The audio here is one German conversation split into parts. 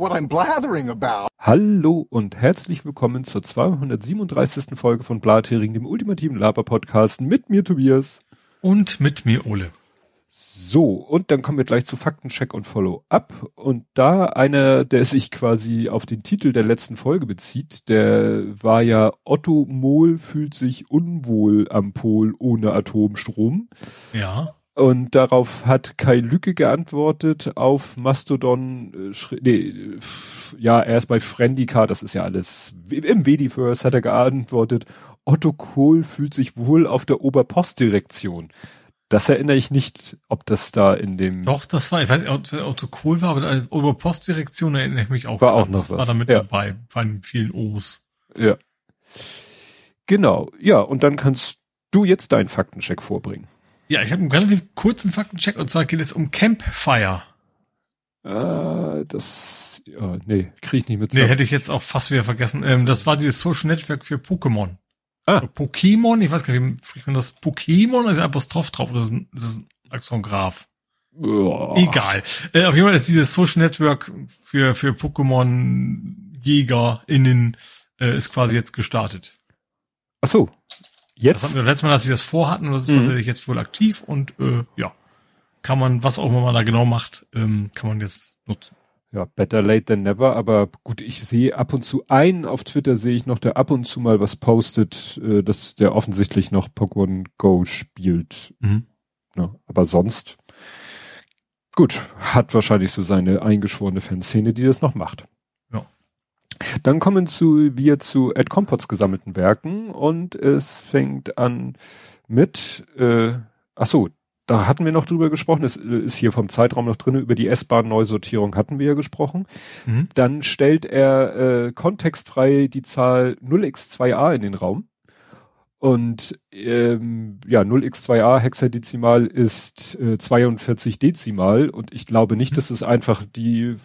what I'm blathering about. Hallo und herzlich willkommen zur 237. Folge von Blathering, dem ultimativen Laber-Podcast mit mir Tobias. Und mit mir Ole. So, und dann kommen wir gleich zu Faktencheck und Follow-up. Und da einer, der sich quasi auf den Titel der letzten Folge bezieht, der war ja Otto Mohl fühlt sich unwohl am Pol ohne Atomstrom. Ja. Und darauf hat Kai Lücke geantwortet auf Mastodon, äh, nee, ja, erst bei Friendica, das ist ja alles, im Vediverse hat er geantwortet, Otto Kohl fühlt sich wohl auf der Oberpostdirektion. Das erinnere ich nicht, ob das da in dem. Doch, das war, ich weiß nicht, ob Otto Kohl war, aber als Oberpostdirektion erinnere ich mich auch. War dran. auch noch das was. War da mit ja. dabei, von vielen O's. Ja. Genau, ja, und dann kannst du jetzt deinen Faktencheck vorbringen. Ja, ich habe einen relativ kurzen Faktencheck und zwar geht es um Campfire. Äh, das, ja, nee, krieg ich nicht mit. Nee, hätte ich jetzt auch fast wieder vergessen. Ähm, das war dieses Social Network für Pokémon. Ah. Pokémon, ich weiß gar nicht, wie spricht man das? Pokémon, also Apostroph drauf, das ist ein, das ist ein Axongraph. Oh. Egal. Äh, auf jeden Fall ist dieses Social Network für, für Pokémon JägerInnen äh, ist quasi jetzt gestartet. Ach so. Jetzt? Das hatten wir letztes Mal, dass sie das vorhatten und das ist mhm. tatsächlich jetzt wohl aktiv und äh, ja, kann man, was auch immer man da genau macht, ähm, kann man jetzt nutzen. Ja, better late than never, aber gut, ich sehe ab und zu einen auf Twitter sehe ich noch, der ab und zu mal was postet, äh, dass der offensichtlich noch Pokémon Go spielt. Mhm. Ja, aber sonst, gut, hat wahrscheinlich so seine eingeschworene Fanszene, die das noch macht. Dann kommen zu, wir zu Ed Compots gesammelten Werken und es fängt an mit, äh, ach so, da hatten wir noch drüber gesprochen, es ist hier vom Zeitraum noch drin, über die S-Bahn-Neusortierung hatten wir ja gesprochen. Mhm. Dann stellt er äh, kontextfrei die Zahl 0x2a in den Raum. Und ähm, ja, 0x2a Hexadezimal ist äh, 42 Dezimal und ich glaube nicht, mhm. dass es einfach die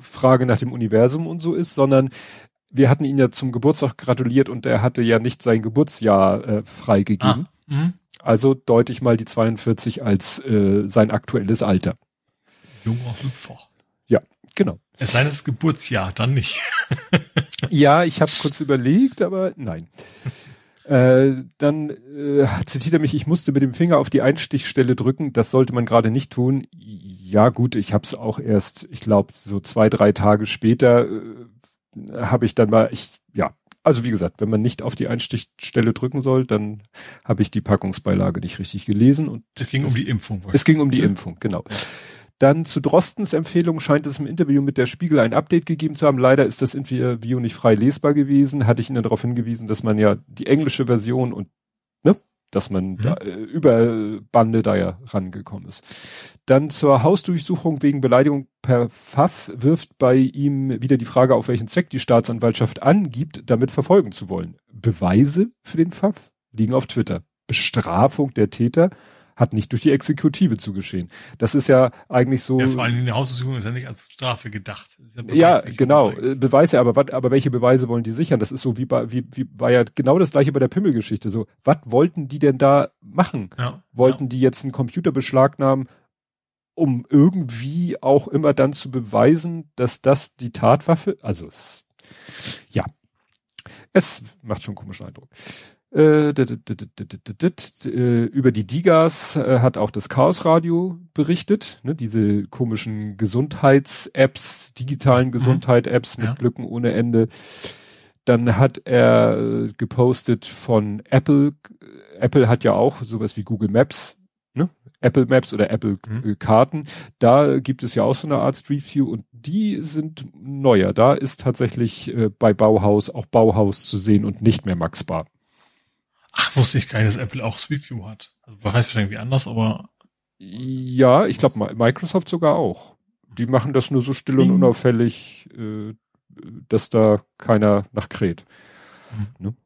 Frage nach dem Universum und so ist, sondern wir hatten ihn ja zum Geburtstag gratuliert und er hatte ja nicht sein Geburtsjahr äh, freigegeben. Ah, mhm. also deute ich mal die 42 als äh, sein aktuelles Alter. Junger Hüpfer. Ja, genau. Es sei das Geburtsjahr, dann nicht. ja, ich habe kurz überlegt, aber nein. Äh, dann äh, zitiert er mich, ich musste mit dem Finger auf die Einstichstelle drücken, das sollte man gerade nicht tun. Ja gut, ich habe es auch erst, ich glaube, so zwei, drei Tage später äh, habe ich dann mal, ich, ja, also wie gesagt, wenn man nicht auf die Einstichstelle drücken soll, dann habe ich die Packungsbeilage nicht richtig gelesen. Und es ging um die Impfung. Es ging um die Impfung, genau. Dann zu Drostens Empfehlung scheint es im Interview mit der Spiegel ein Update gegeben zu haben. Leider ist das Interview nicht frei lesbar gewesen. Hatte ich Ihnen darauf hingewiesen, dass man ja die englische Version und ne, dass man mhm. da, äh, über Bande da ja rangekommen ist. Dann zur Hausdurchsuchung wegen Beleidigung per Pfaff wirft bei ihm wieder die Frage, auf welchen Zweck die Staatsanwaltschaft angibt, damit verfolgen zu wollen. Beweise für den Pfaff liegen auf Twitter. Bestrafung der Täter hat nicht durch die Exekutive zugeschehen. Das ist ja eigentlich so. Ja, vor allem die Hausdurchsuchung ist ja nicht als Strafe gedacht. Ja, ja genau. Beweise, aber aber welche Beweise wollen die sichern? Das ist so wie bei, wie, wie war ja genau das gleiche bei der Pimmelgeschichte. So, was wollten die denn da machen? Ja, wollten ja. die jetzt einen Computer beschlagnahmen, um irgendwie auch immer dann zu beweisen, dass das die Tatwaffe, also es, ja, es macht schon einen komischen Eindruck. Äh, über die Digas äh, hat auch das Chaos Radio berichtet, ne, diese komischen Gesundheits-Apps, digitalen mhm. Gesundheit-Apps mit ja. Lücken ohne Ende. Dann hat er äh, gepostet von Apple. Apple hat ja auch sowas wie Google Maps, ne? Apple Maps oder Apple mhm. Karten. Da gibt es ja auch so eine Art Street View und die sind neuer. Da ist tatsächlich äh, bei Bauhaus auch Bauhaus zu sehen und nicht mehr Max Bar. Ach, wusste ich gar nicht, dass Apple auch Street View hat. Also heißt wahrscheinlich wie anders, aber. Ja, ich glaube Microsoft sogar auch. Die machen das nur so still und unauffällig, äh, dass da keiner nach kräht. Mhm. Ne?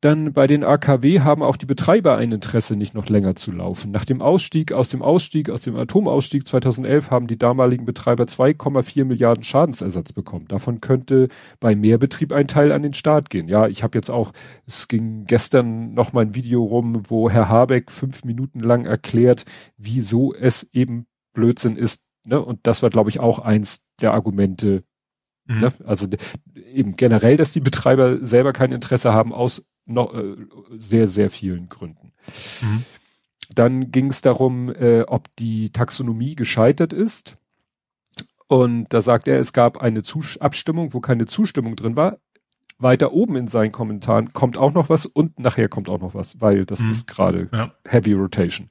Dann bei den AKW haben auch die Betreiber ein Interesse, nicht noch länger zu laufen. Nach dem Ausstieg aus dem Ausstieg, aus dem Atomausstieg 2011 haben die damaligen Betreiber 2,4 Milliarden Schadensersatz bekommen. Davon könnte bei Mehrbetrieb ein Teil an den Staat gehen. Ja, ich habe jetzt auch, es ging gestern noch mal ein Video rum, wo Herr Habeck fünf Minuten lang erklärt, wieso es eben Blödsinn ist, ne, und das war, glaube ich, auch eins der Argumente, mhm. ne, also eben generell, dass die Betreiber selber kein Interesse haben aus noch äh, sehr, sehr vielen Gründen. Mhm. Dann ging es darum, äh, ob die Taxonomie gescheitert ist. Und da sagt er, es gab eine Zus Abstimmung, wo keine Zustimmung drin war. Weiter oben in seinen Kommentaren kommt auch noch was und nachher kommt auch noch was, weil das mhm. ist gerade ja. Heavy Rotation.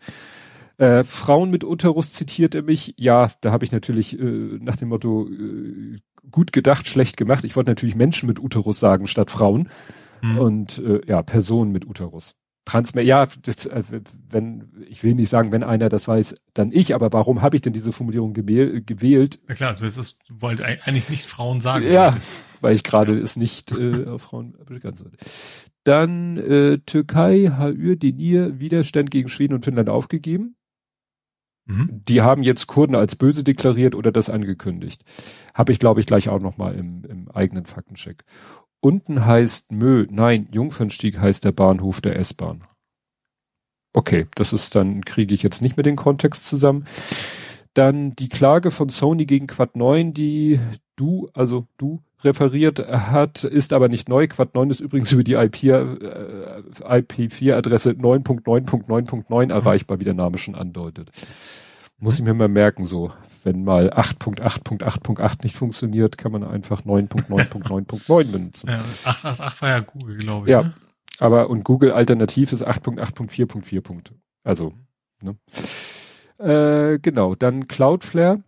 Äh, Frauen mit Uterus zitierte mich. Ja, da habe ich natürlich äh, nach dem Motto äh, gut gedacht, schlecht gemacht. Ich wollte natürlich Menschen mit Uterus sagen statt Frauen. Mhm. Und äh, ja, Personen mit Uterus. Transmer, ja, das, äh, wenn, ich will nicht sagen, wenn einer das weiß, dann ich, aber warum habe ich denn diese Formulierung gewählt? Ja klar, du, das, du wolltest eigentlich nicht Frauen sagen. Ja, weil ich gerade ja. es nicht äh, auf Frauen sollte. Dann äh, Türkei, Haür, Denir, Widerstand gegen Schweden und Finnland aufgegeben. Mhm. Die haben jetzt Kurden als böse deklariert oder das angekündigt. Habe ich, glaube ich, gleich auch nochmal im, im eigenen Faktencheck. Unten heißt Mö, nein, Jungfernstieg heißt der Bahnhof der S-Bahn. Okay, das ist dann, kriege ich jetzt nicht mehr den Kontext zusammen. Dann die Klage von Sony gegen Quad 9, die du, also du referiert hat, ist aber nicht neu. Quad 9 ist übrigens über die IP, äh, IP4-Adresse 9.9.9.9 erreichbar, wie der Name schon andeutet. Muss ich mir mal merken, so wenn mal 8.8.8.8 nicht funktioniert, kann man einfach 9.9.9.9 benutzen. Ja, 888 war ja Google, glaube ich. Ja, ne? aber und Google alternativ ist 8.8.4.4. Also, ne? Äh, genau, dann Cloudflare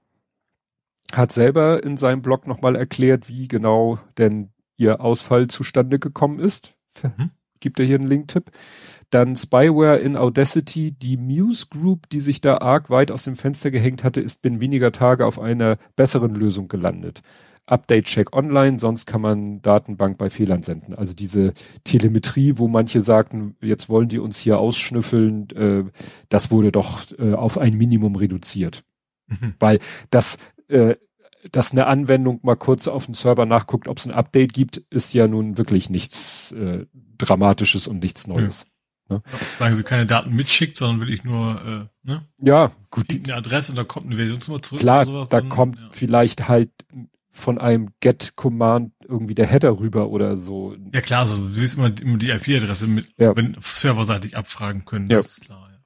hat selber in seinem Blog nochmal erklärt, wie genau denn ihr Ausfall zustande gekommen ist. Mhm. Gibt er hier einen Link-Tipp. Dann Spyware in Audacity. Die Muse Group, die sich da arg weit aus dem Fenster gehängt hatte, ist binnen weniger Tage auf einer besseren Lösung gelandet. Update Check Online, sonst kann man Datenbank bei Fehlern senden. Also diese Telemetrie, wo manche sagten, jetzt wollen die uns hier ausschnüffeln, äh, das wurde doch äh, auf ein Minimum reduziert. Mhm. Weil das, äh, dass eine Anwendung mal kurz auf dem Server nachguckt, ob es ein Update gibt, ist ja nun wirklich nichts äh, Dramatisches und nichts Neues. Ne? Sagen sie keine Daten mitschickt, sondern wirklich nur, äh, ne? Ja, gut. Eine Adresse und da kommt eine Versionsnummer zurück. Klar, sowas, da dann, kommt ja. vielleicht halt von einem Get-Command irgendwie der Header rüber oder so. Ja klar, also du willst immer, immer die IP-Adresse mit, ja. wenn serverseitig abfragen können, das ja. ist klar. Ja.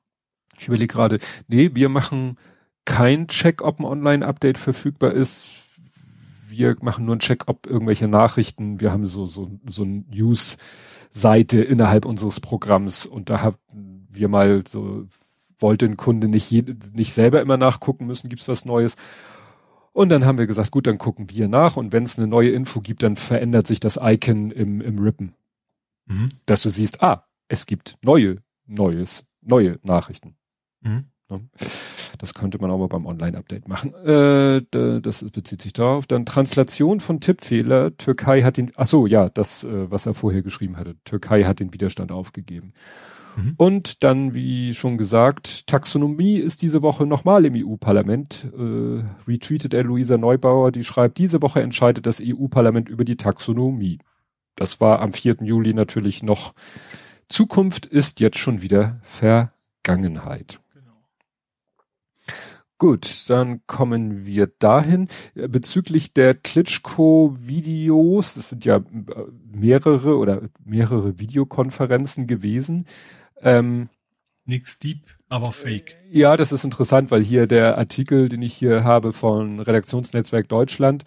Ich überlege gerade, nee, wir machen kein Check, ob ein Online-Update verfügbar ist. Wir machen nur einen Check, ob irgendwelche Nachrichten, wir haben so, so, so ein News- Seite innerhalb unseres Programms und da haben wir mal so, wollte ein Kunde nicht, nicht selber immer nachgucken müssen, gibt's was Neues. Und dann haben wir gesagt, gut, dann gucken wir nach und wenn es eine neue Info gibt, dann verändert sich das Icon im, im Rippen. Mhm. Dass du siehst, ah, es gibt neue, neues, neue Nachrichten. Mhm. Das könnte man auch mal beim Online-Update machen. Äh, das bezieht sich darauf. Dann Translation von Tippfehler. Türkei hat den, ach so, ja, das, äh, was er vorher geschrieben hatte. Türkei hat den Widerstand aufgegeben. Mhm. Und dann, wie schon gesagt, Taxonomie ist diese Woche nochmal im EU-Parlament. Äh, retweetet er Luisa Neubauer, die schreibt, diese Woche entscheidet das EU-Parlament über die Taxonomie. Das war am 4. Juli natürlich noch. Zukunft ist jetzt schon wieder Vergangenheit. Gut, dann kommen wir dahin. Bezüglich der Klitschko-Videos, das sind ja äh, mehrere oder mehrere Videokonferenzen gewesen. Ähm, Nix deep, aber fake. Ja, das ist interessant, weil hier der Artikel, den ich hier habe von Redaktionsnetzwerk Deutschland,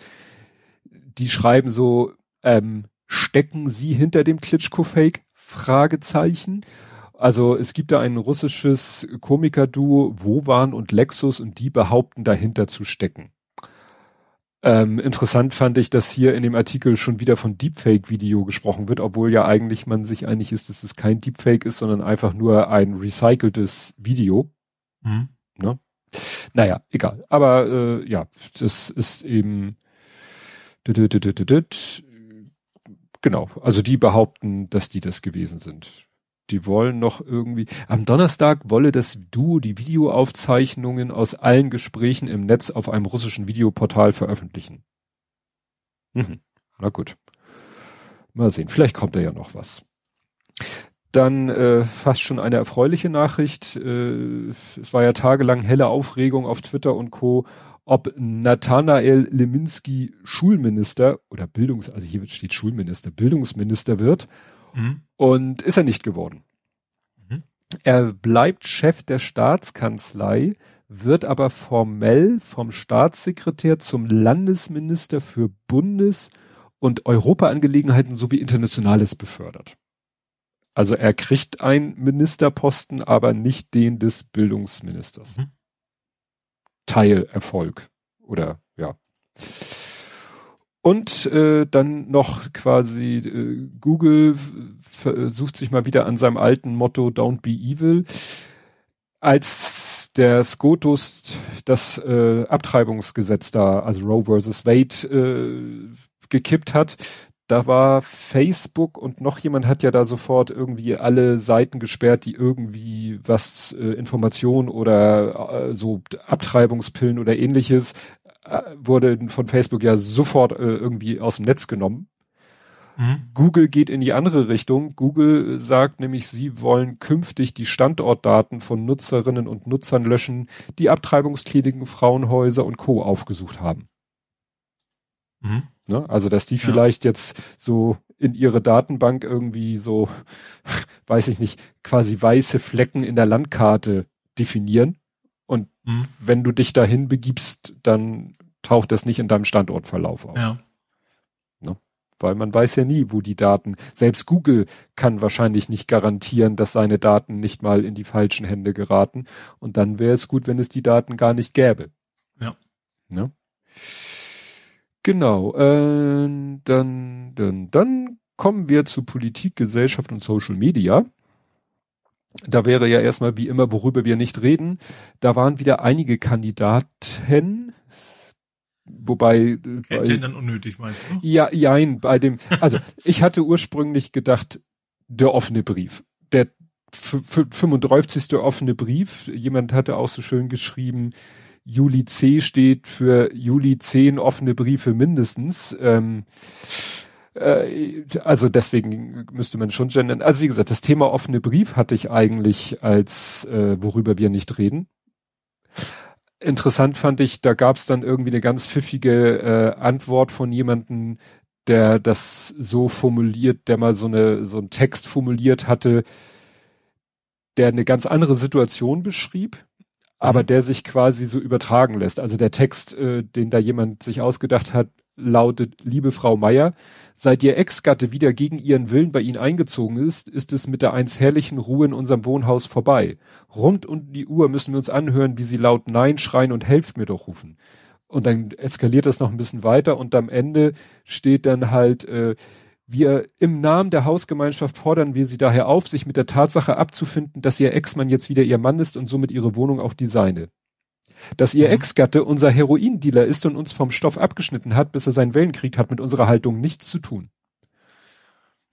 die schreiben so, ähm, stecken Sie hinter dem Klitschko-Fake? Fragezeichen. Also es gibt da ein russisches Komikerduo, Wovan und Lexus, und die behaupten dahinter zu stecken. Ähm, interessant fand ich, dass hier in dem Artikel schon wieder von Deepfake-Video gesprochen wird, obwohl ja eigentlich man sich einig ist, dass es kein Deepfake ist, sondern einfach nur ein recyceltes Video. Mhm. Ne? Naja, egal. Aber äh, ja, das ist eben genau. Also die behaupten, dass die das gewesen sind die wollen noch irgendwie, am Donnerstag wolle das Duo die Videoaufzeichnungen aus allen Gesprächen im Netz auf einem russischen Videoportal veröffentlichen. Mhm. Na gut. Mal sehen, vielleicht kommt da ja noch was. Dann äh, fast schon eine erfreuliche Nachricht. Äh, es war ja tagelang helle Aufregung auf Twitter und Co. ob Nathanael Leminski Schulminister oder Bildungs, also hier steht Schulminister, Bildungsminister wird. Mhm. Und ist er nicht geworden. Mhm. Er bleibt Chef der Staatskanzlei, wird aber formell vom Staatssekretär zum Landesminister für Bundes- und Europaangelegenheiten sowie Internationales befördert. Also er kriegt einen Ministerposten, aber nicht den des Bildungsministers. Mhm. Teilerfolg oder ja. Und äh, dann noch quasi äh, Google versucht sich mal wieder an seinem alten Motto Don't be evil. Als der SCOTUS das äh, Abtreibungsgesetz da, also Roe versus Wade, äh, gekippt hat, da war Facebook und noch jemand hat ja da sofort irgendwie alle Seiten gesperrt, die irgendwie was äh, Information oder äh, so Abtreibungspillen oder ähnliches äh, wurde von Facebook ja sofort äh, irgendwie aus dem Netz genommen. Mhm. Google geht in die andere Richtung. Google sagt nämlich, sie wollen künftig die Standortdaten von Nutzerinnen und Nutzern löschen, die abtreibungstätigen Frauenhäuser und Co. aufgesucht haben. Mhm. Ne? Also, dass die ja. vielleicht jetzt so in ihre Datenbank irgendwie so, weiß ich nicht, quasi weiße Flecken in der Landkarte definieren. Und mhm. wenn du dich dahin begibst, dann taucht das nicht in deinem Standortverlauf auf. Ja. Ne? Weil man weiß ja nie, wo die Daten, selbst Google kann wahrscheinlich nicht garantieren, dass seine Daten nicht mal in die falschen Hände geraten. Und dann wäre es gut, wenn es die Daten gar nicht gäbe. Ja. Ne? Genau, äh, dann, dann, dann kommen wir zu Politik, Gesellschaft und Social Media. Da wäre ja erstmal wie immer, worüber wir nicht reden. Da waren wieder einige Kandidaten, wobei äh, bei, Gendern unnötig meinst du? Ja, jein, bei dem, also ich hatte ursprünglich gedacht, der offene Brief. Der 35. offene Brief, jemand hatte auch so schön geschrieben, Juli C steht für Juli 10 offene Briefe mindestens. Ähm, äh, also deswegen müsste man schon gendern. Also wie gesagt, das Thema offene Brief hatte ich eigentlich als äh, worüber wir nicht reden. Interessant fand ich, da gab es dann irgendwie eine ganz pfiffige äh, Antwort von jemandem, der das so formuliert, der mal so eine so einen Text formuliert hatte, der eine ganz andere Situation beschrieb aber mhm. der sich quasi so übertragen lässt. Also der Text, äh, den da jemand sich ausgedacht hat, lautet, liebe Frau Meier, seit Ihr Ex-Gatte wieder gegen Ihren Willen bei Ihnen eingezogen ist, ist es mit der einst herrlichen Ruhe in unserem Wohnhaus vorbei. Rund um die Uhr müssen wir uns anhören, wie Sie laut Nein schreien und helft mir doch rufen. Und dann eskaliert das noch ein bisschen weiter und am Ende steht dann halt, äh, wir im Namen der Hausgemeinschaft fordern wir sie daher auf, sich mit der Tatsache abzufinden, dass ihr Ex-Mann jetzt wieder ihr Mann ist und somit ihre Wohnung auch die seine. Dass ihr mhm. Ex-Gatte unser Heroindealer ist und uns vom Stoff abgeschnitten hat, bis er seinen Wellenkrieg hat, mit unserer Haltung nichts zu tun.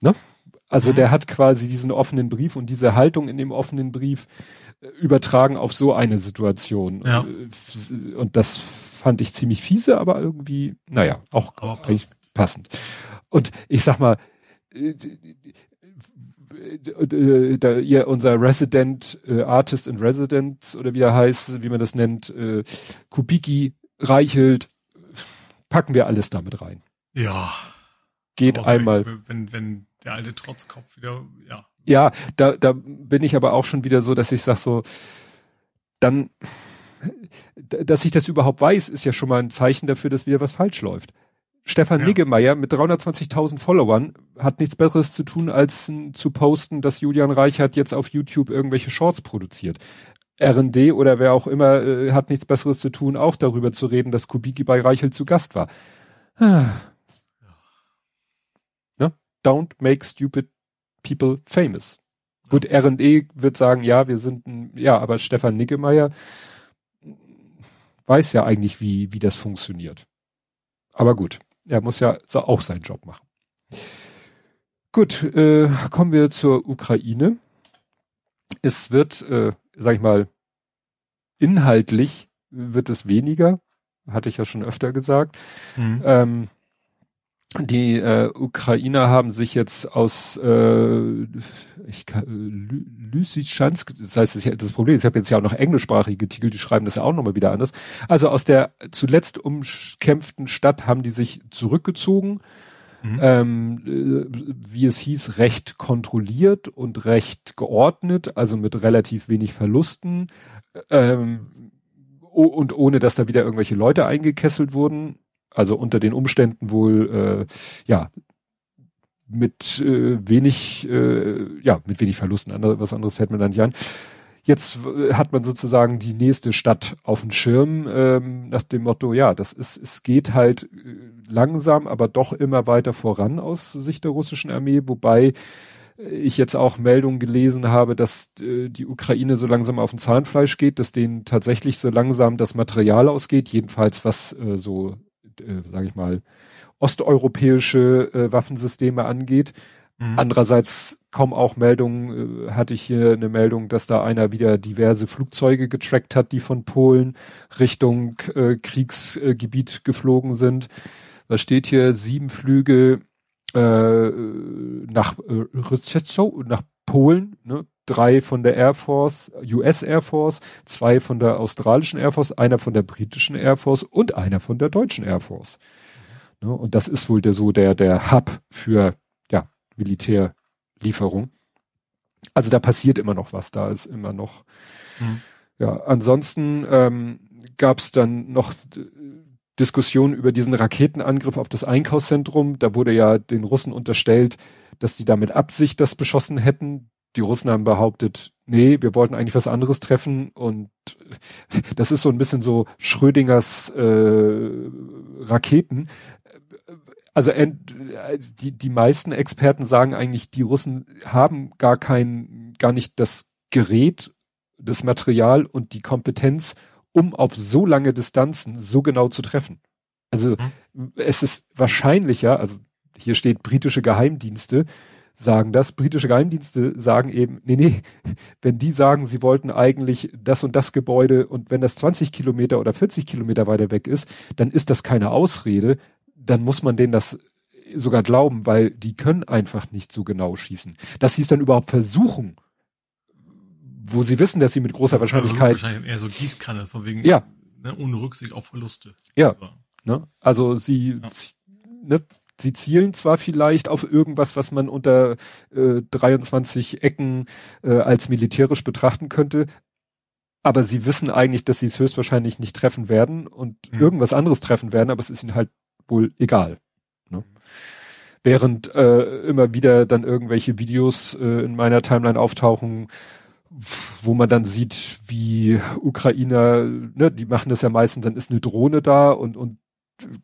Ne? Also mhm. der hat quasi diesen offenen Brief und diese Haltung in dem offenen Brief äh, übertragen auf so eine Situation. Ja. Und, äh, und, das fand ich ziemlich fiese, aber irgendwie, naja, auch passend. Und ich sag mal, äh, da ihr unser Resident äh, Artist in Residence oder wie er heißt, wie man das nennt, äh, Kubiki, Reichelt, packen wir alles damit rein. Ja. Geht einmal. Wenn, wenn der alte Trotzkopf wieder, ja. Ja, da, da bin ich aber auch schon wieder so, dass ich sag so, dann, dass ich das überhaupt weiß, ist ja schon mal ein Zeichen dafür, dass wieder was falsch läuft. Stefan ja. Niggemeier mit 320.000 Followern hat nichts Besseres zu tun, als zu posten, dass Julian Reichert jetzt auf YouTube irgendwelche Shorts produziert. RD oder wer auch immer äh, hat nichts Besseres zu tun, auch darüber zu reden, dass Kubiki bei Reichelt zu Gast war. Ah. Ne? Don't make stupid people famous. Ja. Gut, RD wird sagen, ja, wir sind ein, ja, aber Stefan Niggemeier weiß ja eigentlich, wie, wie das funktioniert. Aber gut. Er muss ja auch seinen Job machen. Gut, äh, kommen wir zur Ukraine. Es wird, äh, sag ich mal, inhaltlich wird es weniger, hatte ich ja schon öfter gesagt. Mhm. Ähm, die äh, Ukrainer haben sich jetzt aus äh, ich Lysychansk, das heißt, das Problem ist, ich habe jetzt ja auch noch englischsprachige Titel, die schreiben das ja auch nochmal wieder anders. Also aus der zuletzt umkämpften Stadt haben die sich zurückgezogen, mhm. ähm, äh, wie es hieß, recht kontrolliert und recht geordnet, also mit relativ wenig Verlusten ähm, und ohne, dass da wieder irgendwelche Leute eingekesselt wurden also unter den Umständen wohl, äh, ja, mit äh, wenig, äh, ja, mit wenig Verlusten. Andere, was anderes fällt mir dann nicht an. Jetzt äh, hat man sozusagen die nächste Stadt auf dem Schirm, ähm, nach dem Motto, ja, das ist, es geht halt äh, langsam, aber doch immer weiter voran aus Sicht der russischen Armee, wobei ich jetzt auch Meldungen gelesen habe, dass äh, die Ukraine so langsam auf dem Zahnfleisch geht, dass denen tatsächlich so langsam das Material ausgeht, jedenfalls was äh, so äh, sage ich mal, osteuropäische äh, Waffensysteme angeht. Mhm. Andererseits kommen auch Meldungen, äh, hatte ich hier eine Meldung, dass da einer wieder diverse Flugzeuge getrackt hat, die von Polen Richtung äh, Kriegsgebiet geflogen sind. Was steht hier? Sieben Flüge äh, nach äh, nach Polen, ne? Drei von der Air Force, US Air Force, zwei von der australischen Air Force, einer von der britischen Air Force und einer von der deutschen Air Force. Ne, und das ist wohl der, so der, der Hub für, ja, Militärlieferung. Also da passiert immer noch was, da ist immer noch, mhm. ja, ansonsten ähm, gab es dann noch Diskussionen über diesen Raketenangriff auf das Einkaufszentrum. Da wurde ja den Russen unterstellt, dass die da mit Absicht das beschossen hätten die Russen haben behauptet, nee, wir wollten eigentlich was anderes treffen und das ist so ein bisschen so Schrödingers äh, Raketen. Also äh, die, die meisten Experten sagen eigentlich, die Russen haben gar kein, gar nicht das Gerät, das Material und die Kompetenz, um auf so lange Distanzen so genau zu treffen. Also mhm. es ist wahrscheinlicher, also hier steht britische Geheimdienste, sagen das. Britische Geheimdienste sagen eben, nee, nee, wenn die sagen, sie wollten eigentlich das und das Gebäude und wenn das 20 Kilometer oder 40 Kilometer weiter weg ist, dann ist das keine Ausrede, dann muss man denen das sogar glauben, weil die können einfach nicht so genau schießen. Dass sie es dann überhaupt versuchen, wo sie wissen, dass sie mit großer Wahrscheinlichkeit. Also wahrscheinlich eher so Gießkanne, von wegen, ja. Ne, ohne Rücksicht auf Verluste. Ja. Ne? Also sie, ja. ne, Sie zielen zwar vielleicht auf irgendwas, was man unter äh, 23 Ecken äh, als militärisch betrachten könnte, aber sie wissen eigentlich, dass sie es höchstwahrscheinlich nicht treffen werden und mhm. irgendwas anderes treffen werden, aber es ist ihnen halt wohl egal. Ne? Während äh, immer wieder dann irgendwelche Videos äh, in meiner Timeline auftauchen, wo man dann sieht, wie Ukrainer, ne, die machen das ja meistens, dann ist eine Drohne da und, und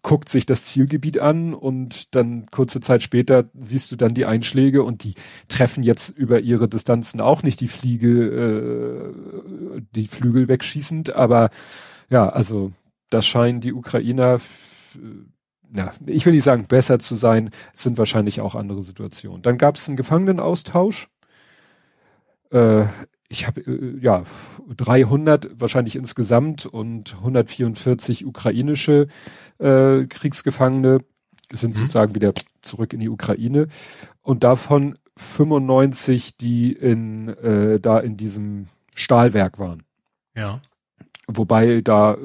guckt sich das Zielgebiet an und dann kurze Zeit später siehst du dann die Einschläge und die treffen jetzt über ihre Distanzen auch nicht die Fliege, äh, die Flügel wegschießend, aber ja, also das scheinen die Ukrainer, ja, ich will nicht sagen besser zu sein, sind wahrscheinlich auch andere Situationen. Dann gab es einen Gefangenenaustausch. Äh, ich habe äh, ja 300 wahrscheinlich insgesamt und 144 ukrainische äh, Kriegsgefangene sind mhm. sozusagen wieder zurück in die Ukraine und davon 95, die in äh, da in diesem Stahlwerk waren. Ja. Wobei da äh,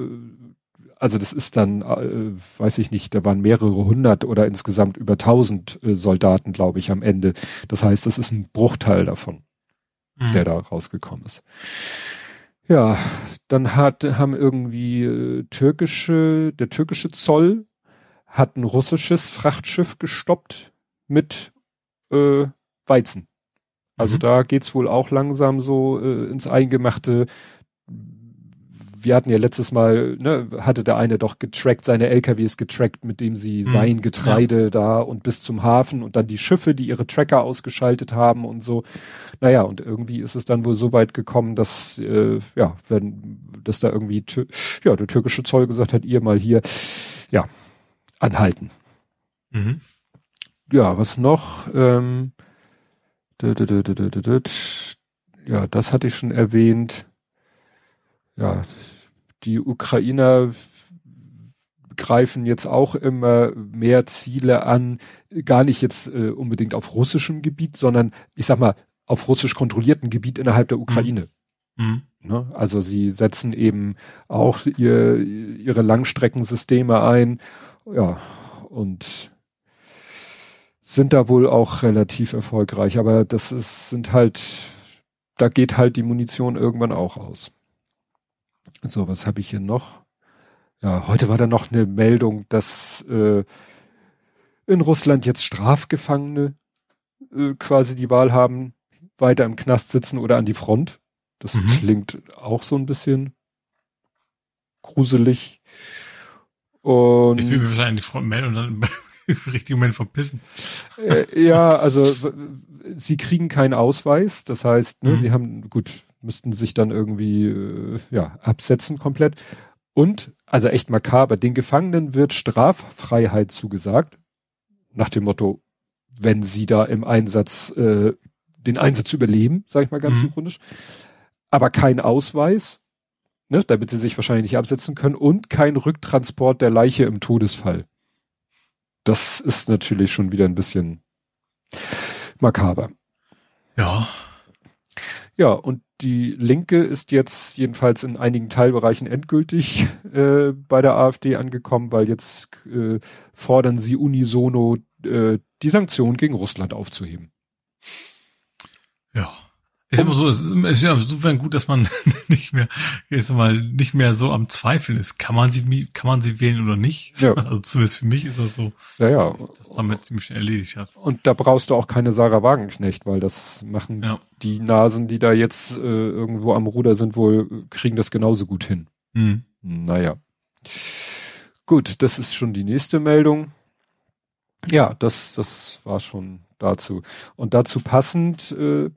also das ist dann, äh, weiß ich nicht, da waren mehrere hundert oder insgesamt über tausend äh, Soldaten, glaube ich, am Ende. Das heißt, das ist ein Bruchteil davon mhm. der da rausgekommen ist. Ja, dann hat, haben irgendwie äh, türkische, der türkische Zoll hat ein russisches Frachtschiff gestoppt mit äh, Weizen. Also mhm. da geht's wohl auch langsam so äh, ins Eingemachte wir hatten ja letztes Mal, ne, hatte der eine doch getrackt, seine LKWs getrackt, mit dem sie mhm. sein Getreide ja. da und bis zum Hafen und dann die Schiffe, die ihre Tracker ausgeschaltet haben und so. Naja, und irgendwie ist es dann wohl so weit gekommen, dass, äh, ja, wenn, dass da irgendwie, ja, der türkische Zoll gesagt hat, ihr mal hier, ja, anhalten. Mhm. Ja, was noch? Ähm, ja, das hatte ich schon erwähnt ja, die Ukrainer greifen jetzt auch immer mehr Ziele an, gar nicht jetzt äh, unbedingt auf russischem Gebiet, sondern ich sag mal auf russisch kontrollierten Gebiet innerhalb der Ukraine. Mhm. Ne? Also sie setzen eben auch ihr, ihre Langstreckensysteme ein, ja, und sind da wohl auch relativ erfolgreich, aber das ist, sind halt, da geht halt die Munition irgendwann auch aus. So, was habe ich hier noch? Ja, heute war da noch eine Meldung, dass äh, in Russland jetzt Strafgefangene äh, quasi die Wahl haben, weiter im Knast sitzen oder an die Front. Das mhm. klingt auch so ein bisschen gruselig. Und ich will mir wahrscheinlich an die Front melden und dann im richtigen Moment verpissen. Äh, ja, also sie kriegen keinen Ausweis, das heißt, ne, mhm. sie haben, gut, müssten sich dann irgendwie äh, ja, absetzen komplett. Und, also echt makaber, den Gefangenen wird Straffreiheit zugesagt, nach dem Motto, wenn sie da im Einsatz äh, den Einsatz überleben, sage ich mal ganz mhm. ironisch, aber kein Ausweis, ne, damit sie sich wahrscheinlich nicht absetzen können und kein Rücktransport der Leiche im Todesfall. Das ist natürlich schon wieder ein bisschen makaber. Ja. Ja, und die Linke ist jetzt jedenfalls in einigen Teilbereichen endgültig äh, bei der AfD angekommen, weil jetzt äh, fordern sie unisono äh, die Sanktionen gegen Russland aufzuheben. Ja. Ist immer so, es ist ja insofern gut, dass man nicht mehr, jetzt mal, nicht mehr so am Zweifeln ist. Kann man sie, kann man sie wählen oder nicht? Ja. Also zumindest für mich ist das so, ja, ja. dass das damit ziemlich schnell erledigt hat. Und da brauchst du auch keine Sarah Wagenknecht, weil das machen ja. die Nasen, die da jetzt äh, irgendwo am Ruder sind, wohl, kriegen das genauso gut hin. Mhm. Naja. Gut, das ist schon die nächste Meldung. Ja, das, das war schon dazu. Und dazu passend äh,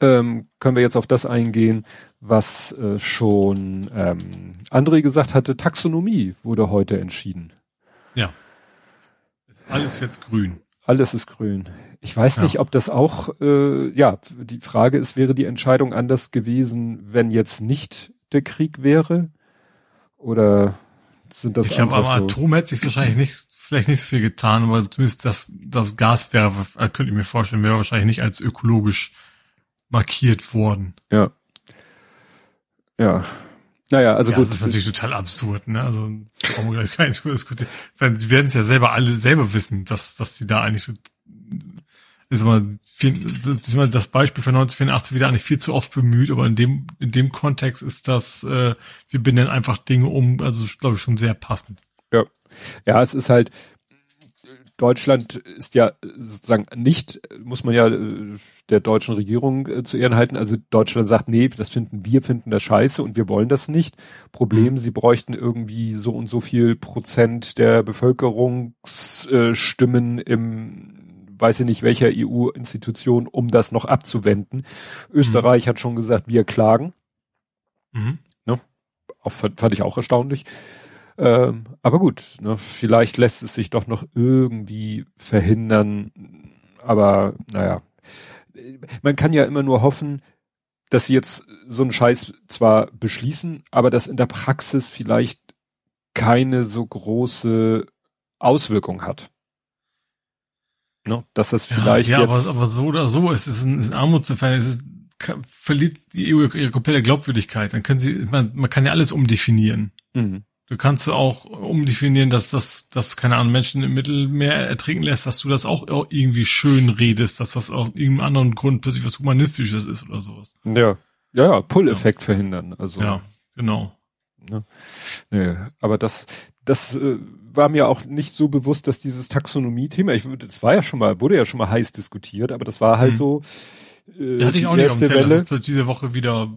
ähm, können wir jetzt auf das eingehen, was äh, schon ähm, André gesagt hatte, Taxonomie wurde heute entschieden. Ja. Ist alles jetzt grün. Alles ist grün. Ich weiß ja. nicht, ob das auch, äh, ja, die Frage ist, wäre die Entscheidung anders gewesen, wenn jetzt nicht der Krieg wäre? Oder sind das Ich glaube, am so? Atom hätte sich wahrscheinlich nicht, vielleicht nicht so viel getan, aber zumindest das, das Gas wäre, äh, könnte ich mir vorstellen, wäre wahrscheinlich nicht als ökologisch markiert worden. Ja. Ja. Naja, also ja, gut. Das ist natürlich total absurd, ne? Also brauchen wir gleich gar nicht diskutieren. Sie werden es ja selber alle selber wissen, dass, dass sie da eigentlich so ist immer, ist immer das Beispiel von 1984 wieder eigentlich viel zu oft bemüht, aber in dem, in dem Kontext ist das, äh, wir benennen einfach Dinge um, also glaube ich schon sehr passend. Ja. Ja, es ist halt, Deutschland ist ja sozusagen nicht, muss man ja äh, der deutschen Regierung äh, zu Ehren halten. Also Deutschland sagt, nee, das finden wir, finden das scheiße und wir wollen das nicht. Problem, mhm. sie bräuchten irgendwie so und so viel Prozent der Bevölkerungsstimmen im weiß ich nicht welcher EU-Institution, um das noch abzuwenden. Österreich mhm. hat schon gesagt, wir klagen. Mhm. Ne? Auch, fand ich auch erstaunlich. Ähm, aber gut, ne, vielleicht lässt es sich doch noch irgendwie verhindern. Aber naja, man kann ja immer nur hoffen, dass sie jetzt so einen Scheiß zwar beschließen, aber dass in der Praxis vielleicht keine so große Auswirkung hat. Ne? Dass das vielleicht ja, ja jetzt. Aber, aber so oder so ist es ein, ist ein Armutsfall. Es ist, kann, verliert die EU ihre komplette Glaubwürdigkeit. Dann können sie, man, man kann ja alles umdefinieren. Mhm. Du kannst auch umdefinieren, dass das, dass keine Ahnung Menschen im Mittelmeer ertrinken lässt, dass du das auch irgendwie schön redest, dass das aus irgendeinem anderen Grund plötzlich was Humanistisches ist oder sowas. Ja, ja, ja Pull-Effekt ja. verhindern. Also ja, genau. Ne? Nee, aber das, das äh, war mir auch nicht so bewusst, dass dieses Taxonomie-Thema, ich das war ja schon mal, wurde ja schon mal heiß diskutiert, aber das war halt mhm. so. Äh, ja, hatte ich auch nicht auf dem Zettel, dass es diese Woche wieder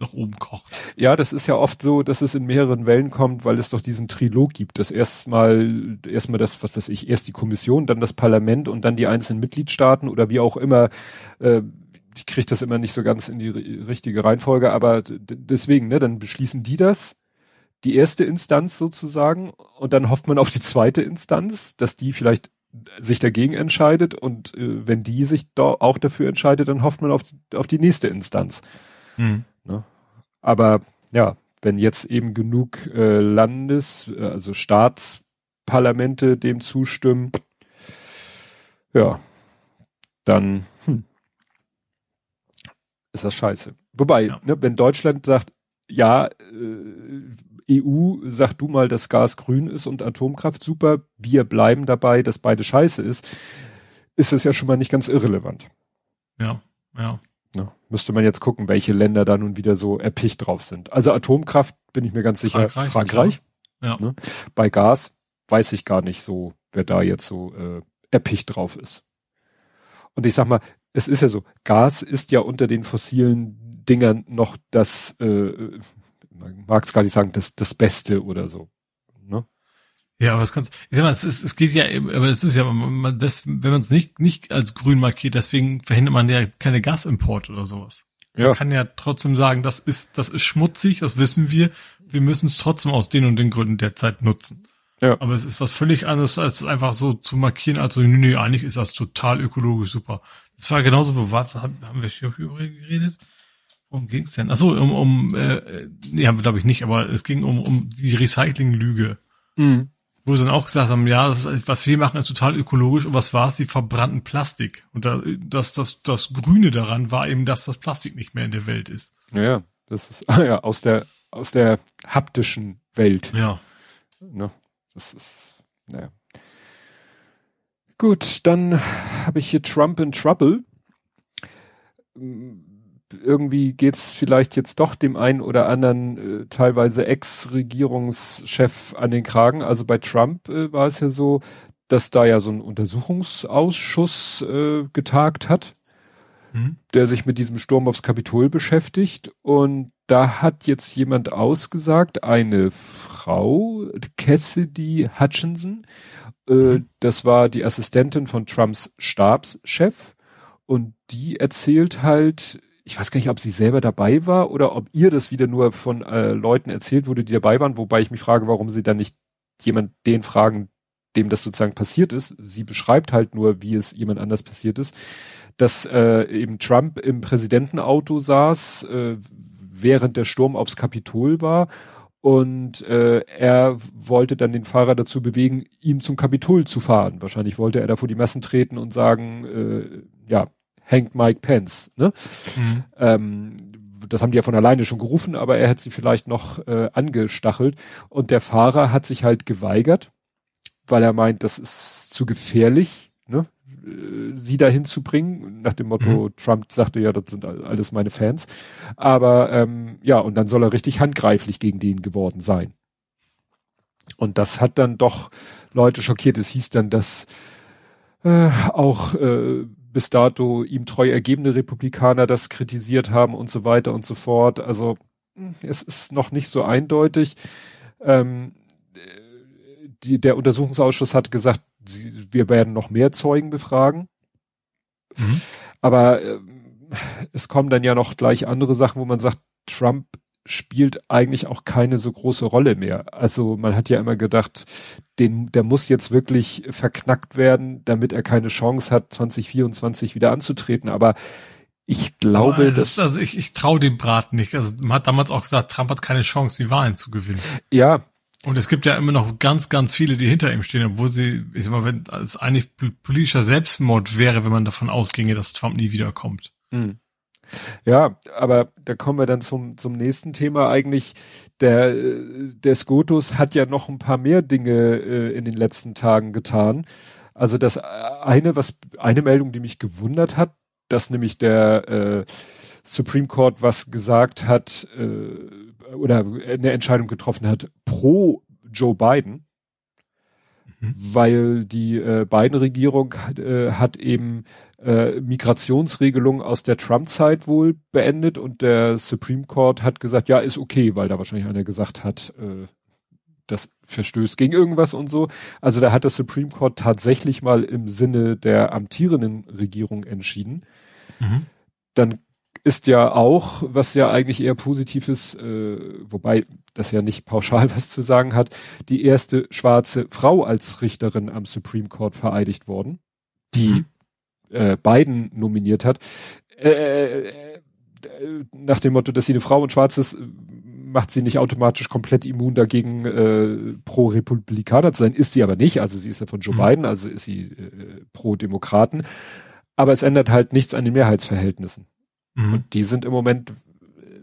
nach oben kocht. Ja, das ist ja oft so, dass es in mehreren Wellen kommt, weil es doch diesen Trilog gibt, dass erstmal erstmal das, was weiß ich, erst die Kommission, dann das Parlament und dann die einzelnen Mitgliedstaaten oder wie auch immer. Äh, ich kriege das immer nicht so ganz in die richtige Reihenfolge, aber deswegen, ne, dann beschließen die das, die erste Instanz sozusagen, und dann hofft man auf die zweite Instanz, dass die vielleicht sich dagegen entscheidet und äh, wenn die sich da auch dafür entscheidet, dann hofft man auf, auf die nächste Instanz. Mhm. Ne? Aber ja, wenn jetzt eben genug äh, Landes, äh, also Staatsparlamente dem zustimmen, ja, dann hm, ist das scheiße. Wobei, ja. ne, wenn Deutschland sagt, ja, äh, EU, sag du mal, dass Gas grün ist und Atomkraft super, wir bleiben dabei, dass beide scheiße ist, ist es ja schon mal nicht ganz irrelevant. Ja, ja. Ja. Müsste man jetzt gucken, welche Länder da nun wieder so erpicht drauf sind. Also Atomkraft bin ich mir ganz sicher. Frankreich. Frankreich. Ja. Ne? Bei Gas weiß ich gar nicht so, wer da jetzt so äh, erpicht drauf ist. Und ich sag mal, es ist ja so, Gas ist ja unter den fossilen Dingern noch das, äh, man mag es gar nicht sagen, das, das Beste oder so. Ja, aber es kann, ich sag mal, es, ist, es geht ja, aber es ist ja, man, das, wenn man es nicht, nicht als grün markiert, deswegen verhindert man ja keine Gasimport oder sowas. Ja. Man kann ja trotzdem sagen, das ist, das ist schmutzig, das wissen wir. Wir müssen es trotzdem aus den und den Gründen derzeit nutzen. Ja. Aber es ist was völlig anderes, als einfach so zu markieren, als so, nee, nee, eigentlich ist das total ökologisch super. Das war genauso, wo war, haben wir hierüber geredet? Worum ging's denn? Achso, um, um äh, nee, haben wir glaube ich nicht, aber es ging um, um die Recyclinglüge. Mhm. Wo sie dann auch gesagt haben, ja, ist, was wir machen, ist total ökologisch und was war es? Sie verbrannten Plastik. Und da, das, das, das Grüne daran war eben, dass das Plastik nicht mehr in der Welt ist. Ja, das ist ja aus der aus der haptischen Welt. Ja. Ne? Das ist, naja. Gut, dann habe ich hier Trump in Trouble. Irgendwie geht's vielleicht jetzt doch dem einen oder anderen äh, teilweise Ex-Regierungschef an den Kragen. Also bei Trump äh, war es ja so, dass da ja so ein Untersuchungsausschuss äh, getagt hat, mhm. der sich mit diesem Sturm aufs Kapitol beschäftigt. Und da hat jetzt jemand ausgesagt, eine Frau, Cassidy Hutchinson, äh, mhm. das war die Assistentin von Trumps Stabschef und die erzählt halt, ich weiß gar nicht, ob sie selber dabei war oder ob ihr das wieder nur von äh, Leuten erzählt wurde, die dabei waren, wobei ich mich frage, warum sie dann nicht jemand den fragen, dem das sozusagen passiert ist. Sie beschreibt halt nur, wie es jemand anders passiert ist, dass äh, eben Trump im Präsidentenauto saß, äh, während der Sturm aufs Kapitol war und äh, er wollte dann den Fahrer dazu bewegen, ihm zum Kapitol zu fahren. Wahrscheinlich wollte er da vor die Massen treten und sagen, äh, ja, hängt Mike Pence. Ne? Mhm. Ähm, das haben die ja von alleine schon gerufen, aber er hat sie vielleicht noch äh, angestachelt. Und der Fahrer hat sich halt geweigert, weil er meint, das ist zu gefährlich. Ne? Äh, sie dahin zu bringen, nach dem Motto, mhm. Trump sagte ja, das sind alles meine Fans. Aber ähm, ja, und dann soll er richtig handgreiflich gegen den geworden sein. Und das hat dann doch Leute schockiert. Es hieß dann, dass äh, auch äh, bis dato ihm treu ergebene Republikaner das kritisiert haben und so weiter und so fort. Also es ist noch nicht so eindeutig. Ähm, die, der Untersuchungsausschuss hat gesagt, sie, wir werden noch mehr Zeugen befragen. Mhm. Aber äh, es kommen dann ja noch gleich andere Sachen, wo man sagt, Trump spielt eigentlich auch keine so große Rolle mehr. Also man hat ja immer gedacht, den, der muss jetzt wirklich verknackt werden, damit er keine Chance hat, 2024 wieder anzutreten. Aber ich glaube, das, dass. Also ich, ich traue dem Braten nicht. Also man hat damals auch gesagt, Trump hat keine Chance, die Wahlen zu gewinnen. Ja, und es gibt ja immer noch ganz, ganz viele, die hinter ihm stehen, obwohl sie, ich sag mal, wenn es eigentlich politischer Selbstmord wäre, wenn man davon ausginge, dass Trump nie wiederkommt. Mhm. Ja, aber da kommen wir dann zum, zum nächsten Thema eigentlich. Der, der Skotus hat ja noch ein paar mehr Dinge äh, in den letzten Tagen getan. Also das eine, was, eine Meldung, die mich gewundert hat, dass nämlich der äh, Supreme Court was gesagt hat, äh, oder eine Entscheidung getroffen hat pro Joe Biden, mhm. weil die äh, Biden-Regierung äh, hat eben äh, Migrationsregelungen aus der Trump-Zeit wohl beendet und der Supreme Court hat gesagt, ja, ist okay, weil da wahrscheinlich einer gesagt hat, äh, das verstößt gegen irgendwas und so. Also da hat der Supreme Court tatsächlich mal im Sinne der amtierenden Regierung entschieden. Mhm. Dann ist ja auch, was ja eigentlich eher positiv ist, äh, wobei das ja nicht pauschal was zu sagen hat, die erste schwarze Frau als Richterin am Supreme Court vereidigt worden, die mhm. äh, Biden nominiert hat. Äh, äh, nach dem Motto, dass sie eine Frau und schwarzes macht sie nicht automatisch komplett immun dagegen, äh, pro-Republikaner zu sein. Ist sie aber nicht. Also sie ist ja von Joe mhm. Biden, also ist sie äh, pro-Demokraten. Aber es ändert halt nichts an den Mehrheitsverhältnissen. Mhm. Und die sind im Moment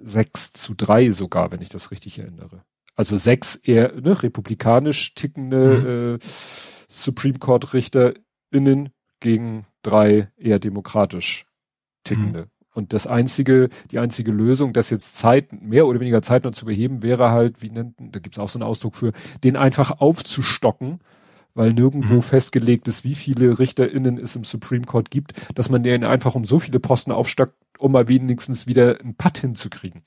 sechs zu drei sogar, wenn ich das richtig erinnere. Also sechs eher ne, republikanisch tickende mhm. äh, Supreme Court RichterInnen gegen drei eher demokratisch tickende. Mhm. Und das einzige, die einzige Lösung, das jetzt Zeit, mehr oder weniger Zeit noch zu beheben, wäre halt, wie nennt, da gibt es auch so einen Ausdruck für, den einfach aufzustocken, weil nirgendwo mhm. festgelegt ist, wie viele RichterInnen es im Supreme Court gibt, dass man den einfach um so viele Posten aufstockt, um mal wenigstens wieder einen Putt hinzukriegen.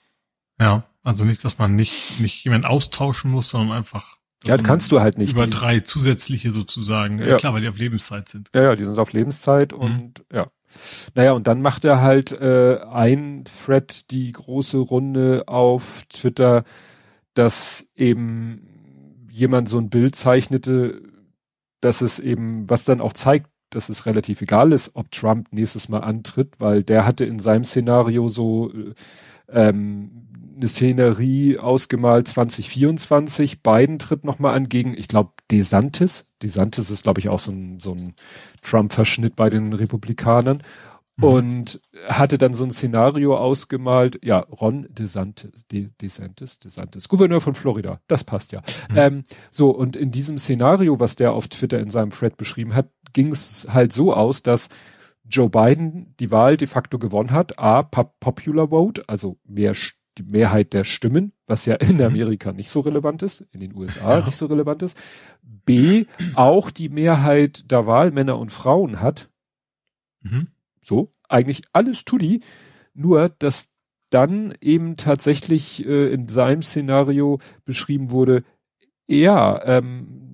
Ja, also nicht, dass man nicht, nicht jemand austauschen muss, sondern einfach. Ja, kannst du halt nicht. Über drei zusätzliche sozusagen. Ja. ja. klar, weil die auf Lebenszeit sind. Ja, ja, die sind auf Lebenszeit mhm. und ja. Naja, und dann macht er halt äh, ein Thread die große Runde auf Twitter, dass eben jemand so ein Bild zeichnete, dass es eben, was dann auch zeigt, dass es relativ egal ist, ob Trump nächstes Mal antritt, weil der hatte in seinem Szenario so äh, ähm, eine Szenerie ausgemalt 2024. Biden tritt nochmal an gegen, ich glaube, DeSantis. DeSantis ist, glaube ich, auch so ein, so ein Trump-Verschnitt bei den Republikanern. Mhm. Und hatte dann so ein Szenario ausgemalt, ja, Ron DeSantis, De, DeSantis, DeSantis, Gouverneur von Florida, das passt ja. Mhm. Ähm, so, und in diesem Szenario, was der auf Twitter in seinem Thread beschrieben hat, ging es halt so aus, dass Joe Biden die Wahl de facto gewonnen hat, A, Popular Vote, also mehr die Mehrheit der Stimmen, was ja in mhm. Amerika nicht so relevant ist, in den USA ja. nicht so relevant ist. B, auch die Mehrheit der Wahlmänner und Frauen hat. Mhm. So, eigentlich alles Tudi, nur dass dann eben tatsächlich äh, in seinem Szenario beschrieben wurde, ja, ähm,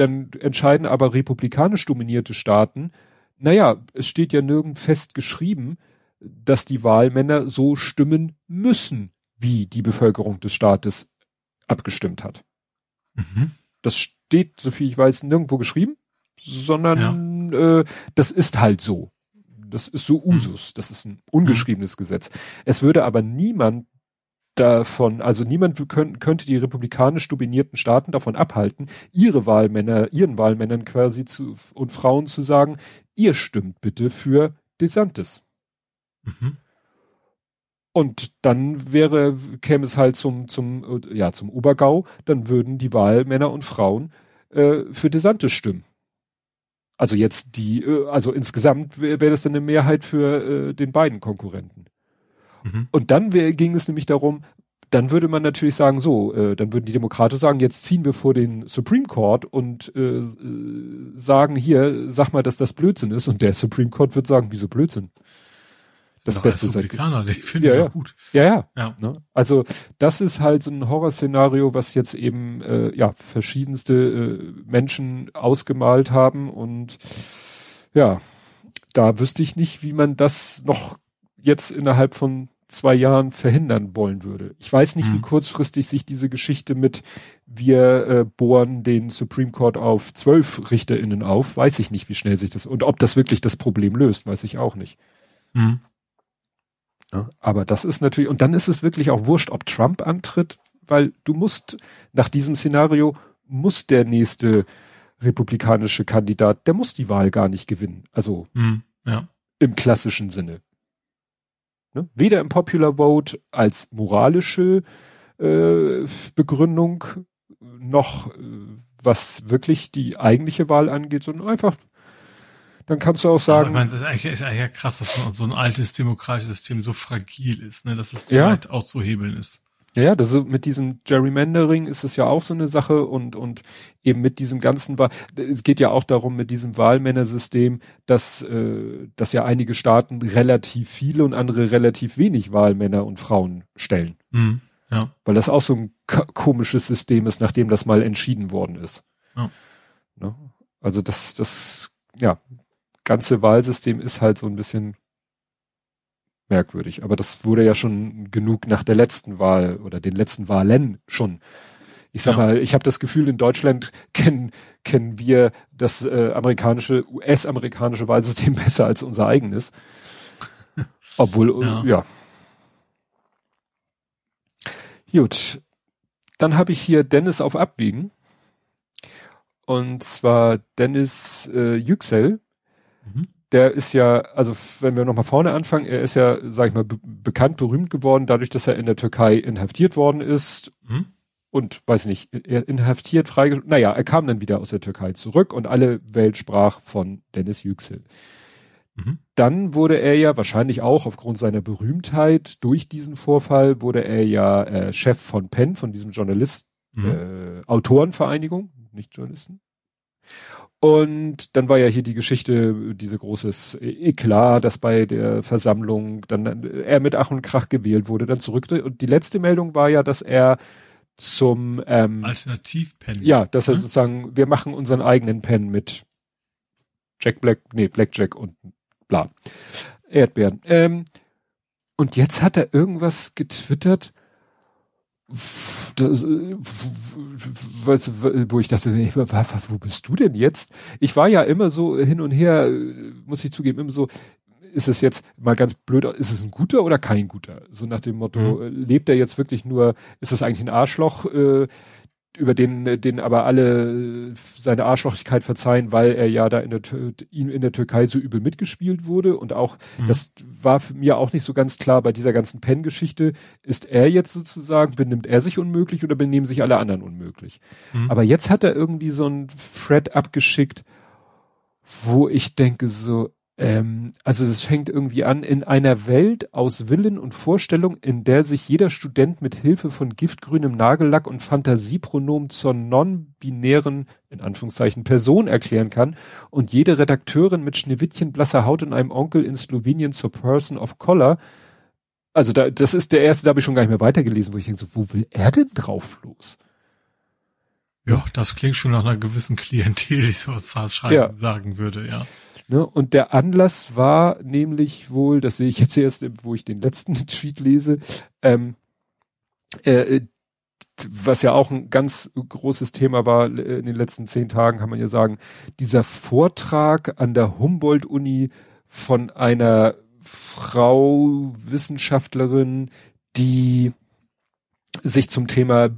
dann entscheiden aber republikanisch dominierte Staaten, naja, es steht ja nirgend fest geschrieben, dass die Wahlmänner so stimmen müssen, wie die Bevölkerung des Staates abgestimmt hat. Mhm. Das steht, so viel ich weiß, nirgendwo geschrieben, sondern ja. äh, das ist halt so. Das ist so mhm. Usus. Das ist ein ungeschriebenes mhm. Gesetz. Es würde aber niemand davon, also niemand könnt, könnte die republikanisch dominierten Staaten davon abhalten, ihre Wahlmänner, ihren Wahlmännern quasi zu, und Frauen zu sagen, ihr stimmt bitte für DeSantis. Mhm. Und dann wäre, käme es halt zum, zum, ja, zum Obergau, dann würden die Wahlmänner und Frauen äh, für DeSantis stimmen. Also jetzt die, äh, also insgesamt wäre wär das dann eine Mehrheit für äh, den beiden Konkurrenten. Mhm. Und dann wär, ging es nämlich darum, dann würde man natürlich sagen, so, äh, dann würden die Demokraten sagen, jetzt ziehen wir vor den Supreme Court und äh, äh sagen hier, sag mal, dass das Blödsinn ist. Und der Supreme Court wird sagen, wieso Blödsinn? das Doch Beste seit. Die finde ja, ja. gut. Ja, ja. ja. Ne? Also das ist halt so ein Horrorszenario, was jetzt eben äh, ja verschiedenste äh, Menschen ausgemalt haben und ja, da wüsste ich nicht, wie man das noch jetzt innerhalb von zwei Jahren verhindern wollen würde. Ich weiß nicht, mhm. wie kurzfristig sich diese Geschichte mit wir äh, bohren den Supreme Court auf zwölf RichterInnen auf, weiß ich nicht, wie schnell sich das und ob das wirklich das Problem löst, weiß ich auch nicht. Mhm. Ja, aber das ist natürlich, und dann ist es wirklich auch wurscht, ob Trump antritt, weil du musst, nach diesem Szenario, muss der nächste republikanische Kandidat, der muss die Wahl gar nicht gewinnen. Also hm, ja. im klassischen Sinne. Ne? Weder im Popular Vote als moralische äh, Begründung noch äh, was wirklich die eigentliche Wahl angeht, sondern einfach dann kannst du auch sagen. Aber ich meine, das ist eigentlich, ist eigentlich krass, dass so ein altes demokratisches System so fragil ist, ne, dass es so ja. leicht auszuhebeln ist. Ja, das ist, mit diesem Gerrymandering ist es ja auch so eine Sache und, und eben mit diesem ganzen, es geht ja auch darum, mit diesem Wahlmännersystem, dass, äh, dass ja einige Staaten relativ viele und andere relativ wenig Wahlmänner und Frauen stellen. Mhm, ja. Weil das auch so ein komisches System ist, nachdem das mal entschieden worden ist. Ja. Ne? Also das, das, ja, ganze Wahlsystem ist halt so ein bisschen merkwürdig. Aber das wurde ja schon genug nach der letzten Wahl oder den letzten Wahlen schon. Ich sag ja. mal, ich habe das Gefühl, in Deutschland kennen, kennen wir das äh, amerikanische, US-amerikanische Wahlsystem besser als unser eigenes. Obwohl, ja. ja. Gut. Dann habe ich hier Dennis auf Abwiegen. Und zwar Dennis äh, Yüksel. Mhm. Der ist ja, also wenn wir nochmal vorne anfangen, er ist ja, sag ich mal, bekannt, berühmt geworden, dadurch, dass er in der Türkei inhaftiert worden ist. Mhm. Und weiß nicht, er inhaftiert, freigestellt. Naja, er kam dann wieder aus der Türkei zurück und alle Welt sprach von Dennis Yüksel. Mhm. Dann wurde er ja wahrscheinlich auch aufgrund seiner Berühmtheit durch diesen Vorfall wurde er ja äh, Chef von PEN, von diesem Journalist, mhm. äh, Autorenvereinigung, nicht Journalisten. Und dann war ja hier die Geschichte, diese großes Eklat, dass bei der Versammlung dann er mit Ach und Krach gewählt wurde, dann zurück. Und die letzte Meldung war ja, dass er zum ähm, Alternativ-Pen. Ja, dass er mhm. sozusagen, wir machen unseren eigenen Pen mit Jack Black, nee, Blackjack und bla. Erdbeeren. Ähm, und jetzt hat er irgendwas getwittert, das, wo ich dachte, wo bist du denn jetzt? Ich war ja immer so hin und her, muss ich zugeben, immer so, ist es jetzt mal ganz blöd, ist es ein guter oder kein guter? So nach dem Motto, mhm. lebt er jetzt wirklich nur, ist es eigentlich ein Arschloch, äh, über den, den aber alle seine Arschlochigkeit verzeihen, weil er ja da in der, ihm in der Türkei so übel mitgespielt wurde und auch, mhm. das war für mir auch nicht so ganz klar bei dieser ganzen Pen-Geschichte, ist er jetzt sozusagen, benimmt er sich unmöglich oder benehmen sich alle anderen unmöglich? Mhm. Aber jetzt hat er irgendwie so ein Thread abgeschickt, wo ich denke so, ähm, also es fängt irgendwie an, in einer Welt aus Willen und Vorstellung, in der sich jeder Student mit Hilfe von giftgrünem Nagellack und Fantasiepronomen zur non-binären, in Anführungszeichen, Person erklären kann und jede Redakteurin mit Schneewittchen blasser Haut und einem Onkel in Slowenien zur Person of Color. Also da, das ist der erste, da habe ich schon gar nicht mehr weitergelesen, wo ich denke so, wo will er denn drauf los? Ja, das klingt schon nach einer gewissen Klientel, die so schreiben, ja. sagen würde, ja. Ne? Und der Anlass war nämlich wohl, das sehe ich jetzt erst, wo ich den letzten Tweet lese, ähm, äh, was ja auch ein ganz großes Thema war äh, in den letzten zehn Tagen, kann man ja sagen, dieser Vortrag an der Humboldt-Uni von einer Frau Wissenschaftlerin, die sich zum Thema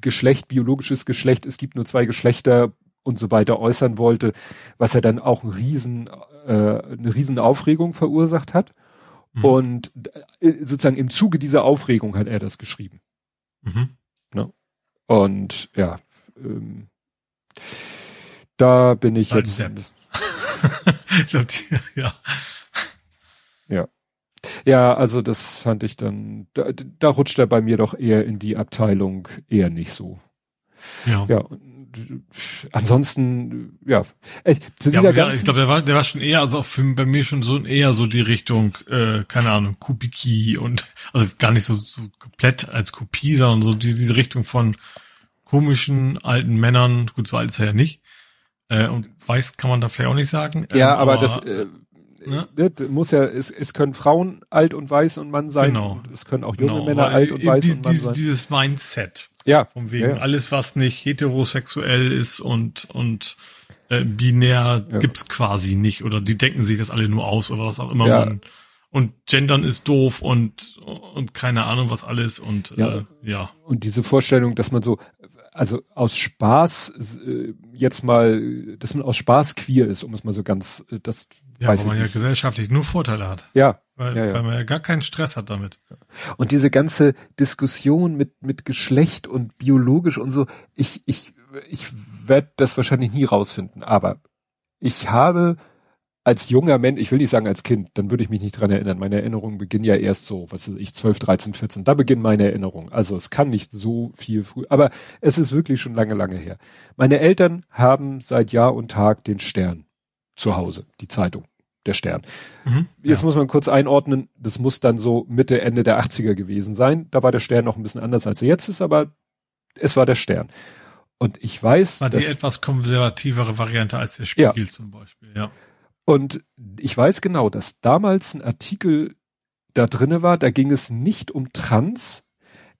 Geschlecht, biologisches Geschlecht, es gibt nur zwei Geschlechter, und so weiter äußern wollte, was er dann auch ein riesen, äh, eine riesen Aufregung verursacht hat. Mhm. Und äh, sozusagen im Zuge dieser Aufregung hat er das geschrieben. Mhm. Ne? Und ja, ähm, da bin ich jetzt. ich glaub, die, ja. Ja. Ja, also das fand ich dann, da, da rutscht er bei mir doch eher in die Abteilung eher nicht so. Ja. Ja, ansonsten, ja. Äh, zu dieser ja, ich glaube, der war, der war schon eher, also auch für, bei mir schon so eher so die Richtung, äh, keine Ahnung, Kubiki und also gar nicht so, so komplett als Kopie, sondern so die, diese Richtung von komischen alten Männern, gut, so alt ist er ja nicht. Äh, und weiß kann man da vielleicht auch nicht sagen. Ja, ähm, aber, aber das äh, Ne? ne? muss ja, es, es können Frauen alt und weiß und Mann sein. Genau. es können auch junge genau, Männer alt und weiß die, und Mann sein. Dieses Mindset. Ja. Von wegen ja. alles, was nicht heterosexuell ist und, und äh, binär ja. gibt's quasi nicht. Oder die denken sich das alle nur aus oder was auch immer ja. man. Und Gendern ist doof und, und keine Ahnung was alles und ja. Äh, ja. Und diese Vorstellung, dass man so, also aus Spaß äh, jetzt mal, dass man aus Spaß queer ist, um es mal so ganz, äh, das ja, weil man nicht. ja gesellschaftlich nur Vorteile hat. Ja. Weil, ja, ja. weil man ja gar keinen Stress hat damit. Und diese ganze Diskussion mit, mit Geschlecht und biologisch und so, ich, ich, ich werde das wahrscheinlich nie rausfinden, aber ich habe als junger Mensch, ich will nicht sagen als Kind, dann würde ich mich nicht dran erinnern. Meine Erinnerungen beginnen ja erst so, was weiß ich, 12, 13, 14. Da beginnen meine Erinnerungen. Also es kann nicht so viel früh, aber es ist wirklich schon lange, lange her. Meine Eltern haben seit Jahr und Tag den Stern zu Hause, die Zeitung, der Stern. Mhm, Jetzt ja. muss man kurz einordnen, das muss dann so Mitte, Ende der 80er gewesen sein. Da war der Stern noch ein bisschen anders als er jetzt ist, aber es war der Stern. Und ich weiß, war die etwas konservativere Variante als der Spiegel ja. zum Beispiel, ja. Und ich weiß genau, dass damals ein Artikel da drinne war, da ging es nicht um Trans.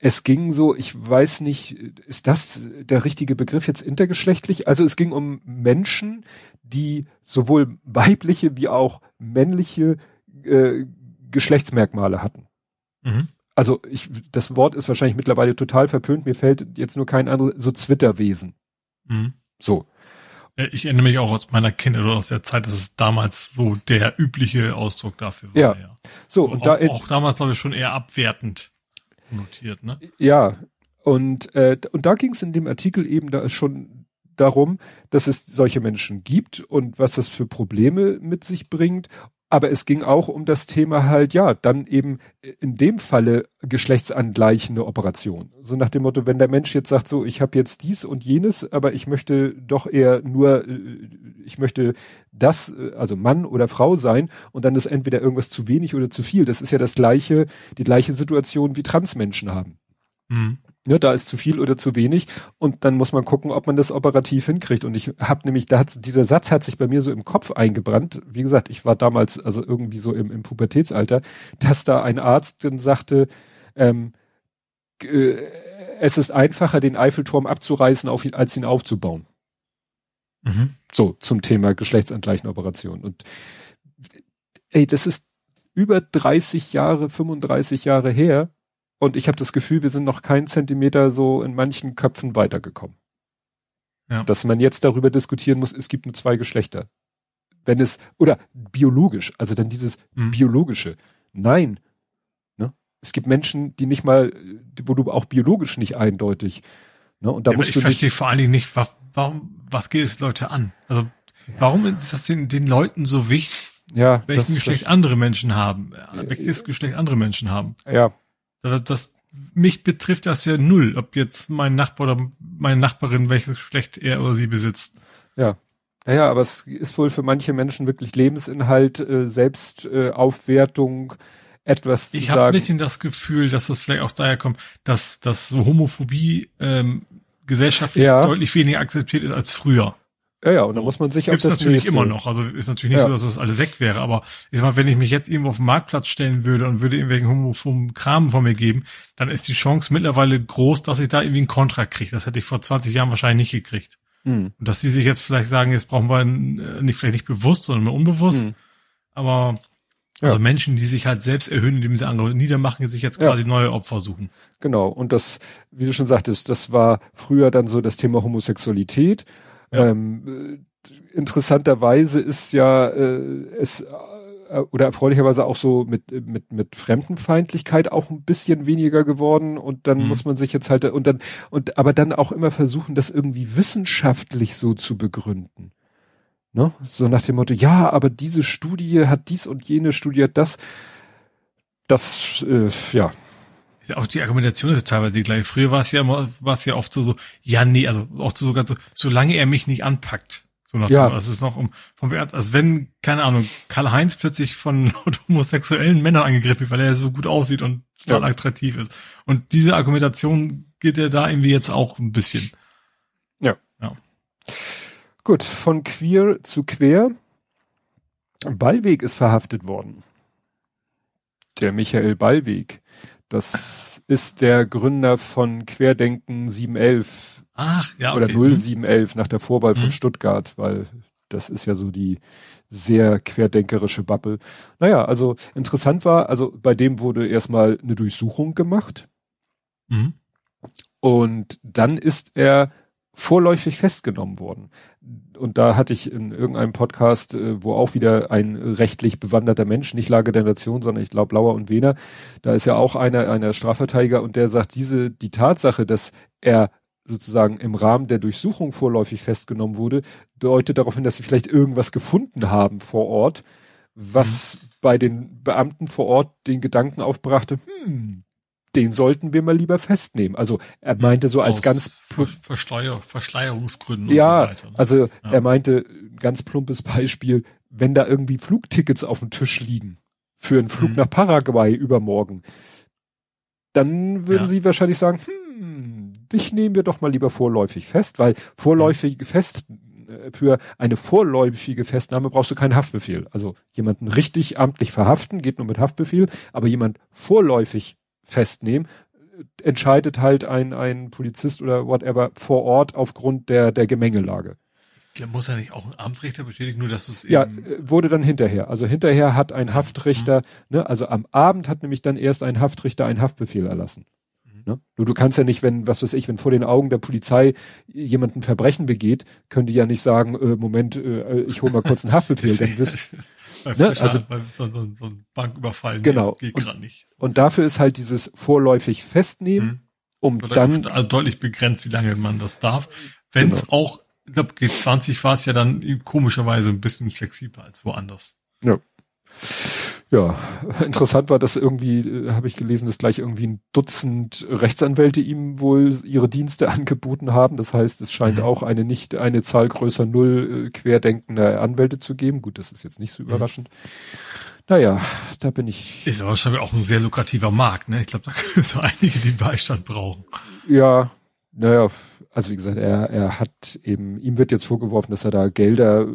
Es ging so, ich weiß nicht, ist das der richtige Begriff jetzt intergeschlechtlich? Also es ging um Menschen, die sowohl weibliche wie auch männliche äh, Geschlechtsmerkmale hatten. Mhm. also ich, das Wort ist wahrscheinlich mittlerweile total verpönt, mir fällt jetzt nur kein anderes, so Zwitterwesen. Mhm. So. Ich erinnere mich auch aus meiner Kindheit oder aus der Zeit, dass es damals so der übliche Ausdruck dafür war. Ja. ja. So, und, und auch, da. Auch damals, glaube ich, schon eher abwertend notiert, ne? Ja. Und, äh, und da ging es in dem Artikel eben da schon darum, dass es solche Menschen gibt und was das für Probleme mit sich bringt aber es ging auch um das Thema halt, ja, dann eben in dem Falle geschlechtsangleichende Operation. So nach dem Motto, wenn der Mensch jetzt sagt, so, ich habe jetzt dies und jenes, aber ich möchte doch eher nur, äh, ich möchte das, äh, also Mann oder Frau sein und dann ist entweder irgendwas zu wenig oder zu viel. Das ist ja das gleiche, die gleiche Situation wie Transmenschen haben. Mhm. Ne, da ist zu viel oder zu wenig und dann muss man gucken, ob man das operativ hinkriegt. Und ich habe nämlich, da hat dieser Satz hat sich bei mir so im Kopf eingebrannt. Wie gesagt, ich war damals also irgendwie so im, im Pubertätsalter, dass da ein Arzt dann sagte, ähm, äh, es ist einfacher, den Eiffelturm abzureißen, auf, als ihn aufzubauen. Mhm. So zum Thema geschlechtsangleichende Operation. Und ey, das ist über 30 Jahre, 35 Jahre her und ich habe das Gefühl, wir sind noch keinen Zentimeter so in manchen Köpfen weitergekommen. Ja. Dass man jetzt darüber diskutieren muss, es gibt nur zwei Geschlechter. Wenn es, oder biologisch, also dann dieses mhm. biologische. Nein. Ne? Es gibt Menschen, die nicht mal, wo du auch biologisch nicht eindeutig. Ne? Und da ja, musst ich du verstehe vor allen Dingen nicht, was, warum, was geht es Leute an? Also, warum ist das den, den Leuten so wichtig, ja, welchen Geschlecht andere Menschen haben, welches Geschlecht andere Menschen haben? Ja, das, mich betrifft das ja null, ob jetzt mein Nachbar oder meine Nachbarin welches Geschlecht er oder sie besitzt. Ja. Naja, aber es ist wohl für manche Menschen wirklich Lebensinhalt, äh, Selbstaufwertung, äh, etwas zu ich sagen. Ich habe ein bisschen das Gefühl, dass das vielleicht auch daher kommt, dass, dass Homophobie ähm, gesellschaftlich ja. deutlich weniger akzeptiert ist als früher. Ja, ja, und da muss man sich Gibt's auf das natürlich nächste. immer noch. Also ist natürlich nicht ja. so, dass das alles weg wäre. Aber ich sag mal, wenn ich mich jetzt irgendwo auf den Marktplatz stellen würde und würde irgendwelchen homophoben Kram von mir geben, dann ist die Chance mittlerweile groß, dass ich da irgendwie einen Kontra kriege. Das hätte ich vor 20 Jahren wahrscheinlich nicht gekriegt. Mhm. Und dass die sich jetzt vielleicht sagen, jetzt brauchen wir äh, nicht vielleicht nicht bewusst, sondern mehr unbewusst. Mhm. Aber also ja. Menschen, die sich halt selbst erhöhen, indem sie andere niedermachen, sich jetzt quasi ja. neue Opfer suchen. Genau. Und das, wie du schon sagtest, das war früher dann so das Thema Homosexualität. Ja. Ähm, interessanterweise ist ja äh, es äh, oder erfreulicherweise auch so mit mit mit Fremdenfeindlichkeit auch ein bisschen weniger geworden und dann mhm. muss man sich jetzt halt und dann und aber dann auch immer versuchen, das irgendwie wissenschaftlich so zu begründen. Ne? So nach dem Motto, ja, aber diese Studie hat dies und jene Studie hat das. Das, äh, ja, auch die Argumentation ist teilweise die gleiche. Früher war es ja immer, war es ja oft so, so, ja, nee, also auch so ganz so, solange er mich nicht anpackt. So nach ja. dem, also es ist noch um, vom Wert, als wenn, keine Ahnung, Karl-Heinz plötzlich von homosexuellen Männern angegriffen wird, weil er so gut aussieht und total ja. attraktiv ist. Und diese Argumentation geht ja da irgendwie jetzt auch ein bisschen. Ja. ja. Gut, von queer zu quer. Ballweg ist verhaftet worden. Der Michael Ballweg. Das ist der Gründer von Querdenken 711. Ach, ja, okay. Oder 0711 nach der Vorwahl mhm. von Stuttgart, weil das ist ja so die sehr querdenkerische Bubble. Naja, also interessant war, also bei dem wurde erstmal eine Durchsuchung gemacht. Mhm. Und dann ist er vorläufig festgenommen worden. Und da hatte ich in irgendeinem Podcast, äh, wo auch wieder ein rechtlich bewanderter Mensch, nicht Lage der Nation, sondern ich glaube Lauer und Wehner, da ist ja auch einer, einer Strafverteidiger und der sagt, diese, die Tatsache, dass er sozusagen im Rahmen der Durchsuchung vorläufig festgenommen wurde, deutet darauf hin, dass sie vielleicht irgendwas gefunden haben vor Ort, was mhm. bei den Beamten vor Ort den Gedanken aufbrachte, hm, den sollten wir mal lieber festnehmen. Also er meinte so als Aus ganz Versteuer, Verschleierungsgründen. Ja, so weiter, ne? also ja. er meinte ganz plumpes Beispiel, wenn da irgendwie Flugtickets auf dem Tisch liegen für einen Flug mhm. nach Paraguay übermorgen, dann würden ja. sie wahrscheinlich sagen, hm, dich nehmen wir doch mal lieber vorläufig fest, weil vorläufig mhm. fest äh, für eine vorläufige Festnahme brauchst du keinen Haftbefehl. Also jemanden richtig amtlich verhaften geht nur mit Haftbefehl, aber jemand vorläufig festnehmen, entscheidet halt ein, ein Polizist oder whatever vor Ort aufgrund der, der Gemengelage. Der muss ja nicht auch ein Amtsrichter bestätigen, nur dass du es Ja, äh, wurde dann hinterher. Also hinterher hat ein Haftrichter, mhm. ne, also am Abend hat nämlich dann erst ein Haftrichter einen Haftbefehl erlassen. Ne? Nur du kannst ja nicht, wenn, was weiß ich, wenn vor den Augen der Polizei jemand ein Verbrechen begeht, können die ja nicht sagen, äh, Moment, äh, ich hole mal kurz einen Haftbefehl, dann wirst ne? also so, so, so ein Banküberfall genau. geht gerade nicht. Und dafür ist halt dieses vorläufig festnehmen, mhm. um dann also deutlich begrenzt, wie lange man das darf. Wenn es genau. auch ich glaube, G20 war es ja dann komischerweise ein bisschen flexibler als woanders. Ja. Ja, interessant war, dass irgendwie, äh, habe ich gelesen, dass gleich irgendwie ein Dutzend Rechtsanwälte ihm wohl ihre Dienste angeboten haben. Das heißt, es scheint mhm. auch eine nicht eine Zahl größer null äh, querdenkender Anwälte zu geben. Gut, das ist jetzt nicht so mhm. überraschend. Naja, da bin ich. Ist aber wahrscheinlich auch ein sehr lukrativer Markt, ne? Ich glaube, da können so einige, die Beistand brauchen. Ja, naja, also wie gesagt, er, er hat eben, ihm wird jetzt vorgeworfen, dass er da Gelder,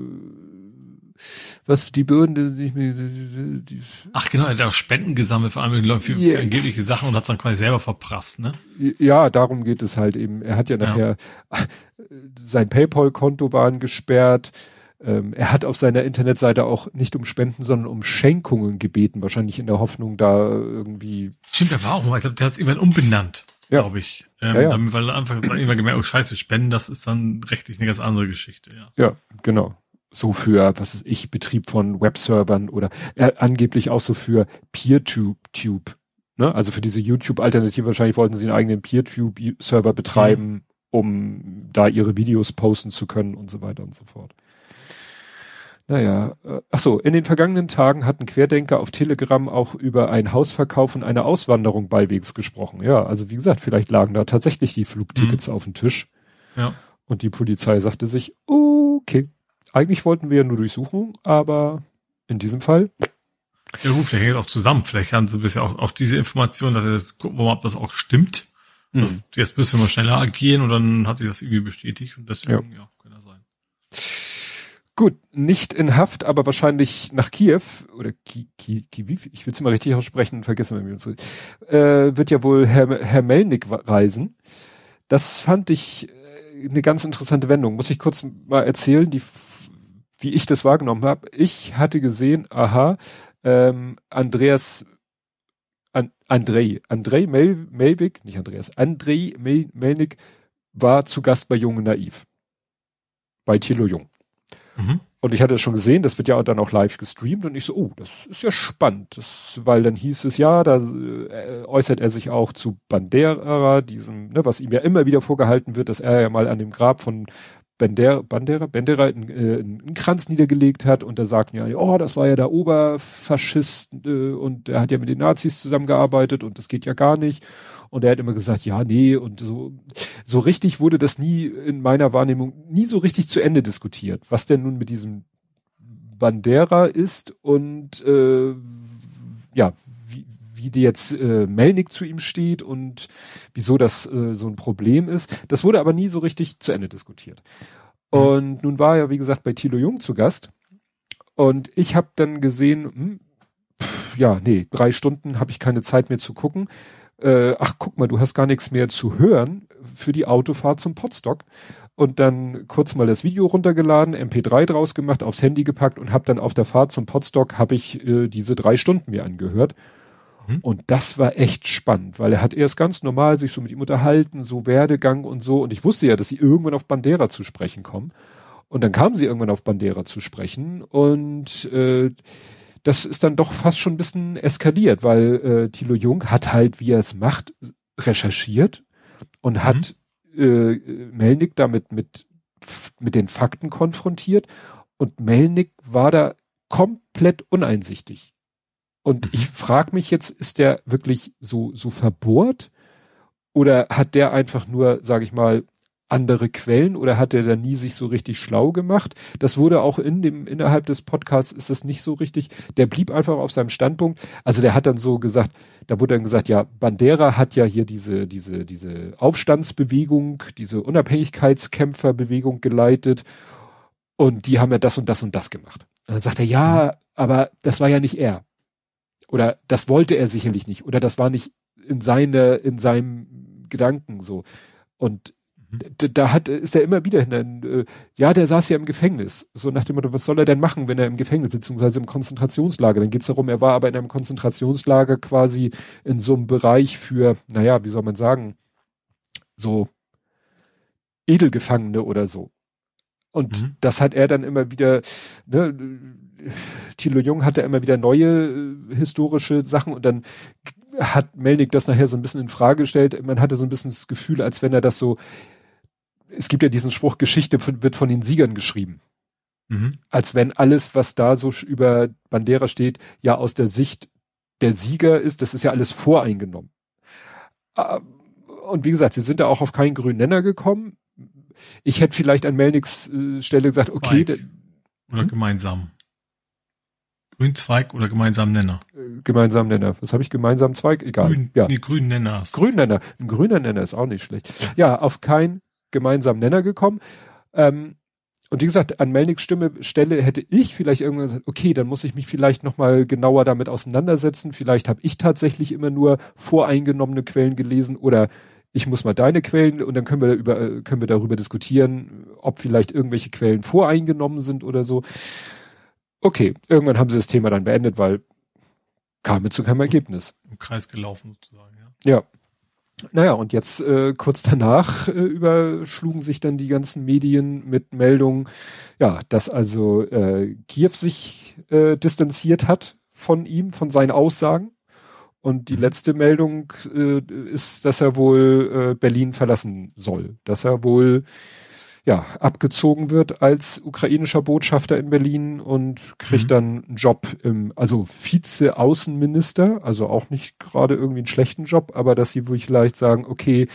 was die Bürden nicht mehr. Die, Ach genau, er hat auch Spenden gesammelt, vor allem für, für yeah. angebliche Sachen und hat es dann quasi selber verprasst, ne? Ja, darum geht es halt eben. Er hat ja nachher ja. sein PayPal-Konto waren gesperrt. Ähm, er hat auf seiner Internetseite auch nicht um Spenden, sondern um Schenkungen gebeten, wahrscheinlich in der Hoffnung, da irgendwie. Stimmt, der war auch mal, ich glaube, der hat es irgendwann umbenannt ja. glaube ich. Ähm, ja, ja. Damit, weil er einfach immer gemerkt, oh scheiße, Spenden, das ist dann rechtlich eine ganz andere Geschichte, ja. Ja, genau. So für, was ist ich, Betrieb von Webservern oder äh, angeblich auch so für PeerTube, ne? Also für diese YouTube-Alternative wahrscheinlich wollten sie einen eigenen PeerTube-Server betreiben, mhm. um da ihre Videos posten zu können und so weiter und so fort. Naja, äh, ach so, in den vergangenen Tagen hatten Querdenker auf Telegram auch über einen Hausverkauf und eine Auswanderung beiwegs gesprochen. Ja, also wie gesagt, vielleicht lagen da tatsächlich die Flugtickets mhm. auf dem Tisch. Ja. Und die Polizei sagte sich, okay, eigentlich wollten wir ja nur Durchsuchung, aber in diesem Fall. Ja gut, vielleicht hängt auch zusammen. Vielleicht haben sie bisher auch, auch diese Information, dass jetzt gucken wir mal, ob das auch stimmt. Mhm. Also jetzt müssen wir mal schneller agieren und dann hat sich das irgendwie bestätigt und deswegen, ja, ja kann das sein. Gut, nicht in Haft, aber wahrscheinlich nach Kiew oder Ki, Ki, Kiew, ich will es mal richtig aussprechen, vergessen wir uns, äh, wird ja wohl Herr, Herr Melnick reisen. Das fand ich äh, eine ganz interessante Wendung. Muss ich kurz mal erzählen, die, wie ich das wahrgenommen habe. Ich hatte gesehen, aha, ähm, Andreas An, Andrei, Andrei Mel, Melvik, nicht Andreas, Andrei Mel, Melnick war zu Gast bei Jung und Naiv. Bei Thilo Jung. Mhm. Und ich hatte es schon gesehen, das wird ja dann auch live gestreamt und ich so, oh, das ist ja spannend, das, weil dann hieß es ja, da äh, äußert er sich auch zu Bandera, diesem, ne, was ihm ja immer wieder vorgehalten wird, dass er ja mal an dem Grab von Bandera, Bandera, Bandera einen, äh, einen Kranz niedergelegt hat und da sagten ja, oh, das war ja der Oberfaschist äh, und er hat ja mit den Nazis zusammengearbeitet und das geht ja gar nicht. Und er hat immer gesagt, ja, nee, und so, so richtig wurde das nie in meiner Wahrnehmung nie so richtig zu Ende diskutiert, was denn nun mit diesem Bandera ist und äh, ja, wie, die jetzt äh, Melnik zu ihm steht und wieso das äh, so ein Problem ist. Das wurde aber nie so richtig zu Ende diskutiert. Mhm. Und nun war er, wie gesagt, bei Thilo Jung zu Gast. Und ich habe dann gesehen, hm, pff, ja, nee, drei Stunden habe ich keine Zeit mehr zu gucken äh, ach guck mal, du hast gar nichts mehr zu hören für die Autofahrt zum Potstock und dann kurz mal das Video runtergeladen, MP3 draus gemacht, aufs Handy gepackt und habe dann auf der Fahrt zum Potstock habe ich äh, diese drei Stunden mir angehört. Mhm. Und das war echt spannend, weil er hat erst ganz normal sich so mit ihm unterhalten, so Werdegang und so. Und ich wusste ja, dass sie irgendwann auf Bandera zu sprechen kommen. Und dann kamen sie irgendwann auf Bandera zu sprechen und äh, das ist dann doch fast schon ein bisschen eskaliert, weil äh, Thilo Jung hat halt, wie er es macht, recherchiert und mhm. hat äh, Melnick damit mit, mit den Fakten konfrontiert und Melnick war da komplett uneinsichtig. Und mhm. ich frage mich jetzt, ist der wirklich so, so verbohrt? Oder hat der einfach nur, sage ich mal, andere Quellen oder hat er da nie sich so richtig schlau gemacht? Das wurde auch in dem, innerhalb des Podcasts ist es nicht so richtig. Der blieb einfach auf seinem Standpunkt. Also der hat dann so gesagt, da wurde dann gesagt, ja, Bandera hat ja hier diese, diese, diese Aufstandsbewegung, diese Unabhängigkeitskämpferbewegung geleitet und die haben ja das und das und das gemacht. Und dann sagt er, ja, mhm. aber das war ja nicht er. Oder das wollte er sicherlich nicht. Oder das war nicht in seine, in seinem Gedanken so. Und Da, da hat, ist er immer wieder hin, äh, ja, der saß ja im Gefängnis. So nach dem Motto, was soll er denn machen, wenn er im Gefängnis, beziehungsweise im Konzentrationslager? Dann geht's darum, er war aber in einem Konzentrationslager quasi in so einem Bereich für, naja, wie soll man sagen, so Edelgefangene oder so. Und mhm. das hat er dann immer wieder, ne, Thilo Jung hatte immer wieder neue äh, historische Sachen und dann hat Melnick das nachher so ein bisschen in Frage gestellt. Man hatte so ein bisschen das Gefühl, als wenn er das so, es gibt ja diesen Spruch, Geschichte wird von den Siegern geschrieben. Mhm. Als wenn alles, was da so über Bandera steht, ja aus der Sicht der Sieger ist, das ist ja alles voreingenommen. Ah, und wie gesagt, sie sind da auch auf keinen grünen Nenner gekommen. Ich hätte vielleicht an Melnicks äh, Stelle gesagt, okay. Oder hm? gemeinsam. Grünzweig oder gemeinsam Nenner? Äh, gemeinsam Nenner. Was habe ich? Gemeinsam Zweig? Egal. Grün, ja. Nee, grünen Nenner. Grün Nenner. Ein grüner Nenner ist auch nicht schlecht. Ja, auf keinen gemeinsamen Nenner gekommen. Ähm, und wie gesagt, an Melniks Stimme Stelle hätte ich vielleicht irgendwann gesagt, okay, dann muss ich mich vielleicht nochmal genauer damit auseinandersetzen. Vielleicht habe ich tatsächlich immer nur voreingenommene Quellen gelesen oder ich muss mal deine Quellen und dann können wir über, äh, können wir darüber diskutieren, ob vielleicht irgendwelche Quellen voreingenommen sind oder so. Okay, irgendwann haben sie das Thema dann beendet, weil kam zu keinem Ergebnis. Im Kreis gelaufen sozusagen, ja. Ja. Naja, und jetzt äh, kurz danach äh, überschlugen sich dann die ganzen Medien mit Meldungen, ja, dass also äh, Kiew sich äh, distanziert hat von ihm, von seinen Aussagen. Und die mhm. letzte Meldung äh, ist, dass er wohl äh, Berlin verlassen soll, dass er wohl ja, abgezogen wird als ukrainischer Botschafter in Berlin und kriegt mhm. dann einen Job im, also Vize-Außenminister, also auch nicht gerade irgendwie einen schlechten Job, aber dass sie wohl vielleicht sagen, okay,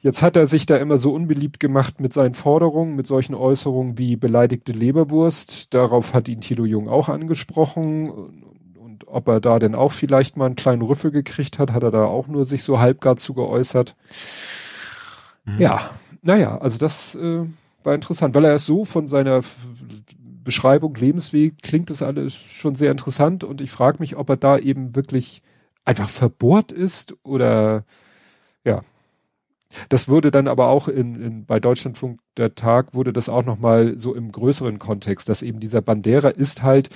jetzt hat er sich da immer so unbeliebt gemacht mit seinen Forderungen, mit solchen Äußerungen wie beleidigte Leberwurst. Darauf hat ihn Tilo Jung auch angesprochen. Und ob er da denn auch vielleicht mal einen kleinen Rüffel gekriegt hat, hat er da auch nur sich so halbgar zu geäußert. Mhm. Ja, naja, also das äh, war interessant, weil er es so von seiner Beschreibung, Lebensweg, klingt das alles schon sehr interessant und ich frage mich, ob er da eben wirklich einfach verbohrt ist oder ja. Das würde dann aber auch in, in bei Deutschlandfunk der Tag wurde das auch nochmal so im größeren Kontext, dass eben dieser Bandera ist halt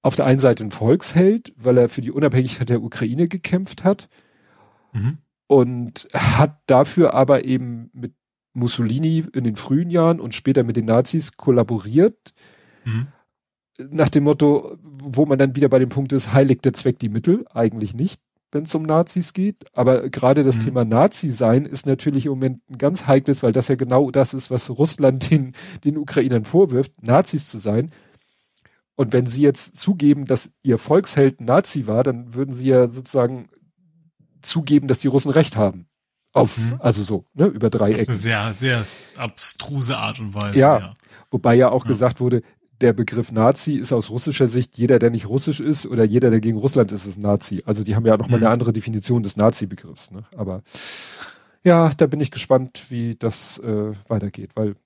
auf der einen Seite ein Volksheld, weil er für die Unabhängigkeit der Ukraine gekämpft hat. Mhm und hat dafür aber eben mit Mussolini in den frühen Jahren und später mit den Nazis kollaboriert. Mhm. Nach dem Motto, wo man dann wieder bei dem Punkt ist, heiligt der Zweck die Mittel? Eigentlich nicht, wenn es um Nazis geht. Aber gerade das mhm. Thema Nazi-Sein ist natürlich im Moment ein ganz heikles, weil das ja genau das ist, was Russland den, den Ukrainern vorwirft, Nazis zu sein. Und wenn sie jetzt zugeben, dass ihr Volksheld Nazi war, dann würden sie ja sozusagen zugeben, dass die Russen recht haben. Auf, mhm. also so, ne, über drei Ecken. Sehr, sehr abstruse Art und Weise. Ja. ja. Wobei ja auch ja. gesagt wurde, der Begriff Nazi ist aus russischer Sicht jeder, der nicht russisch ist oder jeder, der gegen Russland ist, ist Nazi. Also die haben ja nochmal mhm. eine andere Definition des Nazi-Begriffs. Ne? Aber ja, da bin ich gespannt, wie das äh, weitergeht, weil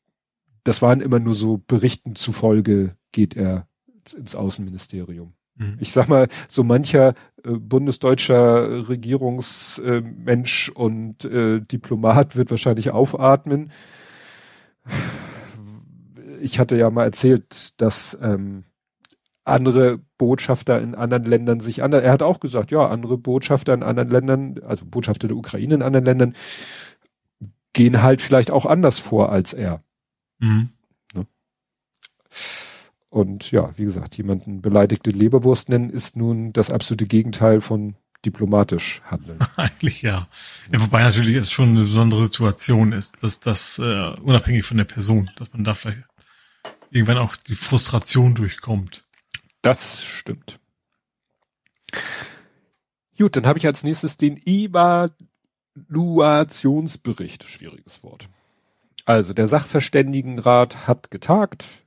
das waren immer nur so Berichten zufolge geht er ins Außenministerium. Mhm. Ich sag mal, so mancher äh, bundesdeutscher Regierungsmensch äh, und äh, Diplomat wird wahrscheinlich aufatmen. Ich hatte ja mal erzählt, dass ähm, andere Botschafter in anderen Ländern sich anders, er hat auch gesagt, ja, andere Botschafter in anderen Ländern, also Botschafter der Ukraine in anderen Ländern, gehen halt vielleicht auch anders vor als er. Mhm. Und ja, wie gesagt, jemanden beleidigte Leberwurst nennen, ist nun das absolute Gegenteil von diplomatisch handeln. Eigentlich ja. ja. Wobei natürlich es schon eine besondere Situation ist, dass das äh, unabhängig von der Person, dass man da vielleicht irgendwann auch die Frustration durchkommt. Das stimmt. Gut, dann habe ich als nächstes den Evaluationsbericht. Schwieriges Wort. Also der Sachverständigenrat hat getagt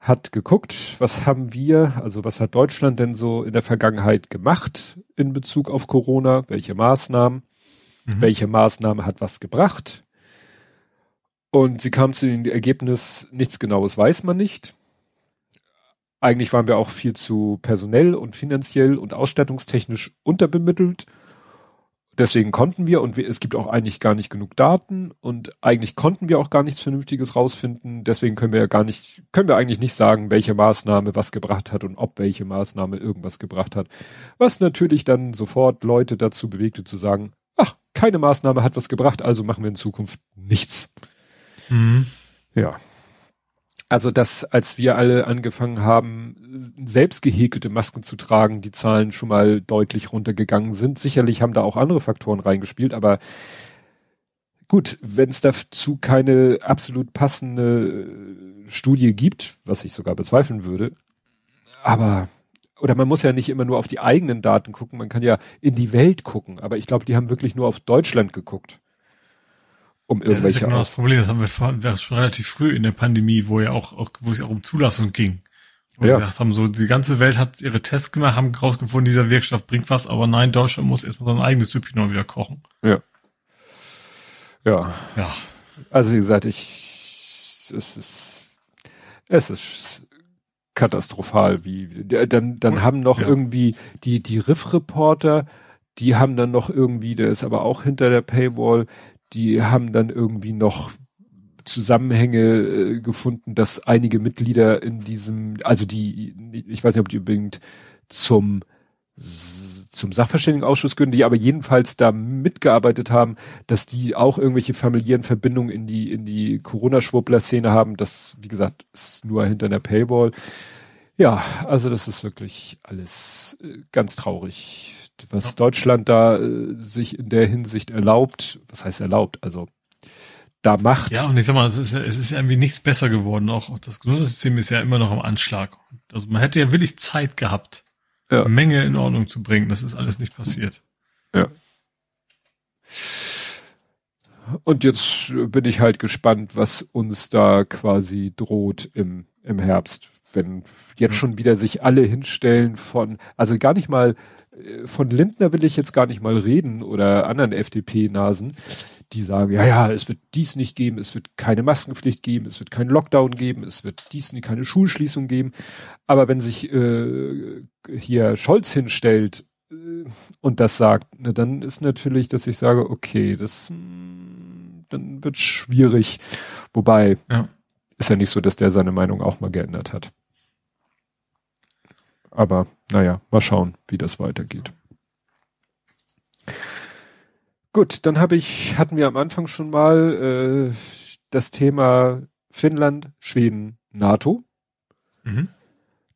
hat geguckt, was haben wir, also was hat Deutschland denn so in der Vergangenheit gemacht in Bezug auf Corona, welche Maßnahmen, mhm. welche Maßnahme hat was gebracht. Und sie kam zu dem Ergebnis, nichts Genaues weiß man nicht. Eigentlich waren wir auch viel zu personell und finanziell und ausstattungstechnisch unterbemittelt. Deswegen konnten wir und wir, es gibt auch eigentlich gar nicht genug Daten und eigentlich konnten wir auch gar nichts Vernünftiges rausfinden. Deswegen können wir ja gar nicht, können wir eigentlich nicht sagen, welche Maßnahme was gebracht hat und ob welche Maßnahme irgendwas gebracht hat. Was natürlich dann sofort Leute dazu bewegte zu sagen, ach, keine Maßnahme hat was gebracht, also machen wir in Zukunft nichts. Mhm. Ja. Also dass, als wir alle angefangen haben, selbst gehäkelte Masken zu tragen, die Zahlen schon mal deutlich runtergegangen sind. Sicherlich haben da auch andere Faktoren reingespielt, aber gut, wenn es dazu keine absolut passende Studie gibt, was ich sogar bezweifeln würde, aber oder man muss ja nicht immer nur auf die eigenen Daten gucken, man kann ja in die Welt gucken, aber ich glaube, die haben wirklich nur auf Deutschland geguckt um irgendwelche. Ja, das ist ja genau das Problem, das haben wir vor, schon relativ früh in der Pandemie, wo ja auch, auch wo es ja auch um Zulassung ging. Wo ja. gesagt haben, so die ganze Welt hat ihre Tests gemacht, haben rausgefunden, dieser Wirkstoff bringt was, aber nein, Deutschland muss erstmal sein eigenes Süppchen neu wieder kochen. Ja. Ja. Ja. Also wie gesagt, ich es ist es ist katastrophal, wie dann dann Und, haben noch ja. irgendwie die die Riff Reporter, die haben dann noch irgendwie, der ist aber auch hinter der Paywall, die haben dann irgendwie noch Zusammenhänge äh, gefunden, dass einige Mitglieder in diesem, also die, ich weiß nicht, ob die unbedingt zum zum Sachverständigenausschuss gehören, die aber jedenfalls da mitgearbeitet haben, dass die auch irgendwelche familiären Verbindungen in die in die Corona-Schwurbler-Szene haben. Das, wie gesagt, ist nur hinter der Paywall. Ja, also das ist wirklich alles äh, ganz traurig was ja. Deutschland da äh, sich in der Hinsicht erlaubt, was heißt erlaubt, also da macht. Ja, und ich sag mal, es ist, es ist irgendwie nichts besser geworden. Auch das Gesundheitssystem ist ja immer noch am Anschlag. Also man hätte ja wirklich Zeit gehabt, ja. eine Menge in Ordnung zu bringen. Das ist alles nicht passiert. Ja. Und jetzt bin ich halt gespannt, was uns da quasi droht im, im Herbst. Wenn jetzt schon wieder sich alle hinstellen von, also gar nicht mal von Lindner will ich jetzt gar nicht mal reden oder anderen FDP-Nasen, die sagen, ja, ja, es wird dies nicht geben, es wird keine Maskenpflicht geben, es wird keinen Lockdown geben, es wird dies nicht, keine Schulschließung geben. Aber wenn sich äh, hier Scholz hinstellt äh, und das sagt, ne, dann ist natürlich, dass ich sage, okay, das mh, hm, dann wird schwierig. Wobei ja. ist ja nicht so, dass der seine Meinung auch mal geändert hat. Aber naja, mal schauen, wie das weitergeht. Gut, dann habe ich, hatten wir am Anfang schon mal äh, das Thema Finnland, Schweden, NATO. Mhm.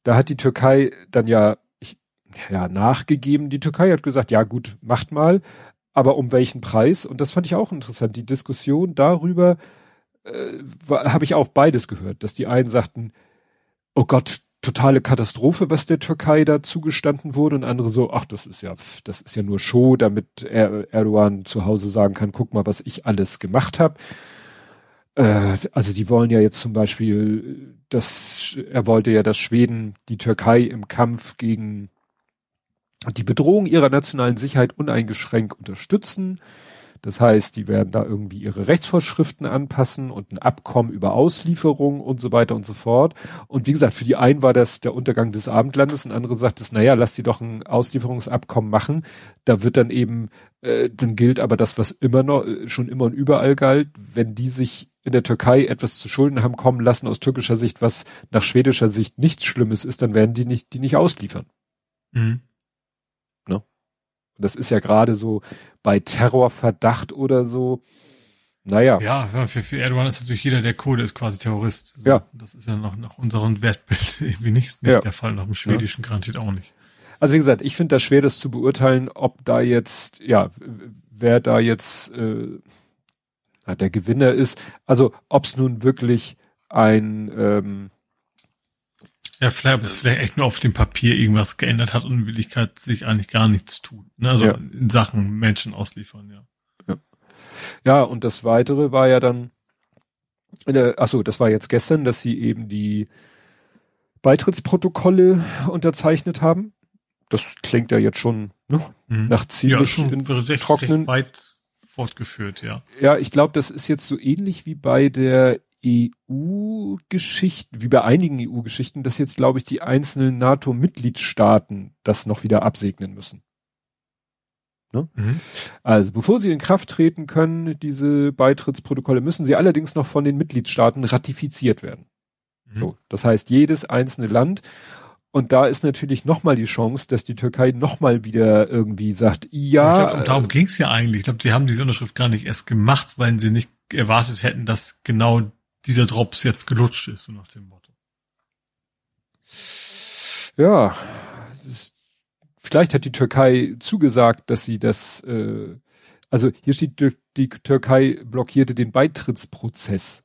Da hat die Türkei dann ja, ich, ja nachgegeben. Die Türkei hat gesagt, ja gut, macht mal, aber um welchen Preis? Und das fand ich auch interessant. Die Diskussion darüber äh, habe ich auch beides gehört, dass die einen sagten, oh Gott, totale Katastrophe, was der Türkei da zugestanden wurde und andere so, ach, das ist ja, das ist ja nur Show, damit er, Erdogan zu Hause sagen kann, guck mal, was ich alles gemacht habe. Äh, also die wollen ja jetzt zum Beispiel, dass er wollte ja, dass Schweden die Türkei im Kampf gegen die Bedrohung ihrer nationalen Sicherheit uneingeschränkt unterstützen. Das heißt, die werden da irgendwie ihre Rechtsvorschriften anpassen und ein Abkommen über Auslieferung und so weiter und so fort. Und wie gesagt, für die einen war das der Untergang des Abendlandes und andere sagt es, naja, lass die doch ein Auslieferungsabkommen machen. Da wird dann eben, äh, dann gilt aber das, was immer noch, äh, schon immer und überall galt, wenn die sich in der Türkei etwas zu Schulden haben kommen lassen aus türkischer Sicht, was nach schwedischer Sicht nichts Schlimmes ist, dann werden die nicht, die nicht ausliefern. Mhm. Das ist ja gerade so bei Terrorverdacht oder so. Naja. Ja, für, für Erdogan ist natürlich jeder, der Kohle ist, quasi Terrorist. Also, ja. Das ist ja noch nach unserem Wertbild irgendwie nicht, nicht ja. der Fall, nach dem schwedischen ja. garantiert auch nicht. Also wie gesagt, ich finde das schwer, das zu beurteilen, ob da jetzt, ja, wer da jetzt äh, der Gewinner ist. Also ob es nun wirklich ein ähm, ja, vielleicht, ob es vielleicht echt nur auf dem Papier irgendwas geändert hat und in Wirklichkeit sich eigentlich gar nichts tut. Ne? Also ja. in Sachen Menschen ausliefern, ja. ja. Ja, und das weitere war ja dann, äh, achso, das war jetzt gestern, dass sie eben die Beitrittsprotokolle unterzeichnet haben. Das klingt ja jetzt schon ne, mhm. nach ziemlich ja, schon recht, trockenen. Recht weit fortgeführt, ja. Ja, ich glaube, das ist jetzt so ähnlich wie bei der EU-Geschichten, wie bei einigen EU-Geschichten, dass jetzt, glaube ich, die einzelnen NATO-Mitgliedstaaten das noch wieder absegnen müssen. Ne? Mhm. Also bevor sie in Kraft treten können, diese Beitrittsprotokolle, müssen sie allerdings noch von den Mitgliedstaaten ratifiziert werden. Mhm. So, das heißt, jedes einzelne Land und da ist natürlich nochmal die Chance, dass die Türkei nochmal wieder irgendwie sagt, ja. Glaub, darum äh, ging es ja eigentlich. Ich glaube, die haben diese Unterschrift gar nicht erst gemacht, weil sie nicht erwartet hätten, dass genau dieser Drops jetzt gelutscht ist, so nach dem Motto. Ja, ist, vielleicht hat die Türkei zugesagt, dass sie das, äh, also hier steht, die Türkei blockierte den Beitrittsprozess.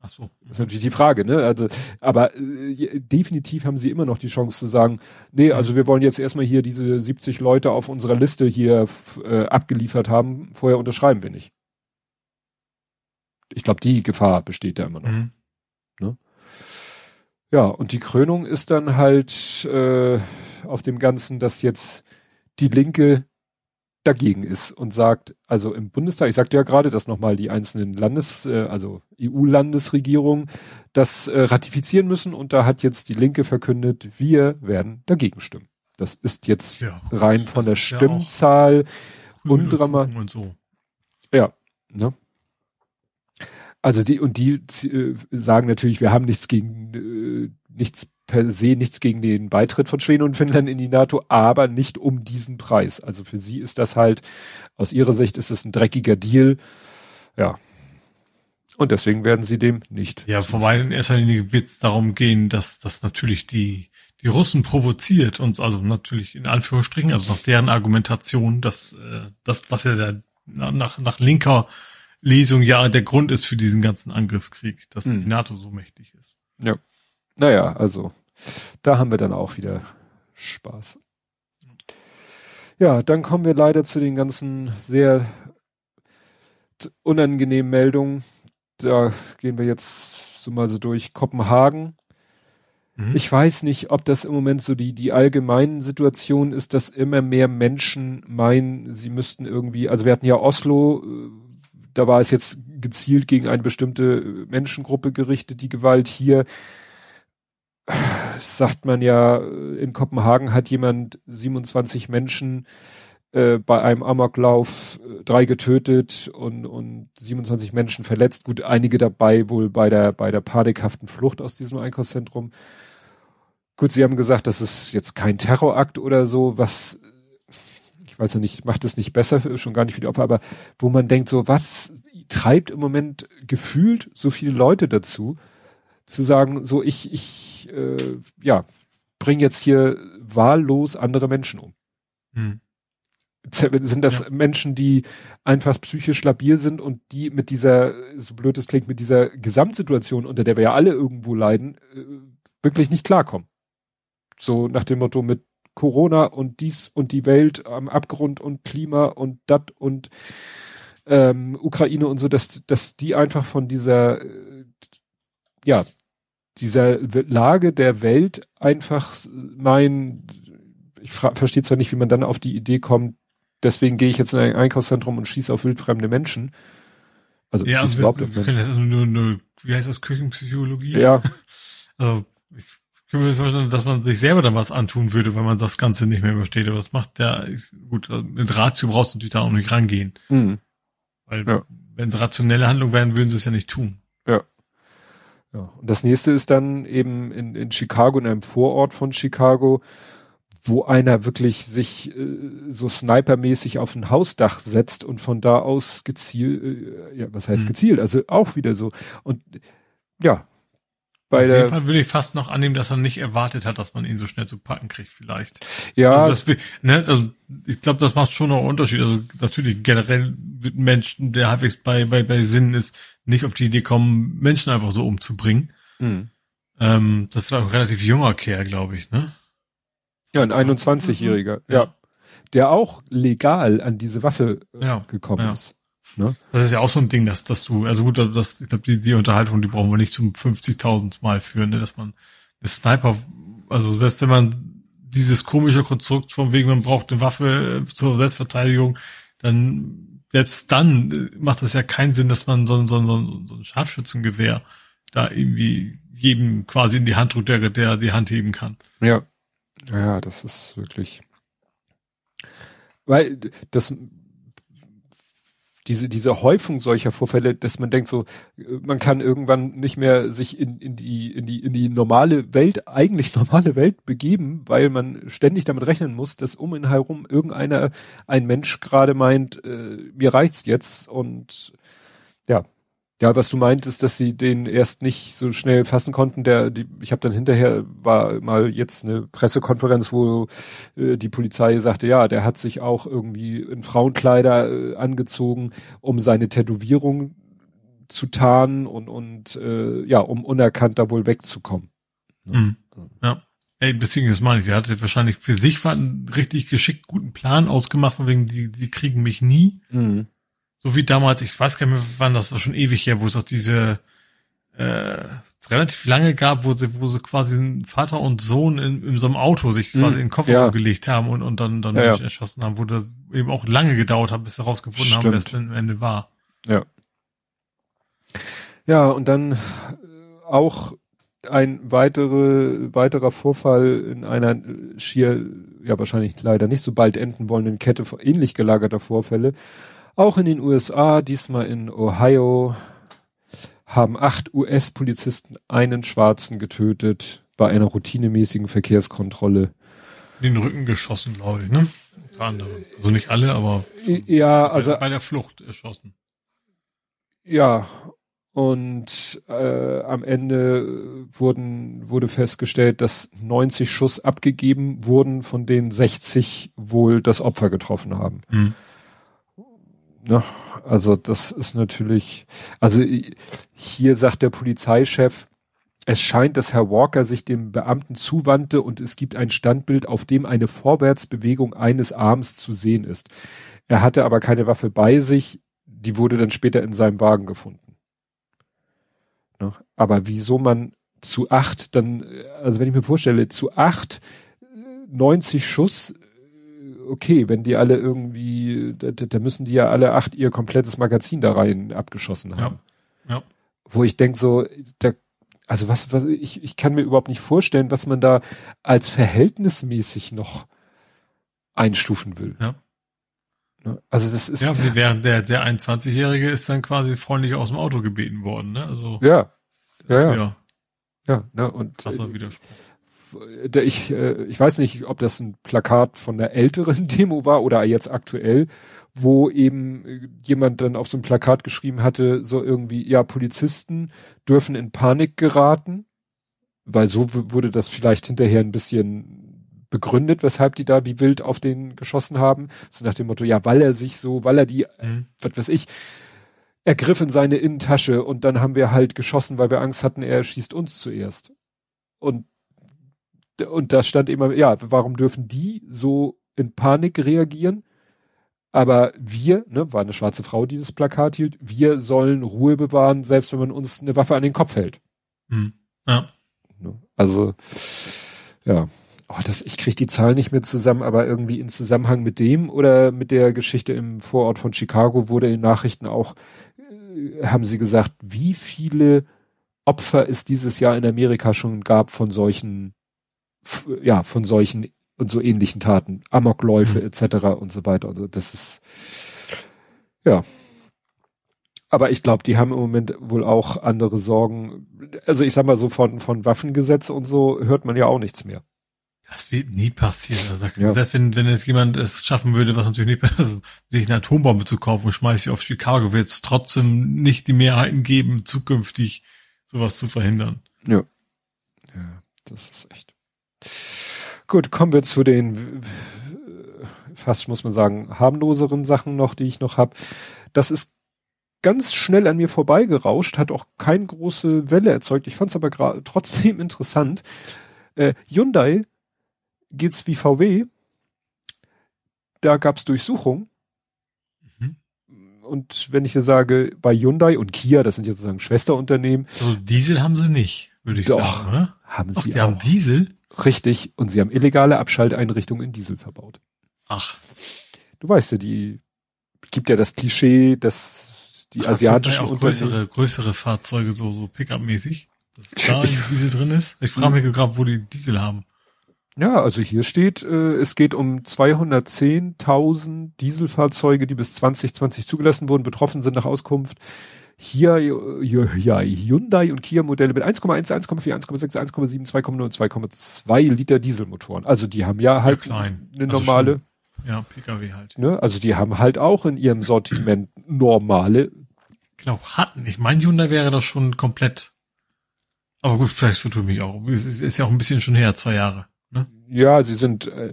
Ach so. Das ist natürlich die Frage, ne? Also, aber äh, definitiv haben sie immer noch die Chance zu sagen, nee, also wir wollen jetzt erstmal hier diese 70 Leute auf unserer Liste hier äh, abgeliefert haben, vorher unterschreiben wir nicht. Ich glaube, die Gefahr besteht da immer noch. Mhm. Ne? Ja, und die Krönung ist dann halt äh, auf dem Ganzen, dass jetzt die Linke dagegen ist und sagt, also im Bundestag, ich sagte ja gerade, dass nochmal die einzelnen Landes, äh, also EU-Landesregierungen das äh, ratifizieren müssen und da hat jetzt die Linke verkündet, wir werden dagegen stimmen. Das ist jetzt ja, rein von der Stimmzahl ja undramatisch. Und so. Ja, ne? Also die und die äh, sagen natürlich, wir haben nichts gegen äh, nichts per se nichts gegen den Beitritt von Schweden und Finnland in die NATO, aber nicht um diesen Preis. Also für sie ist das halt, aus ihrer Sicht ist es ein dreckiger Deal. Ja. Und deswegen werden sie dem nicht. Ja, vorbei in erster Linie wird es darum gehen, dass das natürlich die, die Russen provoziert und also natürlich in Anführungsstrichen, also nach deren Argumentation, dass äh, das, was ja der, nach, nach linker Lesung ja der Grund ist für diesen ganzen Angriffskrieg, dass hm. die NATO so mächtig ist. Ja. Naja, also da haben wir dann auch wieder Spaß. Ja, dann kommen wir leider zu den ganzen sehr unangenehmen Meldungen. Da gehen wir jetzt so mal so durch Kopenhagen. Mhm. Ich weiß nicht, ob das im Moment so die, die allgemeine Situation ist, dass immer mehr Menschen meinen, sie müssten irgendwie, also wir hatten ja Oslo, äh, da war es jetzt gezielt gegen eine bestimmte Menschengruppe gerichtet, die Gewalt hier sagt man ja, in Kopenhagen hat jemand 27 Menschen äh, bei einem Amoklauf äh, drei getötet und, und 27 Menschen verletzt. Gut, einige dabei wohl bei der, bei der panikhaften Flucht aus diesem Einkaufszentrum. Gut, sie haben gesagt, das ist jetzt kein Terrorakt oder so, was, ich weiß ja nicht, macht es nicht besser, schon gar nicht für die Opfer, aber wo man denkt, so, was treibt im Moment gefühlt so viele Leute dazu, zu sagen, so ich, ich, äh, ja, bring jetzt hier wahllos andere Menschen um. Hm. Sind das ja. Menschen, die einfach psychisch labil sind und die mit dieser, so blöd es klingt, mit dieser Gesamtsituation, unter der wir ja alle irgendwo leiden, äh, wirklich nicht klarkommen. So nach dem Motto mit Corona und dies und die Welt am Abgrund und Klima und dat und ähm, Ukraine und so, dass, dass die einfach von dieser, äh, ja, dieser Lage der Welt einfach mein, ich verstehe zwar nicht, wie man dann auf die Idee kommt, deswegen gehe ich jetzt in ein Einkaufszentrum und schieße auf wildfremde Menschen. Also ja, schieße überhaupt auf Menschen. Also nur, nur, wie heißt das, Küchenpsychologie? Ja. also ich kann mir vorstellen, dass man sich selber dann was antun würde, wenn man das Ganze nicht mehr übersteht. Aber das macht der, ist, gut, mit Ratio brauchst du natürlich da auch nicht rangehen. Mhm. Weil ja. wenn es rationelle Handlungen wären, würden sie es ja nicht tun. Ja. Ja, und das nächste ist dann eben in, in Chicago, in einem Vorort von Chicago, wo einer wirklich sich äh, so snipermäßig auf ein Hausdach setzt und von da aus gezielt, äh, ja, was heißt mhm. gezielt, also auch wieder so. Und ja, bei In dem Fall würde ich fast noch annehmen, dass er nicht erwartet hat, dass man ihn so schnell zu packen kriegt, vielleicht. Ja. Also das, ne, also ich glaube, das macht schon noch einen Unterschied. Also natürlich generell wird ein Mensch, der halbwegs bei, bei, bei Sinnen ist, nicht auf die Idee kommen, Menschen einfach so umzubringen. Mhm. Ähm, das wird auch ein relativ junger Kerl, glaube ich, ne? Ja, ein 21-Jähriger, ja. ja. Der auch legal an diese Waffe äh, ja. gekommen ja. ist. Ne? Das ist ja auch so ein Ding, dass, dass du, also gut, das, ich glaube, die, die Unterhaltung, die brauchen wir nicht zum 50.000 Mal führen, ne? dass man eine Sniper, also selbst wenn man dieses komische Konstrukt von wegen, man braucht eine Waffe äh, zur Selbstverteidigung, dann, selbst dann äh, macht das ja keinen Sinn, dass man so, so, so, so ein Scharfschützengewehr da irgendwie jedem quasi in die Hand drückt, der, der die Hand heben kann. Ja. Ja, das ist wirklich. Weil das diese, diese Häufung solcher Vorfälle, dass man denkt so, man kann irgendwann nicht mehr sich in, in die, in die, in die normale Welt, eigentlich normale Welt begeben, weil man ständig damit rechnen muss, dass um ihn herum irgendeiner, ein Mensch gerade meint, äh, mir reicht's jetzt und ja, ja, was du meintest, dass sie den erst nicht so schnell fassen konnten, der, die, ich habe dann hinterher war mal jetzt eine Pressekonferenz, wo äh, die Polizei sagte, ja, der hat sich auch irgendwie in Frauenkleider äh, angezogen, um seine Tätowierung zu tarnen und und äh, ja, um unerkannt da wohl wegzukommen. Mhm. Ja. Ey, beziehungsweise meine ich, der hatte wahrscheinlich für sich einen richtig geschickt guten Plan ausgemacht, von wegen, die, die kriegen mich nie. Mhm. So wie damals, ich weiß gar nicht mehr, wann das war schon ewig her, wo es auch diese äh, relativ lange gab, wo sie, wo sie quasi ein Vater und Sohn in, in so einem Auto sich quasi hm, in den Koffer ja. gelegt haben und, und dann, dann ja, Menschen ja. erschossen haben, wo das eben auch lange gedauert hat, bis sie herausgefunden haben, wer es denn am Ende war. Ja. Ja, und dann äh, auch ein weitere, weiterer Vorfall in einer schier, ja wahrscheinlich leider nicht so bald enden wollenden Kette ähnlich gelagerter Vorfälle. Auch in den USA, diesmal in Ohio, haben acht US-Polizisten einen Schwarzen getötet bei einer routinemäßigen Verkehrskontrolle. In den Rücken geschossen, glaube ich, ne? Unter anderem. Also nicht alle, aber ja, also bei der Flucht erschossen. Ja, und äh, am Ende wurden wurde festgestellt, dass 90 Schuss abgegeben wurden, von denen 60 wohl das Opfer getroffen haben. Mhm. Ne? Also das ist natürlich, also hier sagt der Polizeichef, es scheint, dass Herr Walker sich dem Beamten zuwandte und es gibt ein Standbild, auf dem eine Vorwärtsbewegung eines Arms zu sehen ist. Er hatte aber keine Waffe bei sich, die wurde dann später in seinem Wagen gefunden. Ne? Aber wieso man zu acht dann, also wenn ich mir vorstelle, zu acht 90 Schuss okay, wenn die alle irgendwie, da, da, müssen die ja alle acht ihr komplettes Magazin da rein abgeschossen haben. Ja. ja. Wo ich denke so, da, also was, was, ich, ich kann mir überhaupt nicht vorstellen, was man da als verhältnismäßig noch einstufen will. Ja. Ne? Also das ist. Ja, während der, der 21-Jährige ist dann quasi freundlich aus dem Auto gebeten worden, ne? Also. Ja. Ja, ja. Ja, ja ne? und. Krasser Widerspruch ich, äh, ich weiß nicht, ob das ein Plakat von der älteren Demo war oder jetzt aktuell, wo eben äh, jemand dann auf so ein Plakat geschrieben hatte, so irgendwie, ja, Polizisten dürfen in Panik geraten, weil so wurde das vielleicht hinterher ein bisschen begründet, weshalb die da wie wild auf den geschossen haben. So nach dem Motto, ja, weil er sich so, weil er die, mhm. was weiß ich, ergriff in seine Innentasche und dann haben wir halt geschossen, weil wir Angst hatten, er schießt uns zuerst. Und und da stand immer, ja, warum dürfen die so in Panik reagieren? Aber wir, ne, war eine schwarze Frau, die das Plakat hielt, wir sollen Ruhe bewahren, selbst wenn man uns eine Waffe an den Kopf hält. Hm. Ja. Ne, also, ja. Oh, das, ich kriege die Zahlen nicht mehr zusammen, aber irgendwie in Zusammenhang mit dem oder mit der Geschichte im Vorort von Chicago wurde in den Nachrichten auch, äh, haben sie gesagt, wie viele Opfer es dieses Jahr in Amerika schon gab von solchen ja, von solchen und so ähnlichen Taten, Amokläufe mhm. etc. und so weiter. Also das ist ja. Aber ich glaube, die haben im Moment wohl auch andere Sorgen. Also ich sag mal so von von Waffengesetz und so hört man ja auch nichts mehr. Das wird nie passieren. Also, ja. Selbst wenn, wenn jetzt jemand es schaffen würde, was natürlich nicht, also, sich eine Atombombe zu kaufen und schmeißt sie auf Chicago, wird es trotzdem nicht die Mehrheiten geben, zukünftig sowas zu verhindern. Ja. Ja, das ist echt. Gut, kommen wir zu den fast muss man sagen harmloseren Sachen noch, die ich noch habe. Das ist ganz schnell an mir vorbeigerauscht, hat auch keine große Welle erzeugt. Ich fand es aber trotzdem interessant. Äh, Hyundai geht's wie VW. Da gab's Durchsuchung. Mhm. Und wenn ich dir sage, bei Hyundai und Kia, das sind ja sozusagen Schwesterunternehmen. Also Diesel haben sie nicht, würde ich Doch, sagen, oder? Haben sie Ach, die auch. haben Diesel? Richtig. Und sie haben illegale Abschalteinrichtungen in Diesel verbaut. Ach. Du weißt ja, die gibt ja das Klischee, dass die Ach, asiatischen auch größere, größere Fahrzeuge, so, so Pickup-mäßig, dass da ich, Diesel drin ist. Ich frage mich gerade, wo die Diesel haben. Ja, also hier steht, äh, es geht um 210.000 Dieselfahrzeuge, die bis 2020 zugelassen wurden, betroffen sind nach Auskunft. Hier, hier ja, Hyundai und Kia Modelle mit 1,1, 1,4, 1,6, 1,7, 2,0 und 2,2 Liter Dieselmotoren. Also die haben ja halt ja, eine also normale. Schon, ja, PKW halt. Ne? Also die haben halt auch in ihrem Sortiment normale. Genau, hatten. Ich meine, Hyundai wäre das schon komplett. Aber gut, vielleicht vertue mich auch. Es ist ja auch ein bisschen schon her, zwei Jahre. Ne? Ja, sie sind, äh,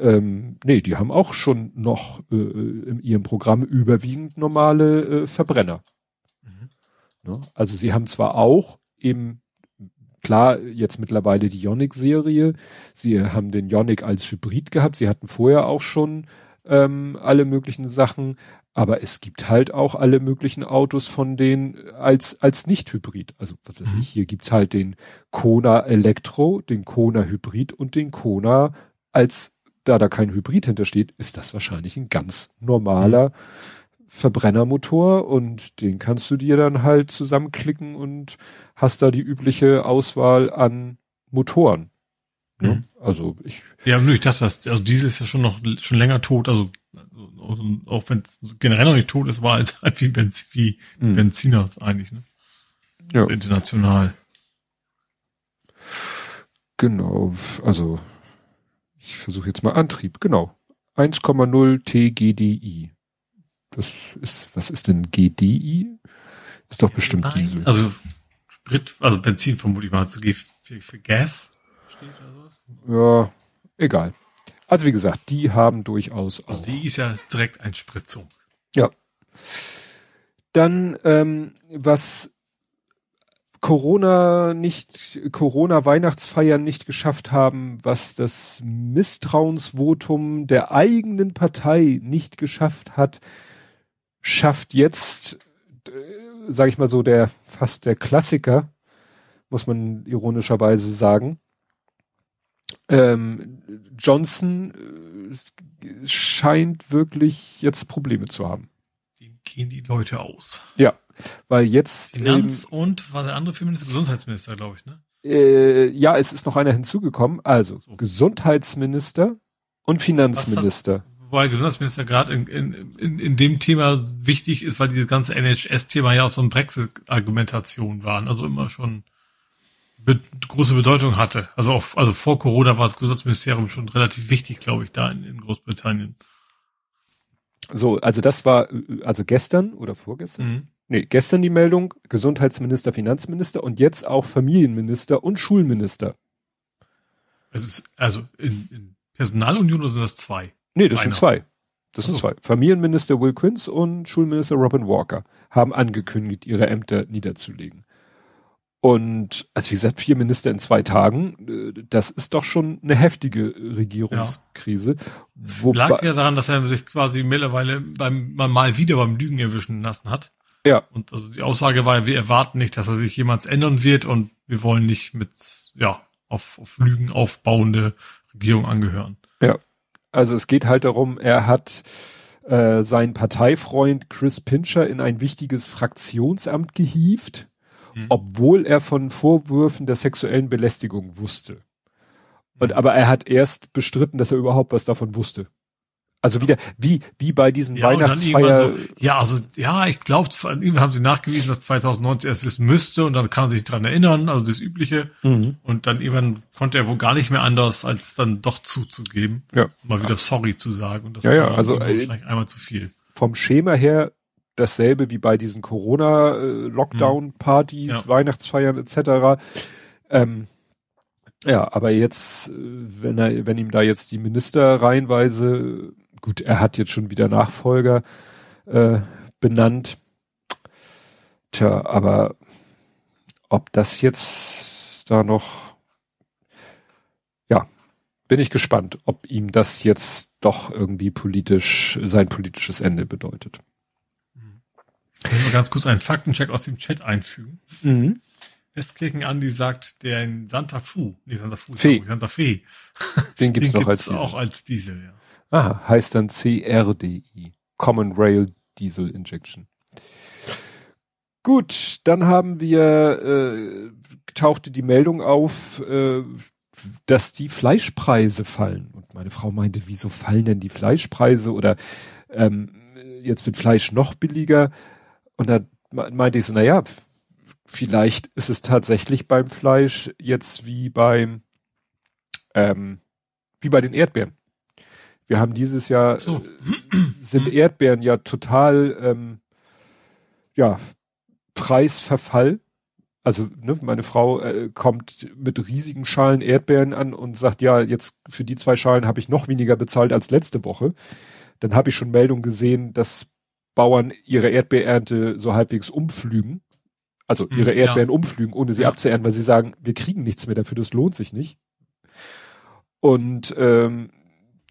ähm, nee, die haben auch schon noch äh, in ihrem Programm überwiegend normale äh, Verbrenner. Ne? Also sie haben zwar auch eben, klar, jetzt mittlerweile die Ionic-Serie, sie haben den Ionic als Hybrid gehabt, sie hatten vorher auch schon ähm, alle möglichen Sachen, aber es gibt halt auch alle möglichen Autos von denen als, als Nicht-Hybrid. Also, was weiß mhm. ich, hier gibt's halt den Kona Elektro, den Kona Hybrid und den Kona als, da da kein Hybrid hintersteht, ist das wahrscheinlich ein ganz normaler mhm. Verbrennermotor und den kannst du dir dann halt zusammenklicken und hast da die übliche Auswahl an Motoren. Ne? Mhm. Also ich. Ja, nur ich dachte, das, also Diesel ist ja schon noch schon länger tot, also, also auch wenn es generell noch nicht tot ist, war es halt wie, Benz, wie mhm. Benziner eigentlich, ne? Ja. Also international. Genau, also ich versuche jetzt mal Antrieb, genau. 1,0 TGDI. Das ist, was ist denn GDI? Ist doch bestimmt Nein. Diesel. Also Sprit, also Benzin vermutlich mal für, für, für Gas steht oder was? Ja, egal. Also wie gesagt, die haben durchaus also auch. die ist ja direkt ein Spritzung. Ja. Dann, ähm, was Corona nicht, Corona Weihnachtsfeiern nicht geschafft haben, was das Misstrauensvotum der eigenen Partei nicht geschafft hat, schafft jetzt, äh, sage ich mal so, der fast der Klassiker, muss man ironischerweise sagen. Ähm, Johnson äh, scheint wirklich jetzt Probleme zu haben. Dem gehen die Leute aus. Ja, weil jetzt Finanz ähm, und war der andere Feminist Gesundheitsminister, glaube ich, ne? Äh, ja, es ist noch einer hinzugekommen. Also so. Gesundheitsminister und Finanzminister wobei Gesundheitsminister gerade in, in, in, in dem Thema wichtig ist, weil dieses ganze NHS-Thema ja auch so eine Brexit-Argumentation waren, also immer schon be große Bedeutung hatte. Also auch, also vor Corona war das Gesundheitsministerium schon relativ wichtig, glaube ich, da in, in Großbritannien. So, also das war also gestern oder vorgestern? Mhm. Nee, gestern die Meldung, Gesundheitsminister, Finanzminister und jetzt auch Familienminister und Schulminister. Es ist, also in, in Personalunion oder sind das zwei? Nee, das Einer. sind zwei. Das sind zwei. Familienminister Will Quince und Schulminister Robin Walker haben angekündigt, ihre Ämter niederzulegen. Und also wie gesagt, vier Minister in zwei Tagen, äh, das ist doch schon eine heftige Regierungskrise. Es lag ja daran, dass er sich quasi mittlerweile beim mal wieder beim Lügen erwischen lassen hat. Ja. Und also die Aussage war, wir erwarten nicht, dass er sich jemals ändern wird und wir wollen nicht mit ja auf, auf Lügen aufbauende Regierung angehören. Ja. Also es geht halt darum, er hat äh, seinen Parteifreund Chris Pincher in ein wichtiges Fraktionsamt gehievt, mhm. obwohl er von Vorwürfen der sexuellen Belästigung wusste. Und mhm. aber er hat erst bestritten, dass er überhaupt was davon wusste. Also wieder, wie, wie bei diesen ja, Weihnachtsfeier. So, ja, also, ja, ich glaube, haben sie nachgewiesen, dass 2019 erst wissen müsste und dann kann er sich dran erinnern, also das Übliche. Mhm. Und dann irgendwann konnte er wohl gar nicht mehr anders, als dann doch zuzugeben. Ja. Mal wieder sorry zu sagen. Und das ja, ja, also, äh, einmal zu viel. Vom Schema her dasselbe wie bei diesen Corona-Lockdown-Partys, äh, ja. Weihnachtsfeiern etc. Ähm, ja, aber jetzt, äh, wenn er, wenn ihm da jetzt die Minister reihenweise gut, er hat jetzt schon wieder Nachfolger äh, benannt. Tja, aber ob das jetzt da noch, ja, bin ich gespannt, ob ihm das jetzt doch irgendwie politisch, sein politisches Ende bedeutet. Ich will mal ganz kurz einen Faktencheck aus dem Chat einfügen. Mhm. Westkirchen Andi sagt, der in Santa Fu, nee, Santa Fu, Fe. Santa Fe. Den gibt's Den noch gibt's als auch als Diesel, ja. Ah, heißt dann CRDI. Common Rail Diesel Injection. Gut, dann haben wir, äh, tauchte die Meldung auf, äh, dass die Fleischpreise fallen. Und meine Frau meinte, wieso fallen denn die Fleischpreise oder ähm, jetzt wird Fleisch noch billiger. Und da meinte ich so, na ja, vielleicht ist es tatsächlich beim Fleisch jetzt wie beim ähm, wie bei den Erdbeeren. Wir haben dieses Jahr so. äh, sind Erdbeeren ja total ähm, ja Preisverfall. Also ne, meine Frau äh, kommt mit riesigen Schalen Erdbeeren an und sagt, ja, jetzt für die zwei Schalen habe ich noch weniger bezahlt als letzte Woche. Dann habe ich schon Meldungen gesehen, dass Bauern ihre Erdbeerernte so halbwegs umflügen. Also hm, ihre Erdbeeren ja. umflügen, ohne sie ja. abzuernten, weil sie sagen, wir kriegen nichts mehr dafür, das lohnt sich nicht. Und ähm,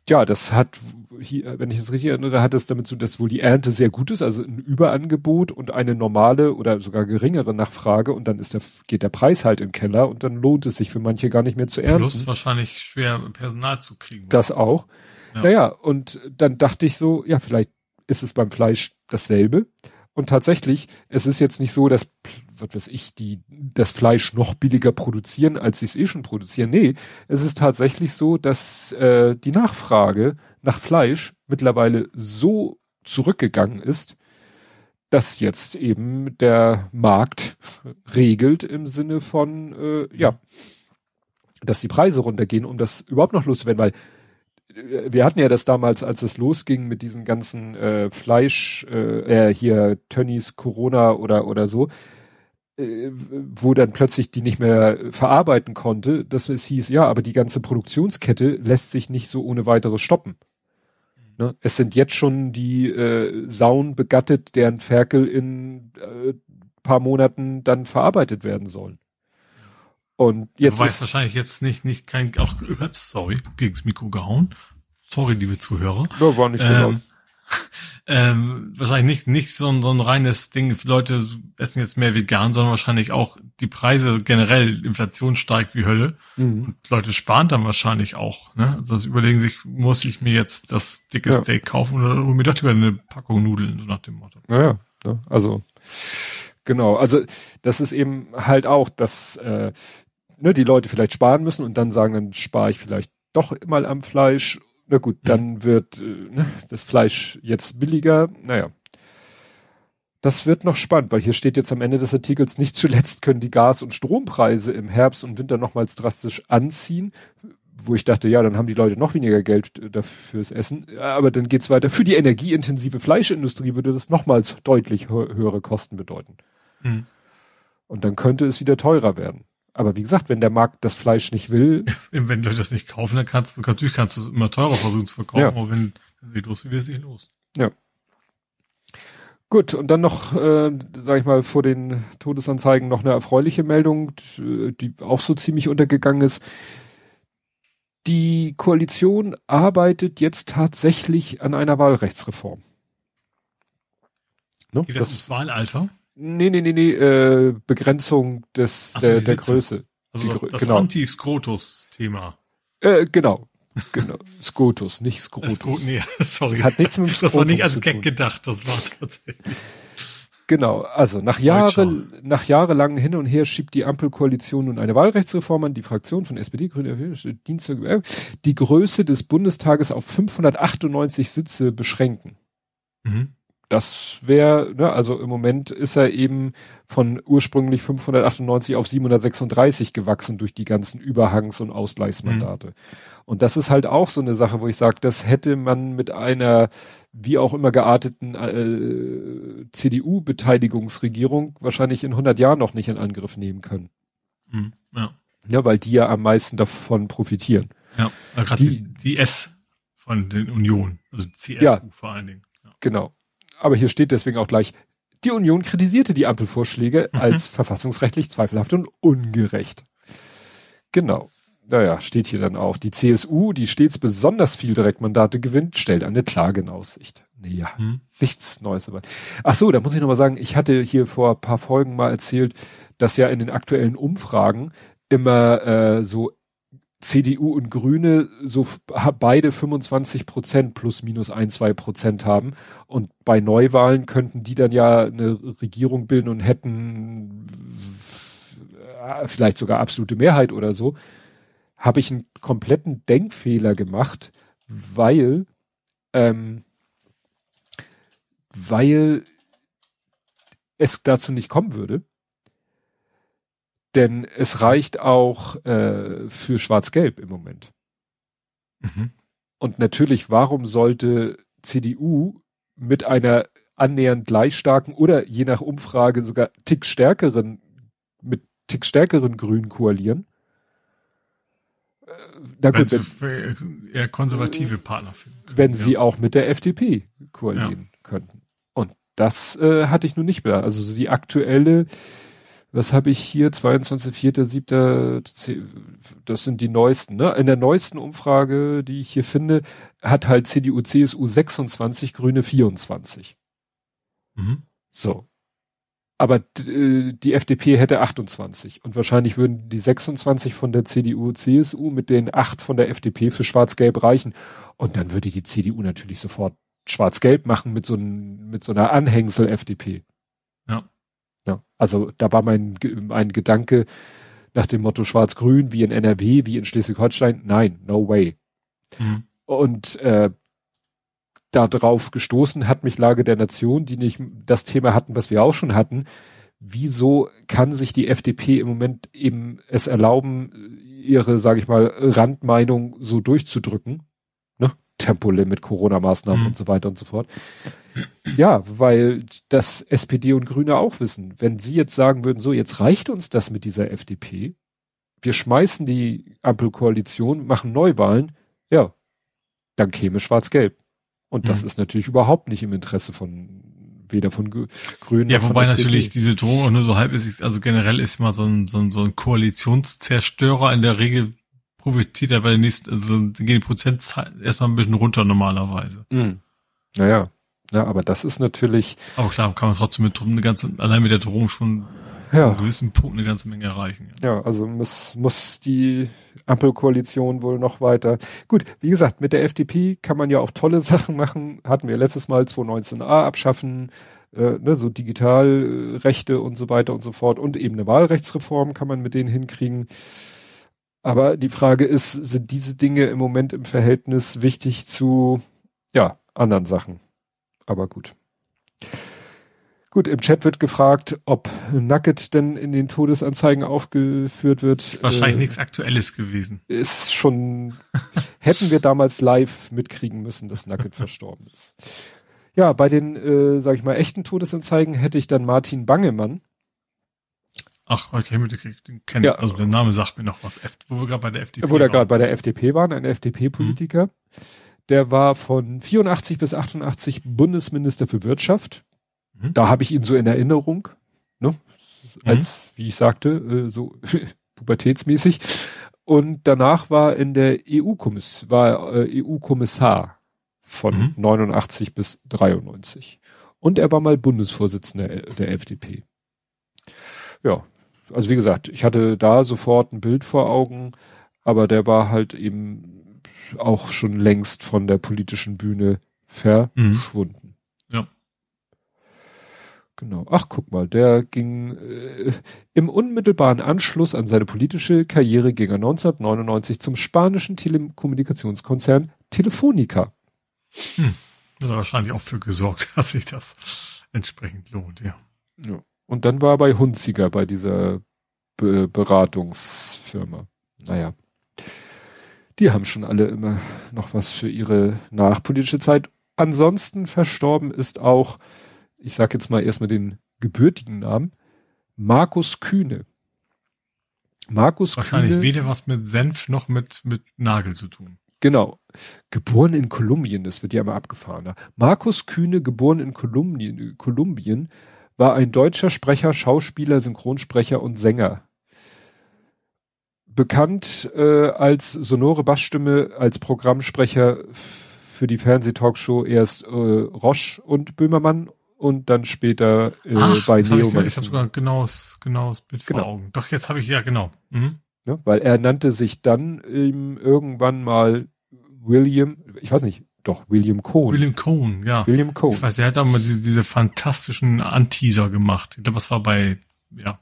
ja, das hat, hier, wenn ich es richtig erinnere, hat es damit zu, dass wohl die Ernte sehr gut ist, also ein Überangebot und eine normale oder sogar geringere Nachfrage und dann ist der, geht der Preis halt in den Keller und dann lohnt es sich für manche gar nicht mehr zu ernten. Plus wahrscheinlich schwer Personal zu kriegen. Das auch. Ja. Naja, und dann dachte ich so, ja, vielleicht ist es beim Fleisch dasselbe. Und tatsächlich, es ist jetzt nicht so, dass, was weiß ich, die das Fleisch noch billiger produzieren, als sie es eh schon produzieren. Nee, es ist tatsächlich so, dass äh, die Nachfrage nach Fleisch mittlerweile so zurückgegangen ist, dass jetzt eben der Markt regelt im Sinne von, äh, ja, dass die Preise runtergehen, um das überhaupt noch loszuwerden, weil wir hatten ja das damals, als es losging mit diesen ganzen äh, Fleisch, äh, äh, hier Tönnies Corona oder oder so, äh, wo dann plötzlich die nicht mehr verarbeiten konnte, dass es hieß, ja, aber die ganze Produktionskette lässt sich nicht so ohne weiteres stoppen. Ne? Es sind jetzt schon die äh, Sauen begattet, deren Ferkel in äh, paar Monaten dann verarbeitet werden sollen. Und jetzt. Du weißt wahrscheinlich jetzt nicht, nicht kein, auch, sorry, gegens Mikro gehauen. Sorry, liebe Zuhörer. Ja, war nicht so ähm, ähm, wahrscheinlich nicht, nicht so ein, so ein reines Ding, Leute essen jetzt mehr vegan, sondern wahrscheinlich auch die Preise generell, Inflation steigt wie Hölle. Mhm. Und Leute sparen dann wahrscheinlich auch. Ne? Also überlegen sich, muss ich mir jetzt das dicke ja. Steak kaufen oder hol mir doch lieber eine Packung Nudeln, so nach dem Motto. Naja, ja, also genau, also das ist eben halt auch, dass äh, ne, die Leute vielleicht sparen müssen und dann sagen, dann spare ich vielleicht doch mal am Fleisch. Na gut, mhm. dann wird äh, ne, das Fleisch jetzt billiger. Naja. Das wird noch spannend, weil hier steht jetzt am Ende des Artikels, nicht zuletzt können die Gas- und Strompreise im Herbst und Winter nochmals drastisch anziehen, wo ich dachte, ja, dann haben die Leute noch weniger Geld äh, dafür's Essen. Aber dann geht's weiter. Für die energieintensive Fleischindustrie würde das nochmals deutlich höhere Kosten bedeuten. Mhm. Und dann könnte es wieder teurer werden. Aber wie gesagt, wenn der Markt das Fleisch nicht will. Wenn Leute das nicht kaufen, dann kannst du, natürlich kannst du es immer teurer versuchen zu verkaufen, ja. aber wenn, wenn sie los will, ist sie los. Ja. Gut, und dann noch, äh, sag ich mal, vor den Todesanzeigen noch eine erfreuliche Meldung, die auch so ziemlich untergegangen ist. Die Koalition arbeitet jetzt tatsächlich an einer Wahlrechtsreform. Ne? Geht das, das Wahlalter? Nee, nee, nee, nee, äh, Begrenzung des, so, der, der Größe. Also die, das, das genau. Anti-Skrotus-Thema. Äh, genau. Genau. Skotus, nicht Skrotus. Skro nee, sorry. Das hat nichts mit dem Skrotus Das war nicht als Gag gedacht, das war tatsächlich. Genau, also nach Jahre, nach jahrelangen Hin und Her schiebt die Ampelkoalition nun eine Wahlrechtsreform an. Die Fraktion von SPD, Grüne, Dienstag, die Größe des Bundestages auf 598 Sitze beschränken. Mhm. Das wäre, ne, also im Moment ist er eben von ursprünglich 598 auf 736 gewachsen durch die ganzen Überhangs- und Ausgleichsmandate. Mhm. Und das ist halt auch so eine Sache, wo ich sage, das hätte man mit einer wie auch immer gearteten äh, CDU-Beteiligungsregierung wahrscheinlich in 100 Jahren noch nicht in Angriff nehmen können. Mhm, ja. ja, weil die ja am meisten davon profitieren. Ja, gerade die, die S von den Union, also CSU ja, vor allen Dingen. Ja. Genau aber hier steht deswegen auch gleich, die Union kritisierte die Ampelvorschläge mhm. als verfassungsrechtlich zweifelhaft und ungerecht. Genau. Naja, steht hier dann auch. Die CSU, die stets besonders viel Direktmandate gewinnt, stellt eine Klage in Aussicht. Naja, mhm. nichts Neues dabei. Ach so, da muss ich nochmal sagen, ich hatte hier vor ein paar Folgen mal erzählt, dass ja in den aktuellen Umfragen immer äh, so CDU und Grüne so beide 25 Prozent plus minus ein, zwei Prozent haben. Und bei Neuwahlen könnten die dann ja eine Regierung bilden und hätten vielleicht sogar absolute Mehrheit oder so. Habe ich einen kompletten Denkfehler gemacht, weil, ähm, weil es dazu nicht kommen würde. Denn es reicht auch äh, für Schwarz-Gelb im Moment. Mhm. Und natürlich, warum sollte CDU mit einer annähernd gleich starken oder je nach Umfrage sogar tick stärkeren, mit tick stärkeren Grünen koalieren? Äh, na gut, wenn, eher konservative Partner finden. Können, wenn ja. sie auch mit der FDP koalieren ja. könnten. Und das äh, hatte ich nun nicht mehr. Also die aktuelle was habe ich hier? 22, 4., 7., das sind die neuesten, ne? In der neuesten Umfrage, die ich hier finde, hat halt CDU, CSU 26, Grüne 24. Mhm. So. Aber äh, die FDP hätte 28 und wahrscheinlich würden die 26 von der CDU, CSU mit den 8 von der FDP für Schwarz-Gelb reichen. Und dann würde die CDU natürlich sofort Schwarz-Gelb machen mit so, ein, mit so einer Anhängsel-FDP. Ja. Ja, also da war mein, mein Gedanke nach dem Motto Schwarz-Grün wie in NRW, wie in Schleswig-Holstein. Nein, no way. Mhm. Und äh, darauf gestoßen hat mich Lage der Nation, die nicht das Thema hatten, was wir auch schon hatten. Wieso kann sich die FDP im Moment eben es erlauben, ihre, sage ich mal, Randmeinung so durchzudrücken? Ne? Tempolimit, Corona-Maßnahmen mhm. und so weiter und so fort. Ja, weil das SPD und Grüne auch wissen. Wenn sie jetzt sagen würden, so, jetzt reicht uns das mit dieser FDP, wir schmeißen die Ampelkoalition, machen Neuwahlen, ja, dann käme Schwarz-Gelb. Und das mhm. ist natürlich überhaupt nicht im Interesse von weder von Grünen. Ja, wobei natürlich diese Drohung auch nur so halb ist, also generell ist immer so ein, so ein, so ein Koalitionszerstörer in der Regel profitiert er bei den nächsten, also gehen die Prozentzahl erstmal ein bisschen runter normalerweise. Mhm. Naja. Ja, aber das ist natürlich. Aber klar, kann man trotzdem mit eine ganze, allein mit der Drohung schon ja. einem gewissen Punkt eine ganze Menge erreichen. Ja, ja also muss, muss die Ampelkoalition wohl noch weiter. Gut, wie gesagt, mit der FDP kann man ja auch tolle Sachen machen. Hatten wir letztes Mal 219a abschaffen, äh, ne, so Digitalrechte und so weiter und so fort. Und eben eine Wahlrechtsreform kann man mit denen hinkriegen. Aber die Frage ist, sind diese Dinge im Moment im Verhältnis wichtig zu, ja, anderen Sachen? aber gut. Gut, im Chat wird gefragt, ob Nugget denn in den Todesanzeigen aufgeführt wird. Wahrscheinlich äh, nichts Aktuelles gewesen. Ist schon, hätten wir damals live mitkriegen müssen, dass Nugget verstorben ist. Ja, bei den, äh, sag ich mal, echten Todesanzeigen hätte ich dann Martin Bangemann. Ach, okay, den kenne ja. Also der Name sagt mir noch was. Wo wir gerade bei der FDP Wo wir gerade bei der FDP waren, ein FDP-Politiker. Hm. Der war von 84 bis 88 Bundesminister für Wirtschaft. Mhm. Da habe ich ihn so in Erinnerung, ne? als, mhm. wie ich sagte, äh, so pubertätsmäßig. Und danach war in der EU-Kommissar, war äh, EU-Kommissar von mhm. 89 bis 93. Und er war mal Bundesvorsitzender der FDP. Ja, also wie gesagt, ich hatte da sofort ein Bild vor Augen, aber der war halt eben auch schon längst von der politischen Bühne verschwunden. Genau. Ach, guck mal, der ging äh, im unmittelbaren Anschluss an seine politische Karriere ging er 1999 zum spanischen Telekommunikationskonzern Telefonica. Hm. Hat er wahrscheinlich auch für gesorgt, dass sich das entsprechend lohnt, ja. ja. Und dann war er bei Hunziger, bei dieser Be Beratungsfirma. Naja die haben schon alle immer noch was für ihre nachpolitische Zeit. Ansonsten verstorben ist auch, ich sag jetzt mal erstmal den gebürtigen Namen, Markus Kühne. Markus Wahrscheinlich Kühne, weder was mit Senf noch mit, mit Nagel zu tun. Genau. Geboren in Kolumbien, das wird ja immer abgefahrener. Markus Kühne, geboren in Kolumbien, Kolumbien, war ein deutscher Sprecher, Schauspieler, Synchronsprecher und Sänger bekannt äh, als sonore Bassstimme, als Programmsprecher für die Fernsehtalkshow erst äh, Roche und Böhmermann und dann später äh, Ach, bei Neo. Hab ich, ich habe sogar ein genaues, genaues Bild genau. vor Augen. Doch, jetzt habe ich, ja genau. Mhm. Ja, weil er nannte sich dann ähm, irgendwann mal William, ich weiß nicht, doch, William Cohn. William Cohn, ja. William Cohn. Ich weiß, er hat auch mal diese, diese fantastischen Anteaser gemacht. Ich glaube, das war bei, ja,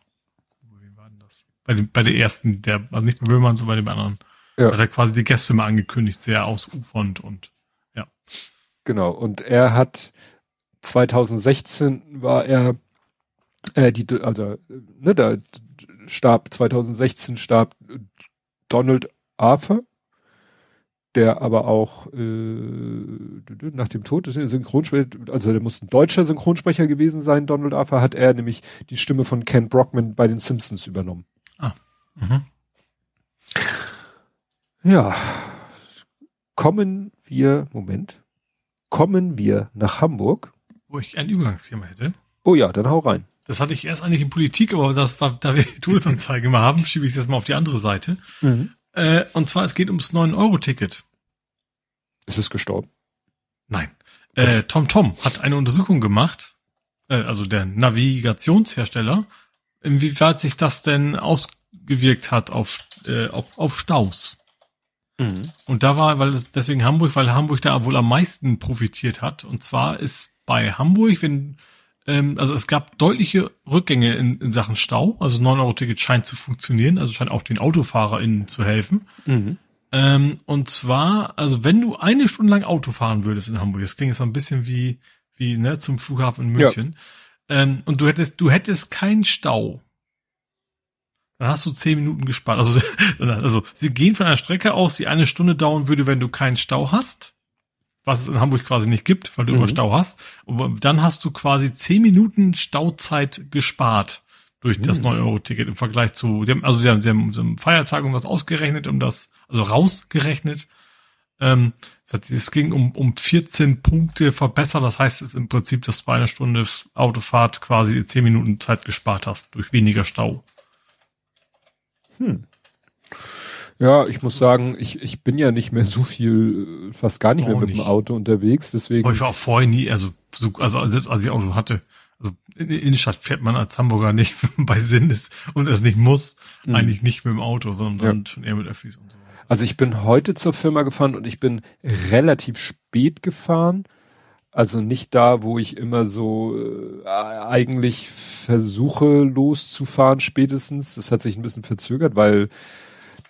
bei, dem, bei der ersten, der, also nicht bei Böhmermann, sondern bei dem anderen. Ja. Hat er quasi die Gäste mal angekündigt, sehr ausufernd und ja. Genau. Und er hat 2016 war er äh, die, also, ne, da starb 2016 starb Donald Arthur, der aber auch äh, nach dem Tod des Synchronsprecher, also der muss ein deutscher Synchronsprecher gewesen sein, Donald Arthur, hat er nämlich die Stimme von Ken Brockman bei den Simpsons übernommen. Ah. Mhm. Ja. Kommen wir, Moment, kommen wir nach Hamburg. Wo ich ein Übergangsthema hätte. Oh ja, dann hau rein. Das hatte ich erst eigentlich in Politik, aber das war, da wir die Todesanzeige mal haben, schiebe ich es jetzt mal auf die andere Seite. Mhm. Äh, und zwar, es geht ums 9-Euro-Ticket. Ist es gestorben? Nein. Äh, Tom Tom hat eine Untersuchung gemacht, äh, also der Navigationshersteller, inwieweit sich das denn ausgewirkt hat auf, äh, auf, auf Staus. Mhm. Und da war, weil das, deswegen Hamburg, weil Hamburg da wohl am meisten profitiert hat. Und zwar ist bei Hamburg, wenn ähm, also es gab deutliche Rückgänge in, in Sachen Stau. Also 9-Euro-Ticket scheint zu funktionieren, also scheint auch den AutofahrerInnen zu helfen. Mhm. Ähm, und zwar, also wenn du eine Stunde lang Auto fahren würdest in Hamburg, das klingt so ein bisschen wie, wie ne, zum Flughafen in München, ja. ähm, und du hättest, du hättest keinen Stau, dann hast du zehn Minuten gespart. Also, also sie gehen von einer Strecke aus, die eine Stunde dauern würde, wenn du keinen Stau hast was es in Hamburg quasi nicht gibt, weil du mhm. immer Stau hast. Und dann hast du quasi zehn Minuten Stauzeit gespart durch mhm. das 9-Euro-Ticket im Vergleich zu, haben, also sie haben, sie haben so einen Feiertag um das ausgerechnet, um das, also rausgerechnet. Ähm, es ging um, um 14 Punkte verbessert. Das heißt es im Prinzip, dass du eine Stunde Autofahrt quasi zehn Minuten Zeit gespart hast durch weniger Stau. Hm. Ja, ich muss sagen, ich, ich bin ja nicht mehr so viel, fast gar nicht auch mehr mit nicht. dem Auto unterwegs, deswegen. Aber ich war auch vorher nie, also, so, also als ich Auto hatte, also in der Innenstadt fährt man als Hamburger nicht bei Sinn ist und es nicht muss, mhm. eigentlich nicht mit dem Auto, sondern ja. schon eher mit Öffis und so. Also ich bin heute zur Firma gefahren und ich bin relativ spät gefahren. Also nicht da, wo ich immer so äh, eigentlich versuche loszufahren spätestens. Das hat sich ein bisschen verzögert, weil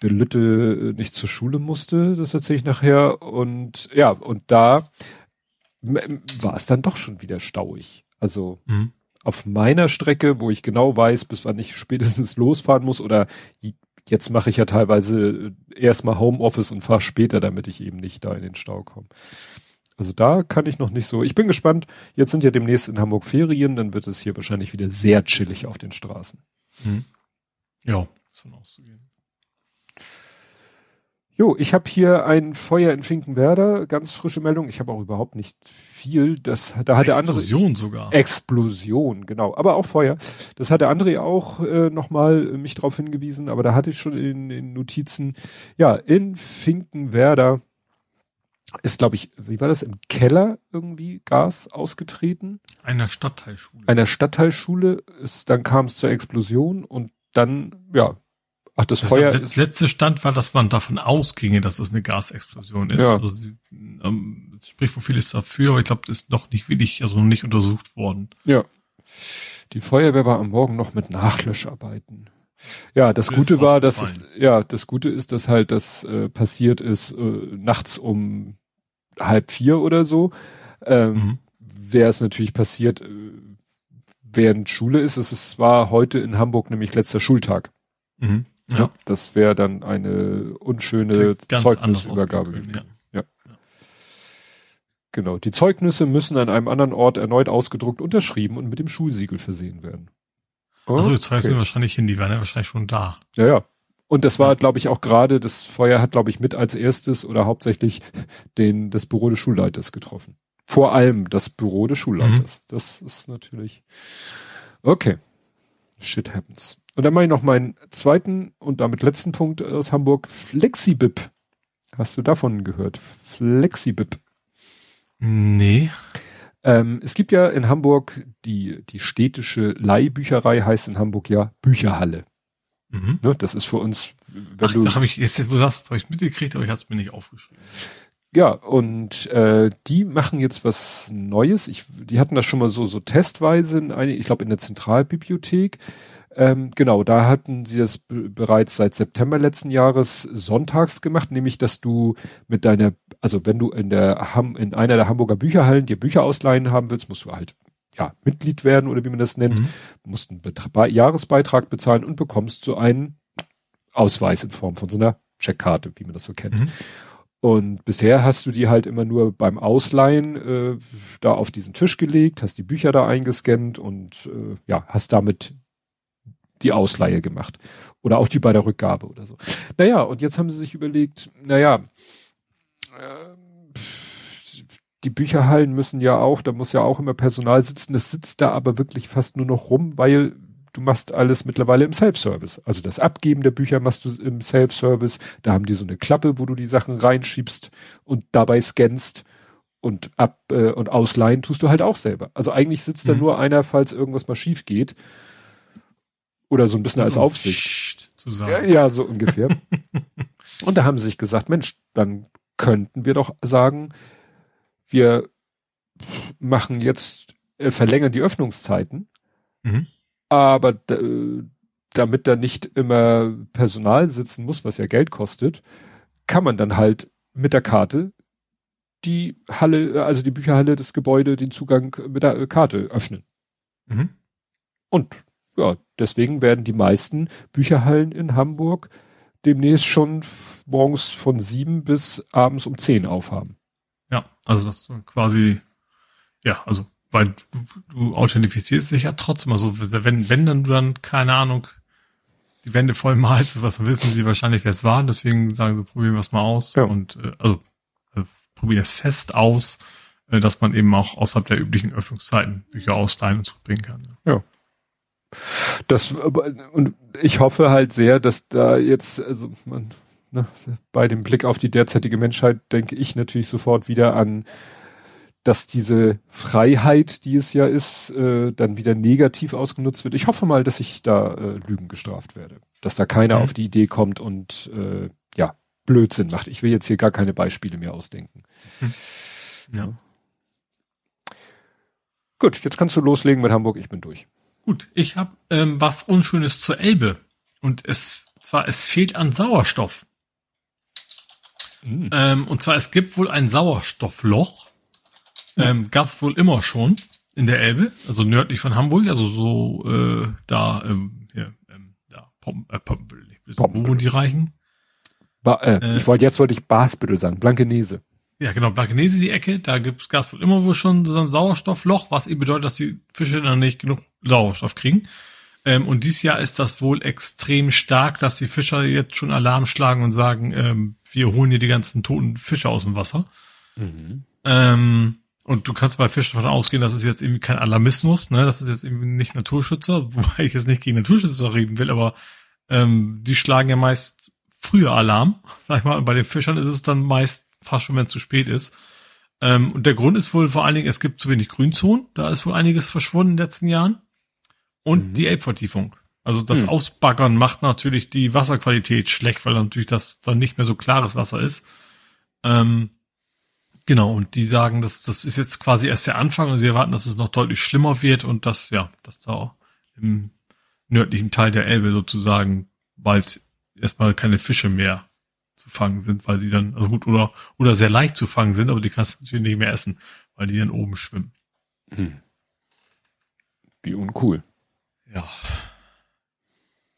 der Lütte äh, nicht zur Schule musste, das erzähle ich nachher. Und ja, und da war es dann doch schon wieder stauig. Also mhm. auf meiner Strecke, wo ich genau weiß, bis wann ich spätestens losfahren muss, oder jetzt mache ich ja teilweise erstmal Homeoffice und fahre später, damit ich eben nicht da in den Stau komme. Also da kann ich noch nicht so. Ich bin gespannt. Jetzt sind ja demnächst in Hamburg Ferien, dann wird es hier wahrscheinlich wieder sehr chillig auf den Straßen. Mhm. Ja, auszugehen. Jo, ich habe hier ein Feuer in Finkenwerder, ganz frische Meldung. Ich habe auch überhaupt nicht viel. Das, da hat der andere Explosion sogar. Explosion, genau. Aber auch Feuer. Das hat der andere auch äh, nochmal mich darauf hingewiesen. Aber da hatte ich schon in, in Notizen. Ja, in Finkenwerder ist, glaube ich, wie war das im Keller irgendwie Gas ausgetreten? Einer Stadtteilschule. Einer Stadtteilschule. Ist, dann kam es zur Explosion und dann, ja, Ach, das, das Feuer. Der letzte Stand war, dass man davon ausginge, dass es eine Gasexplosion ist. Ja. Also sie, ähm, spricht wo vieles dafür, aber ich glaube, das ist noch nicht wirklich, also noch nicht untersucht worden. Ja. Die Feuerwehr war am Morgen noch mit Nachlöscharbeiten. Ja, das, das Gute war, dass es, ja, das Gute ist, dass halt das äh, passiert ist äh, nachts um halb vier oder so. Ähm, mhm. Wäre es natürlich passiert, äh, während Schule ist. Es war heute in Hamburg nämlich letzter Schultag. Mhm. Ja. Das wäre dann eine unschöne Zeugnisübergabe gewesen. Ja. ja. Genau. Die Zeugnisse müssen an einem anderen Ort erneut ausgedruckt, unterschrieben und mit dem Schulsiegel versehen werden. Oh, also Zeugnisse okay. wahrscheinlich hin, die waren ja wahrscheinlich schon da. Ja, ja. Und das war, glaube ich, auch gerade, das Feuer hat, glaube ich, mit als erstes oder hauptsächlich den, das Büro des Schulleiters getroffen. Vor allem das Büro des Schulleiters. Mhm. Das ist natürlich, okay. Shit happens. Und dann mache ich noch meinen zweiten und damit letzten Punkt aus Hamburg. Flexibib. Hast du davon gehört? Flexibib. Nee. Ähm, es gibt ja in Hamburg die, die städtische Leihbücherei heißt in Hamburg ja Bücherhalle. Mhm. Ne, das ist für uns, wenn Ach, du. habe ich, jetzt, du sagst, habe ich mitgekriegt, aber ich habe es mir nicht aufgeschrieben. Ja, und äh, die machen jetzt was Neues. Ich, die hatten das schon mal so, so testweise in eine, ich glaube in der Zentralbibliothek ähm, genau, da hatten sie das bereits seit September letzten Jahres sonntags gemacht, nämlich dass du mit deiner, also wenn du in der Ham, in einer der Hamburger Bücherhallen dir Bücher ausleihen haben willst, musst du halt ja Mitglied werden oder wie man das nennt, mhm. musst einen Betra Jahresbeitrag bezahlen und bekommst so einen Ausweis in Form von so einer Checkkarte, wie man das so kennt. Mhm. Und bisher hast du die halt immer nur beim Ausleihen äh, da auf diesen Tisch gelegt, hast die Bücher da eingescannt und äh, ja, hast damit die Ausleihe gemacht. Oder auch die bei der Rückgabe oder so. Naja, und jetzt haben sie sich überlegt, naja, äh, die Bücherhallen müssen ja auch, da muss ja auch immer Personal sitzen, das sitzt da aber wirklich fast nur noch rum, weil du machst alles mittlerweile im Self-Service. Also das Abgeben der Bücher machst du im Self-Service. Da haben die so eine Klappe, wo du die Sachen reinschiebst und dabei scannst und ab äh, und ausleihen tust du halt auch selber. Also eigentlich sitzt mhm. da nur einer, falls irgendwas mal schief geht. Oder so ein bisschen als Aufsicht. Zu sagen. Ja, ja, so ungefähr. und da haben sie sich gesagt, Mensch, dann könnten wir doch sagen, wir machen jetzt, äh, verlängern die Öffnungszeiten. Mhm aber damit da nicht immer Personal sitzen muss, was ja Geld kostet, kann man dann halt mit der Karte die Halle, also die Bücherhalle, das Gebäude, den Zugang mit der Karte öffnen. Mhm. Und ja, deswegen werden die meisten Bücherhallen in Hamburg demnächst schon morgens von sieben bis abends um zehn aufhaben. Ja, also das quasi, ja, also weil du, du authentifizierst dich ja trotzdem. Also wenn, wenn dann du dann, keine Ahnung, die Wände voll malst, was wissen sie wahrscheinlich, wer es war. Deswegen sagen sie, probieren wir es mal aus. Ja. Und äh, also, also probieren es fest aus, äh, dass man eben auch außerhalb der üblichen Öffnungszeiten Bücher ausleihen und zurückbringen kann. Ja. Das und ich hoffe halt sehr, dass da jetzt, also man, ne, bei dem Blick auf die derzeitige Menschheit denke ich natürlich sofort wieder an dass diese Freiheit, die es ja ist, äh, dann wieder negativ ausgenutzt wird. Ich hoffe mal, dass ich da äh, Lügen gestraft werde. Dass da keiner mhm. auf die Idee kommt und äh, ja, Blödsinn macht. Ich will jetzt hier gar keine Beispiele mehr ausdenken. Mhm. Ja. Gut, jetzt kannst du loslegen mit Hamburg, ich bin durch. Gut, ich habe ähm, was Unschönes zur Elbe. Und es zwar, es fehlt an Sauerstoff. Mhm. Ähm, und zwar, es gibt wohl ein Sauerstoffloch ähm, gab es wohl immer schon in der Elbe, also nördlich von Hamburg, also so äh, da, ähm, hier, ähm, da, Pom, äh, Pom, wo die Reichen? Ba äh, äh, ich wollte jetzt wollte ich Basbüttel sagen, Blankenese. Ja, genau, Blankenese die Ecke, da gibt's Gas wohl immer wohl schon so ein Sauerstoffloch, was eben bedeutet, dass die Fische dann nicht genug Sauerstoff kriegen. Ähm, und dieses Jahr ist das wohl extrem stark, dass die Fischer jetzt schon Alarm schlagen und sagen, ähm, wir holen hier die ganzen toten Fische aus dem Wasser. Mhm. Ähm, und du kannst bei Fischen davon ausgehen, das ist jetzt irgendwie kein Alarmismus, ne? Das ist jetzt irgendwie nicht Naturschützer, wobei ich jetzt nicht gegen Naturschützer reden will, aber ähm, die schlagen ja meist früher Alarm, sag ich mal. Und bei den Fischern ist es dann meist fast schon, wenn es zu spät ist. Ähm, und der Grund ist wohl vor allen Dingen, es gibt zu wenig Grünzonen, da ist wohl einiges verschwunden in den letzten Jahren. Und mhm. die Elbvertiefung. Also das mhm. Ausbaggern macht natürlich die Wasserqualität schlecht, weil natürlich das dann nicht mehr so klares Wasser ist. Ähm, Genau, und die sagen, dass das ist jetzt quasi erst der Anfang und sie erwarten, dass es noch deutlich schlimmer wird und dass, ja, dass da auch im nördlichen Teil der Elbe sozusagen bald erstmal keine Fische mehr zu fangen sind, weil sie dann, also gut, oder, oder sehr leicht zu fangen sind, aber die kannst du natürlich nicht mehr essen, weil die dann oben schwimmen. Hm. Wie uncool. Ja.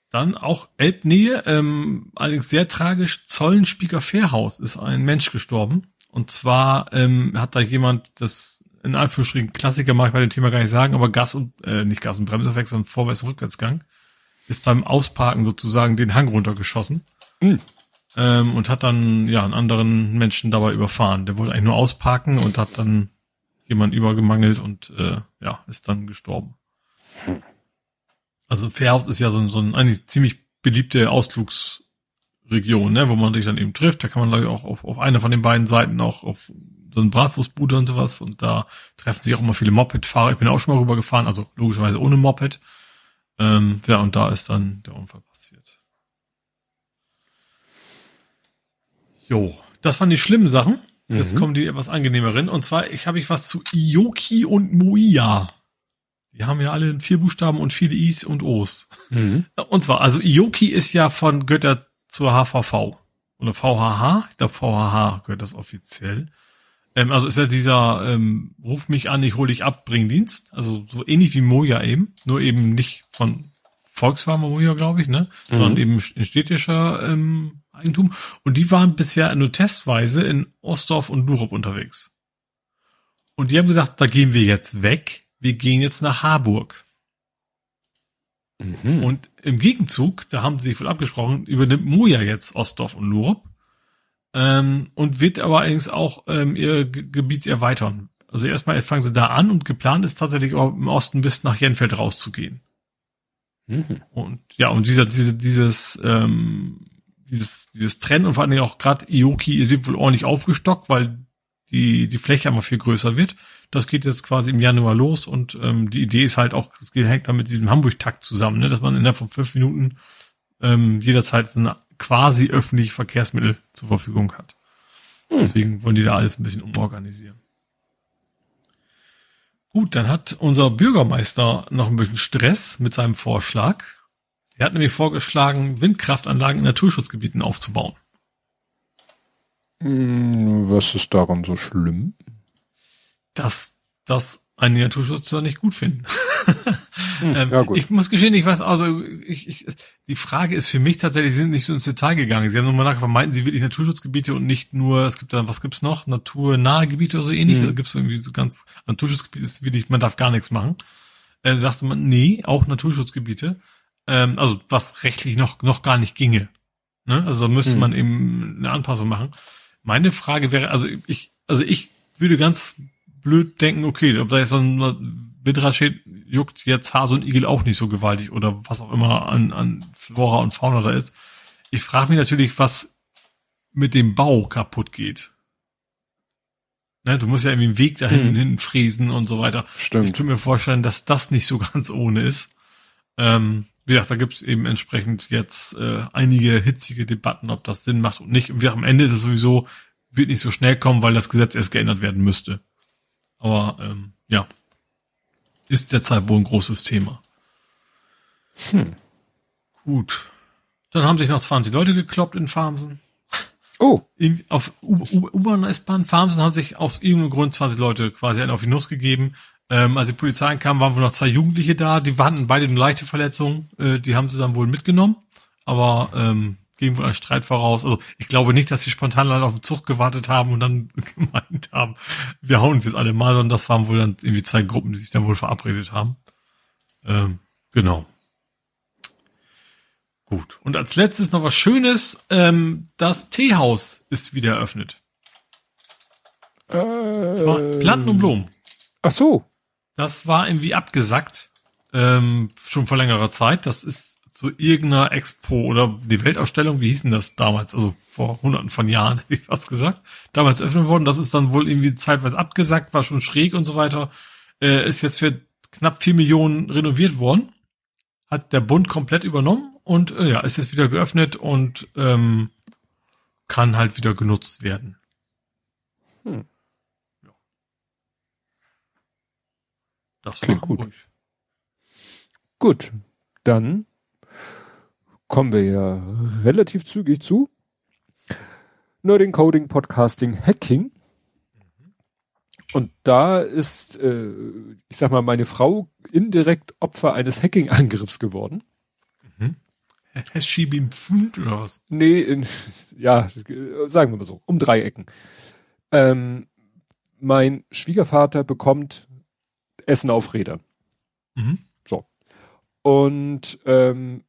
Dann auch Elbnähe, ähm, allerdings sehr tragisch, Zollenspieker Fährhaus ist ein Mensch gestorben. Und zwar ähm, hat da jemand das in Anführungsstrichen Klassiker mag ich bei dem Thema gar nicht sagen, aber Gas und äh, nicht Gas und Bremse sondern Vorwärts- und Rückwärtsgang ist beim Ausparken sozusagen den Hang runtergeschossen mhm. Ähm, und hat dann ja einen anderen Menschen dabei überfahren. Der wollte eigentlich nur ausparken und hat dann jemand übergemangelt und äh, ja ist dann gestorben. Also Fairhaus ist ja so, so ein eigentlich ziemlich beliebte Ausflugs Region, ne, wo man sich dann eben trifft. Da kann man glaube ich auch auf, auf einer von den beiden Seiten auch auf so ein Bratwurstbude und sowas und da treffen sich auch immer viele Moped-Fahrer. Ich bin auch schon mal rübergefahren, also logischerweise ohne Moped. Ähm, ja, und da ist dann der Unfall passiert. Jo, das waren die schlimmen Sachen. Jetzt mhm. kommen die etwas angenehmeren. Und zwar, ich habe ich was zu Ioki und Muia. Die haben ja alle vier Buchstaben und viele I's und O's. Mhm. Und zwar, also Ioki ist ja von Götter zur HVV. Oder VHH. Ich glaube, VHH gehört das offiziell. Ähm, also ist ja dieser ähm, Ruf mich an, ich hole dich ab, Bringdienst. Also so ähnlich wie Moja eben. Nur eben nicht von Volkswagen Moja, glaube ich, ne? Mhm. Sondern eben in städtischer ähm, Eigentum. Und die waren bisher nur testweise in Ostdorf und Lurup unterwegs. Und die haben gesagt, da gehen wir jetzt weg wir gehen jetzt nach Harburg. Mhm. Und im Gegenzug, da haben sie sich wohl abgesprochen, übernimmt Moja jetzt Ostdorf und Lurup ähm, und wird aber allerdings auch ähm, ihr G Gebiet erweitern. Also erstmal fangen sie da an und geplant ist tatsächlich auch im Osten bis nach Jenfeld rauszugehen. Mhm. Und ja, und dieser, diese, dieses, ähm, dieses, dieses Trennen und vor allen Dingen auch gerade Ioki wird wohl ordentlich aufgestockt, weil die, die Fläche einfach viel größer wird. Das geht jetzt quasi im Januar los und ähm, die Idee ist halt auch, es hängt dann mit diesem Hamburg-Takt zusammen, ne, dass man innerhalb von fünf Minuten ähm, jederzeit ein quasi öffentliche Verkehrsmittel zur Verfügung hat. Hm. Deswegen wollen die da alles ein bisschen umorganisieren. Gut, dann hat unser Bürgermeister noch ein bisschen Stress mit seinem Vorschlag. Er hat nämlich vorgeschlagen, Windkraftanlagen in Naturschutzgebieten aufzubauen. Hm, was ist daran so schlimm? Dass das einige Naturschützer nicht gut finden. hm, ähm, ja, gut. Ich muss gestehen, ich weiß, also ich, ich, die Frage ist für mich tatsächlich, sie sind nicht so ins Detail gegangen. Sie haben nochmal nachgefragt, meinten sie wirklich Naturschutzgebiete und nicht nur, es gibt dann, was gibt's noch? Naturnahe Gebiete oder so ähnlich? Hm. Also gibt's irgendwie so ganz, Naturschutzgebiete ist wirklich, man darf gar nichts machen. Äh, sagte man, nee, auch Naturschutzgebiete. Ähm, also was rechtlich noch, noch gar nicht ginge. Ne? Also müsste hm. man eben eine Anpassung machen. Meine Frage wäre, also ich, also ich würde ganz blöd denken, okay, ob da jetzt so ein Windrad steht, juckt jetzt Hase und Igel auch nicht so gewaltig oder was auch immer an, an Flora und Fauna da ist. Ich frage mich natürlich, was mit dem Bau kaputt geht. Ne, du musst ja irgendwie einen Weg dahin hm. hin fräsen und so weiter. Stimmt. Ich könnte mir vorstellen, dass das nicht so ganz ohne ist. Ähm, wie gesagt, da gibt es eben entsprechend jetzt äh, einige hitzige Debatten, ob das Sinn macht und nicht. Und wie gesagt, am Ende ist es sowieso, wird nicht so schnell kommen, weil das Gesetz erst geändert werden müsste. Aber ähm, ja, ist derzeit wohl ein großes Thema. Hm. Gut. Dann haben sich noch 20 Leute gekloppt in Farmsen. Oh. In, auf U-Bahn-S-Bahn Farmsen haben sich aus irgendeinem Grund 20 Leute quasi einen auf die Nuss gegeben. Ähm, als die Polizei kam, waren wohl noch zwei Jugendliche da, die hatten beide eine leichte Verletzung, äh, die haben sie dann wohl mitgenommen, aber ähm, ging wohl ein Streit voraus. Also ich glaube nicht, dass sie spontan leider auf den Zug gewartet haben und dann gemeint haben, wir hauen uns jetzt alle mal, sondern das waren wohl dann irgendwie zwei Gruppen, die sich dann wohl verabredet haben. Ähm, genau. Gut. Und als letztes noch was Schönes, ähm, das Teehaus ist wieder eröffnet. Äh, zwar Planten und Blumen. Ach so. Das war irgendwie abgesackt, ähm, schon vor längerer Zeit. Das ist zu irgendeiner Expo oder die Weltausstellung, wie hieß denn das damals? Also vor hunderten von Jahren, hätte ich was gesagt. Damals öffnen worden. Das ist dann wohl irgendwie zeitweise abgesackt, war schon schräg und so weiter. Äh, ist jetzt für knapp vier Millionen renoviert worden. Hat der Bund komplett übernommen und äh, ja, ist jetzt wieder geöffnet und ähm, kann halt wieder genutzt werden. Hm. Das klingt gut. Ruhig. Gut, dann kommen wir ja relativ zügig zu Nerding Coding Podcasting Hacking. Und da ist, äh, ich sag mal, meine Frau indirekt Opfer eines Hacking-Angriffs geworden. Mhm. Has she been food oder was? Nee, in, ja, sagen wir mal so, um drei Ecken. Ähm, mein Schwiegervater bekommt Essen auf Rädern. Mhm. So. Und ähm,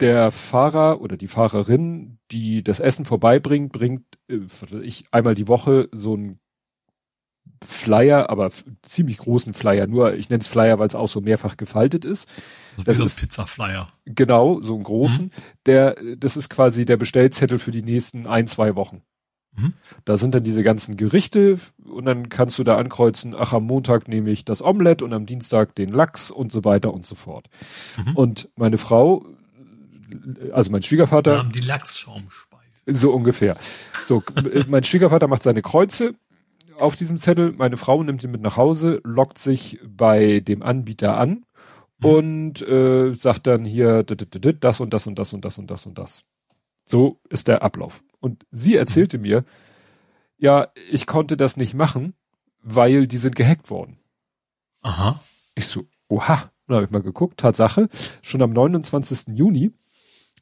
der Fahrer oder die Fahrerin, die das Essen vorbeibringt, bringt äh, ich einmal die Woche so ein Flyer, aber ziemlich großen Flyer. Nur ich nenne es Flyer, weil es auch so mehrfach gefaltet ist. Das, das ist so ein Pizza-Flyer. Genau, so einen großen. Mhm. Der, das ist quasi der Bestellzettel für die nächsten ein, zwei Wochen. Mhm. Da sind dann diese ganzen Gerichte und dann kannst du da ankreuzen, ach, am Montag nehme ich das Omelett und am Dienstag den Lachs und so weiter und so fort. Mhm. Und meine Frau, also mein Schwiegervater. Wir haben die Lachsschaumspeise. So ungefähr. So, mein Schwiegervater macht seine Kreuze, auf diesem Zettel, meine Frau nimmt ihn mit nach Hause, lockt sich bei dem Anbieter an mhm. und äh, sagt dann hier das und das und das und das und das und das. So ist der Ablauf. Und sie erzählte mhm. mir, ja, ich konnte das nicht machen, weil die sind gehackt worden. Aha. Ich so, oha. Dann habe ich mal geguckt. Tatsache, schon am 29. Juni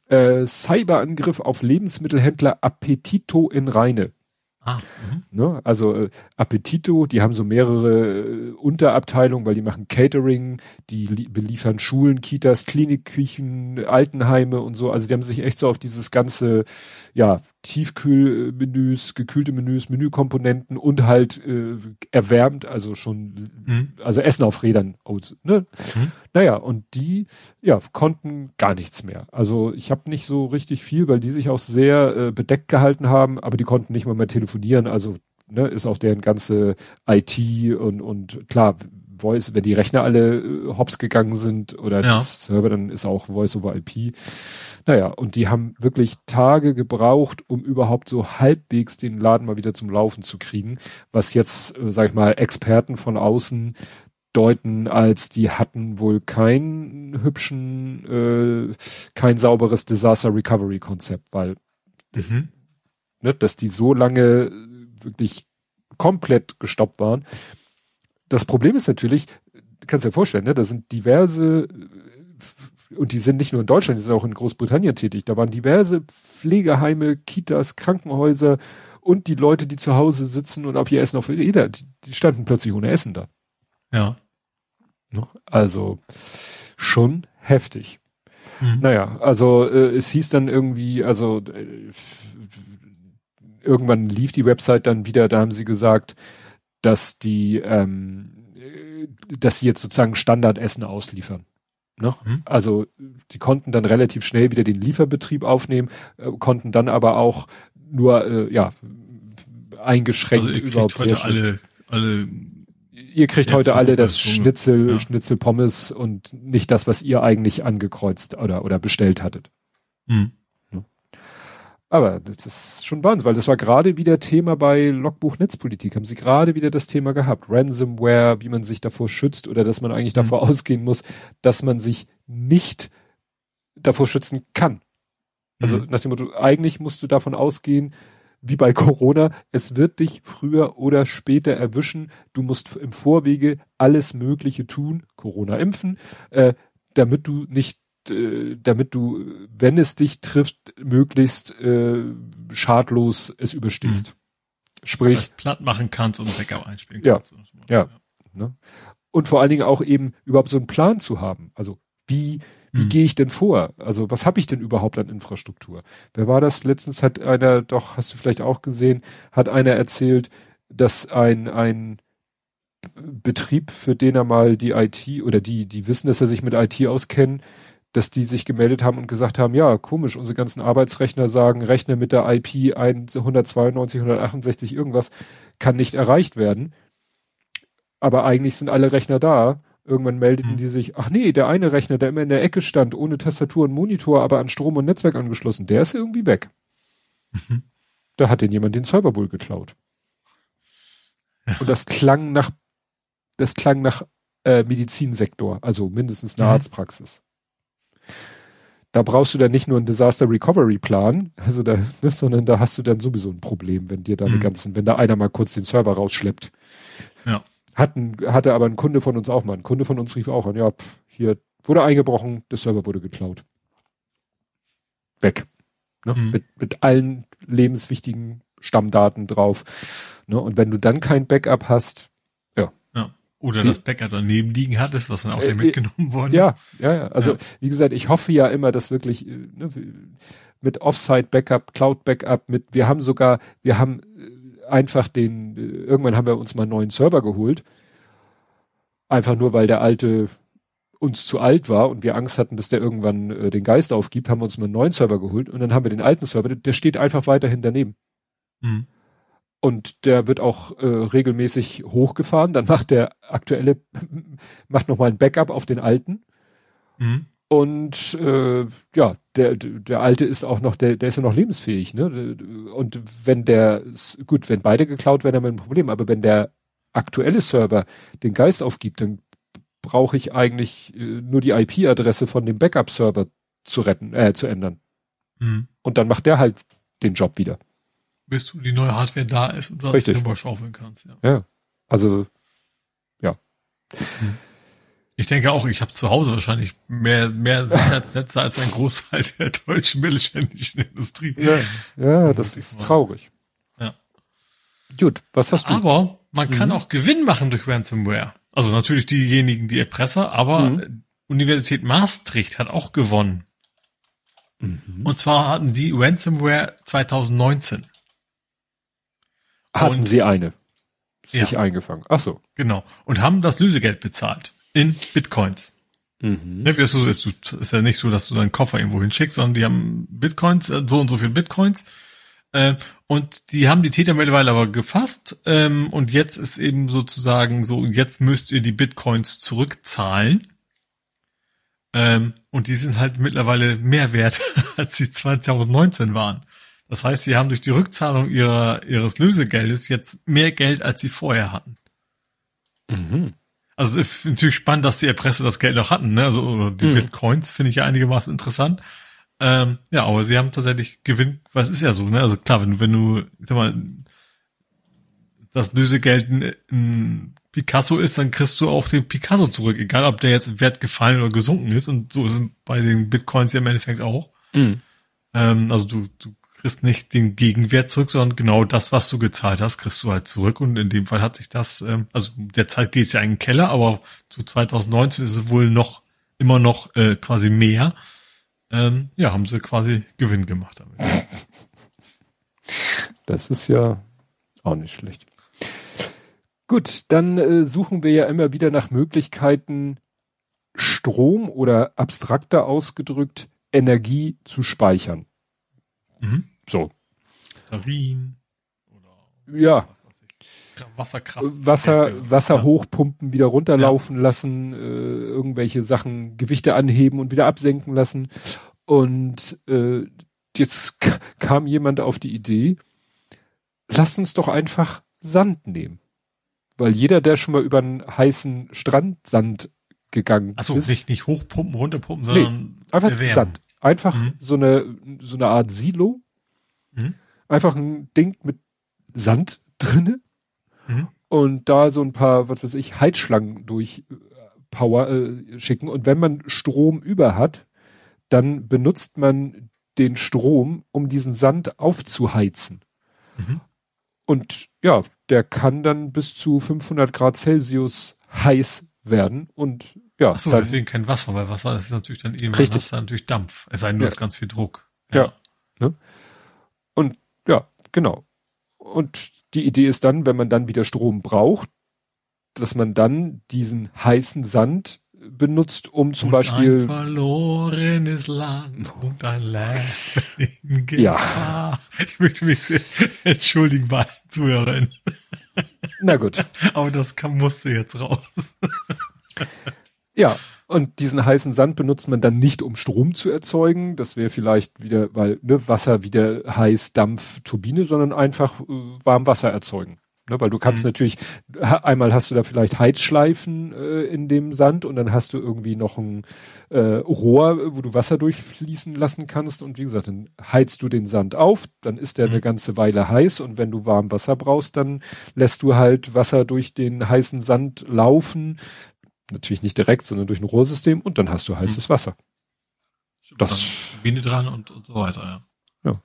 äh, Cyberangriff auf Lebensmittelhändler Appetito in Rheine. Ah, mhm. ne? Also äh, Appetito, die haben so mehrere äh, Unterabteilungen, weil die machen Catering, die beliefern Schulen, Kitas, Klinikküchen, Altenheime und so. Also die haben sich echt so auf dieses ganze, ja, Tiefkühlmenüs, gekühlte Menüs, Menükomponenten und halt äh, erwärmt, also schon, mhm. also Essen auf Rädern. Ne? Mhm. Naja, und die, ja, konnten gar nichts mehr. Also ich habe nicht so richtig viel, weil die sich auch sehr äh, bedeckt gehalten haben, aber die konnten nicht mal mehr telefonieren. Also ne, ist auch deren ganze IT und, und klar, Voice, wenn die Rechner alle äh, hops gegangen sind oder ja. das Server, dann ist auch Voice over IP. Naja, und die haben wirklich Tage gebraucht, um überhaupt so halbwegs den Laden mal wieder zum Laufen zu kriegen, was jetzt, äh, sag ich mal, Experten von außen deuten als die hatten wohl kein hübschen, äh, kein sauberes Disaster Recovery Konzept, weil mhm. Ne, dass die so lange wirklich komplett gestoppt waren. Das Problem ist natürlich, kannst dir vorstellen, ne, da sind diverse und die sind nicht nur in Deutschland, die sind auch in Großbritannien tätig. Da waren diverse Pflegeheime, Kitas, Krankenhäuser und die Leute, die zu Hause sitzen und auf ihr Essen auf jeder, die standen plötzlich ohne Essen da. Ja. Ne? Also schon heftig. Mhm. Naja, also äh, es hieß dann irgendwie, also äh, irgendwann lief die Website dann wieder, da haben sie gesagt, dass die, ähm, äh, dass sie jetzt sozusagen Standardessen ausliefern. Ne? Mhm. Also die konnten dann relativ schnell wieder den Lieferbetrieb aufnehmen, äh, konnten dann aber auch nur äh, ja eingeschränkt also überhaupt heute alle alle ihr kriegt heute alle das Schnitzel, ja. Schnitzel Pommes und nicht das, was ihr eigentlich angekreuzt oder, oder bestellt hattet. Mhm. Aber das ist schon Wahnsinn, weil das war gerade wieder Thema bei Logbuch Netzpolitik. Haben sie gerade wieder das Thema gehabt. Ransomware, wie man sich davor schützt oder dass man eigentlich mhm. davor ausgehen muss, dass man sich nicht davor schützen kann. Also mhm. nach dem Motto, eigentlich musst du davon ausgehen, wie bei Corona, es wird dich früher oder später erwischen. Du musst im Vorwege alles Mögliche tun, Corona impfen, äh, damit du nicht äh, damit du, wenn es dich trifft, möglichst äh, schadlos es überstehst. Mhm. Sprich. Das platt machen kannst und Backup einspielen ja, kannst. Ja. ja. Ne? Und vor allen Dingen auch eben überhaupt so einen Plan zu haben. Also wie, wie mhm. gehe ich denn vor? Also was habe ich denn überhaupt an Infrastruktur? Wer war das? Letztens hat einer, doch, hast du vielleicht auch gesehen, hat einer erzählt, dass ein, ein Betrieb, für den er mal die IT oder die, die wissen, dass er sich mit IT auskennen, dass die sich gemeldet haben und gesagt haben, ja, komisch, unsere ganzen Arbeitsrechner sagen, Rechner mit der IP 192, 168 irgendwas kann nicht erreicht werden. Aber eigentlich sind alle Rechner da. Irgendwann meldeten hm. die sich, ach nee, der eine Rechner, der immer in der Ecke stand, ohne Tastatur und Monitor, aber an Strom und Netzwerk angeschlossen, der ist irgendwie weg. Mhm. Da hat den jemand den Server wohl geklaut. Ja. Und das klang nach, das klang nach äh, Medizinsektor, also mindestens eine mhm. Arztpraxis da brauchst du dann nicht nur einen Disaster Recovery Plan, also da, ne, sondern da hast du dann sowieso ein Problem, wenn dir deine mhm. ganzen, wenn da einer mal kurz den Server rausschleppt. Ja. Hatten, hatte aber ein Kunde von uns auch mal. Ein Kunde von uns rief auch an, ja, pff, hier wurde eingebrochen, der Server wurde geklaut. Weg. Ne? Mhm. Mit, mit allen lebenswichtigen Stammdaten drauf. Ne? Und wenn du dann kein Backup hast, oder das Bäcker daneben liegen hattest, was dann auch äh, mitgenommen worden ja, ist. Ja, ja, also ja. wie gesagt, ich hoffe ja immer, dass wirklich äh, ne, mit Offsite-Backup, Cloud-Backup, mit, wir haben sogar, wir haben äh, einfach den, irgendwann haben wir uns mal einen neuen Server geholt. Einfach nur, weil der alte uns zu alt war und wir Angst hatten, dass der irgendwann äh, den Geist aufgibt, haben wir uns mal einen neuen Server geholt und dann haben wir den alten Server, der steht einfach weiterhin daneben. Mhm. Und der wird auch äh, regelmäßig hochgefahren. Dann macht der aktuelle, macht nochmal ein Backup auf den alten. Mhm. Und äh, ja, der, der alte ist auch noch, der, der ist ja noch lebensfähig, ne? Und wenn der, gut, wenn beide geklaut werden, haben wir ein Problem, aber wenn der aktuelle Server den Geist aufgibt, dann brauche ich eigentlich äh, nur die IP-Adresse von dem Backup-Server zu retten, äh, zu ändern. Mhm. Und dann macht der halt den Job wieder. Bis du die neue Hardware da ist und du Richtig. drüber schaufeln kannst. Ja. ja. Also, ja. Ich denke auch, ich habe zu Hause wahrscheinlich mehr, mehr Sicherheitsnetze als ein Großteil der deutschen mittelständischen Industrie. Ja, ja das ist traurig. Ja. Gut, was hast du? Aber man mhm. kann auch Gewinn machen durch Ransomware. Also natürlich diejenigen, die Erpresser, aber mhm. Universität Maastricht hat auch gewonnen. Mhm. Und zwar hatten die Ransomware 2019. Hatten und, sie eine sich ja. eingefangen. Ach so. Genau. Und haben das Lösegeld bezahlt in Bitcoins. Mhm. Ne, ist, so, ist, ist ja nicht so, dass du deinen Koffer irgendwo hinschickst, sondern die haben Bitcoins, äh, so und so viel Bitcoins. Äh, und die haben die Täter mittlerweile aber gefasst. Ähm, und jetzt ist eben sozusagen so, jetzt müsst ihr die Bitcoins zurückzahlen. Ähm, und die sind halt mittlerweile mehr wert, als sie 2019 waren. Das heißt, sie haben durch die Rückzahlung ihrer, ihres Lösegeldes jetzt mehr Geld, als sie vorher hatten. Mhm. Also natürlich spannend, dass die Erpresse das Geld noch hatten, ne? Also die mhm. Bitcoins finde ich ja einigermaßen interessant. Ähm, ja, aber sie haben tatsächlich Gewinn, was ist ja so, ne? Also klar, wenn, wenn du, ich sag mal, das Lösegeld ein, ein Picasso ist, dann kriegst du auch den Picasso zurück, egal ob der jetzt Wert gefallen oder gesunken ist. Und so ist es bei den Bitcoins ja im Endeffekt auch. Mhm. Ähm, also du, du kriegst nicht den Gegenwert zurück, sondern genau das, was du gezahlt hast, kriegst du halt zurück. Und in dem Fall hat sich das, ähm, also derzeit geht es ja in den Keller, aber zu 2019 ist es wohl noch immer noch äh, quasi mehr. Ähm, ja, haben sie quasi Gewinn gemacht damit. Das ist ja auch nicht schlecht. Gut, dann äh, suchen wir ja immer wieder nach Möglichkeiten, Strom oder abstrakter ausgedrückt Energie zu speichern. Mhm. So. Batterien oder ja. Wasserkraft. Wasser, Wasser ja. hochpumpen, wieder runterlaufen ja. lassen, äh, irgendwelche Sachen, Gewichte anheben und wieder absenken lassen. Und äh, jetzt kam jemand auf die Idee, lass uns doch einfach Sand nehmen. Weil jeder, der schon mal über einen heißen Strandsand gegangen Ach so, ist. nicht, nicht hochpumpen, runterpumpen, sondern nee, einfach erwärmen. Sand. Einfach mhm. so eine, so eine Art Silo. Mhm. Einfach ein Ding mit Sand drinne. Mhm. Und da so ein paar, was weiß ich, Heizschlangen durch äh, Power äh, schicken. Und wenn man Strom über hat, dann benutzt man den Strom, um diesen Sand aufzuheizen. Mhm. Und ja, der kann dann bis zu 500 Grad Celsius heiß werden und ja. Ach so, dann, deswegen kein Wasser, weil Wasser ist natürlich dann eben richtig. Wasser natürlich Dampf. Es sei denn, du ja. hast ganz viel Druck. Ja. ja. Ne? Und ja, genau. Und die Idee ist dann, wenn man dann wieder Strom braucht, dass man dann diesen heißen Sand benutzt, um zum und Beispiel. Ein verlorenes Land und ein Leben Ja. Ich möchte mich sehr entschuldigen bei Zuhörern. Na gut. Aber das kam, musste jetzt raus. Ja, und diesen heißen Sand benutzt man dann nicht, um Strom zu erzeugen. Das wäre vielleicht wieder, weil ne, Wasser wieder heiß, Dampf, Turbine, sondern einfach äh, warm Wasser erzeugen. Ne, weil du kannst mhm. natürlich, einmal hast du da vielleicht Heizschleifen äh, in dem Sand und dann hast du irgendwie noch ein äh, Rohr, wo du Wasser durchfließen lassen kannst. Und wie gesagt, dann heizt du den Sand auf, dann ist der mhm. eine ganze Weile heiß und wenn du warm Wasser brauchst, dann lässt du halt Wasser durch den heißen Sand laufen natürlich nicht direkt, sondern durch ein Rohrsystem und dann hast du heißes mhm. Wasser. Das Biene dran und, und so weiter, ja. Ja,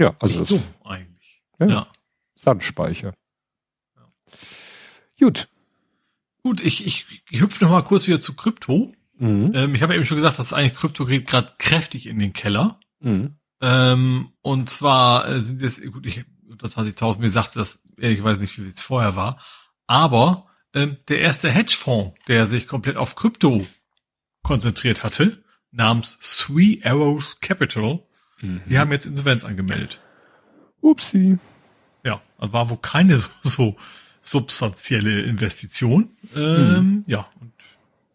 ja also nicht das so eigentlich. Ja, ja. Sandspeicher. Ja. Gut. Gut, ich, ich, ich hüpfe noch mal kurz wieder zu Krypto. Mhm. Ähm, ich habe eben schon gesagt, dass eigentlich Krypto geht gerade kräftig in den Keller. Mhm. Ähm, und zwar äh, sind es, gut, ich unter 20.000, mir sagt das ehrlich nicht, wie es vorher war. Aber ähm, der erste Hedgefonds, der sich komplett auf Krypto konzentriert hatte, namens Three Arrows Capital, mhm. die haben jetzt Insolvenz angemeldet. Upsi. Ja, also war wohl keine so, so substanzielle Investition. Ähm, mhm. Ja, und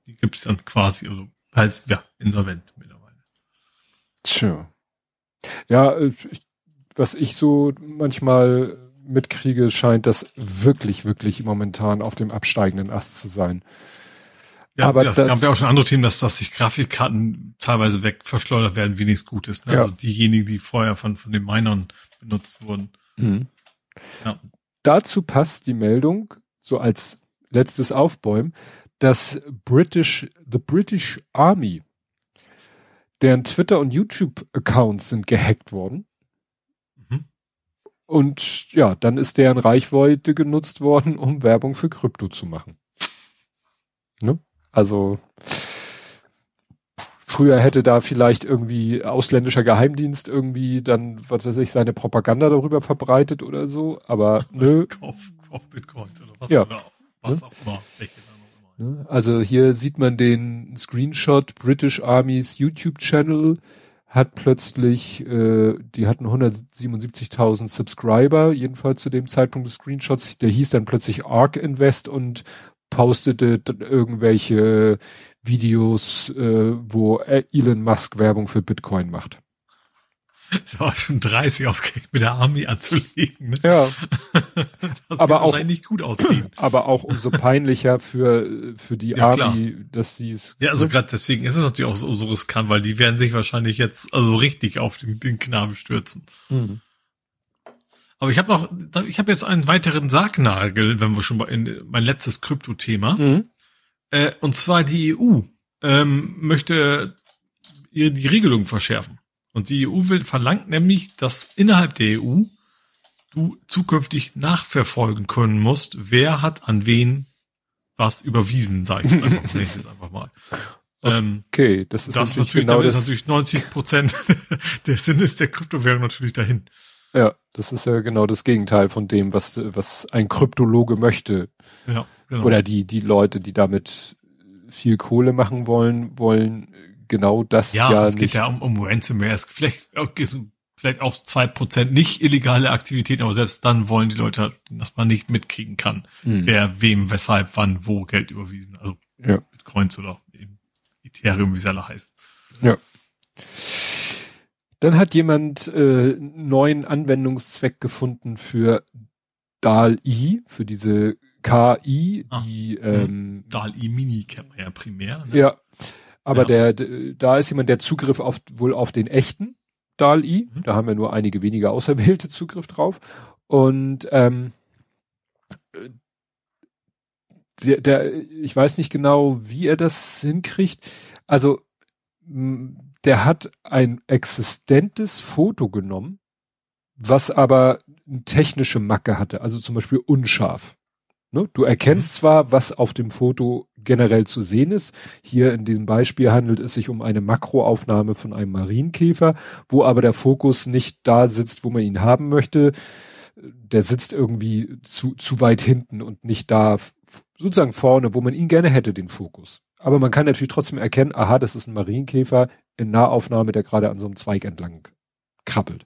die gibt's dann quasi, also Halt, ja, insolvent mittlerweile. Tja. Ja, äh, was ich so manchmal mitkriege, scheint das wirklich, wirklich momentan auf dem absteigenden Ast zu sein. Ja, aber das, das gab ja auch schon andere Themen, dass, dass sich Grafikkarten teilweise weg verschleudert werden, wie nichts Gutes. Ne? Ja. Also diejenigen, die vorher von, von den Minern benutzt wurden. Mhm. Ja. Dazu passt die Meldung, so als letztes Aufbäumen, dass British, the British Army, deren Twitter- und YouTube-Accounts sind gehackt worden. Und ja, dann ist deren Reichweite genutzt worden, um Werbung für Krypto zu machen. Ne? Also früher hätte da vielleicht irgendwie ausländischer Geheimdienst irgendwie dann, was weiß ich, seine Propaganda darüber verbreitet oder so, aber nö. Kauf, kauf Bitcoins oder was, ja. oder was ne? auch immer. Ne? Also hier sieht man den Screenshot British Army's YouTube-Channel hat plötzlich, äh, die hatten 177.000 Subscriber, jedenfalls zu dem Zeitpunkt des Screenshots. Der hieß dann plötzlich Ark Invest und postete irgendwelche Videos, äh, wo Elon Musk Werbung für Bitcoin macht. Das war schon 30 ausgerechnet mit der Army anzulegen. Ne? Ja. das aber auch nicht gut ausgehen. Aber auch umso peinlicher für für die ja, Army, klar. dass sie es. Ja, also gerade deswegen ist es natürlich auch so, so riskant, weil die werden sich wahrscheinlich jetzt also richtig auf den, den Knaben stürzen. Mhm. Aber ich habe noch, ich habe jetzt einen weiteren Sargnagel, wenn wir schon bei in mein letztes Krypto-Thema. Mhm. Äh, und zwar die EU ähm, möchte die Regelung verschärfen. Und die EU will, verlangt nämlich, dass innerhalb der EU du zukünftig nachverfolgen können musst, wer hat an wen was überwiesen, sage ich jetzt einfach, ich jetzt einfach mal. Ähm, okay, das ist das natürlich, genau das ist natürlich 90 Prozent der Sinn ist der Kryptowährung natürlich dahin. Ja, das ist ja genau das Gegenteil von dem, was, was ein Kryptologe möchte. Ja, genau. Oder die, die Leute, die damit viel Kohle machen wollen, wollen genau das ja, ja es geht ja um, um Ransomware. Es vielleicht, vielleicht auch zwei Prozent nicht illegale Aktivitäten, aber selbst dann wollen die Leute, dass man nicht mitkriegen kann, mhm. wer wem, weshalb, wann, wo Geld überwiesen. Also ja. Bitcoins oder eben Ethereum, wie es alle heißt. Ja. Dann hat jemand äh, neuen Anwendungszweck gefunden für DAL-I, für diese KI, ah. die ah, ähm, DAL-I Mini kennt man ja primär. Ne? Ja, aber ja. der, da ist jemand, der Zugriff auf wohl auf den echten DAL-I, mhm. da haben wir nur einige wenige Auserwählte Zugriff drauf und ähm, der, der, ich weiß nicht genau, wie er das hinkriegt. Also der hat ein existentes Foto genommen, was aber eine technische Macke hatte, also zum Beispiel unscharf. Ne? Du erkennst mhm. zwar, was auf dem Foto generell zu sehen ist. Hier in diesem Beispiel handelt es sich um eine Makroaufnahme von einem Marienkäfer, wo aber der Fokus nicht da sitzt, wo man ihn haben möchte. Der sitzt irgendwie zu, zu weit hinten und nicht da sozusagen vorne, wo man ihn gerne hätte, den Fokus. Aber man kann natürlich trotzdem erkennen, aha, das ist ein Marienkäfer in Nahaufnahme, der gerade an so einem Zweig entlang krabbelt.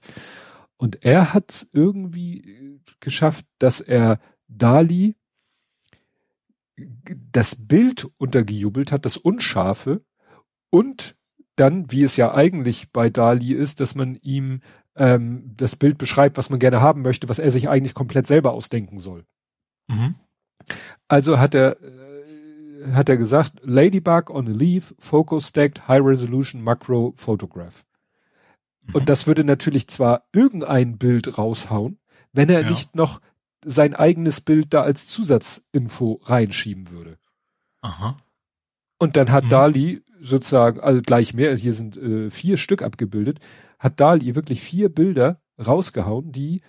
Und er hat es irgendwie geschafft, dass er Dali das Bild untergejubelt hat, das Unscharfe, und dann, wie es ja eigentlich bei Dali ist, dass man ihm ähm, das Bild beschreibt, was man gerne haben möchte, was er sich eigentlich komplett selber ausdenken soll. Mhm. Also hat er äh, hat er gesagt, Ladybug on a Leaf, Focus Stacked High Resolution Macro Photograph. Mhm. Und das würde natürlich zwar irgendein Bild raushauen, wenn er ja. nicht noch sein eigenes Bild da als Zusatzinfo reinschieben würde. Aha. Und dann hat mhm. Dali sozusagen, also gleich mehr, hier sind äh, vier Stück abgebildet, hat Dali wirklich vier Bilder rausgehauen, die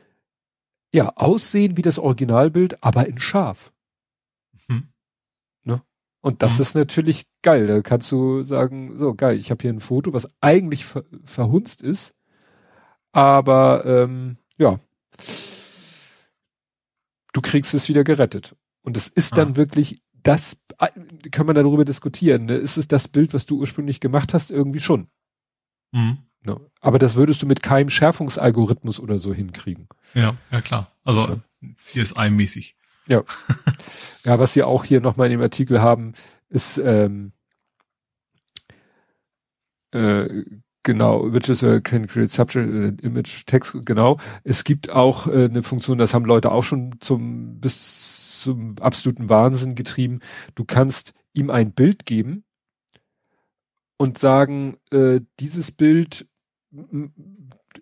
ja aussehen wie das Originalbild, aber in scharf. Mhm. Ne? Und das mhm. ist natürlich geil. Da kannst du sagen, so geil, ich habe hier ein Foto, was eigentlich ver verhunzt ist, aber ähm, ja du kriegst es wieder gerettet. Und es ist dann ah. wirklich das, kann man darüber diskutieren, ne? ist es das Bild, was du ursprünglich gemacht hast, irgendwie schon. Mhm. Ne? Aber das würdest du mit keinem Schärfungsalgorithmus oder so hinkriegen. Ja, ja klar. Also ja. CSI-mäßig. Ja. ja, was sie auch hier nochmal in dem Artikel haben, ist, ähm, Äh, genau, Images can create subject and image text, genau. Es gibt auch äh, eine Funktion, das haben Leute auch schon zum bis zum absoluten Wahnsinn getrieben. Du kannst ihm ein Bild geben und sagen, äh, dieses Bild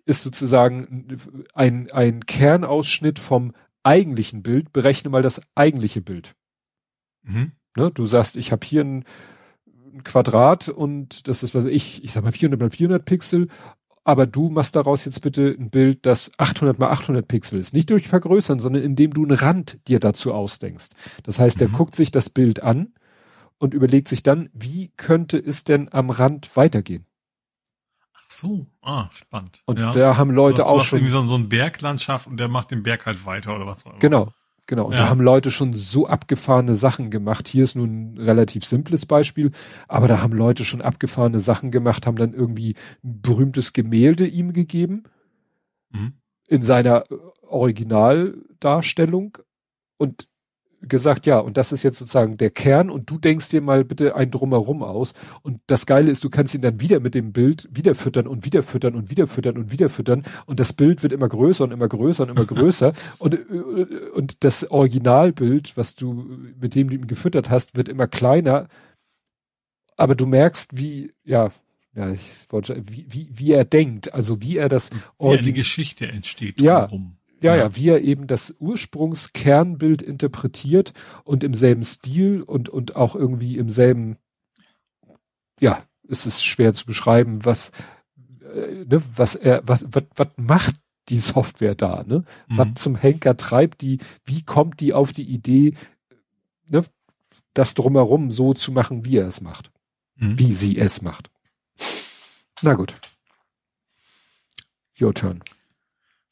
ist sozusagen ein, ein Kernausschnitt vom eigentlichen Bild. Berechne mal das eigentliche Bild. Mhm. Ne, du sagst, ich habe hier ein, ein, Quadrat und das ist, was ich, ich sag mal 400 mal 400 Pixel, aber du machst daraus jetzt bitte ein Bild, das 800 mal 800 Pixel ist. Nicht durch Vergrößern, sondern indem du einen Rand dir dazu ausdenkst. Das heißt, mhm. der guckt sich das Bild an und überlegt sich dann, wie könnte es denn am Rand weitergehen? Ach so, ah, spannend. Und ja. da haben Leute hast, auch schon irgendwie so, so ein Berglandschaft und der macht den Berg halt weiter oder was auch immer. Genau. Genau, und ja. da haben Leute schon so abgefahrene Sachen gemacht. Hier ist nun ein relativ simples Beispiel, aber da haben Leute schon abgefahrene Sachen gemacht, haben dann irgendwie ein berühmtes Gemälde ihm gegeben mhm. in seiner äh, Originaldarstellung und gesagt, ja, und das ist jetzt sozusagen der Kern und du denkst dir mal bitte ein Drumherum aus. Und das Geile ist, du kannst ihn dann wieder mit dem Bild wieder füttern und wieder füttern und wieder füttern und wieder füttern und das Bild wird immer größer und immer größer und immer größer und, und das Originalbild, was du, mit dem du ihn gefüttert hast, wird immer kleiner. Aber du merkst, wie, ja, ja, ich wollte, wie, wie, wie er denkt, also wie er das wie eine Geschichte entsteht. Drumherum. Ja, ja, wie er eben das Ursprungskernbild interpretiert und im selben Stil und, und auch irgendwie im selben, ja, es ist schwer zu beschreiben, was, äh, ne, was er, was, was, was macht die Software da, ne? Mhm. Was zum Henker treibt die, wie kommt die auf die Idee, ne, das drumherum so zu machen, wie er es macht. Mhm. Wie sie es macht. Na gut. Your turn.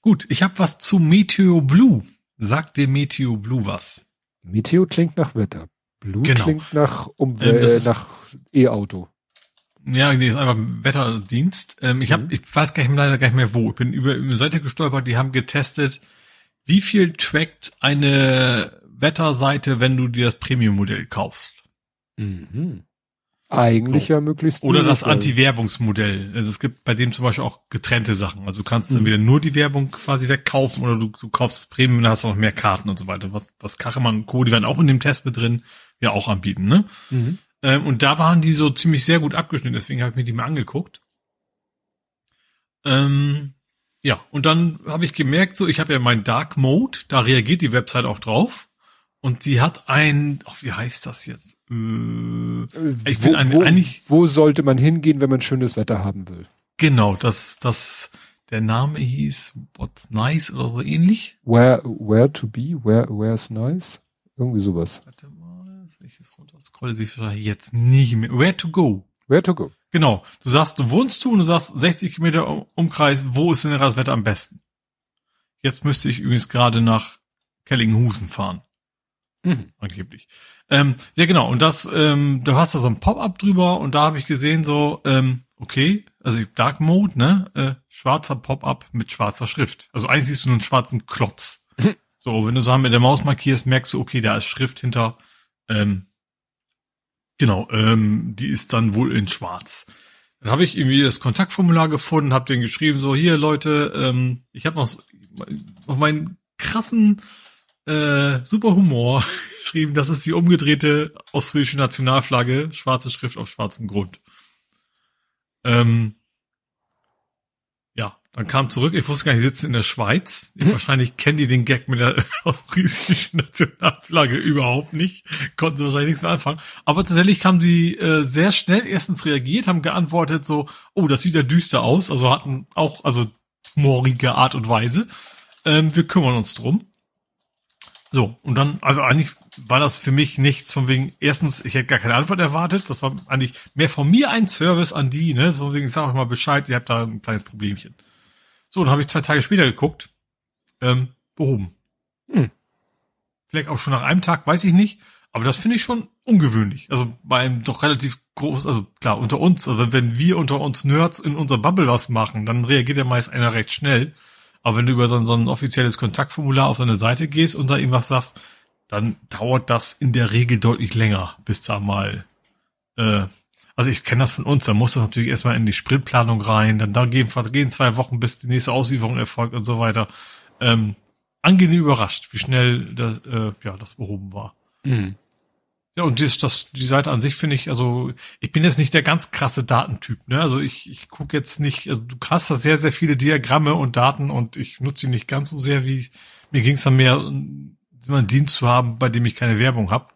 Gut, ich habe was zu Meteo Blue. Sagt dir Meteo Blue was? Meteo klingt nach Wetter. Blue genau. klingt nach Umwelt, ähm, nach E-Auto. Ja, nee, ist einfach Wetterdienst. Ähm, ich, hab, mhm. ich weiß gar nicht, leider gar nicht mehr wo. Ich bin über, über eine Seite gestolpert, die haben getestet, wie viel trackt eine Wetterseite, wenn du dir das Premium-Modell kaufst. Mhm. Eigentlich so. ja möglichst. Oder das Anti-Werbungsmodell. Also es gibt bei dem zum Beispiel auch getrennte Sachen. Also du kannst mhm. entweder nur die Werbung quasi wegkaufen oder du, du kaufst das Premium und hast auch noch mehr Karten und so weiter. Was, was Kachemann und Co., die werden auch in dem Test mit drin, ja auch anbieten, ne? Mhm. Ähm, und da waren die so ziemlich sehr gut abgeschnitten, deswegen habe ich mir die mal angeguckt. Ähm, ja, und dann habe ich gemerkt, so, ich habe ja mein Dark Mode, da reagiert die Website auch drauf. Und sie hat ein, ach, wie heißt das jetzt? Äh, ich finde eigentlich. Wo sollte man hingehen, wenn man schönes Wetter haben will? Genau, das, das, der Name hieß What's Nice oder so ähnlich. Where, where to be? Where, where's nice? Irgendwie sowas. Warte mal, ich das runter scrolle, sehe ich wahrscheinlich jetzt nicht mehr. Where to go? Where to go? Genau. Du sagst, du wohnst du und du sagst 60 Kilometer Umkreis, wo ist denn das Wetter am besten? Jetzt müsste ich übrigens gerade nach Kellinghusen fahren. Mhm. Angeblich. Ähm, ja, genau. Und das, ähm, du hast da so ein Pop-up drüber und da habe ich gesehen, so, ähm, okay, also Dark Mode, ne? Äh, schwarzer Pop-up mit schwarzer Schrift. Also eigentlich siehst du nur einen schwarzen Klotz. Mhm. So, wenn du Sachen mit der Maus markierst, merkst du, okay, da ist Schrift hinter. Ähm, genau, ähm, die ist dann wohl in schwarz. Dann habe ich irgendwie das Kontaktformular gefunden, habe den geschrieben, so, hier Leute, ähm, ich habe noch auf meinen krassen äh, super Humor geschrieben, das ist die umgedrehte ostfriesische Nationalflagge, schwarze Schrift auf schwarzem Grund. Ähm, ja, dann kam zurück, ich wusste gar nicht, sitzen in der Schweiz. Ich, mhm. Wahrscheinlich kennen die den Gag mit der ostfriesischen Nationalflagge überhaupt nicht, konnten sie wahrscheinlich nichts mehr anfangen. Aber tatsächlich haben sie äh, sehr schnell erstens reagiert, haben geantwortet so, oh, das sieht ja düster aus, also hatten auch, also humorige Art und Weise. Ähm, wir kümmern uns drum. So, und dann, also eigentlich war das für mich nichts von wegen, erstens, ich hätte gar keine Antwort erwartet, das war eigentlich mehr von mir ein Service an die, ne, so wegen, ich sag euch mal Bescheid, ihr habt da ein kleines Problemchen. So, dann habe ich zwei Tage später geguckt, ähm, behoben. Hm. Vielleicht auch schon nach einem Tag, weiß ich nicht, aber das finde ich schon ungewöhnlich. Also bei einem doch relativ groß, also klar, unter uns, also wenn wir unter uns Nerds in unserer Bubble was machen, dann reagiert ja meist einer recht schnell. Aber wenn du über so ein, so ein offizielles Kontaktformular auf deine Seite gehst und da irgendwas sagst, dann dauert das in der Regel deutlich länger, bis da mal, äh, also ich kenne das von uns, da muss das natürlich erstmal in die Sprintplanung rein, dann da gehen, gehen zwei Wochen, bis die nächste Auslieferung erfolgt und so weiter. Ähm, angenehm überrascht, wie schnell das, äh, ja, das behoben war. Mhm. Ja, und das, das, die Seite an sich finde ich, also ich bin jetzt nicht der ganz krasse Datentyp, ne? Also ich, ich gucke jetzt nicht, also du hast da sehr, sehr viele Diagramme und Daten und ich nutze sie nicht ganz so sehr, wie ich, mir ging es dann mehr, einen Dienst zu haben, bei dem ich keine Werbung habe.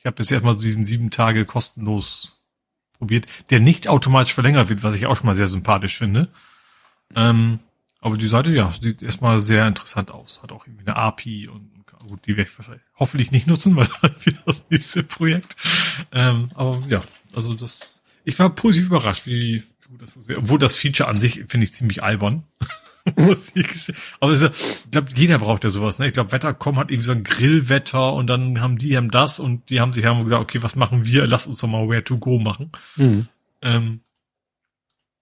Ich habe jetzt mal diesen sieben Tage kostenlos probiert, der nicht automatisch verlängert wird, was ich auch schon mal sehr sympathisch finde. Ähm, aber die Seite, ja, sieht erstmal sehr interessant aus. Hat auch irgendwie eine API und gut, die werde ich wahrscheinlich hoffentlich nicht nutzen, weil dann wird das nächste Projekt. Ähm, aber ja, also das, ich war positiv überrascht, wie, wie gut das funktioniert. Obwohl das Feature an sich finde ich ziemlich albern. aber ist, ich glaube, jeder braucht ja sowas. Ne? Ich glaube, Wettercom hat irgendwie so ein Grillwetter und dann haben die haben das und die haben sich haben gesagt, okay, was machen wir? Lass uns doch mal Where to Go machen. Mhm. Ähm,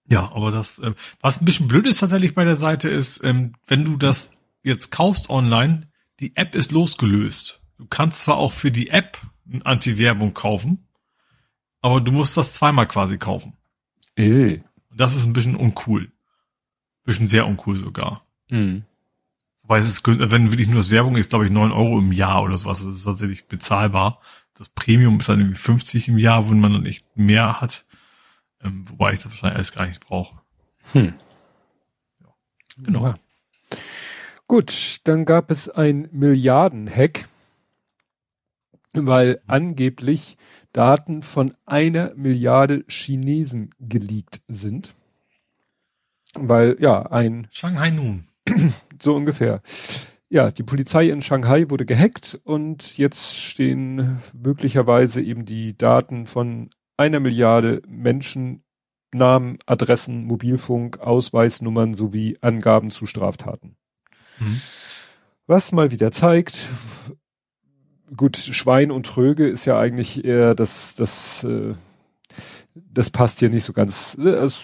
ja, aber das, ähm, was ein bisschen blöd ist tatsächlich bei der Seite ist, ähm, wenn du das jetzt kaufst online, die App ist losgelöst. Du kannst zwar auch für die App eine Anti-Werbung kaufen, aber du musst das zweimal quasi kaufen. Ey. Das ist ein bisschen uncool. Bisschen sehr uncool sogar. Mhm. Wobei es ist, wenn wirklich nur das Werbung ist, glaube ich, neun Euro im Jahr oder sowas. Das ist tatsächlich bezahlbar. Das Premium ist dann irgendwie 50 im Jahr, wenn man dann echt mehr hat. Ähm, wobei ich das wahrscheinlich alles gar nicht brauche. Hm. Ja. Genau. Ja. Gut, dann gab es ein Milliarden-Hack, weil angeblich Daten von einer Milliarde Chinesen geleakt sind. Weil, ja, ein. Shanghai nun. So ungefähr. Ja, die Polizei in Shanghai wurde gehackt und jetzt stehen möglicherweise eben die Daten von einer Milliarde Menschen, Namen, Adressen, Mobilfunk, Ausweisnummern sowie Angaben zu Straftaten. Mhm. Was mal wieder zeigt, gut, Schwein und Tröge ist ja eigentlich eher das, das, äh, das passt hier nicht so ganz. Es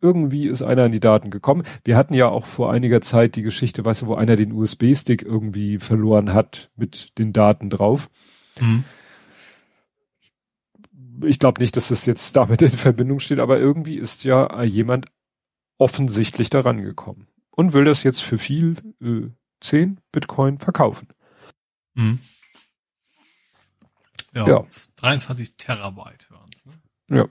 irgendwie ist einer an die Daten gekommen. Wir hatten ja auch vor einiger Zeit die Geschichte, weißt du, wo einer den USB-Stick irgendwie verloren hat mit den Daten drauf. Mhm. Ich glaube nicht, dass das jetzt damit in Verbindung steht, aber irgendwie ist ja jemand offensichtlich daran gekommen und will das jetzt für viel äh, 10 Bitcoin verkaufen. Mhm. Ja, ja, 23 Terabyte waren es. Ne? Ja.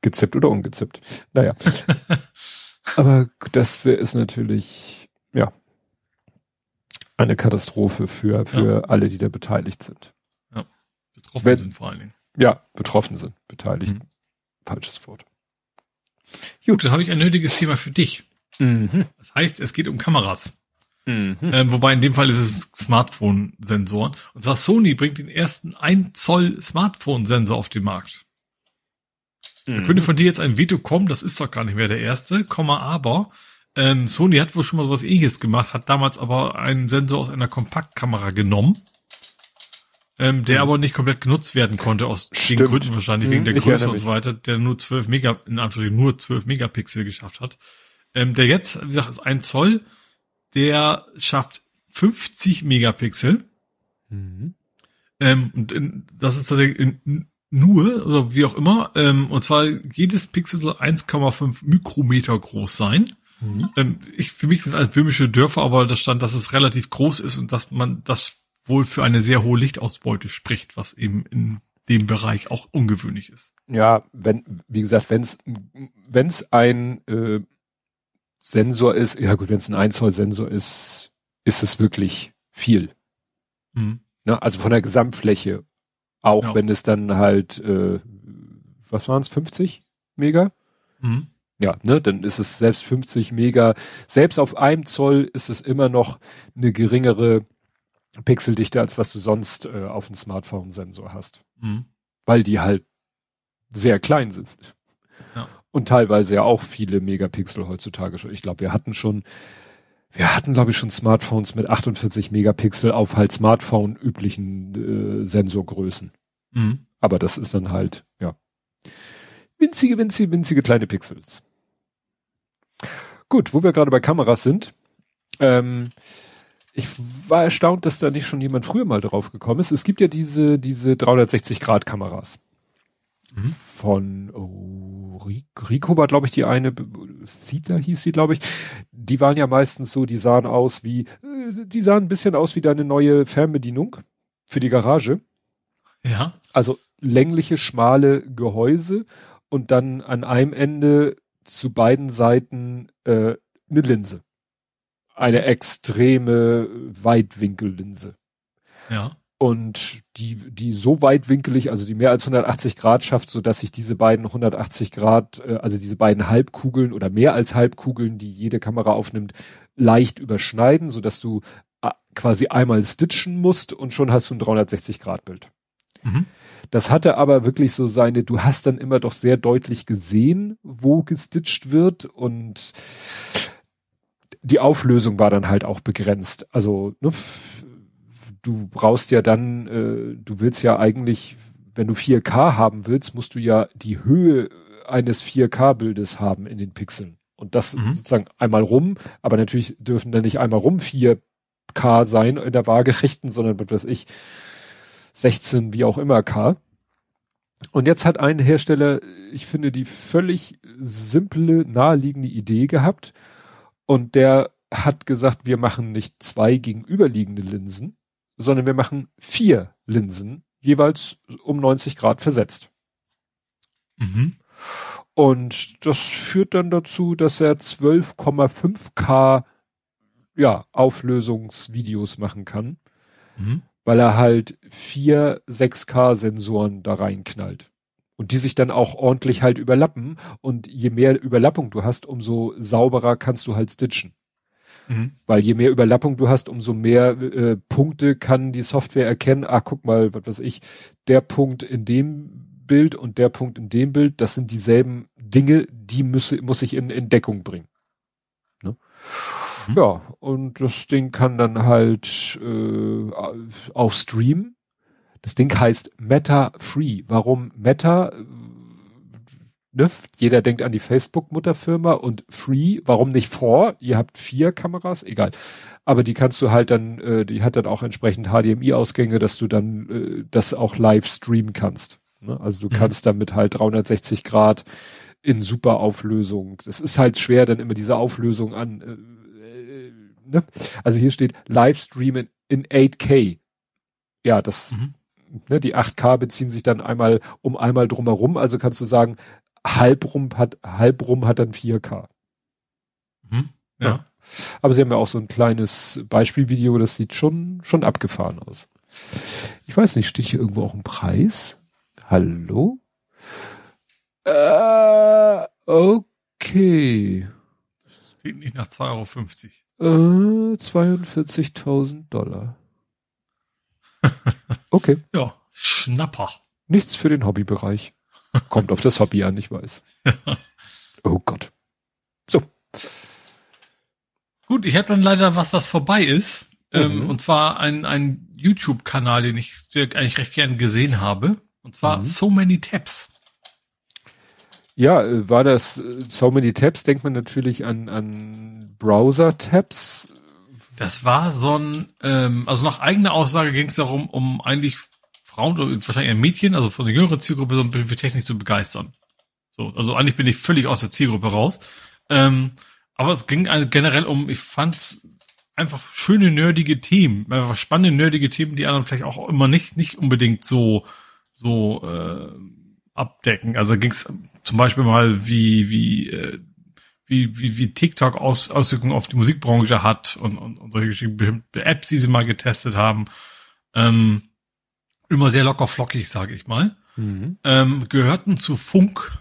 Gezippt oder ungezippt. Naja. Aber das ist natürlich, ja, eine Katastrophe für, für ja. alle, die da beteiligt sind. Ja, betroffen Wenn, sind vor allen Dingen. Ja, betroffen sind, beteiligt. Mhm. Falsches Wort. Gut, dann habe ich ein nötiges Thema für dich. Mhm. Das heißt, es geht um Kameras. Mhm. Ähm, wobei in dem Fall ist es Smartphone-Sensoren. Und zwar Sony bringt den ersten 1 Zoll Smartphone-Sensor auf den Markt. Mhm. Da könnte von dir jetzt ein Veto kommen, das ist doch gar nicht mehr der erste, Komma aber. Ähm, Sony hat wohl schon mal sowas ähnliches gemacht, hat damals aber einen Sensor aus einer Kompaktkamera genommen, ähm, der mhm. aber nicht komplett genutzt werden konnte, aus Stimmt. den Gründen wahrscheinlich, wegen mhm, der Größe und so weiter, der nur 12 Mega, in Anführungszeichen nur 12 Megapixel geschafft hat. Ähm, der jetzt, wie gesagt, ist ein Zoll, der schafft 50 Megapixel. Mhm. Ähm, und in, das ist tatsächlich in, nur, oder wie auch immer, ähm, und zwar jedes Pixel soll 1,5 Mikrometer groß sein. Mhm. Ähm, ich, für mich sind es alles böhmische Dörfer, aber da stand, dass es relativ groß ist und dass man das wohl für eine sehr hohe Lichtausbeute spricht, was eben in dem Bereich auch ungewöhnlich ist. Ja, wenn, wie gesagt, wenn es wenn es ein äh, Sensor ist, ja gut, wenn es ein 1 Zoll Sensor ist, ist es wirklich viel. Mhm. Ne, also von der Gesamtfläche auch ja. wenn es dann halt, äh, was waren es, 50 Mega? Mhm. Ja, ne, dann ist es selbst 50 Mega. Selbst auf einem Zoll ist es immer noch eine geringere Pixeldichte, als was du sonst äh, auf dem Smartphone-Sensor hast. Mhm. Weil die halt sehr klein sind. Ja. Und teilweise ja auch viele Megapixel heutzutage schon. Ich glaube, wir hatten schon wir hatten, glaube ich, schon Smartphones mit 48 Megapixel auf halt Smartphone üblichen äh, Sensorgrößen. Mhm. Aber das ist dann halt, ja, winzige, winzige, winzige kleine Pixels. Gut, wo wir gerade bei Kameras sind. Ähm, ich war erstaunt, dass da nicht schon jemand früher mal drauf gekommen ist. Es gibt ja diese, diese 360-Grad-Kameras. mhm. von oh, Rico war, glaube ich, die eine, Theta hieß sie, glaube ich. Die waren ja meistens so, die sahen aus wie, äh, die sahen ein bisschen aus wie deine neue Fernbedienung für die Garage. Ja. Also längliche, schmale Gehäuse und dann an einem Ende zu beiden Seiten äh, eine Linse. Eine extreme Weitwinkellinse. Ja und die, die so weitwinkelig, also die mehr als 180 Grad schafft, so dass sich diese beiden 180 Grad, äh, also diese beiden Halbkugeln oder mehr als Halbkugeln, die jede Kamera aufnimmt, leicht überschneiden, so dass du äh, quasi einmal stitchen musst und schon hast du ein 360 Grad Bild. Mhm. Das hatte aber wirklich so seine, du hast dann immer doch sehr deutlich gesehen, wo gestitcht wird und die Auflösung war dann halt auch begrenzt. Also ne, du brauchst ja dann, äh, du willst ja eigentlich, wenn du 4K haben willst, musst du ja die Höhe eines 4K-Bildes haben in den Pixeln. Und das mhm. sozusagen einmal rum, aber natürlich dürfen dann nicht einmal rum 4K sein in der waagerechten, sondern was weiß ich, 16 wie auch immer K. Und jetzt hat ein Hersteller, ich finde, die völlig simple, naheliegende Idee gehabt. Und der hat gesagt, wir machen nicht zwei gegenüberliegende Linsen, sondern wir machen vier Linsen, jeweils um 90 Grad versetzt. Mhm. Und das führt dann dazu, dass er 12,5K ja, Auflösungsvideos machen kann, mhm. weil er halt vier 6K Sensoren da reinknallt. Und die sich dann auch ordentlich halt überlappen. Und je mehr Überlappung du hast, umso sauberer kannst du halt stitchen. Mhm. Weil je mehr Überlappung du hast, umso mehr äh, Punkte kann die Software erkennen. Ah, guck mal, was weiß ich, der Punkt in dem Bild und der Punkt in dem Bild, das sind dieselben Dinge, die müsse, muss ich in Entdeckung bringen. Ne? Mhm. Ja, und das Ding kann dann halt äh, auch streamen. Das Ding heißt Meta Free. Warum Meta? ne, jeder denkt an die Facebook-Mutterfirma und Free, warum nicht vor? Ihr habt vier Kameras, egal. Aber die kannst du halt dann, äh, die hat dann auch entsprechend HDMI-Ausgänge, dass du dann äh, das auch live streamen kannst. Ne? Also du mhm. kannst damit halt 360 Grad in super Auflösung. Das ist halt schwer, dann immer diese Auflösung an. Äh, äh ne? Also hier steht Livestreamen in 8K. Ja, das, mhm. Ne, die 8K beziehen sich dann einmal um einmal drumherum. Also kannst du sagen, halbrum hat, halbrum hat dann 4K. Mhm, ja. ja. Aber sie haben ja auch so ein kleines Beispielvideo, das sieht schon, schon abgefahren aus. Ich weiß nicht, steht hier irgendwo auch ein Preis? Hallo? Äh, okay. Steht nicht nach 2,50 Euro. Äh, 42.000 Dollar. Okay. ja, Schnapper. Nichts für den Hobbybereich. Kommt auf das Hobby an, ich weiß. oh Gott. So. Gut, ich habe dann leider was, was vorbei ist. Ähm, mhm. Ähm, und zwar ein, ein YouTube-Kanal, den ich eigentlich recht gern gesehen habe. Und zwar mhm. So Many Tabs. Ja, äh, war das äh, So Many Tabs, denkt man natürlich an, an Browser-Tabs. Das war so ein, ähm, also nach eigener Aussage ging es darum, um eigentlich Frauen oder wahrscheinlich eher Mädchen, also von der jüngeren Zielgruppe so ein bisschen für Technik zu begeistern. So, also eigentlich bin ich völlig aus der Zielgruppe raus. Ähm, aber es ging generell um, ich fand einfach schöne nerdige Themen, einfach spannende nerdige Themen, die anderen vielleicht auch immer nicht nicht unbedingt so so äh, abdecken. Also ging es zum Beispiel mal wie wie äh, wie, wie, wie TikTok Aus, Auswirkungen auf die Musikbranche hat und, und, und solche bestimmte Apps, die sie mal getestet haben. Ähm, immer sehr locker flockig, sage ich mal, mhm. ähm, gehörten zu Funk,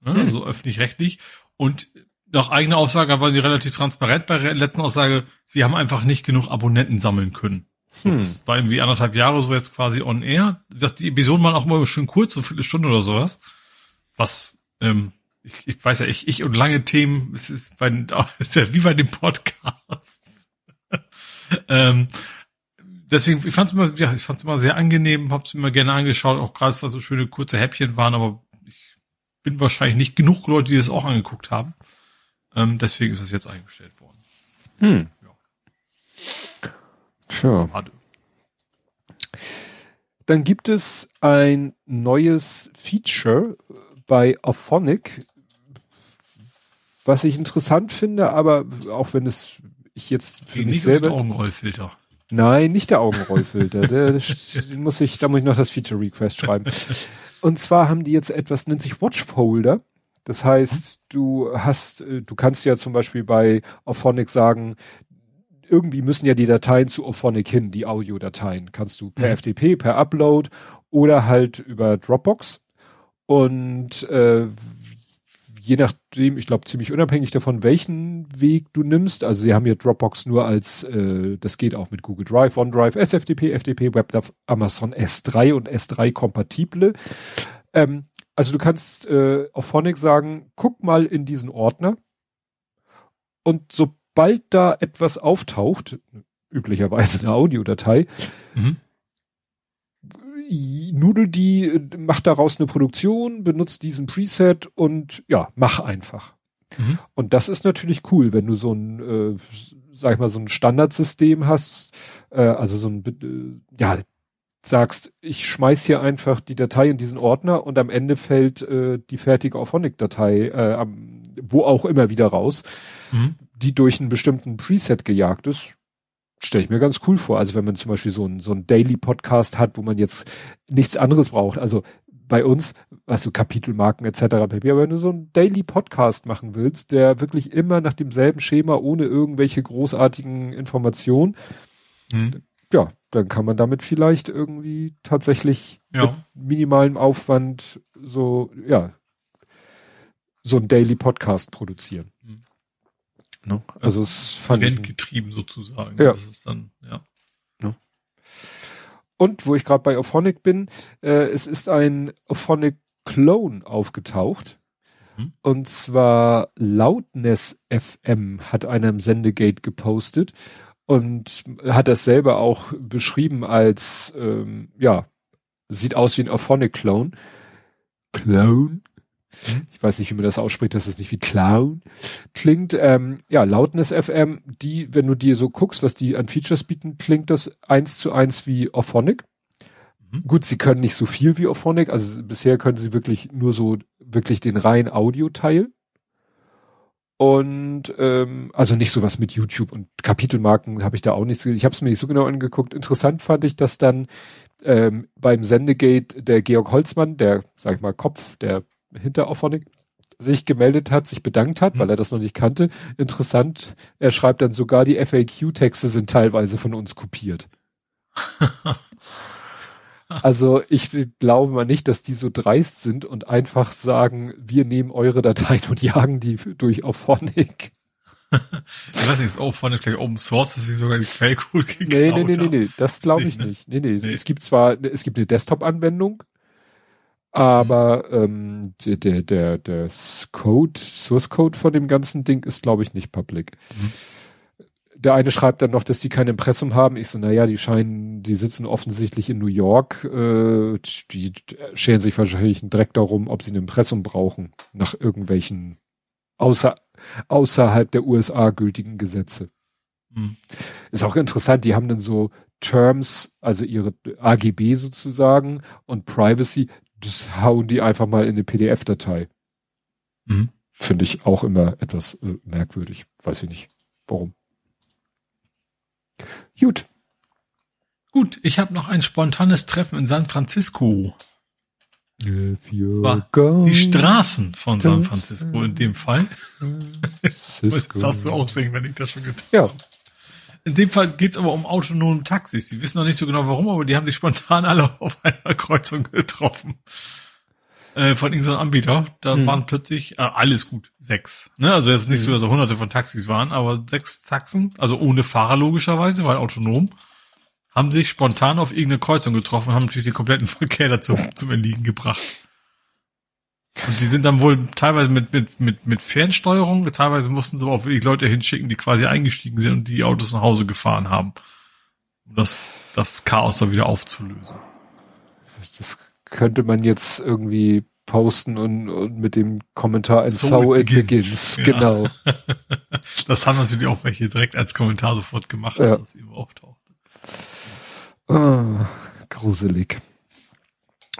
ne, mhm. also öffentlich-rechtlich. Und nach eigener Aussage waren die relativ transparent bei der letzten Aussage, sie haben einfach nicht genug Abonnenten sammeln können. So, hm. Das war irgendwie anderthalb Jahre so jetzt quasi on air. Die Episoden waren auch immer schön kurz, so viele Stunden oder sowas. Was, ähm, ich, ich weiß ja, ich, ich und lange Themen, es ist, bei, ist ja wie bei dem Podcast. ähm, deswegen, ich fand es immer, ja, ich fand es immer sehr angenehm, hab's immer gerne angeschaut, auch gerade, weil so schöne kurze Häppchen waren, aber ich bin wahrscheinlich nicht genug Leute, die das auch angeguckt haben. Ähm, deswegen ist das jetzt eingestellt worden. Hm. Ja. Tja. Schade. dann gibt es ein neues Feature bei Auphonic, was ich interessant finde, aber auch wenn es ich jetzt für mich selber Augenrollfilter. Nein, nicht der Augenrollfilter. der muss ich, da muss ich noch das Feature Request schreiben. Und zwar haben die jetzt etwas, nennt sich Watchfolder. Das heißt, du hast, äh, du kannst ja zum Beispiel bei Auphonic sagen, irgendwie müssen ja die Dateien zu Auphonic hin, die Audiodateien. Kannst du per mhm. FTP, per Upload oder halt über Dropbox. Und äh, je nachdem, ich glaube ziemlich unabhängig davon, welchen Weg du nimmst. Also sie haben hier Dropbox nur als, äh, das geht auch mit Google Drive, OneDrive, SFTP, FTP, WebDAV, Amazon S3 und S3 kompatible. Ähm, also du kannst äh, auf Phonic sagen, guck mal in diesen Ordner und sobald da etwas auftaucht, üblicherweise eine Audiodatei, mhm nudel die, mach daraus eine Produktion, benutzt diesen Preset und ja, mach einfach. Mhm. Und das ist natürlich cool, wenn du so ein, äh, sag ich mal, so ein Standardsystem hast, äh, also so ein, äh, ja, sagst, ich schmeiß hier einfach die Datei in diesen Ordner und am Ende fällt äh, die fertige Auphonic-Datei, äh, am, wo auch immer wieder raus, mhm. die durch einen bestimmten Preset gejagt ist stelle ich mir ganz cool vor. Also wenn man zum Beispiel so ein, so ein Daily Podcast hat, wo man jetzt nichts anderes braucht. Also bei uns, also Kapitelmarken etc. pp. Aber wenn du so ein Daily Podcast machen willst, der wirklich immer nach demselben Schema ohne irgendwelche großartigen Informationen, hm. ja, dann kann man damit vielleicht irgendwie tatsächlich ja. mit minimalem Aufwand so, ja, so ein Daily Podcast produzieren. Ne? Also es fand Event getrieben sozusagen. Ja. Dann, ja. Ne? Und wo ich gerade bei Ophonic bin, äh, es ist ein Ophonic Clone aufgetaucht. Mhm. Und zwar Loudness FM hat einer im Sendegate gepostet und hat das selber auch beschrieben als, ähm, ja, sieht aus wie ein Ophonic Clone. Clone? Mhm. Ich weiß nicht, wie man das ausspricht, dass es nicht wie Clown klingt. Ähm, ja, Loudness FM, die, wenn du dir so guckst, was die an Features bieten, klingt das eins zu eins wie Auphonic. Mhm. Gut, sie können nicht so viel wie Auphonic, also bisher können sie wirklich nur so wirklich den reinen Audio-Teil. Und ähm, also nicht sowas mit YouTube und Kapitelmarken habe ich da auch nichts. Ich habe es mir nicht so genau angeguckt. Interessant fand ich, dass dann ähm, beim Sendegate der Georg Holzmann, der, sag ich mal, Kopf der hinter Auphonic sich gemeldet hat, sich bedankt hat, mhm. weil er das noch nicht kannte. Interessant, er schreibt dann sogar, die FAQ-Texte sind teilweise von uns kopiert. also ich glaube mal nicht, dass die so dreist sind und einfach sagen, wir nehmen eure Dateien und jagen die durch Auphonic. ich weiß nicht, ist Auphonic gleich Open Source, dass sie sogar die Quellcode geklaut Nee, nee, nee, nee, nee, das glaube ich nicht. Nee, nee, nee, es gibt zwar, es gibt eine Desktop-Anwendung, aber ähm, der, der, der, der Code, Source Code von dem ganzen Ding ist, glaube ich, nicht public. Mhm. Der eine schreibt dann noch, dass die kein Impressum haben. Ich so, naja, die scheinen, die sitzen offensichtlich in New York, äh, die scheren sich wahrscheinlich direkt darum, ob sie ein Impressum brauchen, nach irgendwelchen außer, außerhalb der USA gültigen Gesetze. Mhm. Ist auch interessant, die haben dann so Terms, also ihre AGB sozusagen und Privacy, das hauen die einfach mal in eine PDF-Datei. Mhm. Finde ich auch immer etwas äh, merkwürdig. Weiß ich nicht, warum. Gut. Gut, ich habe noch ein spontanes Treffen in San Francisco. die Straßen von San Francisco in dem Fall. das darfst du auch sehen, wenn ich das schon getan habe. Ja. In dem Fall geht's aber um autonome Taxis. Sie wissen noch nicht so genau warum, aber die haben sich spontan alle auf einer Kreuzung getroffen. Äh, von irgendeinem Anbieter. Da hm. waren plötzlich äh, alles gut. Sechs. Ne? Also jetzt nicht hm. so, dass so hunderte von Taxis waren, aber sechs Taxen, also ohne Fahrer logischerweise, weil autonom, haben sich spontan auf irgendeine Kreuzung getroffen, haben natürlich den kompletten Verkehr dazu zum Erliegen gebracht. Und die sind dann wohl teilweise mit, mit, mit, mit Fernsteuerung, teilweise mussten sie aber auch wirklich Leute hinschicken, die quasi eingestiegen sind und die Autos nach Hause gefahren haben. Um das, das Chaos da wieder aufzulösen. Das könnte man jetzt irgendwie posten und, und mit dem Kommentar and so, so it begins. begins. Ja. Genau. das haben natürlich auch welche direkt als Kommentar sofort gemacht, als ja. das eben auftauchte. Ah, gruselig.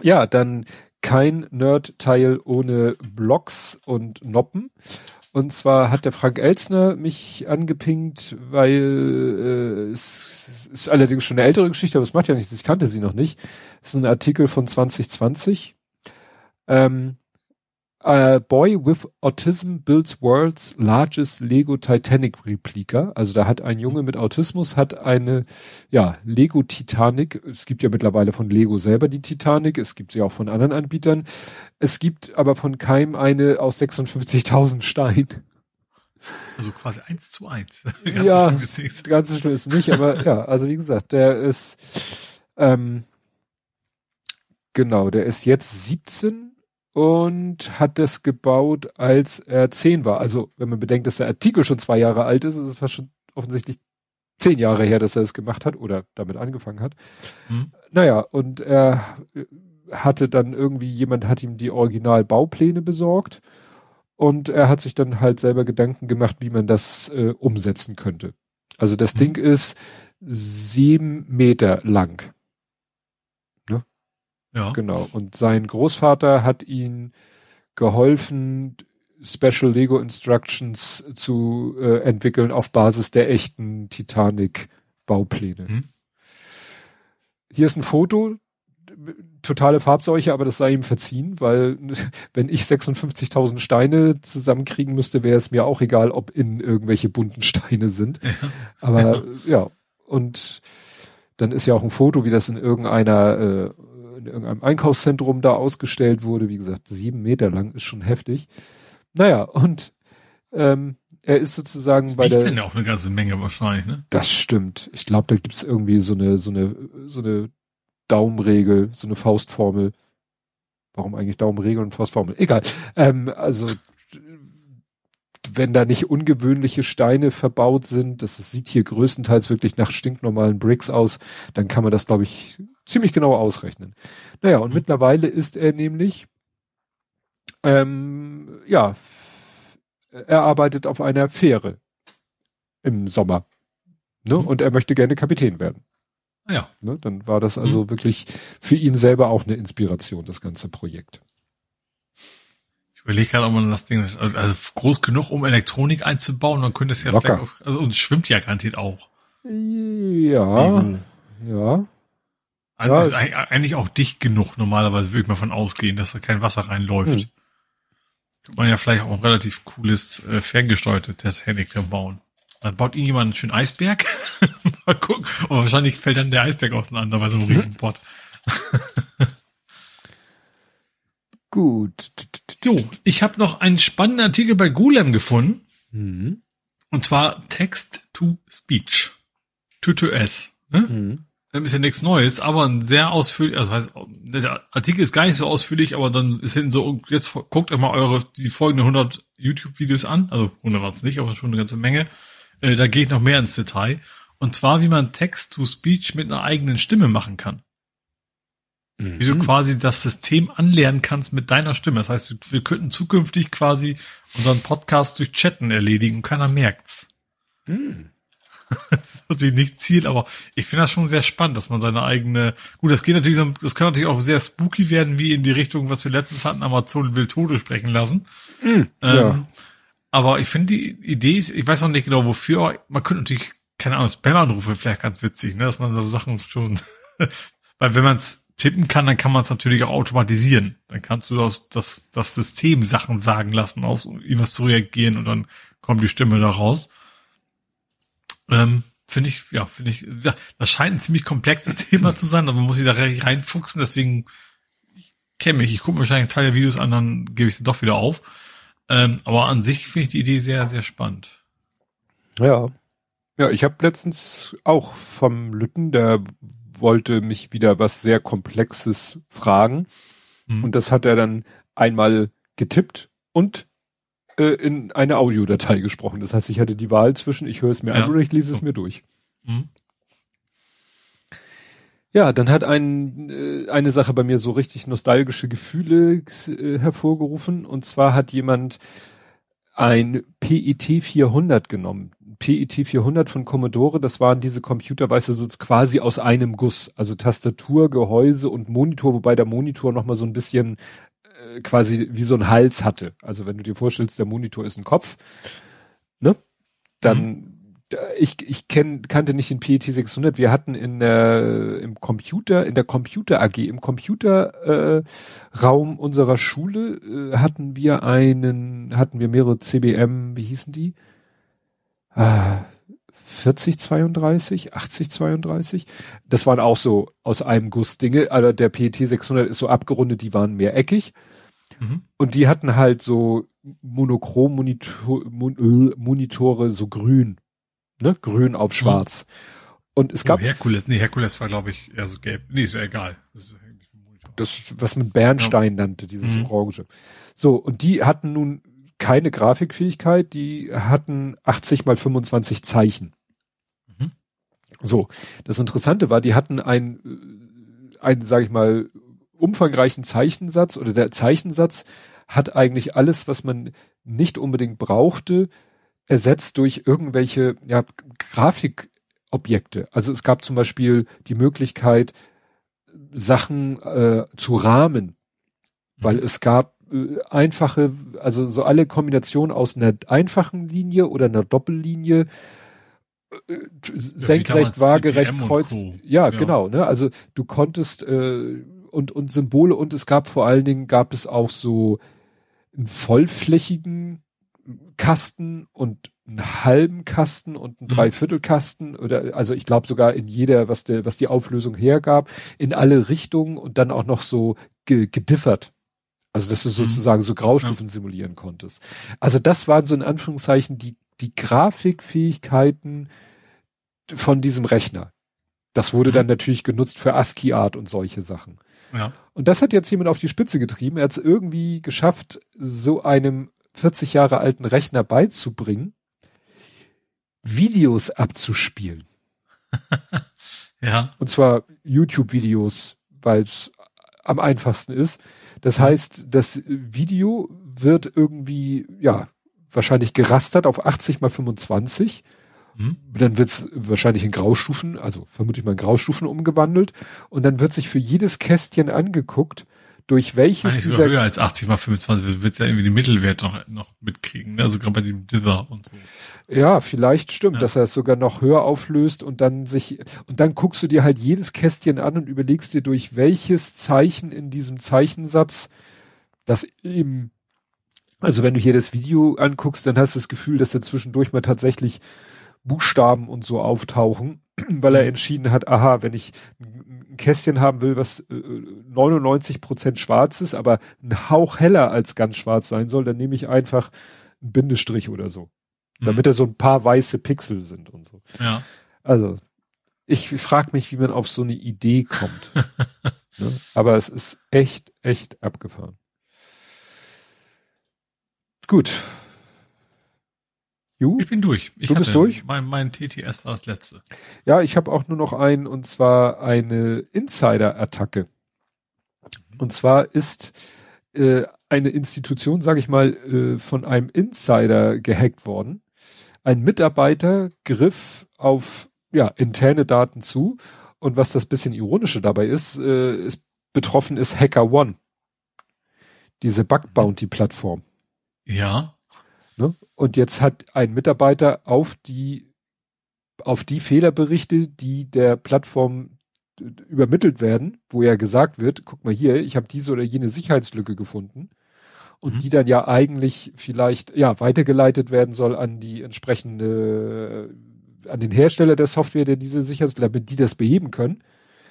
Ja, dann kein Nerd-Teil ohne Blocks und Noppen. Und zwar hat der Frank Elzner mich angepinkt, weil äh, es ist allerdings schon eine ältere Geschichte, aber es macht ja nichts, ich kannte sie noch nicht. Es ist ein Artikel von 2020. Ähm, A boy with autism builds world's largest Lego Titanic Replika. Also da hat ein Junge mit Autismus hat eine, ja, Lego Titanic. Es gibt ja mittlerweile von Lego selber die Titanic. Es gibt sie auch von anderen Anbietern. Es gibt aber von keinem eine aus 56.000 Steinen. Also quasi eins zu eins. Ganz ja, so ganz so schlimm ist nicht, aber ja, also wie gesagt, der ist, ähm, genau, der ist jetzt 17 und hat das gebaut, als er zehn war. Also, wenn man bedenkt, dass der Artikel schon zwei Jahre alt ist, ist es fast schon offensichtlich zehn Jahre her, dass er es gemacht hat oder damit angefangen hat. Mhm. Naja, und er hatte dann irgendwie, jemand hat ihm die Originalbaupläne besorgt und er hat sich dann halt selber Gedanken gemacht, wie man das äh, umsetzen könnte. Also das mhm. Ding ist sieben Meter lang. Ja. Genau. Und sein Großvater hat ihn geholfen, Special Lego Instructions zu äh, entwickeln auf Basis der echten Titanic Baupläne. Mhm. Hier ist ein Foto, totale Farbseuche, aber das sei ihm verziehen, weil wenn ich 56.000 Steine zusammenkriegen müsste, wäre es mir auch egal, ob in irgendwelche bunten Steine sind. Ja. Aber ja, und dann ist ja auch ein Foto, wie das in irgendeiner äh, in irgendeinem Einkaufszentrum da ausgestellt wurde. Wie gesagt, sieben Meter lang ist schon heftig. Naja, und ähm, er ist sozusagen das bei der. ja auch eine ganze Menge wahrscheinlich, ne? Das stimmt. Ich glaube, da gibt's irgendwie so eine, so eine, so eine Daumenregel, so eine Faustformel. Warum eigentlich Daumenregel und Faustformel? Egal. Ähm, also wenn da nicht ungewöhnliche Steine verbaut sind, das sieht hier größtenteils wirklich nach stinknormalen Bricks aus, dann kann man das, glaube ich, ziemlich genau ausrechnen. Naja, und mhm. mittlerweile ist er nämlich, ähm, ja, er arbeitet auf einer Fähre im Sommer. Ne? Mhm. Und er möchte gerne Kapitän werden. Ja. Ne? Dann war das also mhm. wirklich für ihn selber auch eine Inspiration, das ganze Projekt. Ich überlege gerade, ob man das Ding, also groß genug, um Elektronik einzubauen, dann könnte es ja Locker. vielleicht auch, also und schwimmt ja garantiert auch. Ja, ja. Also ja, eigentlich auch dicht genug, normalerweise würde ich mal von ausgehen, dass da kein Wasser reinläuft. Hm. Kann man ja vielleicht auch ein relativ cooles, äh, ferngesteuerte Titanic da bauen. Dann baut irgendjemand einen schönen Eisberg. mal gucken. Und wahrscheinlich fällt dann der Eisberg auseinander bei so einem Riesenpott. Gut. Jo, ich habe noch einen spannenden Artikel bei Golem gefunden. Mhm. Und zwar Text to Speech. To to S. Ne? Mhm. Das ist ja nichts Neues, aber ein sehr ausführlich, also heißt, der Artikel ist gar nicht so ausführlich, aber dann ist hinten so, jetzt guckt euch mal eure, die folgenden 100 YouTube-Videos an, also 100 war es nicht, aber schon eine ganze Menge. Äh, da geht noch mehr ins Detail. Und zwar, wie man Text to Speech mit einer eigenen Stimme machen kann. Mhm. Wie du quasi das System anlernen kannst mit deiner Stimme. Das heißt, wir könnten zukünftig quasi unseren Podcast durch Chatten erledigen und keiner merkt's. Mhm. das ist natürlich nicht Ziel, aber ich finde das schon sehr spannend, dass man seine eigene, gut, das geht natürlich, so, das kann natürlich auch sehr spooky werden, wie in die Richtung, was wir letztens hatten, Amazon will Tode sprechen lassen. Mhm, ähm, ja. Aber ich finde die Idee ist, ich weiß noch nicht genau wofür, aber man könnte natürlich, keine Ahnung, Spam-Anrufe vielleicht ganz witzig, ne, dass man so Sachen schon, weil wenn man es tippen kann, dann kann man es natürlich auch automatisieren. Dann kannst du das, das, das System Sachen sagen lassen, auf irgendwas zu reagieren und dann kommt die Stimme da raus. Ähm, finde ich, ja, finde ich, ja, das scheint ein ziemlich komplexes Thema zu sein, aber man muss sich da reinfuchsen, deswegen, ich kenne mich, ich gucke mir wahrscheinlich einen Teil der Videos an, dann gebe ich sie doch wieder auf. Ähm, aber an sich finde ich die Idee sehr, sehr spannend. Ja. Ja, ich habe letztens auch vom Lütten, der wollte mich wieder was sehr Komplexes fragen. Mhm. Und das hat er dann einmal getippt und äh, in eine Audiodatei gesprochen. Das heißt, ich hatte die Wahl zwischen, ich höre es mir ja. an oder ich lese es mir durch. Mhm. Ja, dann hat ein, äh, eine Sache bei mir so richtig nostalgische Gefühle äh, hervorgerufen. Und zwar hat jemand ein PET 400 genommen. PET 400 von Commodore, das waren diese Computer, weißt du, so quasi aus einem Guss. Also Tastatur, Gehäuse und Monitor, wobei der Monitor nochmal so ein bisschen äh, quasi wie so ein Hals hatte. Also wenn du dir vorstellst, der Monitor ist ein Kopf, ne? Dann mhm ich, ich kenn, kannte nicht den PET 600. Wir hatten in der, im Computer, in der Computer AG, im Computerraum äh, unserer Schule äh, hatten wir einen, hatten wir mehrere CBM, wie hießen die? Ah, 4032, 8032. Das waren auch so aus einem Guss Dinge, aber der PET 600 ist so abgerundet, die waren mehr eckig. Mhm. Und die hatten halt so monochrom Monitor, Mon, äh, Monitore so grün ne? Grün auf schwarz. Mhm. Und es gab. Oh, Herkules, nee, Herkules war, glaube ich, eher so gelb. Nee, ist ja egal. Das, ist das was man Bernstein ja. nannte, dieses mhm. Orange. So, und die hatten nun keine Grafikfähigkeit, die hatten 80 mal 25 Zeichen. Mhm. So, das Interessante war, die hatten ein, ein, sag ich mal, umfangreichen Zeichensatz oder der Zeichensatz hat eigentlich alles, was man nicht unbedingt brauchte, ersetzt durch irgendwelche ja, Grafikobjekte. Also es gab zum Beispiel die Möglichkeit, Sachen äh, zu rahmen, weil mhm. es gab äh, einfache, also so alle Kombinationen aus einer einfachen Linie oder einer Doppellinie, äh, senkrecht, ja, waagerecht, kreuz. Ja, ja, genau. Ne? Also du konntest äh, und und Symbole und es gab vor allen Dingen gab es auch so einen vollflächigen Kasten und einen halben Kasten und einen mhm. Dreiviertelkasten oder also ich glaube sogar in jeder, was der, was die Auflösung hergab, in alle Richtungen und dann auch noch so ge gediffert. Also dass du mhm. sozusagen so Graustufen ja. simulieren konntest. Also das waren so in Anführungszeichen die, die Grafikfähigkeiten von diesem Rechner. Das wurde mhm. dann natürlich genutzt für ASCII-Art und solche Sachen. Ja. Und das hat jetzt jemand auf die Spitze getrieben. Er hat es irgendwie geschafft, so einem 40 Jahre alten Rechner beizubringen, Videos abzuspielen. ja. Und zwar YouTube-Videos, weil es am einfachsten ist. Das mhm. heißt, das Video wird irgendwie, ja, wahrscheinlich gerastert auf 80 mal 25. Mhm. Dann wird's wahrscheinlich in Graustufen, also vermutlich mal in Graustufen umgewandelt. Und dann wird sich für jedes Kästchen angeguckt, durch welches Nein, dieser höher als 80 mal 25 wird ja irgendwie den Mittelwert noch noch mitkriegen, ne? also gerade bei dem Dither und so. Ja, vielleicht stimmt, ja. dass er es sogar noch höher auflöst und dann sich und dann guckst du dir halt jedes Kästchen an und überlegst dir durch welches Zeichen in diesem Zeichensatz das eben also wenn du hier das Video anguckst, dann hast du das Gefühl, dass da zwischendurch mal tatsächlich Buchstaben und so auftauchen, weil er mhm. entschieden hat, aha, wenn ich ein Kästchen haben will, was äh, 99 Prozent schwarz ist, aber ein Hauch heller als ganz schwarz sein soll, dann nehme ich einfach einen Bindestrich oder so. Mhm. Damit da so ein paar weiße Pixel sind und so. Ja. Also, ich frage mich, wie man auf so eine Idee kommt. ne? Aber es ist echt, echt abgefahren. Gut, Ju? Ich bin durch. Ich du bist durch? Mein, mein TTS war das letzte. Ja, ich habe auch nur noch einen, und zwar eine Insider-Attacke. Und zwar ist äh, eine Institution, sage ich mal, äh, von einem Insider gehackt worden. Ein Mitarbeiter griff auf ja, interne Daten zu. Und was das bisschen ironische dabei ist, äh, ist betroffen ist Hacker One. Diese Bug Bounty Plattform. Ja. Ne? Und jetzt hat ein Mitarbeiter auf die, auf die Fehlerberichte, die der Plattform übermittelt werden, wo ja gesagt wird, guck mal hier, ich habe diese oder jene Sicherheitslücke gefunden und mhm. die dann ja eigentlich vielleicht ja weitergeleitet werden soll an die entsprechende an den Hersteller der Software, der diese Sicherheitslücke, damit die das beheben können,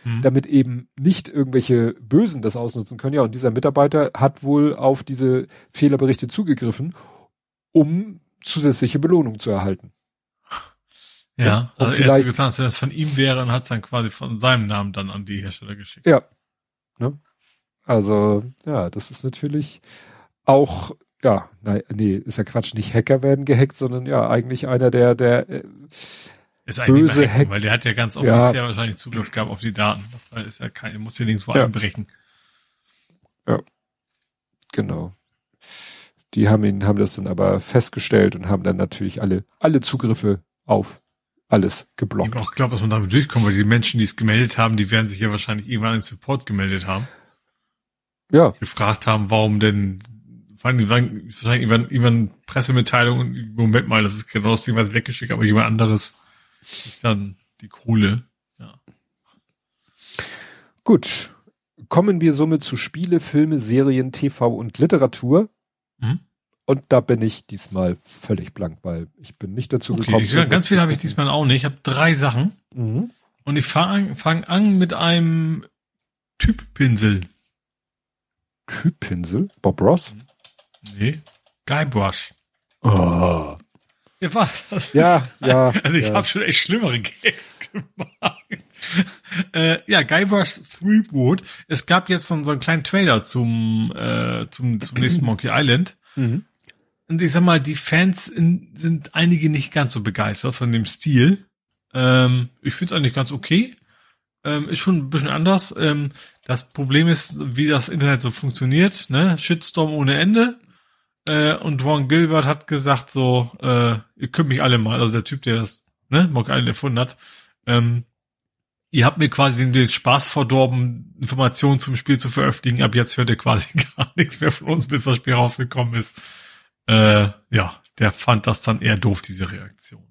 mhm. damit eben nicht irgendwelche Bösen das ausnutzen können. Ja, und dieser Mitarbeiter hat wohl auf diese Fehlerberichte zugegriffen um zusätzliche Belohnung zu erhalten. Ja, und also er hat so getan, als wenn das von ihm wäre und hat es dann quasi von seinem Namen dann an die Hersteller geschickt. Ja. Ne? Also, ja, das ist natürlich auch, ja, nein, nee, ist ja Quatsch, nicht Hacker werden gehackt, sondern ja, eigentlich einer der, der äh, ist böse Hacker, weil der hat ja ganz offiziell ja. wahrscheinlich Zugriff gehabt auf die Daten. Das ist ja kein, muss ja nirgendwo ja. einbrechen. Ja. Genau die haben ihn, haben das dann aber festgestellt und haben dann natürlich alle, alle Zugriffe auf. Alles geblockt. Ich glaube, dass man damit durchkommt, weil die Menschen, die es gemeldet haben, die werden sich ja wahrscheinlich irgendwann in Support gemeldet haben. Ja. Gefragt haben, warum denn, vor allem, wahrscheinlich irgendwann, irgendwann Pressemitteilung und Moment mal, das ist genau das Ding, was weggeschickt, aber jemand anderes dann die Kohle. Ja. Gut. Kommen wir somit zu Spiele, Filme, Serien, TV und Literatur. Mhm. Und da bin ich diesmal völlig blank, weil ich bin nicht dazu okay, gekommen. Ich, ganz viel habe ich diesmal auch nicht. Ich habe drei Sachen. Mhm. Und ich fange fang an mit einem Typpinsel. Typpinsel? Bob Ross? Nee. Guybrush. Oh. Ja, was? Das ja, ist, ja. Also ich ja. habe schon echt schlimmere Gags gemacht. äh, ja, Guybrush Threepwood. Es gab jetzt so, so einen kleinen Trailer zum, äh, zum, zum nächsten Monkey Island. Mhm. Und ich sag mal, die Fans in, sind einige nicht ganz so begeistert von dem Stil. Ähm, ich finde es eigentlich ganz okay. Ähm, ist schon ein bisschen anders. Ähm, das Problem ist, wie das Internet so funktioniert. Ne? Shitstorm ohne Ende. Äh, und Ron Gilbert hat gesagt so, äh, ihr könnt mich alle mal, also der Typ, der das ne, Mock Island erfunden hat, ähm, ihr habt mir quasi den Spaß verdorben, Informationen zum Spiel zu veröffentlichen. Ab jetzt hört ihr quasi gar nichts mehr von uns, bis das Spiel rausgekommen ist äh, ja, der fand das dann eher doof, diese Reaktion.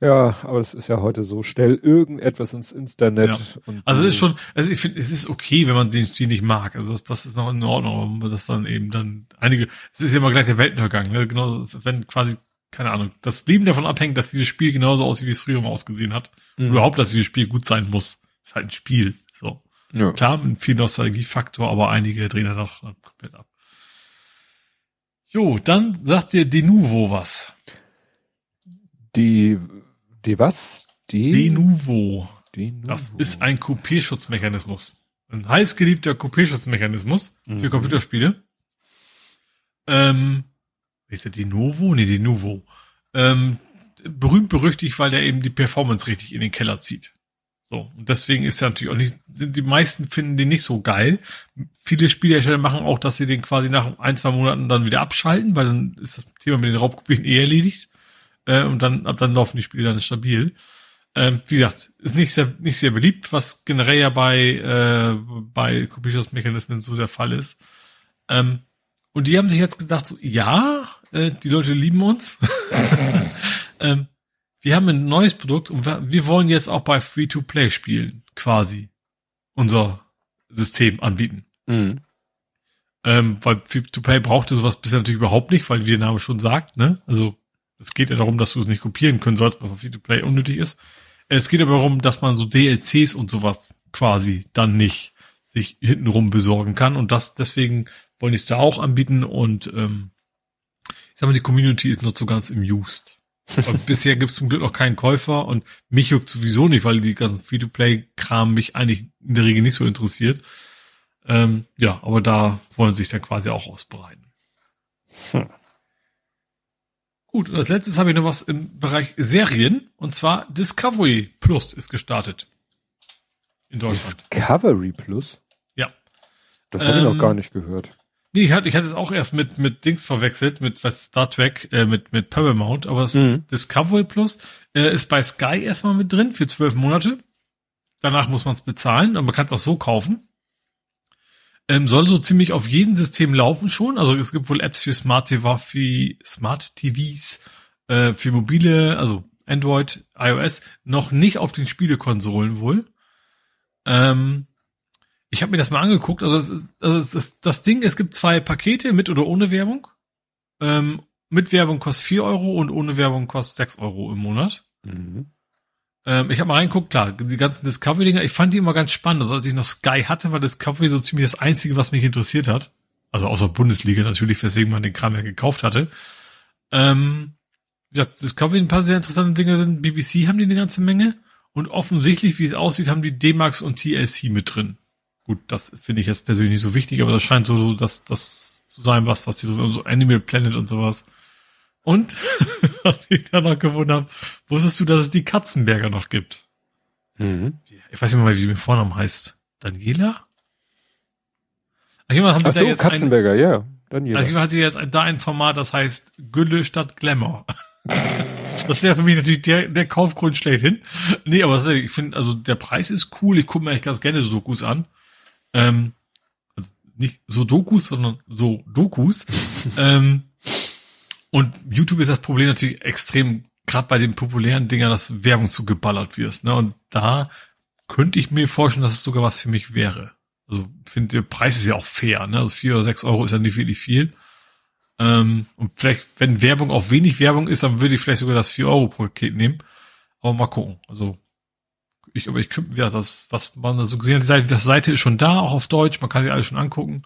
Ja, aber es ist ja heute so, stell irgendetwas ins Internet. Ja. also ist schon, also ich finde, es ist okay, wenn man den Stil nicht mag. Also das, das ist noch in Ordnung, aber das dann eben dann einige, es ist ja immer gleich der Weltenvergang, ne? genauso, wenn quasi, keine Ahnung, das Leben davon abhängt, dass dieses Spiel genauso aussieht, wie es früher mal ausgesehen hat. Mhm. Überhaupt, dass dieses Spiel gut sein muss. Ist halt ein Spiel, so. Ja. Klar, mit viel Nostalgiefaktor, aber einige drehen da doch komplett ab. Jo, dann sagt dir Denuvo was. Die, die was? Die? Denuvo. Denuvo. Das ist ein Kopierschutzmechanismus. Ein heißgeliebter Kopierschutzmechanismus mhm. für Computerspiele. Ähm, ist der Denuvo? Nee, Denuvo. Ähm, berühmt berüchtigt, weil der eben die Performance richtig in den Keller zieht. So, und deswegen ist ja natürlich auch nicht, sind die meisten finden den nicht so geil. Viele Spielhersteller machen auch, dass sie den quasi nach ein, zwei Monaten dann wieder abschalten, weil dann ist das Thema mit den Raubkopien eh erledigt. Äh, und dann, ab dann laufen die Spiele dann stabil. Ähm, wie gesagt, ist nicht sehr, nicht sehr beliebt, was generell ja bei, äh, bei Kopierschutzmechanismen so der Fall ist. Ähm, und die haben sich jetzt gedacht, so, ja, äh, die Leute lieben uns. ähm, wir haben ein neues Produkt und wir wollen jetzt auch bei Free-to-Play-Spielen quasi unser System anbieten. Mhm. Ähm, weil Free-to-Play brauchte sowas bisher natürlich überhaupt nicht, weil wie der Name schon sagt, ne? Also es geht ja darum, dass du es nicht kopieren können sollst, was Free-to-Play unnötig ist. Es geht aber darum, dass man so DLCs und sowas quasi dann nicht sich hintenrum besorgen kann und das deswegen wollen es da auch anbieten und ähm, ich sag mal, die Community ist noch so ganz im Just. Und bisher gibt es zum Glück noch keinen Käufer und mich juckt sowieso nicht, weil die ganzen Free-to-Play-Kram mich eigentlich in der Regel nicht so interessiert. Ähm, ja, aber da wollen sie sich dann quasi auch ausbreiten. Hm. Gut, und als letztes habe ich noch was im Bereich Serien und zwar Discovery Plus ist gestartet. In Deutschland. Discovery Plus? Ja. Das habe ich noch ähm, gar nicht gehört. Nee, ich hatte, ich hatte es auch erst mit, mit Dings verwechselt, mit was Star Trek, äh, mit, mit Paramount, aber es mhm. Discovery Plus äh, ist bei Sky erstmal mit drin für zwölf Monate. Danach muss man es bezahlen, aber man kann es auch so kaufen. Ähm, soll so ziemlich auf jedem System laufen schon. Also es gibt wohl Apps für Smart TV, für Smart TVs, äh, für mobile, also Android, iOS, noch nicht auf den Spielekonsolen wohl. Ähm, ich habe mir das mal angeguckt. Also, es ist, also es das Ding, es gibt zwei Pakete mit oder ohne Werbung. Ähm, mit Werbung kostet vier Euro und ohne Werbung kostet sechs Euro im Monat. Mhm. Ähm, ich habe mal reingeguckt, klar, die ganzen Discovery-Dinger, ich fand die immer ganz spannend. Also als ich noch Sky hatte, war Discovery so ziemlich das Einzige, was mich interessiert hat. Also außer Bundesliga natürlich, weswegen man den Kram ja gekauft hatte. Ähm, ja, Discovery ein paar sehr interessante Dinge sind. BBC haben die eine ganze Menge. Und offensichtlich, wie es aussieht, haben die D-Max und TLC mit drin. Gut, das finde ich jetzt persönlich nicht so wichtig, aber das scheint so, dass das zu sein, was, was die so, so Animal Planet und sowas. Und, was ich da noch gewundert habe, wusstest du, dass es die Katzenberger noch gibt? Mhm. Ich weiß nicht mal, wie die mit Vornamen heißt. Daniela? Ach, haben Ach so, Katzenberger, ein, ja. Daniela. Also jemand hat sie jetzt da ein Format, das heißt Gülle statt Glamour. das wäre für mich natürlich der, der Kaufgrund schlechthin. Nee, aber ich finde, also der Preis ist cool. Ich gucke mir eigentlich ganz gerne so Dokus an. Ähm, also nicht so Dokus, sondern so Dokus. ähm, und YouTube ist das Problem natürlich extrem, gerade bei den populären Dingern, dass Werbung zu geballert wirst. Ne? Und da könnte ich mir vorstellen, dass es sogar was für mich wäre. Also finde, der Preis ist ja auch fair. Ne? Also vier oder sechs Euro ist ja nicht wirklich viel. Ähm, und vielleicht, wenn Werbung auch wenig Werbung ist, dann würde ich vielleicht sogar das 4 Euro Paket nehmen. Aber mal gucken. Also ich, aber ich ja, das, was man da so gesehen hat, die Seite, die Seite ist schon da, auch auf Deutsch, man kann die alles schon angucken.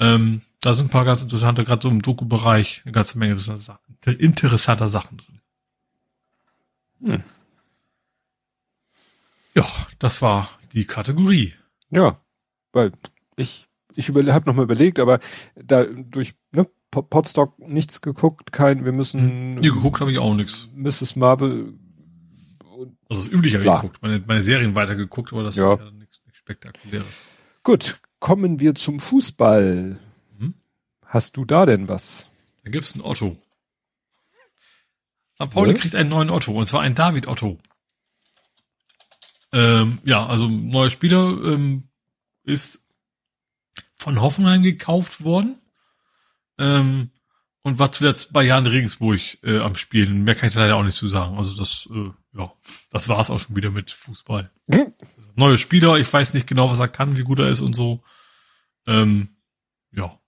Ähm, da sind ein paar ganz interessante, gerade so im Doku-Bereich, eine ganze Menge interessanter Sachen drin. Hm. Ja, das war die Kategorie. Ja, weil ich, ich über, habe nochmal überlegt, aber da durch ne, Podstock nichts geguckt, kein, wir müssen. Hm. Nee, geguckt habe ich auch nichts. Mrs. Marvel. Also das übliche habe ich geguckt, meine, meine Serien weitergeguckt, aber das ja. ist ja nichts, nichts Spektakuläres. Gut, kommen wir zum Fußball. Hm? Hast du da denn was? Da gibt's einen Otto. St. Pauli ja? kriegt einen neuen Otto, und zwar einen David Otto. Ähm, ja, also neuer Spieler ähm, ist von Hoffenheim gekauft worden ähm, und war zuletzt bei Jan Regensburg äh, am Spielen. Mehr kann ich leider auch nicht zu sagen. Also das, äh, ja, das war's auch schon wieder mit Fußball. Mhm. Also, neue Spieler, ich weiß nicht genau, was er kann, wie gut er ist und so. Ähm, ja.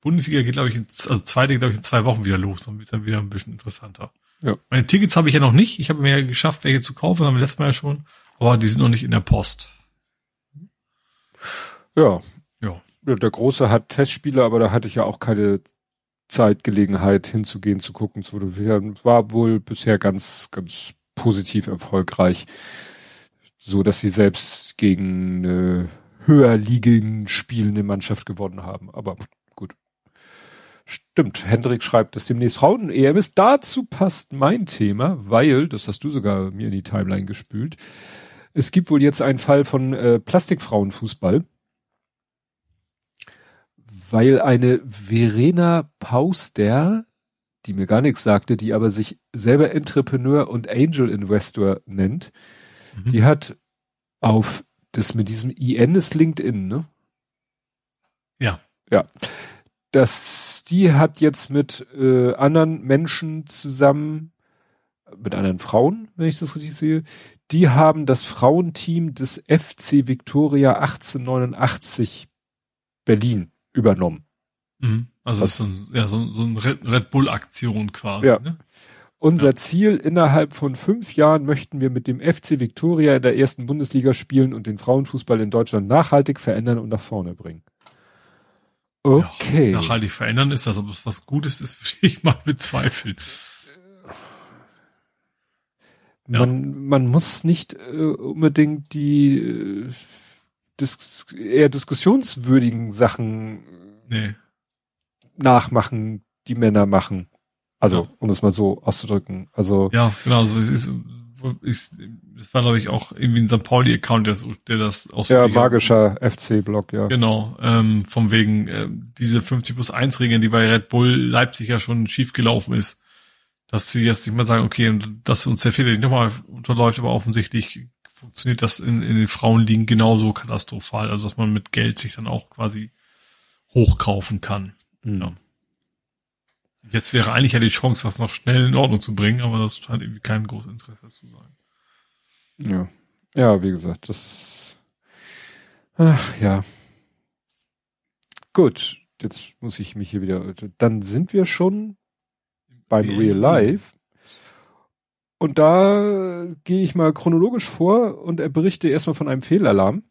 Bundesliga geht, glaube ich, in, also zweite, glaube ich, in zwei Wochen wieder los. Dann wird es dann wieder ein bisschen interessanter. Ja. Meine Tickets habe ich ja noch nicht. Ich habe mir ja geschafft, welche zu kaufen, haben wir letztes Mal ja schon. Aber die sind noch nicht in der Post. Ja. Ja. Der Große hat Testspiele, aber da hatte ich ja auch keine Zeitgelegenheit hinzugehen, zu gucken, zu war wohl bisher ganz, ganz positiv erfolgreich. So, dass sie selbst gegen eine höher liegenden spielende Mannschaft gewonnen haben. Aber gut. Stimmt, Hendrik schreibt, dass demnächst Frauen-EM ist. Dazu passt mein Thema, weil, das hast du sogar mir in die Timeline gespült, es gibt wohl jetzt einen Fall von äh, Plastikfrauenfußball, weil eine Verena Pauster, die mir gar nichts sagte, die aber sich selber Entrepreneur und Angel Investor nennt, mhm. die hat auf das mit diesem IN ist LinkedIn, ne? Ja. Ja. Das, die hat jetzt mit äh, anderen Menschen zusammen, mit anderen Frauen, wenn ich das richtig sehe, die haben das Frauenteam des FC Victoria 1889 Berlin übernommen. Mhm. Also das, ist so ein, ja, so, so ein Red Bull-Aktion quasi. Ja. Ne? Unser ja. Ziel, innerhalb von fünf Jahren möchten wir mit dem FC Victoria in der ersten Bundesliga spielen und den Frauenfußball in Deutschland nachhaltig verändern und nach vorne bringen. Okay. Ja, nachhaltig verändern ist das, ob es was Gutes ist, würde ich mal bezweifeln. Man, ja. man muss nicht äh, unbedingt die äh, dis eher diskussionswürdigen Sachen nee. Nachmachen, die Männer machen. Also, ja. um es mal so auszudrücken. Also. Ja, genau. Also es ist, ich, das war, glaube ich, auch irgendwie ein St. Pauli-Account, der, der das aus. Ja, magischer FC-Blog, ja. Genau. Ähm, vom wegen äh, diese 50 plus 1 Regeln, die bei Red Bull Leipzig ja schon schief gelaufen ist dass sie jetzt nicht mehr sagen, okay, dass uns der Fehler nicht nochmal unterläuft, aber offensichtlich funktioniert das in, in den Frauenligen genauso katastrophal, also dass man mit Geld sich dann auch quasi hochkaufen kann. Mhm. Ja. Jetzt wäre eigentlich ja die Chance, das noch schnell in Ordnung zu bringen, aber das scheint irgendwie kein großes Interesse zu sein. Ja. Ja, wie gesagt, das, ach, ja. Gut. Jetzt muss ich mich hier wieder, dann sind wir schon beim Real Life. Und da gehe ich mal chronologisch vor und er berichte erstmal von einem Fehlalarm,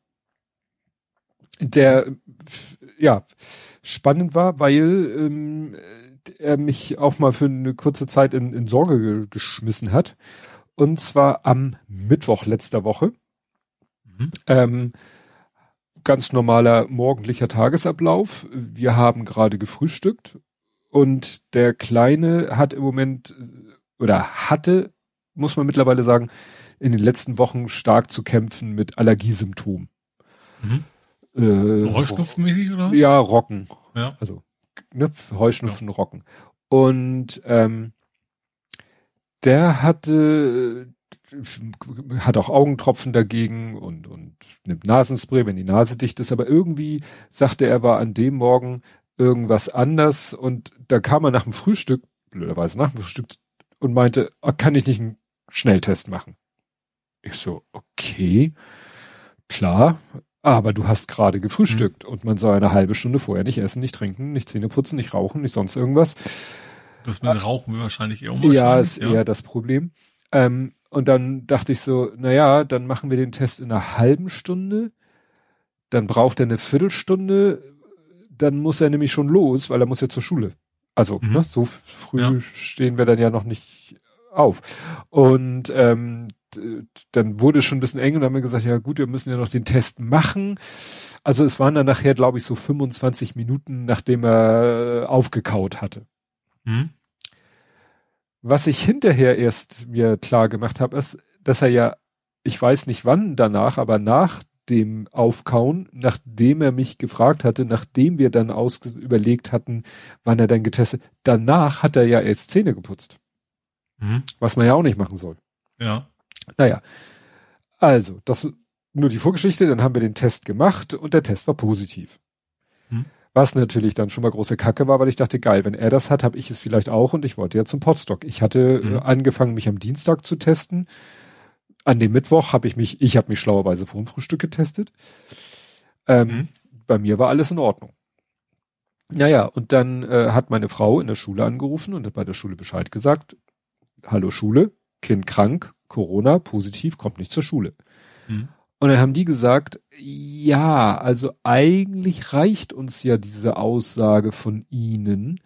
der ja spannend war, weil ähm, er mich auch mal für eine kurze Zeit in, in Sorge ge geschmissen hat. Und zwar am Mittwoch letzter Woche. Mhm. Ähm, ganz normaler morgendlicher Tagesablauf. Wir haben gerade gefrühstückt und der Kleine hat im Moment oder hatte, muss man mittlerweile sagen, in den letzten Wochen stark zu kämpfen mit Allergiesymptomen. Mhm. Äh, Heuschnupfenmäßig oder was? Ja, Rocken. Ja. Also ne, Heuschnupfen, ja. Rocken. Und ähm, der hatte hat auch Augentropfen dagegen und, und nimmt Nasenspray, wenn die Nase dicht ist, aber irgendwie sagte er, war an dem Morgen irgendwas anders und da kam er nach dem Frühstück, blöderweise nach dem Frühstück und meinte, oh, kann ich nicht einen Schnelltest machen? Ich so, okay, klar, aber du hast gerade gefrühstückt mhm. und man soll eine halbe Stunde vorher nicht essen, nicht trinken, nicht Zähne putzen, nicht rauchen, nicht sonst irgendwas. Das mit Rauchen wir wahrscheinlich eher Ja, ist ja. eher das Problem. Ähm, und dann dachte ich so, na ja, dann machen wir den Test in einer halben Stunde. Dann braucht er eine Viertelstunde. Dann muss er nämlich schon los, weil er muss ja zur Schule. Also, mhm. ne, so früh ja. stehen wir dann ja noch nicht auf. Und ähm, dann wurde es schon ein bisschen eng und haben wir gesagt, ja gut, wir müssen ja noch den Test machen. Also es waren dann nachher, glaube ich, so 25 Minuten, nachdem er aufgekaut hatte. Mhm. Was ich hinterher erst mir klar gemacht habe, ist, dass er ja, ich weiß nicht wann danach, aber nach dem Aufkauen, nachdem er mich gefragt hatte, nachdem wir dann aus überlegt hatten, wann er dann getestet, danach hat er ja erst Zähne geputzt. Mhm. Was man ja auch nicht machen soll. Ja. Naja. Also, das nur die Vorgeschichte, dann haben wir den Test gemacht und der Test war positiv. Mhm. Was natürlich dann schon mal große Kacke war, weil ich dachte, geil, wenn er das hat, habe ich es vielleicht auch und ich wollte ja zum Podstock. Ich hatte mhm. äh, angefangen, mich am Dienstag zu testen. An dem Mittwoch habe ich mich, ich habe mich schlauerweise vor dem Frühstück getestet. Ähm, mhm. Bei mir war alles in Ordnung. Naja, und dann äh, hat meine Frau in der Schule angerufen und hat bei der Schule Bescheid gesagt. Hallo Schule, Kind krank, Corona, positiv, kommt nicht zur Schule. Mhm. Und dann haben die gesagt, ja, also eigentlich reicht uns ja diese Aussage von ihnen.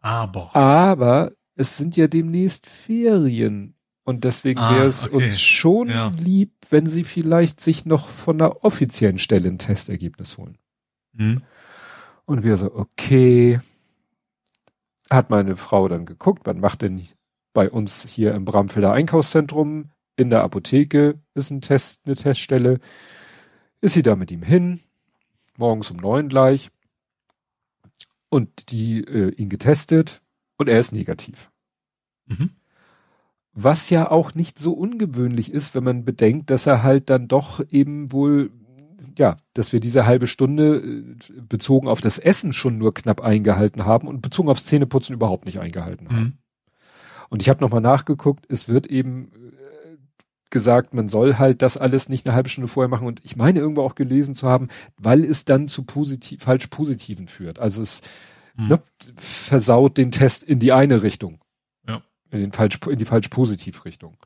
Aber. Aber es sind ja demnächst Ferien. Und deswegen ah, wäre es okay. uns schon ja. lieb, wenn sie vielleicht sich noch von der offiziellen Stelle ein Testergebnis holen. Mhm. Und wir so, okay. Hat meine Frau dann geguckt, wann macht denn bei uns hier im Bramfelder Einkaufszentrum in der Apotheke ist ein Test, eine Teststelle. Ist sie da mit ihm hin, morgens um neun gleich. Und die äh, ihn getestet und er ist negativ. Mhm. Was ja auch nicht so ungewöhnlich ist, wenn man bedenkt, dass er halt dann doch eben wohl, ja, dass wir diese halbe Stunde äh, bezogen auf das Essen schon nur knapp eingehalten haben und bezogen aufs Zähneputzen überhaupt nicht eingehalten haben. Mhm. Und ich habe nochmal nachgeguckt, es wird eben gesagt, man soll halt das alles nicht eine halbe Stunde vorher machen und ich meine irgendwo auch gelesen zu haben, weil es dann zu positiv, falsch positiven führt. Also es hm. ne, versaut den Test in die eine Richtung. Ja. In, den falsch, in die falsch positiv Richtung.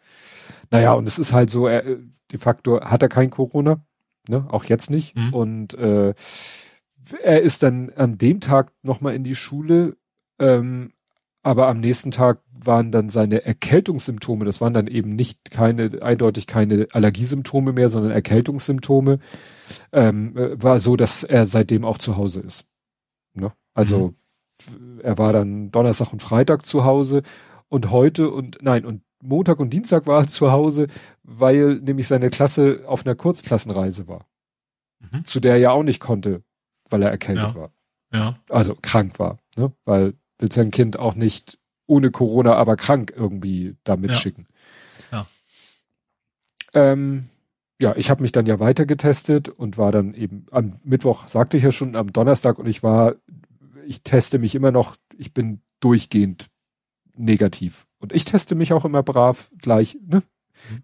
Naja, und es ist halt so, er, de facto hat er kein Corona, ne, auch jetzt nicht. Hm. Und äh, er ist dann an dem Tag nochmal in die Schule, ähm, aber am nächsten Tag waren dann seine Erkältungssymptome, das waren dann eben nicht keine, eindeutig keine Allergiesymptome mehr, sondern Erkältungssymptome, ähm, äh, war so, dass er seitdem auch zu Hause ist. Ne? Also mhm. er war dann Donnerstag und Freitag zu Hause und heute und nein, und Montag und Dienstag war er zu Hause, weil nämlich seine Klasse auf einer Kurzklassenreise war. Mhm. Zu der er ja auch nicht konnte, weil er erkältet ja. war. Ja. Also krank war, ne? Weil will sein Kind auch nicht ohne Corona, aber krank irgendwie da mitschicken. Ja. Ja, ähm, ja ich habe mich dann ja weiter getestet und war dann eben am Mittwoch, sagte ich ja schon, am Donnerstag und ich war, ich teste mich immer noch, ich bin durchgehend negativ. Und ich teste mich auch immer brav gleich, ne?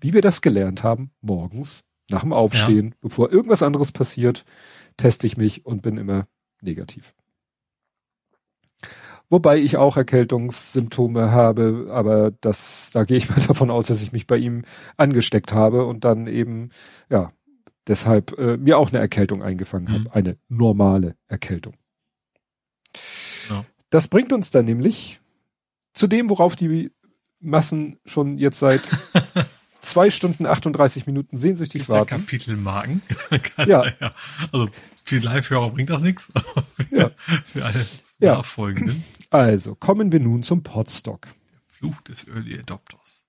Wie wir das gelernt haben, morgens nach dem Aufstehen, ja. bevor irgendwas anderes passiert, teste ich mich und bin immer negativ. Wobei ich auch Erkältungssymptome habe, aber das, da gehe ich mal davon aus, dass ich mich bei ihm angesteckt habe und dann eben, ja, deshalb äh, mir auch eine Erkältung eingefangen mhm. habe. Eine normale Erkältung. Ja. Das bringt uns dann nämlich zu dem, worauf die Massen schon jetzt seit zwei Stunden 38 Minuten sehnsüchtig warten. Kapitelmarken. ja. ja. Also für Live-Hörer bringt das nichts. ja. Für alle ja. Nachfolgenden. Also, kommen wir nun zum Podstock. Fluch des Early Adopters.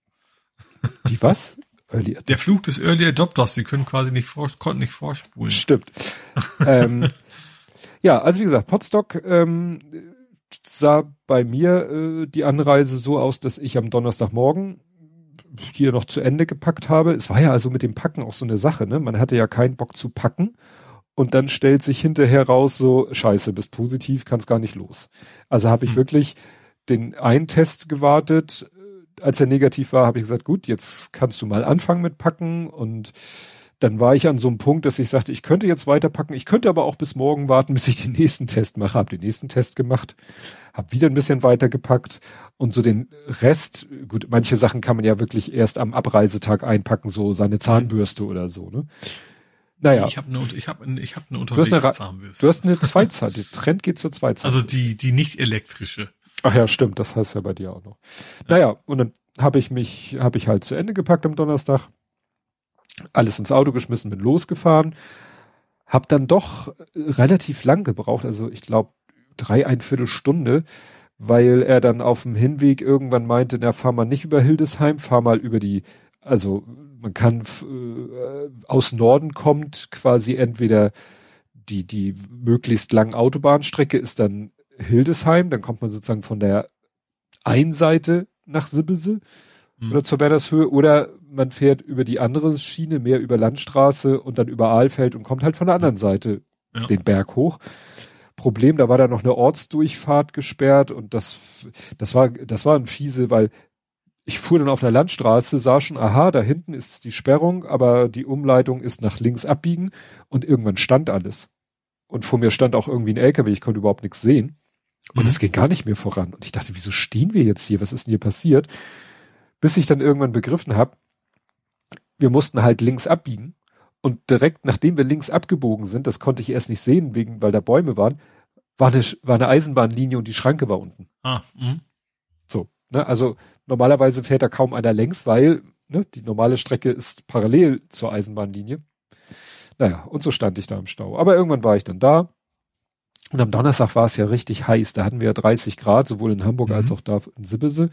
Die was? Early Adopters. Der Fluch des Early Adopters. Sie können quasi nicht vor, konnten nicht vorspulen. Stimmt. ähm, ja, also wie gesagt, Podstock ähm, sah bei mir äh, die Anreise so aus, dass ich am Donnerstagmorgen hier noch zu Ende gepackt habe. Es war ja also mit dem Packen auch so eine Sache, ne? Man hatte ja keinen Bock zu packen und dann stellt sich hinterher raus so, scheiße, bist positiv, kannst gar nicht los. Also habe ich hm. wirklich den einen Test gewartet. Als er negativ war, habe ich gesagt, gut, jetzt kannst du mal anfangen mit Packen und dann war ich an so einem Punkt, dass ich sagte, ich könnte jetzt weiterpacken, ich könnte aber auch bis morgen warten, bis ich den nächsten Test mache. Habe den nächsten Test gemacht, habe wieder ein bisschen weitergepackt und so den Rest, gut, manche Sachen kann man ja wirklich erst am Abreisetag einpacken, so seine Zahnbürste oder so, ne? Naja. Ich habe eine, ich habe ich habe eine Unterwegszahnbürste. Du hast eine Zweizahn, der Trend geht zur Zweizahn. Also die, die nicht elektrische. Ach ja, stimmt, das heißt ja bei dir auch noch. Ja. Naja, und dann habe ich mich, habe ich halt zu Ende gepackt am Donnerstag, alles ins Auto geschmissen, bin losgefahren, hab dann doch relativ lang gebraucht, also ich glaube drei, ein Viertelstunde, weil er dann auf dem Hinweg irgendwann meinte, na, fahr mal nicht über Hildesheim, fahr mal über die, also man kann äh, aus Norden kommt quasi entweder die, die möglichst lange Autobahnstrecke ist dann Hildesheim, dann kommt man sozusagen von der einen Seite nach Sibbese mhm. oder zur Werdershöhe oder man fährt über die andere Schiene, mehr über Landstraße und dann über Aalfeld und kommt halt von der anderen Seite ja. den Berg hoch. Problem, da war da noch eine Ortsdurchfahrt gesperrt und das, das war, das war ein fiese, weil ich fuhr dann auf einer Landstraße, sah schon, aha, da hinten ist die Sperrung, aber die Umleitung ist nach links abbiegen und irgendwann stand alles. Und vor mir stand auch irgendwie ein LKW, ich konnte überhaupt nichts sehen. Und mhm. es ging gar nicht mehr voran. Und ich dachte, wieso stehen wir jetzt hier? Was ist denn hier passiert? Bis ich dann irgendwann begriffen habe, wir mussten halt links abbiegen. Und direkt nachdem wir links abgebogen sind, das konnte ich erst nicht sehen, wegen, weil da Bäume waren, war eine, war eine Eisenbahnlinie und die Schranke war unten. Ah, mh. Ne, also normalerweise fährt da kaum einer längs, weil ne, die normale Strecke ist parallel zur Eisenbahnlinie. Naja, und so stand ich da im Stau. Aber irgendwann war ich dann da. Und am Donnerstag war es ja richtig heiß. Da hatten wir ja 30 Grad, sowohl in Hamburg mhm. als auch da in Sibbese.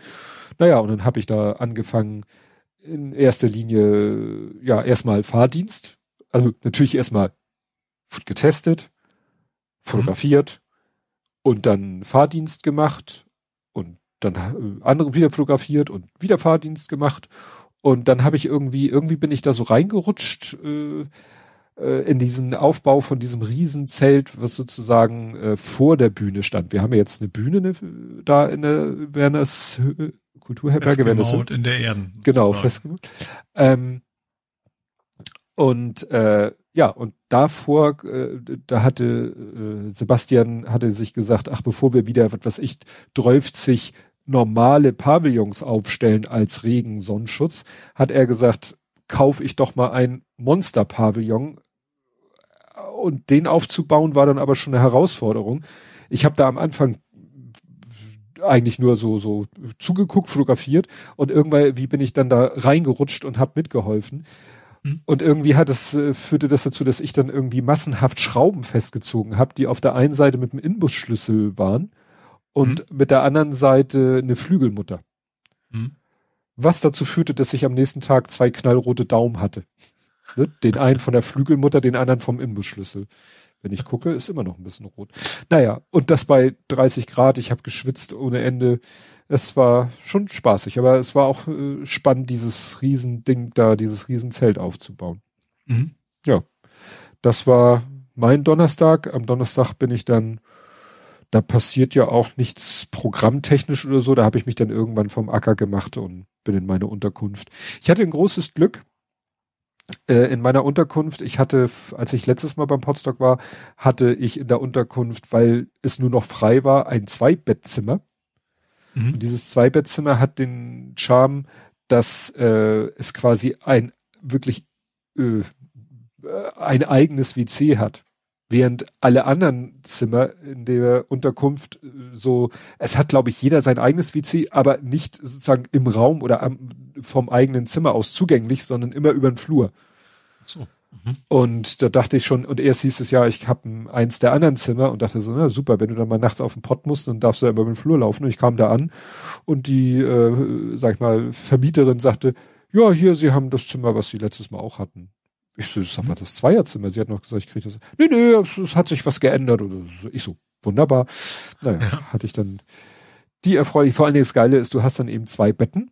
Naja, und dann habe ich da angefangen, in erster Linie, ja, erstmal Fahrdienst. Also natürlich erstmal getestet, fotografiert mhm. und dann Fahrdienst gemacht dann äh, andere wieder fotografiert und wieder Fahrdienst gemacht. Und dann habe ich irgendwie, irgendwie bin ich da so reingerutscht, äh, äh, in diesen Aufbau von diesem Riesenzelt, was sozusagen äh, vor der Bühne stand. Wir haben ja jetzt eine Bühne ne, da in der Werners Kulturherberge. Festgebaut in der Erden. Genau, Nein. festgebaut. Ähm, und äh, ja, und davor, äh, da hatte äh, Sebastian hatte sich gesagt, ach, bevor wir wieder, was weiß ich, 30 normale Pavillons aufstellen als Regen-Sonnenschutz, hat er gesagt, kauf ich doch mal ein Monster-Pavillon. Und den aufzubauen war dann aber schon eine Herausforderung. Ich habe da am Anfang eigentlich nur so so zugeguckt, fotografiert und irgendwann wie bin ich dann da reingerutscht und habe mitgeholfen. Hm. Und irgendwie hat es äh, führte das dazu, dass ich dann irgendwie massenhaft Schrauben festgezogen habe, die auf der einen Seite mit dem Inbusschlüssel waren und hm. mit der anderen Seite eine Flügelmutter. Hm was dazu führte, dass ich am nächsten Tag zwei knallrote Daumen hatte. Ne? Den einen von der Flügelmutter, den anderen vom Imbusschlüssel. Wenn ich gucke, ist immer noch ein bisschen rot. Naja, und das bei 30 Grad. Ich habe geschwitzt ohne Ende. Es war schon spaßig, aber es war auch äh, spannend, dieses Riesending da, dieses Riesenzelt aufzubauen. Mhm. Ja, das war mein Donnerstag. Am Donnerstag bin ich dann da passiert ja auch nichts programmtechnisch oder so. Da habe ich mich dann irgendwann vom Acker gemacht und bin in meine Unterkunft. Ich hatte ein großes Glück äh, in meiner Unterkunft. Ich hatte, als ich letztes Mal beim Potsdok war, hatte ich in der Unterkunft, weil es nur noch frei war, ein Zweibettzimmer. Mhm. Und dieses Zweibettzimmer hat den Charme, dass äh, es quasi ein wirklich äh, ein eigenes WC hat. Während alle anderen Zimmer in der Unterkunft äh, so, es hat, glaube ich, jeder sein eigenes WC, aber nicht sozusagen im Raum oder am, vom eigenen Zimmer aus zugänglich, sondern immer über den Flur. So. Mhm. Und da dachte ich schon, und erst hieß es ja, ich habe eins der anderen Zimmer und dachte so, na super, wenn du dann mal nachts auf den Pott musst, dann darfst du ja über den Flur laufen. Und ich kam da an und die, äh, sag ich mal, Vermieterin sagte, ja, hier, Sie haben das Zimmer, was Sie letztes Mal auch hatten. Ich so, das war das Zweierzimmer. Sie hat noch gesagt, ich kriege das. Nee, nee, es, es, hat sich was geändert. Oder so. Ich so, wunderbar. Naja, ja. hatte ich dann die erfreulich. Vor allen Dingen das Geile ist, du hast dann eben zwei Betten.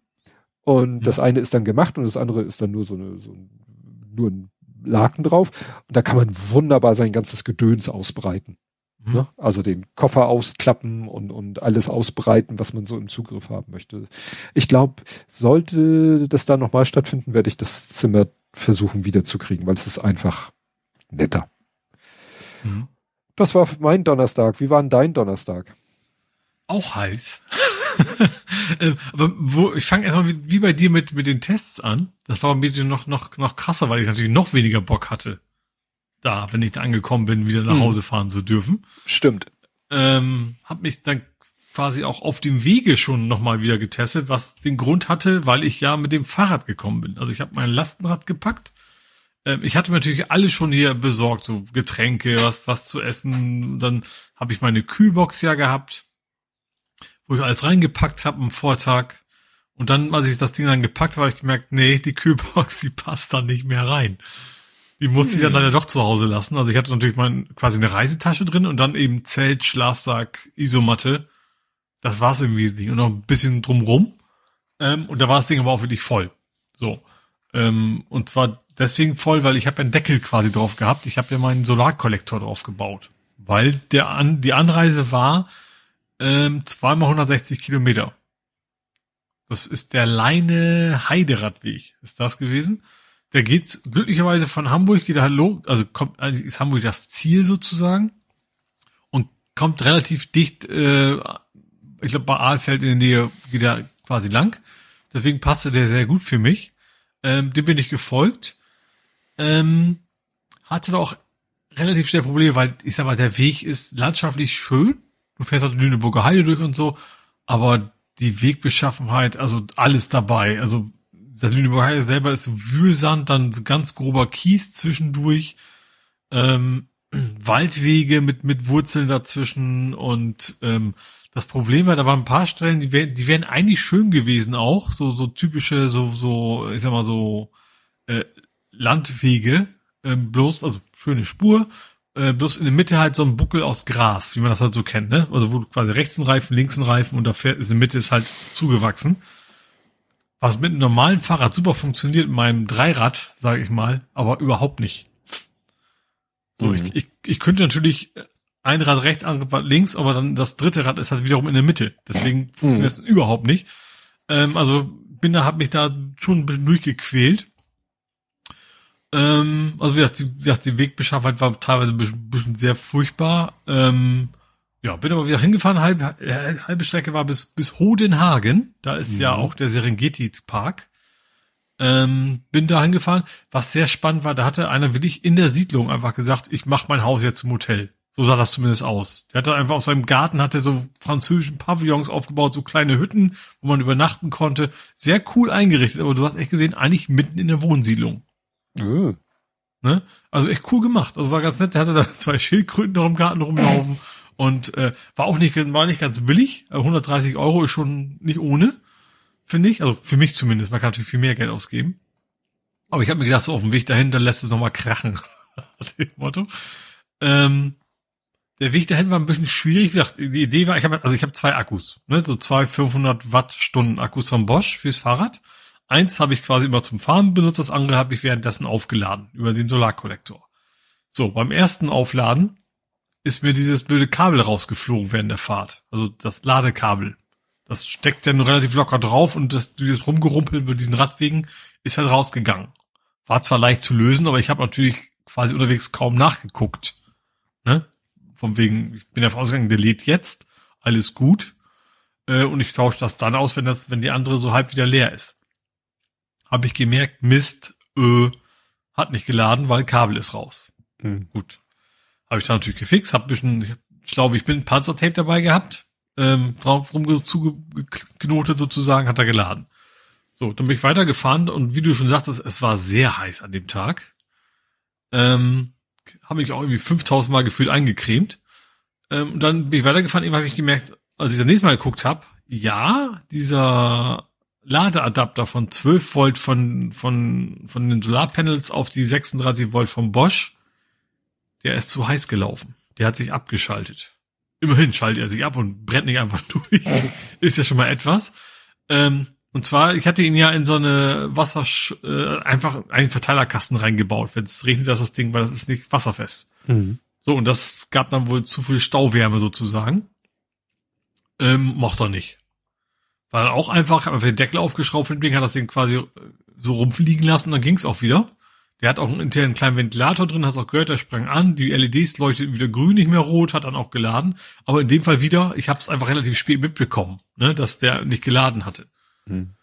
Und mhm. das eine ist dann gemacht und das andere ist dann nur so eine, so nur ein Laken drauf. Und da kann man wunderbar sein ganzes Gedöns ausbreiten. Mhm. Ne? Also den Koffer ausklappen und, und alles ausbreiten, was man so im Zugriff haben möchte. Ich glaube, sollte das da nochmal stattfinden, werde ich das Zimmer versuchen wiederzukriegen, weil es ist einfach netter. Mhm. Das war mein Donnerstag. Wie war denn dein Donnerstag? Auch heiß. Ähm, aber wo, ich fange erstmal wie, wie bei dir mit, mit den Tests an. Das war bei mir noch, noch, noch krasser, weil ich natürlich noch weniger Bock hatte da, wenn ich da angekommen bin, wieder nach hm. Hause fahren zu dürfen. Stimmt. Ähm, hab mich dann quasi auch auf dem Wege schon nochmal wieder getestet, was den Grund hatte, weil ich ja mit dem Fahrrad gekommen bin. Also ich habe mein Lastenrad gepackt. Ähm, ich hatte mir natürlich alles schon hier besorgt, so Getränke, was, was zu essen. Dann habe ich meine Kühlbox ja gehabt, wo ich alles reingepackt habe am Vortag. Und dann, als ich das Ding dann gepackt habe, habe ich gemerkt, nee, die Kühlbox, die passt da nicht mehr rein. Die musste ich dann hm. leider doch zu Hause lassen. Also ich hatte natürlich mein, quasi eine Reisetasche drin und dann eben Zelt, Schlafsack, Isomatte. Das war's im Wesentlichen. Und noch ein bisschen drumrum. Ähm, und da war das Ding aber auch wirklich voll. So. Ähm, und zwar deswegen voll, weil ich habe einen Deckel quasi drauf gehabt. Ich habe ja meinen Solarkollektor drauf gebaut. Weil der an, die Anreise war ähm, zweimal 160 Kilometer. Das ist der Leine Heideradweg. Ist das gewesen? Der geht glücklicherweise von Hamburg, geht er los, also kommt, eigentlich ist Hamburg das Ziel sozusagen und kommt relativ dicht, äh, ich glaube bei Aalfeld in der Nähe geht er quasi lang. Deswegen passte der sehr gut für mich. Ähm, dem bin ich gefolgt. Ähm, hatte da auch relativ schnell Probleme, weil ich sag mal, der Weg ist landschaftlich schön. Du fährst halt die Lüneburger Heide durch und so, aber die Wegbeschaffenheit, also alles dabei. Also der Lüneburger selber ist Wühlsand, dann ganz grober Kies zwischendurch, ähm, Waldwege mit, mit Wurzeln dazwischen und ähm, das Problem war, da waren ein paar Stellen, die wären, die wären eigentlich schön gewesen auch, so, so typische, so, so, ich sag mal so, äh, Landwege, äh, bloß, also schöne Spur, äh, bloß in der Mitte halt so ein Buckel aus Gras, wie man das halt so kennt, ne? Also wo du quasi rechts ein Reifen, links ein Reifen und da fährt, ist in der Mitte ist halt zugewachsen was mit einem normalen Fahrrad super funktioniert, mit meinem Dreirad, sage ich mal, aber überhaupt nicht. So, mhm. ich, ich, ich könnte natürlich ein Rad rechts, andere Rad links, aber dann das dritte Rad ist halt wiederum in der Mitte. Deswegen mhm. funktioniert es überhaupt nicht. Ähm, also bin da, hab mich da schon ein bisschen durchgequält. Ähm, also wie gesagt, die, wie gesagt, die Wegbeschaffenheit war teilweise ein bisschen, bisschen sehr furchtbar. Ähm, ja, bin aber wieder hingefahren, halbe, äh, halbe Strecke war bis, bis Hodenhagen. Da ist mhm. ja auch der Serengeti Park. Ähm, bin da hingefahren. Was sehr spannend war, da hatte einer wirklich in der Siedlung einfach gesagt, ich mache mein Haus jetzt zum Hotel. So sah das zumindest aus. Der hatte einfach aus seinem Garten hatte so französischen Pavillons aufgebaut, so kleine Hütten, wo man übernachten konnte. Sehr cool eingerichtet, aber du hast echt gesehen, eigentlich mitten in der Wohnsiedlung. Oh. Ne? Also echt cool gemacht. Also war ganz nett. Der hatte da zwei Schildkröten noch im Garten rumlaufen. Und äh, war auch nicht, war nicht ganz billig. 130 Euro ist schon nicht ohne, finde ich. Also für mich zumindest. Man kann natürlich viel mehr Geld ausgeben. Aber ich habe mir gedacht, so auf dem Weg dahin, dann lässt es nochmal krachen. Motto. Ähm, der Weg dahin war ein bisschen schwierig. Die Idee war, ich habe also ich habe zwei Akkus, ne, so zwei 500 Wattstunden Akkus von Bosch fürs Fahrrad. Eins habe ich quasi immer zum Fahren benutzt, das andere habe ich währenddessen aufgeladen über den Solarkollektor. So, beim ersten Aufladen ist mir dieses blöde Kabel rausgeflogen während der Fahrt. Also das Ladekabel. Das steckt nur relativ locker drauf und das, das Rumgerumpeln über diesen Radwegen ist halt rausgegangen. War zwar leicht zu lösen, aber ich habe natürlich quasi unterwegs kaum nachgeguckt. Ne? Von wegen, ich bin davon ausgegangen, der lädt jetzt, alles gut. Äh, und ich tausche das dann aus, wenn das, wenn die andere so halb wieder leer ist. Habe ich gemerkt, Mist, äh, hat nicht geladen, weil Kabel ist raus. Mhm. Gut. Habe ich da natürlich gefixt, hab ein bisschen, ich glaube, ich bin Panzertape dabei gehabt, ähm, drauf rum zugeknotet sozusagen, hat er geladen. So, dann bin ich weitergefahren und wie du schon sagtest, es war sehr heiß an dem Tag. Ähm, habe mich auch irgendwie 5000 Mal gefühlt eingecremt. Ähm, und dann bin ich weitergefahren, eben habe ich gemerkt, als ich das nächste Mal geguckt habe, ja, dieser Ladeadapter von 12 Volt von, von, von den Solarpanels auf die 36 Volt vom Bosch, der ist zu heiß gelaufen. Der hat sich abgeschaltet. Immerhin schaltet er sich ab und brennt nicht einfach durch. ist ja schon mal etwas. Ähm, Und zwar, ich hatte ihn ja in so eine Wasser, äh, einfach einen Verteilerkasten reingebaut. Wenn es regnet, das das Ding, weil das ist nicht wasserfest. Mhm. So, und das gab dann wohl zu viel Stauwärme sozusagen. Ähm, mochte er nicht. War dann auch einfach, hab einfach den Deckel aufgeschraubt, deswegen hat das Ding quasi so rumfliegen lassen und dann ging's auch wieder. Der hat auch einen internen kleinen Ventilator drin, hast auch gehört, der sprang an, die LEDs leuchteten wieder grün, nicht mehr rot, hat dann auch geladen. Aber in dem Fall wieder, ich habe es einfach relativ spät mitbekommen, ne, dass der nicht geladen hatte. Hm.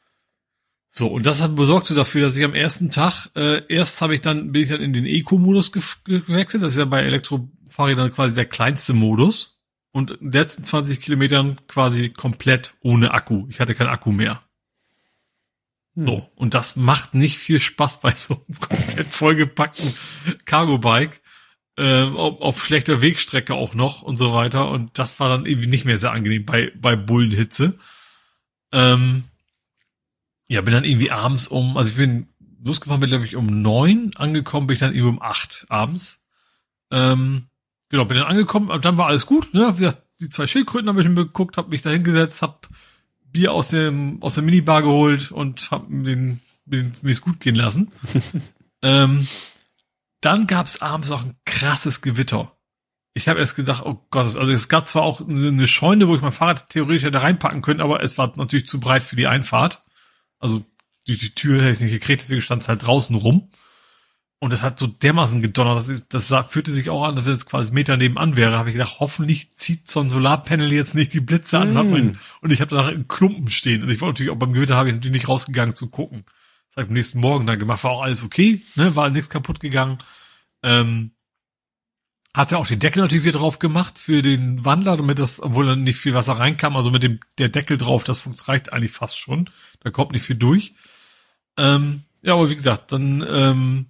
So, und das hat besorgt so dafür, dass ich am ersten Tag, äh, erst habe ich dann, bin ich dann in den Eco-Modus ge gewechselt, das ist ja bei Elektrofahrrädern quasi der kleinste Modus. Und in den letzten 20 Kilometern quasi komplett ohne Akku. Ich hatte keinen Akku mehr. Hm. So, und das macht nicht viel Spaß bei so einem komplett vollgepackten Cargo-Bike. Äh, auf, auf schlechter Wegstrecke auch noch und so weiter. Und das war dann irgendwie nicht mehr sehr angenehm bei, bei Bullenhitze. Ähm, ja, bin dann irgendwie abends um, also ich bin losgefahren, bin glaube ich um neun, angekommen bin ich dann irgendwie um acht abends. Ähm, genau, bin dann angekommen, dann war alles gut, ne? Die zwei Schildkröten habe ich mir geguckt, habe mich da hingesetzt, hab Bier aus dem aus der Minibar geholt und hab den mir es gut gehen lassen. ähm, dann gab's abends auch ein krasses Gewitter. Ich habe erst gedacht, oh Gott, also es gab zwar auch eine Scheune, wo ich mein Fahrrad theoretisch hätte reinpacken können, aber es war natürlich zu breit für die Einfahrt. Also die, die Tür hätte ich nicht gekriegt, deswegen stand es halt draußen rum. Und es hat so dermaßen gedonnert, das, das fühlte sich auch an, dass es quasi Meter nebenan wäre. Habe ich gedacht, hoffentlich zieht so ein Solarpanel jetzt nicht die Blitze an. Mm. Mein, und ich habe danach in Klumpen stehen. Und ich war natürlich auch beim Gewitter habe ich natürlich nicht rausgegangen zu gucken. Das habe ich am nächsten Morgen dann gemacht, war auch alles okay, ne, war nichts kaputt gegangen. Ähm, hatte auch den Deckel natürlich wieder drauf gemacht für den Wandler, damit das, obwohl dann nicht viel Wasser reinkam, also mit dem der Deckel drauf, das reicht eigentlich fast schon. Da kommt nicht viel durch. Ähm, ja, aber wie gesagt, dann ähm,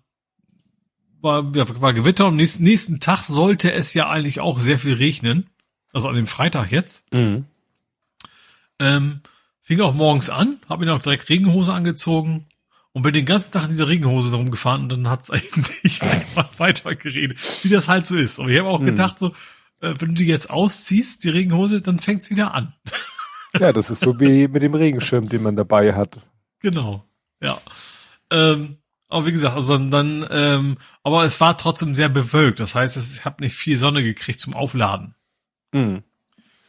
war, war Gewitter und nächsten, nächsten Tag sollte es ja eigentlich auch sehr viel regnen. Also an dem Freitag jetzt. Mhm. Ähm, fing auch morgens an, habe mir auch direkt Regenhose angezogen, und bin den ganzen Tag in dieser Regenhose darum gefahren und dann hat's eigentlich einfach weitergeredet, wie das halt so ist. Aber ich habe auch hm. gedacht, so, äh, wenn du die jetzt ausziehst, die Regenhose, dann fängt's wieder an. Ja, das ist so wie mit dem Regenschirm, den man dabei hat. Genau, ja. Ähm, aber wie gesagt, also dann, ähm, aber es war trotzdem sehr bewölkt. Das heißt, ich habe nicht viel Sonne gekriegt zum Aufladen. Mhm.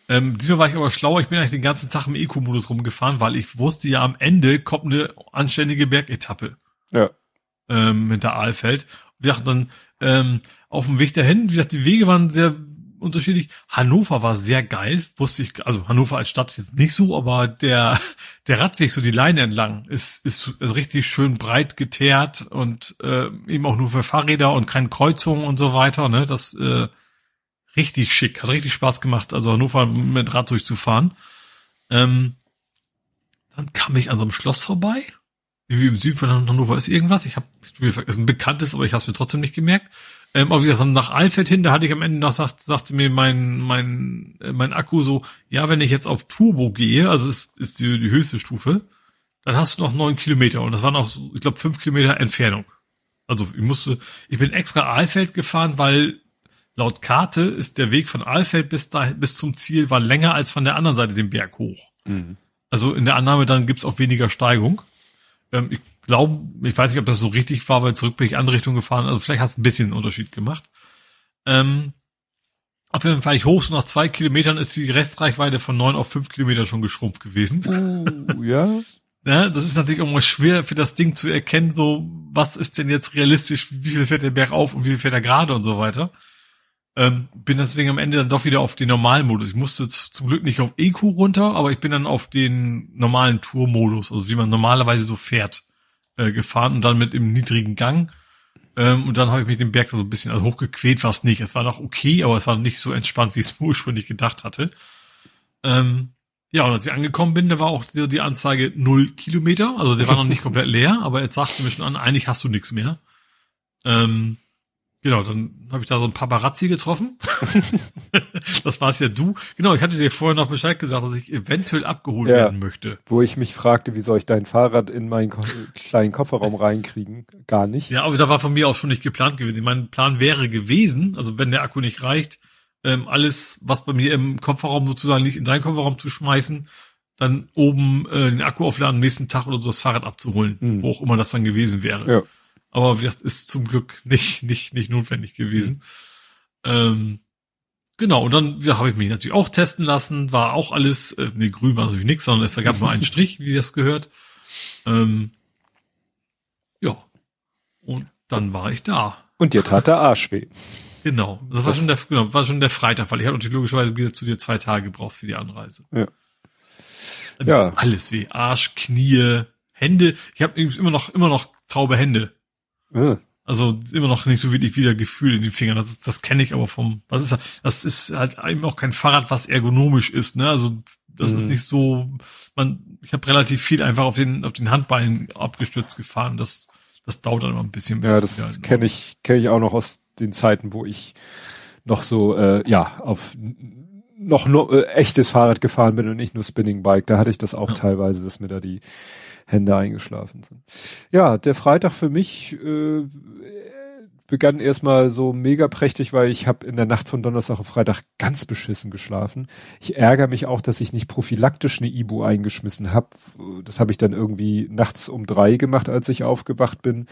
Ähm, diesmal war ich aber schlauer. Ich bin eigentlich den ganzen Tag im Eco-Modus rumgefahren, weil ich wusste ja am Ende kommt eine anständige Bergetappe. Ja. Ähm, hinter Aalfeld. Wir dachten dann, ähm, auf dem Weg dahin, wie gesagt, die Wege waren sehr unterschiedlich. Hannover war sehr geil, wusste ich, also Hannover als Stadt jetzt nicht so, aber der, der Radweg, so die Leine entlang, ist, ist, ist richtig schön breit geteert und äh, eben auch nur für Fahrräder und keine Kreuzungen und so weiter. Ne? Das äh, richtig schick, hat richtig Spaß gemacht, also Hannover mit Rad durchzufahren. Ähm, dann kam ich an so einem Schloss vorbei. Irgendwie im Süden von Hannover ist irgendwas. Ich habe, ist ein bekanntes, aber ich habe es mir trotzdem nicht gemerkt. Ähm, aber wie gesagt, nach Alfeld hin, da hatte ich am Ende noch, sagt, sagte mir mein, mein, äh, mein Akku so, ja, wenn ich jetzt auf Turbo gehe, also ist, ist die, die höchste Stufe, dann hast du noch neun Kilometer und das waren auch, ich glaube, fünf Kilometer Entfernung. Also ich musste, ich bin extra Alfeld gefahren, weil Laut Karte ist der Weg von Alfeld bis, da, bis zum Ziel war länger als von der anderen Seite den Berg hoch. Mhm. Also in der Annahme dann gibt's auch weniger Steigung. Ähm, ich glaube, ich weiß nicht, ob das so richtig war, weil zurück bin ich andere Richtung gefahren. Also vielleicht hat es ein bisschen einen Unterschied gemacht. Ähm, auf jeden Fall ich hoch, so nach zwei Kilometern ist die Restreichweite von neun auf fünf Kilometer schon geschrumpft gewesen. Uh, ja. ja. Das ist natürlich auch mal schwer für das Ding zu erkennen, so, was ist denn jetzt realistisch, wie viel fährt der Berg auf und wie viel fährt er gerade und so weiter. Ähm, bin deswegen am Ende dann doch wieder auf den normalen Modus. Ich musste zum Glück nicht auf EQ runter, aber ich bin dann auf den normalen Tourmodus, also wie man normalerweise so fährt, äh, gefahren und dann mit im niedrigen Gang. Ähm, und dann habe ich mich den Berg so ein bisschen also hochgequält, war es nicht. Es war noch okay, aber es war nicht so entspannt, wie ich es ursprünglich gedacht hatte. Ähm, ja, und als ich angekommen bin, da war auch die, die Anzeige null Kilometer. Also der war noch nicht komplett leer, aber jetzt sagte mir schon an, eigentlich hast du nichts mehr. Ähm, Genau, dann habe ich da so ein Paparazzi getroffen. das war's ja du. Genau, ich hatte dir vorher noch Bescheid gesagt, dass ich eventuell abgeholt ja, werden möchte. Wo ich mich fragte, wie soll ich dein Fahrrad in meinen Ko kleinen Kofferraum reinkriegen? Gar nicht. Ja, aber da war von mir aus schon nicht geplant gewesen. Mein Plan wäre gewesen, also wenn der Akku nicht reicht, ähm, alles, was bei mir im Kofferraum sozusagen liegt, in deinen Kofferraum zu schmeißen, dann oben äh, den Akku aufladen, am nächsten Tag oder so das Fahrrad abzuholen, mhm. wo auch immer das dann gewesen wäre. Ja. Aber wie gesagt, ist zum Glück nicht, nicht, nicht notwendig gewesen. Mhm. Ähm, genau, und dann ja, habe ich mich natürlich auch testen lassen, war auch alles, äh, nee, grün war natürlich nichts, sondern es vergab nur einen Strich, wie das gehört. Ähm, ja. Und dann war ich da. Und dir tat der Arsch weh. Genau. Das, das war schon der, genau, war schon der Freitag, weil ich habe natürlich logischerweise wieder zu dir zwei Tage gebraucht für die Anreise. Ja. ja. Alles weh. Arsch, Knie, Hände. Ich habe immer noch, immer noch taube Hände. Also immer noch nicht so wirklich wieder Gefühl in den Fingern. Das, das kenne ich aber vom, was ist das? Das ist halt eben auch kein Fahrrad, was ergonomisch ist, ne? Also das mhm. ist nicht so, man, ich habe relativ viel einfach auf den, auf den Handbeinen abgestürzt gefahren. Das, das dauert dann immer ein bisschen. Ja, das kenne ich, kenne ich auch noch aus den Zeiten, wo ich noch so, äh, ja, auf noch nur äh, echtes Fahrrad gefahren bin und nicht nur Spinning Bike. Da hatte ich das auch ja. teilweise, dass mir da die Hände eingeschlafen sind. Ja, der Freitag für mich äh, begann erstmal so mega prächtig, weil ich habe in der Nacht von Donnerstag auf Freitag ganz beschissen geschlafen. Ich ärgere mich auch, dass ich nicht prophylaktisch eine Ibu eingeschmissen habe. Das habe ich dann irgendwie nachts um drei gemacht, als ich aufgewacht bin.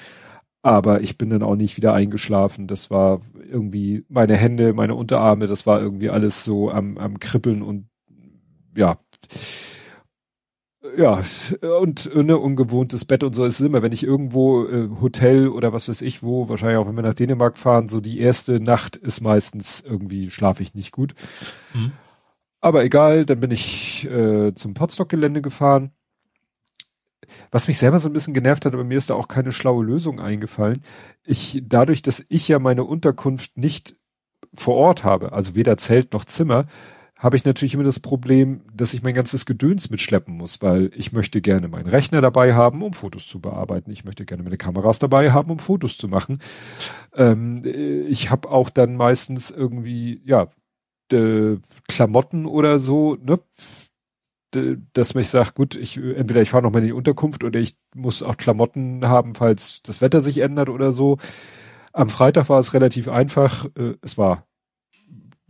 Aber ich bin dann auch nicht wieder eingeschlafen. Das war irgendwie meine Hände, meine Unterarme, das war irgendwie alles so am, am Kribbeln und ja ja, und ne, ungewohntes Bett und so ist immer, wenn ich irgendwo äh, Hotel oder was weiß ich wo, wahrscheinlich auch wenn wir nach Dänemark fahren, so die erste Nacht ist meistens irgendwie schlafe ich nicht gut. Mhm. Aber egal, dann bin ich äh, zum Potstock-Gelände gefahren. Was mich selber so ein bisschen genervt hat, aber mir ist da auch keine schlaue Lösung eingefallen. Ich, dadurch, dass ich ja meine Unterkunft nicht vor Ort habe, also weder Zelt noch Zimmer, habe ich natürlich immer das Problem, dass ich mein ganzes Gedöns mitschleppen muss, weil ich möchte gerne meinen Rechner dabei haben, um Fotos zu bearbeiten. Ich möchte gerne meine Kameras dabei haben, um Fotos zu machen. Ähm, ich habe auch dann meistens irgendwie, ja, Klamotten oder so, ne? dass mich sagt, gut, ich entweder ich fahre noch mal in die Unterkunft oder ich muss auch Klamotten haben, falls das Wetter sich ändert oder so. Am Freitag war es relativ einfach. Äh, es war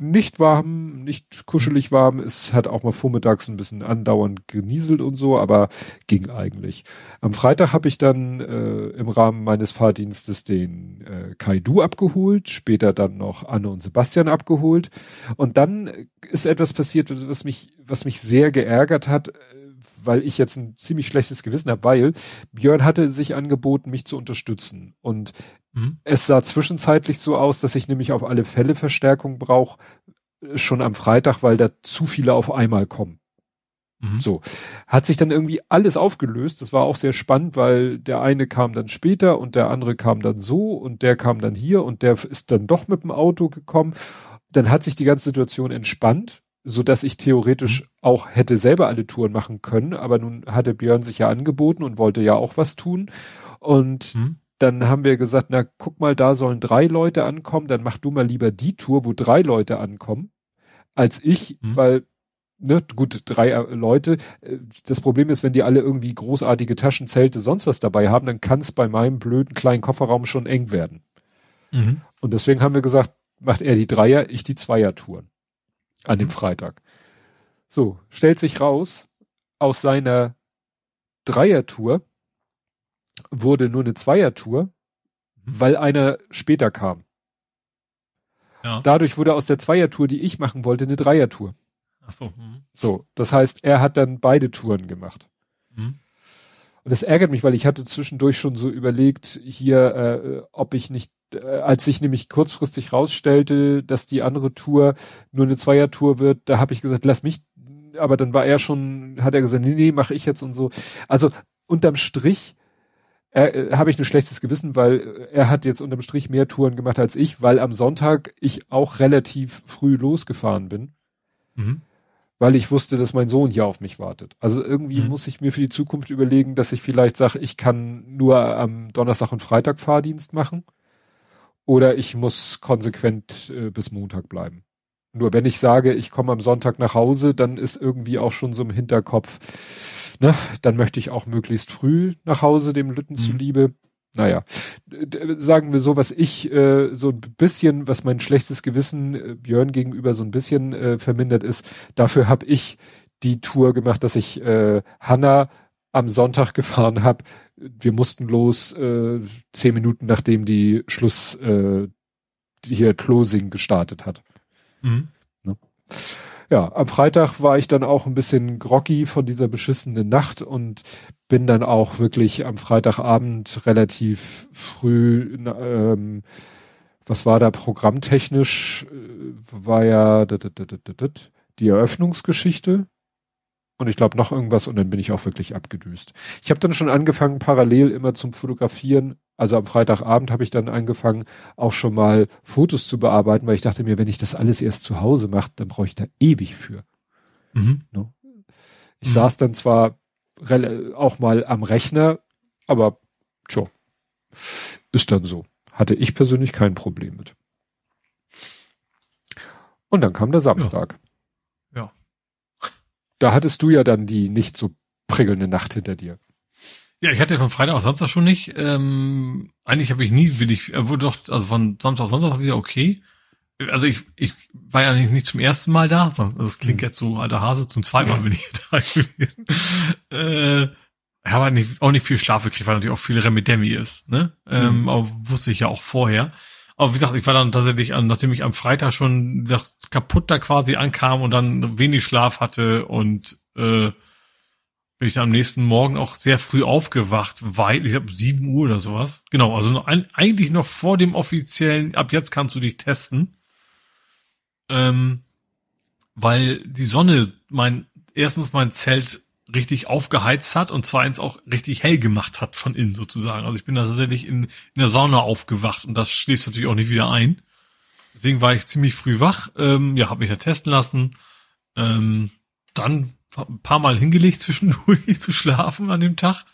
nicht warm, nicht kuschelig warm. Es hat auch mal vormittags ein bisschen andauernd genieselt und so, aber ging eigentlich. Am Freitag habe ich dann äh, im Rahmen meines Fahrdienstes den äh, Kaidu abgeholt, später dann noch Anne und Sebastian abgeholt. Und dann ist etwas passiert, was mich, was mich sehr geärgert hat, weil ich jetzt ein ziemlich schlechtes Gewissen habe, weil Björn hatte sich angeboten, mich zu unterstützen. Und mhm. es sah zwischenzeitlich so aus, dass ich nämlich auf alle Fälle Verstärkung brauche, äh, schon am Freitag, weil da zu viele auf einmal kommen. Mhm. So. Hat sich dann irgendwie alles aufgelöst. Das war auch sehr spannend, weil der eine kam dann später und der andere kam dann so und der kam dann hier und der ist dann doch mit dem Auto gekommen. Dann hat sich die ganze Situation entspannt so dass ich theoretisch mhm. auch hätte selber alle Touren machen können, aber nun hatte Björn sich ja angeboten und wollte ja auch was tun und mhm. Dann haben wir gesagt, na guck mal, da sollen drei Leute ankommen, dann mach du mal lieber die Tour, wo drei Leute ankommen, als ich, mhm. weil ne, gut, drei äh, Leute. Äh, das Problem ist, wenn die alle irgendwie großartige Taschenzelte sonst was dabei haben, dann kann es bei meinem blöden kleinen Kofferraum schon eng werden. Mhm. Und deswegen haben wir gesagt, macht er die Dreier, ich die Zweier-Touren an dem mhm. Freitag. So, stellt sich raus, aus seiner Dreiertour wurde nur eine Zweiertour, mhm. weil einer später kam. Ja. Dadurch wurde aus der Zweiertour, die ich machen wollte, eine Dreiertour. Ach so. Mhm. So, das heißt, er hat dann beide Touren gemacht. Mhm. Und das ärgert mich, weil ich hatte zwischendurch schon so überlegt, hier, äh, ob ich nicht äh, als sich nämlich kurzfristig rausstellte, dass die andere Tour nur eine Zweiertour wird, da habe ich gesagt, lass mich, aber dann war er schon, hat er gesagt, nee, nee, mache ich jetzt und so. Also unterm Strich äh, habe ich ein schlechtes Gewissen, weil er hat jetzt unterm Strich mehr Touren gemacht als ich, weil am Sonntag ich auch relativ früh losgefahren bin. Mhm. Weil ich wusste, dass mein Sohn hier auf mich wartet. Also irgendwie mhm. muss ich mir für die Zukunft überlegen, dass ich vielleicht sage, ich kann nur am Donnerstag und Freitag Fahrdienst machen oder ich muss konsequent äh, bis Montag bleiben. Nur wenn ich sage, ich komme am Sonntag nach Hause, dann ist irgendwie auch schon so im Hinterkopf, ne, dann möchte ich auch möglichst früh nach Hause, dem Lütten mhm. zuliebe. Naja, sagen wir so, was ich äh, so ein bisschen, was mein schlechtes Gewissen äh, Björn gegenüber so ein bisschen äh, vermindert ist, dafür habe ich die Tour gemacht, dass ich äh, Hanna am Sonntag gefahren habe. Wir mussten los äh, zehn Minuten nachdem die Schluss äh, hier Closing gestartet hat. Mhm. Ne? Ja, am Freitag war ich dann auch ein bisschen groggy von dieser beschissenen Nacht und bin dann auch wirklich am Freitagabend relativ früh, ähm, was war da programmtechnisch, äh, war ja die Eröffnungsgeschichte und ich glaube noch irgendwas und dann bin ich auch wirklich abgedüst. Ich habe dann schon angefangen, parallel immer zum Fotografieren, also am Freitagabend habe ich dann angefangen, auch schon mal Fotos zu bearbeiten, weil ich dachte mir, wenn ich das alles erst zu Hause mache, dann brauche ich da ewig für. Mhm. Ne? Ich mhm. saß dann zwar auch mal am Rechner, aber tja, ist dann so. Hatte ich persönlich kein Problem mit. Und dann kam der Samstag. Ja. Da hattest du ja dann die nicht so prickelnde Nacht hinter dir. Ja, ich hatte von Freitag auf Samstag schon nicht. Ähm, eigentlich habe ich nie will ich, äh, doch, also von Samstag auf Sonntag wieder okay. Also ich, ich war ja nicht, nicht zum ersten Mal da, sondern das klingt mhm. jetzt so alter Hase, zum zweiten Mal bin ich da gewesen. Äh, ich habe halt nicht, auch nicht viel Schlaf gekriegt, weil natürlich auch viel Remedemi ist, ne? Ähm, mhm. Aber wusste ich ja auch vorher. Aber wie gesagt, ich war dann tatsächlich, nachdem ich am Freitag schon das kaputt da quasi ankam und dann wenig Schlaf hatte und äh, bin ich dann am nächsten Morgen auch sehr früh aufgewacht, weil, ich glaube, sieben Uhr oder sowas. Genau, also noch, eigentlich noch vor dem offiziellen, ab jetzt kannst du dich testen. Ähm, weil die Sonne mein, erstens mein Zelt richtig aufgeheizt hat und zweitens auch richtig hell gemacht hat von innen sozusagen. Also ich bin da tatsächlich in, in der Sauna aufgewacht und das schließt natürlich auch nicht wieder ein. Deswegen war ich ziemlich früh wach, ähm, ja, habe mich da testen lassen. Ähm, dann ein paar Mal hingelegt zwischendurch zu schlafen an dem Tag.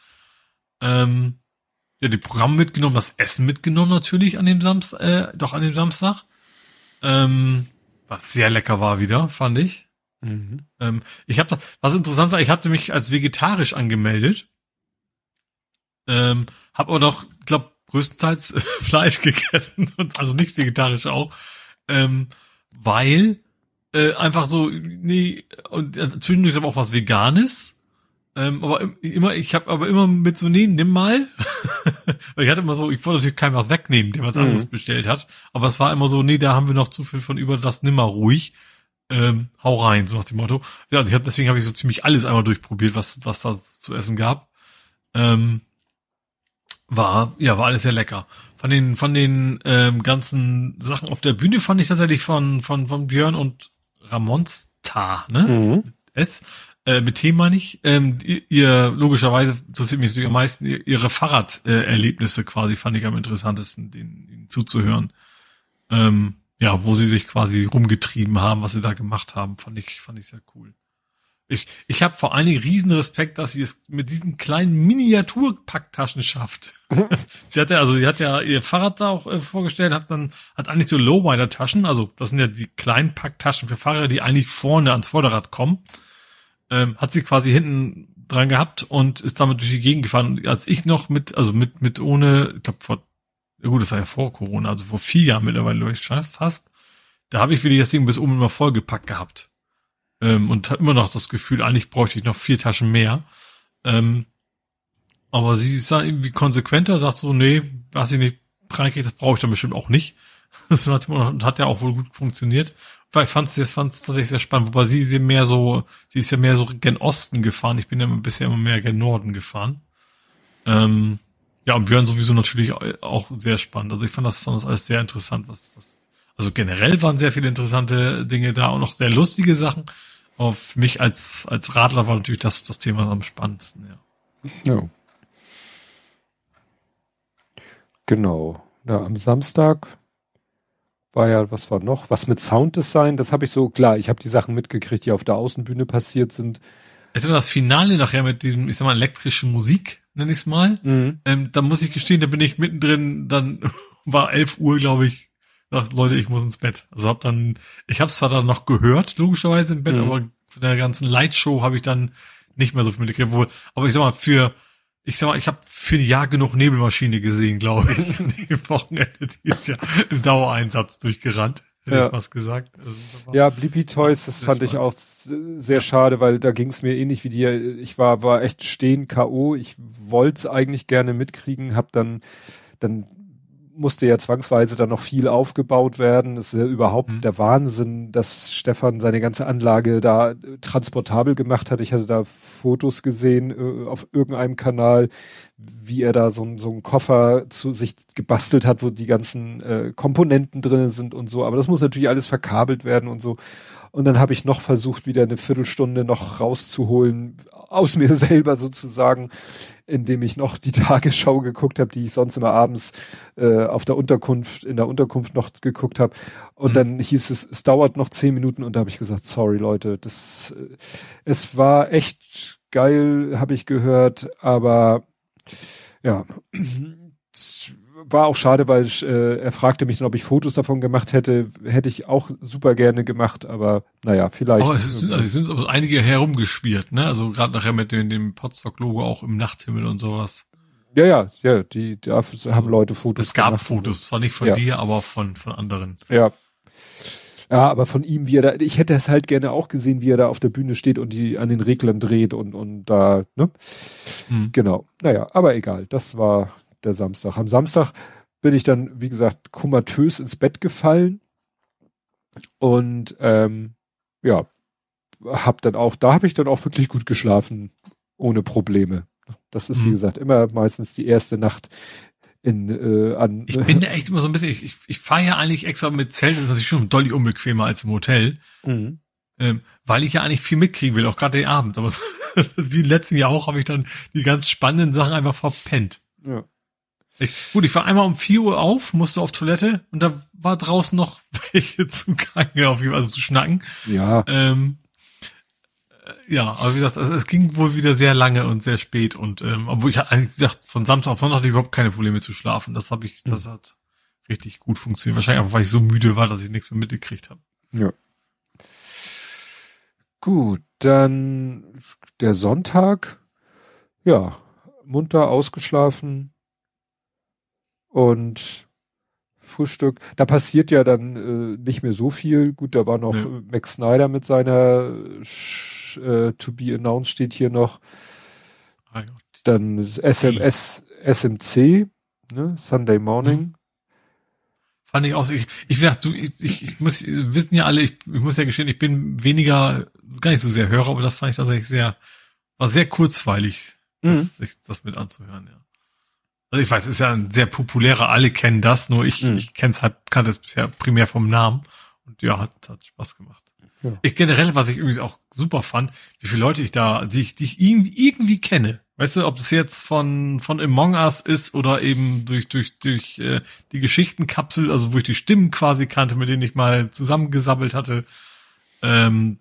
Ähm, ja, die Programme mitgenommen, das Essen mitgenommen natürlich an dem Samstag, äh, doch an dem Samstag. Ähm, was sehr lecker war wieder, fand ich. Mhm. Ähm, ich habe, was interessant war, ich hatte mich als vegetarisch angemeldet, ähm, habe aber noch, glaube größtenteils Fleisch gegessen und also nicht vegetarisch auch, ähm, weil äh, einfach so, nee, und äh, zwischendurch aber auch was Veganes. Ähm, aber immer, ich habe aber immer mit so, nee, nimm mal. Weil ich hatte immer so, ich wollte natürlich keinem was wegnehmen, der was mhm. anderes bestellt hat. Aber es war immer so, nee, da haben wir noch zu viel von über das nimm mal ruhig. Ähm, hau rein, so nach dem Motto. Ja, ich hab, deswegen habe ich so ziemlich alles einmal durchprobiert, was, was da zu essen gab. Ähm, war, ja, war alles sehr lecker. Von den, von den ähm, ganzen Sachen auf der Bühne fand ich tatsächlich von, von, von Björn und Ramonsta, ne? Mhm. S. Äh, mit T meine ich. Ähm, ihr, logischerweise interessiert mich natürlich am meisten ihre Fahrraderlebnisse quasi, fand ich am interessantesten, denen, denen zuzuhören. Ähm, ja, wo sie sich quasi rumgetrieben haben, was sie da gemacht haben, fand ich, fand ich sehr cool. Ich, ich habe vor allen Dingen riesen Respekt, dass sie es mit diesen kleinen Miniaturpacktaschen schafft. sie hat ja, also sie hat ja ihr Fahrrad da auch äh, vorgestellt, hat dann, hat eigentlich so Lowrider-Taschen, also das sind ja die kleinen Packtaschen für Fahrräder, die eigentlich vorne ans Vorderrad kommen. Ähm, hat sie quasi hinten dran gehabt und ist damit durch die Gegend gefahren. Und als ich noch mit, also mit, mit ohne, ich glaube vor, ja gut, das war ja vor Corona, also vor vier Jahren mittlerweile, ich fast, da habe ich wieder das Ding bis oben immer vollgepackt gehabt ähm, und hat immer noch das Gefühl, eigentlich bräuchte ich noch vier Taschen mehr. Ähm, aber sie ist irgendwie konsequenter, sagt so, nee, was ich nicht reinkriege, das brauche ich dann bestimmt auch nicht. Das hat, hat ja auch wohl gut funktioniert. Weil ich fand es tatsächlich sehr spannend, wobei sie ist ja mehr so, sie ist ja mehr so gen Osten gefahren. Ich bin ja bisher immer mehr gen Norden gefahren. Ähm, ja, und Björn sowieso natürlich auch sehr spannend. Also ich fand das, fand das alles sehr interessant, was, was, also generell waren sehr viele interessante Dinge da und auch sehr lustige Sachen. Aber für mich als, als Radler war natürlich das, das Thema am spannendsten, ja. Ja. Genau. Ja, am Samstag war ja, was war noch? Was mit Sounddesign, das habe ich so, klar, ich habe die Sachen mitgekriegt, die auf der Außenbühne passiert sind. Jetzt immer das Finale nachher mit diesem, ich sag mal, elektrischen Musik, nenne ich es mal. Mhm. Ähm, da muss ich gestehen, da bin ich mittendrin, dann war 11 Uhr, glaube ich, gesagt, Leute, ich muss ins Bett. Also hab dann, ich habe zwar dann noch gehört, logischerweise im Bett, mhm. aber von der ganzen Lightshow habe ich dann nicht mehr so viel mitgekriegt. Aber ich sag mal, für, ich sag mal, ich habe für ein Jahr genug Nebelmaschine gesehen, glaube ich. Dem Wochenende, die ist ja im Dauereinsatz durchgerannt. Hätte ja. was gesagt. Also, ja, Blippi Toys, das, das fand ich auch sehr schade, weil da ging es mir ähnlich wie dir. Ich war, war echt stehen K.O. Ich wollte es eigentlich gerne mitkriegen, hab dann, dann musste ja zwangsweise dann noch viel aufgebaut werden. Es ist ja überhaupt mhm. der Wahnsinn, dass Stefan seine ganze Anlage da transportabel gemacht hat. Ich hatte da Fotos gesehen äh, auf irgendeinem Kanal, wie er da so, so einen Koffer zu sich gebastelt hat, wo die ganzen äh, Komponenten drin sind und so. Aber das muss natürlich alles verkabelt werden und so. Und dann habe ich noch versucht, wieder eine Viertelstunde noch rauszuholen, aus mir selber sozusagen, indem ich noch die Tagesschau geguckt habe, die ich sonst immer abends äh, auf der Unterkunft, in der Unterkunft noch geguckt habe. Und mhm. dann hieß es, es dauert noch zehn Minuten und da habe ich gesagt, sorry Leute, das äh, es war echt geil, habe ich gehört, aber ja, war auch schade, weil ich, äh, er fragte mich dann, ob ich Fotos davon gemacht hätte. Hätte ich auch super gerne gemacht, aber naja, vielleicht. Aber es sind, also es sind einige herumgeschwirrt, ne? Also gerade nachher mit dem, dem Potstock-Logo auch im Nachthimmel und sowas. Ja, ja, ja, die da haben Leute Fotos. Es gab Fotos, zwar nicht von ja. dir, aber von, von anderen. Ja. Ja, aber von ihm, wie er da, ich hätte es halt gerne auch gesehen, wie er da auf der Bühne steht und die an den Reglern dreht und, und da, ne? Hm. Genau. Naja, aber egal. Das war der Samstag. Am Samstag bin ich dann, wie gesagt, komatös ins Bett gefallen und ähm, ja, hab dann auch, da habe ich dann auch wirklich gut geschlafen, ohne Probleme. Das ist, mhm. wie gesagt, immer meistens die erste Nacht in äh, an. Ich bin echt immer so ein bisschen, ich, ich, ich fahre ja eigentlich extra mit Zelt, das ist natürlich schon dolly unbequemer als im Hotel. Mhm. Ähm, weil ich ja eigentlich viel mitkriegen will, auch gerade den Abend. Aber wie im letzten Jahr auch, habe ich dann die ganz spannenden Sachen einfach verpennt. Ja. Ich, gut, ich war einmal um vier Uhr auf, musste auf Toilette und da war draußen noch welche zu kacken, auf jeden Fall, also zu schnacken. Ja. Ähm, äh, ja, aber wie gesagt, also es ging wohl wieder sehr lange und sehr spät und ähm, obwohl ich hatte eigentlich gedacht, von Samstag auf Sonntag hatte ich überhaupt keine Probleme zu schlafen. Das habe ich, das hm. hat richtig gut funktioniert. Wahrscheinlich einfach, weil ich so müde war, dass ich nichts mehr mitgekriegt habe. Ja. Gut, dann der Sonntag, ja, munter ausgeschlafen, und Frühstück. Da passiert ja dann äh, nicht mehr so viel. Gut, da war noch ja. Max Snyder mit seiner äh, To Be Announced steht hier noch. Ah, dann SMS, SMC, ne? Sunday Morning. Mhm. Fand ich auch, ich, ich, ich, ich, ich muss, wissen ja alle, ich, ich muss ja gestehen, ich bin weniger, gar nicht so sehr Hörer, aber das fand ich tatsächlich sehr, war sehr kurzweilig, mhm. das, das mit anzuhören, ja. Also ich weiß, ist ja ein sehr populärer, alle kennen das, nur ich, mhm. ich kenn's halt, kannte es bisher primär vom Namen und ja, hat, hat Spaß gemacht. Ja. Ich generell, was ich übrigens auch super fand, wie viele Leute ich da, die ich, die ich irgendwie, kenne. Weißt du, ob es jetzt von, von Among Us ist oder eben durch, durch, durch äh, die Geschichtenkapsel, also wo ich die Stimmen quasi kannte, mit denen ich mal zusammengesabbelt hatte. Ähm,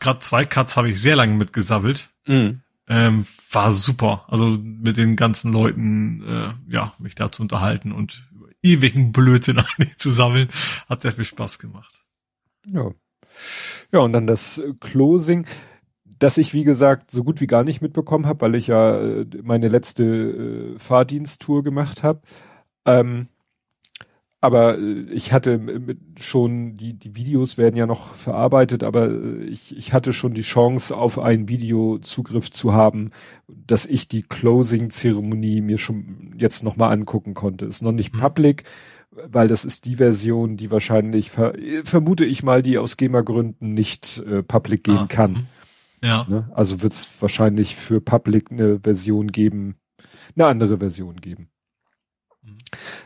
gerade zwei Cuts habe ich sehr lange mitgesabbelt. Mhm. Ähm, war super. Also mit den ganzen Leuten, äh, ja, mich da zu unterhalten und ewigen Blödsinn eigentlich zu sammeln, hat sehr viel Spaß gemacht. Ja. Ja, und dann das Closing, das ich, wie gesagt, so gut wie gar nicht mitbekommen habe, weil ich ja äh, meine letzte äh, Fahrdiensttour gemacht habe. Ähm, aber äh, ich hatte schon, die, die Videos werden ja noch verarbeitet, aber äh, ich, ich hatte schon die Chance, auf einen Videozugriff zu haben, dass ich die Closing-Zeremonie mir schon jetzt nochmal angucken konnte. Ist noch nicht mhm. public, weil das ist die Version, die wahrscheinlich, ver vermute ich mal, die aus GEMA-Gründen nicht äh, public gehen ah. kann. Mhm. Ja. Ne? Also wird es wahrscheinlich für public eine Version geben, eine andere Version geben.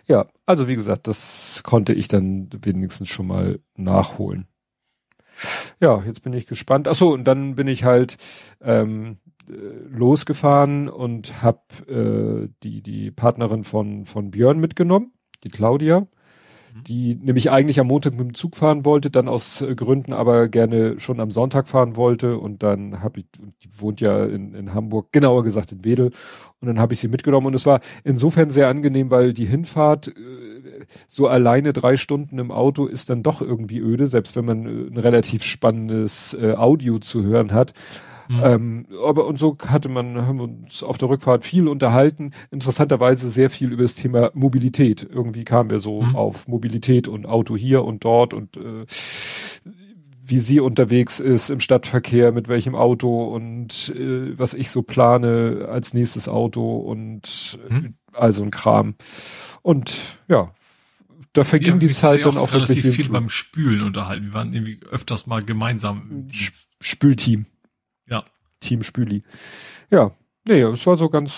Ja, also wie gesagt, das konnte ich dann wenigstens schon mal nachholen. Ja, jetzt bin ich gespannt. Ach so, und dann bin ich halt ähm, äh, losgefahren und hab äh, die die Partnerin von von Björn mitgenommen, die Claudia. Mhm. die nämlich eigentlich am Montag mit dem Zug fahren wollte, dann aus äh, Gründen aber gerne schon am Sonntag fahren wollte und dann habe ich, die wohnt ja in, in Hamburg, genauer gesagt in Wedel und dann habe ich sie mitgenommen und es war insofern sehr angenehm, weil die Hinfahrt äh, so alleine drei Stunden im Auto ist dann doch irgendwie öde, selbst wenn man äh, ein relativ spannendes Audio zu hören hat. Mhm. Ähm, aber und so hatte man, haben wir uns auf der Rückfahrt viel unterhalten. Interessanterweise sehr viel über das Thema Mobilität. Irgendwie kamen wir so mhm. auf Mobilität und Auto hier und dort und äh, wie sie unterwegs ist im Stadtverkehr, mit welchem Auto und äh, was ich so plane als nächstes Auto und mhm. also ein Kram. Und ja, da verging die Zeit dann auch wirklich viel beim Spülen unterhalten. Wir waren irgendwie öfters mal gemeinsam. Spülteam. Team Spüli. Ja, nee, es war so ganz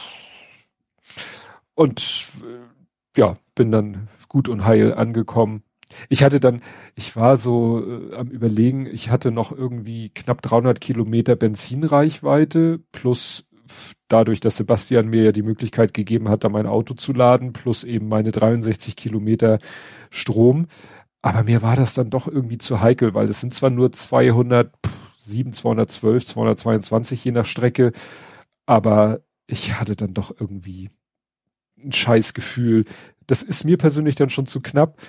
und äh, ja, bin dann gut und heil angekommen. Ich hatte dann, ich war so äh, am überlegen, ich hatte noch irgendwie knapp 300 Kilometer Benzinreichweite plus dadurch, dass Sebastian mir ja die Möglichkeit gegeben hat, da mein Auto zu laden, plus eben meine 63 Kilometer Strom. Aber mir war das dann doch irgendwie zu heikel, weil es sind zwar nur 207, 212, 222 je nach Strecke, aber ich hatte dann doch irgendwie ein Scheißgefühl. Das ist mir persönlich dann schon zu knapp.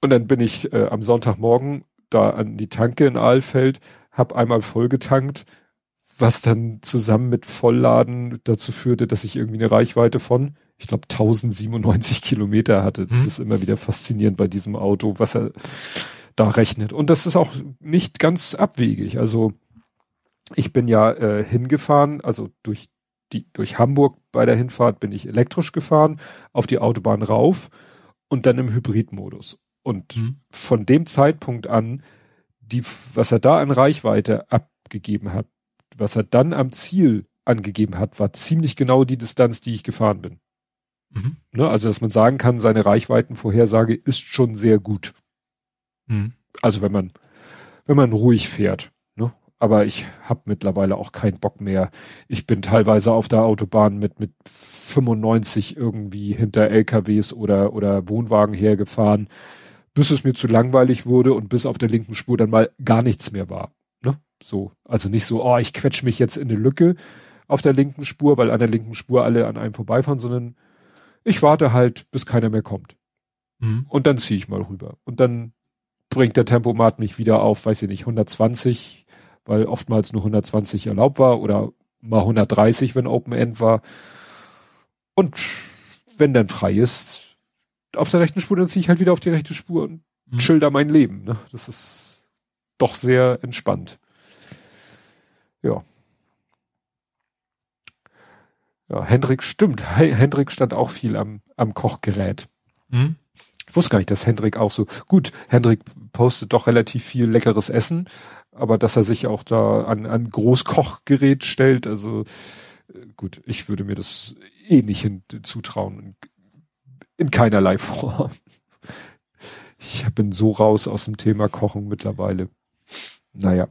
Und dann bin ich äh, am Sonntagmorgen da an die Tanke in Aalfeld, hab einmal vollgetankt, was dann zusammen mit Vollladen dazu führte, dass ich irgendwie eine Reichweite von, ich glaube, 1097 Kilometer hatte. Das mhm. ist immer wieder faszinierend bei diesem Auto, was er da rechnet. Und das ist auch nicht ganz abwegig. Also ich bin ja äh, hingefahren, also durch die durch Hamburg bei der Hinfahrt bin ich elektrisch gefahren, auf die Autobahn rauf und dann im Hybridmodus. Und mhm. von dem Zeitpunkt an, die, was er da an Reichweite abgegeben hat, was er dann am Ziel angegeben hat, war ziemlich genau die Distanz, die ich gefahren bin. Mhm. Ne, also, dass man sagen kann, seine Reichweitenvorhersage ist schon sehr gut. Mhm. Also, wenn man, wenn man ruhig fährt. Ne? Aber ich habe mittlerweile auch keinen Bock mehr. Ich bin teilweise auf der Autobahn mit, mit 95 irgendwie hinter LKWs oder, oder Wohnwagen hergefahren, bis es mir zu langweilig wurde und bis auf der linken Spur dann mal gar nichts mehr war. So, also nicht so, oh, ich quetsch mich jetzt in eine Lücke auf der linken Spur, weil an der linken Spur alle an einem vorbeifahren, sondern ich warte halt, bis keiner mehr kommt. Mhm. Und dann ziehe ich mal rüber. Und dann bringt der Tempomat mich wieder auf, weiß ich nicht, 120, weil oftmals nur 120 erlaubt war oder mal 130, wenn Open End war. Und wenn dann frei ist, auf der rechten Spur, dann ziehe ich halt wieder auf die rechte Spur und mhm. chill da mein Leben. Ne? Das ist doch sehr entspannt. Ja. Ja, Hendrik stimmt. Hendrik stand auch viel am, am Kochgerät. Mhm. Ich wusste gar nicht, dass Hendrik auch so, gut, Hendrik postet doch relativ viel leckeres Essen, aber dass er sich auch da an, an Großkochgerät stellt, also äh, gut, ich würde mir das eh nicht hin, zutrauen. In, in keinerlei Form. Ich bin so raus aus dem Thema Kochen mittlerweile. Naja.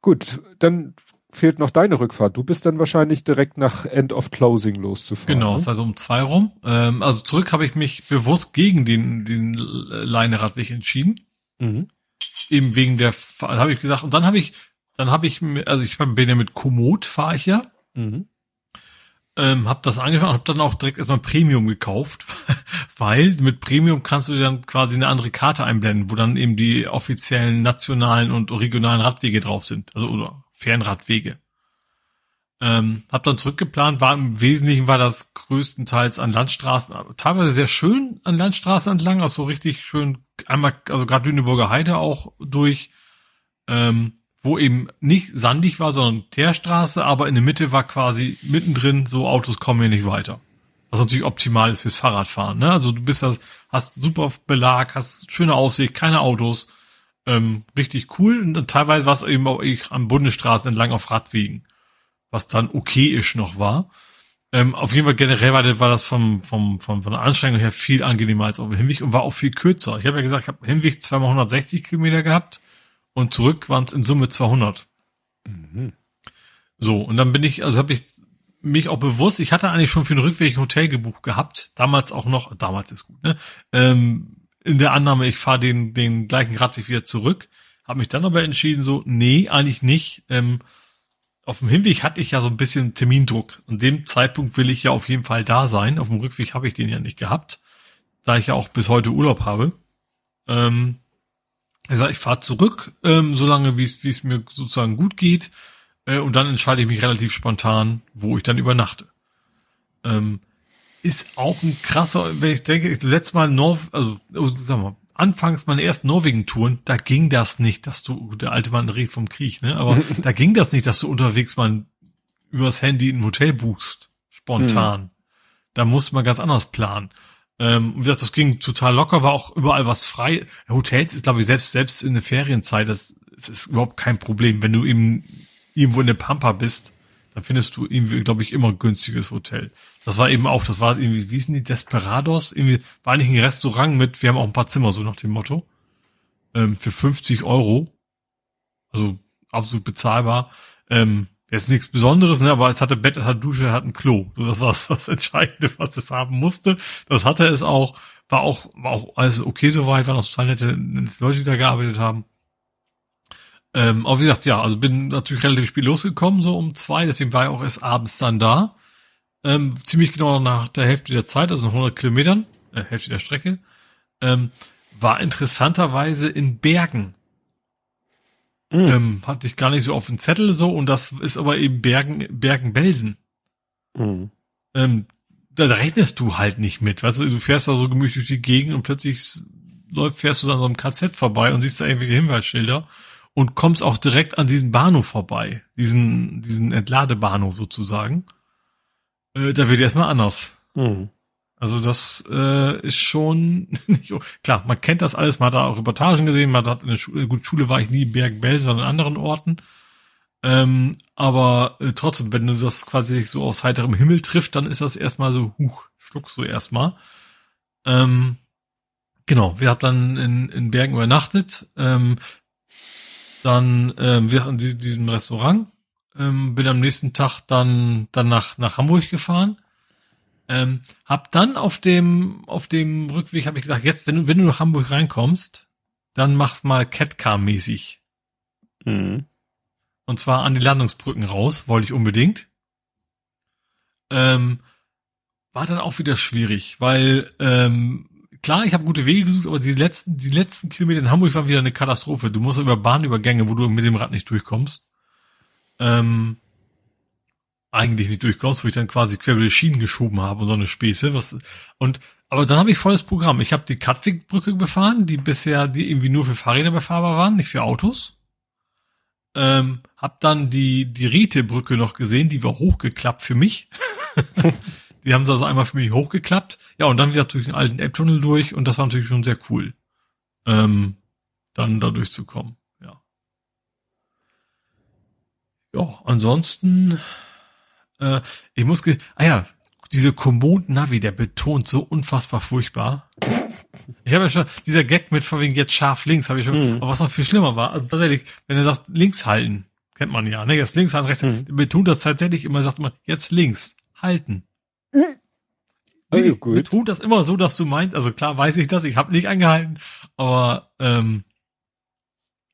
Gut, dann fehlt noch deine Rückfahrt. Du bist dann wahrscheinlich direkt nach End of Closing loszufahren. Genau, ne? also um zwei rum. Ähm, also zurück habe ich mich bewusst gegen den, den Leineradweg entschieden. Mhm. Eben wegen der, habe ich gesagt, und dann habe ich, dann habe ich, also ich bin ja mit Komoot, fahre ich ja. Mhm. Ähm, hab das angefangen und hab dann auch direkt erstmal Premium gekauft, weil mit Premium kannst du dann quasi eine andere Karte einblenden, wo dann eben die offiziellen nationalen und regionalen Radwege drauf sind, also oder Fernradwege. Ähm, hab dann zurückgeplant, war im Wesentlichen war das größtenteils an Landstraßen, teilweise sehr schön an Landstraßen entlang, also richtig schön einmal, also gerade Lüneburger Heide auch durch. Ähm, wo eben nicht sandig war, sondern Teerstraße, aber in der Mitte war quasi mittendrin, so Autos kommen hier nicht weiter. Was natürlich optimal ist fürs Fahrradfahren. Ne? Also du bist das, hast super Belag, hast schöne Aussicht, keine Autos, ähm, richtig cool. Und teilweise war es eben auch ich am Bundesstraßen entlang auf Radwegen, was dann okay ist noch war. Ähm, auf jeden Fall generell war, war das vom, vom, vom, von der Anstrengung her viel angenehmer als auf dem Hinweg und war auch viel kürzer. Ich habe ja gesagt, ich habe Hinweg zweimal 160 Kilometer gehabt und zurück waren es in Summe 200. Mhm. So, und dann bin ich, also habe ich mich auch bewusst, ich hatte eigentlich schon für den Rückweg ein Hotel gebucht gehabt, damals auch noch, damals ist gut, ne? Ähm, in der Annahme, ich fahre den, den gleichen Radweg wieder zurück, habe mich dann aber entschieden, so, nee, eigentlich nicht. Ähm, auf dem Hinweg hatte ich ja so ein bisschen Termindruck. An dem Zeitpunkt will ich ja auf jeden Fall da sein. Auf dem Rückweg habe ich den ja nicht gehabt, da ich ja auch bis heute Urlaub habe. Ähm, Er sagt, ich fahre zurück, ähm, solange wie es mir sozusagen gut geht, äh, und dann entscheide ich mich relativ spontan, wo ich dann übernachte. Ähm, ist auch ein krasser, wenn ich denke, ich letztes Mal Nor also oh, sag mal, anfangs meine ersten Norwegen-Touren, da ging das nicht, dass du, der alte Mann redet vom Krieg, ne? Aber da ging das nicht, dass du unterwegs mal übers Handy ein Hotel buchst, spontan. Mhm. Da musste man ganz anders planen. Ähm, wie gesagt, das ging total locker, war auch überall was frei. Hotels ist, glaube ich, selbst, selbst in der Ferienzeit, das, das ist überhaupt kein Problem. Wenn du eben irgendwo in der Pampa bist, dann findest du irgendwie, glaube ich, immer günstiges Hotel. Das war eben auch, das war irgendwie, wie sind die Desperados? Irgendwie war nicht ein Restaurant mit, wir haben auch ein paar Zimmer, so nach dem Motto. Ähm, für 50 Euro. Also absolut bezahlbar. Ähm, Jetzt nichts Besonderes, ne, aber es hatte Bett, es hatte Dusche, es hat ein Klo. Das war das Entscheidende, was es haben musste. Das hatte es auch, war auch, war auch alles okay soweit, waren auch total nette, nette Leute, die da gearbeitet haben. Ähm, aber wie gesagt, ja, also bin natürlich relativ spät losgekommen, so um zwei, deswegen war ich auch erst abends dann da. Ähm, ziemlich genau nach der Hälfte der Zeit, also nach 100 Kilometern, äh, Hälfte der Strecke, ähm, war interessanterweise in Bergen. Mhm. Ähm, hatte ich gar nicht so auf dem Zettel so und das ist aber eben Bergen, Bergen-Belsen. Mhm. Ähm, da rechnest du halt nicht mit. Weißt du, du fährst da so gemütlich durch die Gegend und plötzlich läuft, fährst du an so einem KZ vorbei und siehst da irgendwelche Hinweisschilder und kommst auch direkt an diesem Bahnhof vorbei. Diesen, diesen Entladebahnhof sozusagen. Äh, da wird erstmal anders. Mhm. Also das äh, ist schon nicht, klar, man kennt das alles, man hat da auch Reportagen gesehen, man hat in der Schule, gut, Schule war ich nie in Berg-Belsen, sondern an anderen Orten. Ähm, aber äh, trotzdem, wenn du das quasi so aus heiterem Himmel trifft, dann ist das erstmal so, huch, schluckst du erstmal. Ähm, genau, wir haben dann in, in Bergen übernachtet. Ähm, dann ähm, wir in diesem Restaurant. Ähm, bin am nächsten Tag dann, dann nach, nach Hamburg gefahren ähm, hab dann auf dem, auf dem Rückweg habe ich gesagt, jetzt, wenn du, wenn du nach Hamburg reinkommst, dann mach's mal Catcar-mäßig. Mhm. Und zwar an die Landungsbrücken raus, wollte ich unbedingt. Ähm, war dann auch wieder schwierig, weil ähm, klar, ich habe gute Wege gesucht, aber die letzten, die letzten Kilometer in Hamburg waren wieder eine Katastrophe. Du musst über Bahnübergänge, wo du mit dem Rad nicht durchkommst. Ähm, eigentlich nicht durchkommst, wo ich dann quasi quer über die Schienen geschoben habe und so eine Späße. Was, und, aber dann habe ich volles Programm. Ich habe die Katwig-Brücke befahren, die bisher, die irgendwie nur für Fahrräder befahrbar waren, nicht für Autos. Ähm, hab dann die, die Riete-Brücke noch gesehen, die war hochgeklappt für mich. die haben sie also einmal für mich hochgeklappt. Ja, und dann wieder durch den alten App-Tunnel durch und das war natürlich schon sehr cool. Ähm, dann da durchzukommen, ja. Ja, ansonsten, äh, ich muss, ah ja, diese Komoot Navi, der betont so unfassbar furchtbar. Ich habe ja schon, dieser Gag mit vor wegen jetzt scharf links, habe ich schon, mhm. aber was noch viel schlimmer war, also tatsächlich, wenn er sagt, links halten, kennt man ja, ne, jetzt links halten, rechts, mhm. betont das tatsächlich immer, sagt immer, jetzt links halten. Also gut. betont das immer so, dass du meinst, also klar weiß ich das, ich habe nicht angehalten, aber ähm,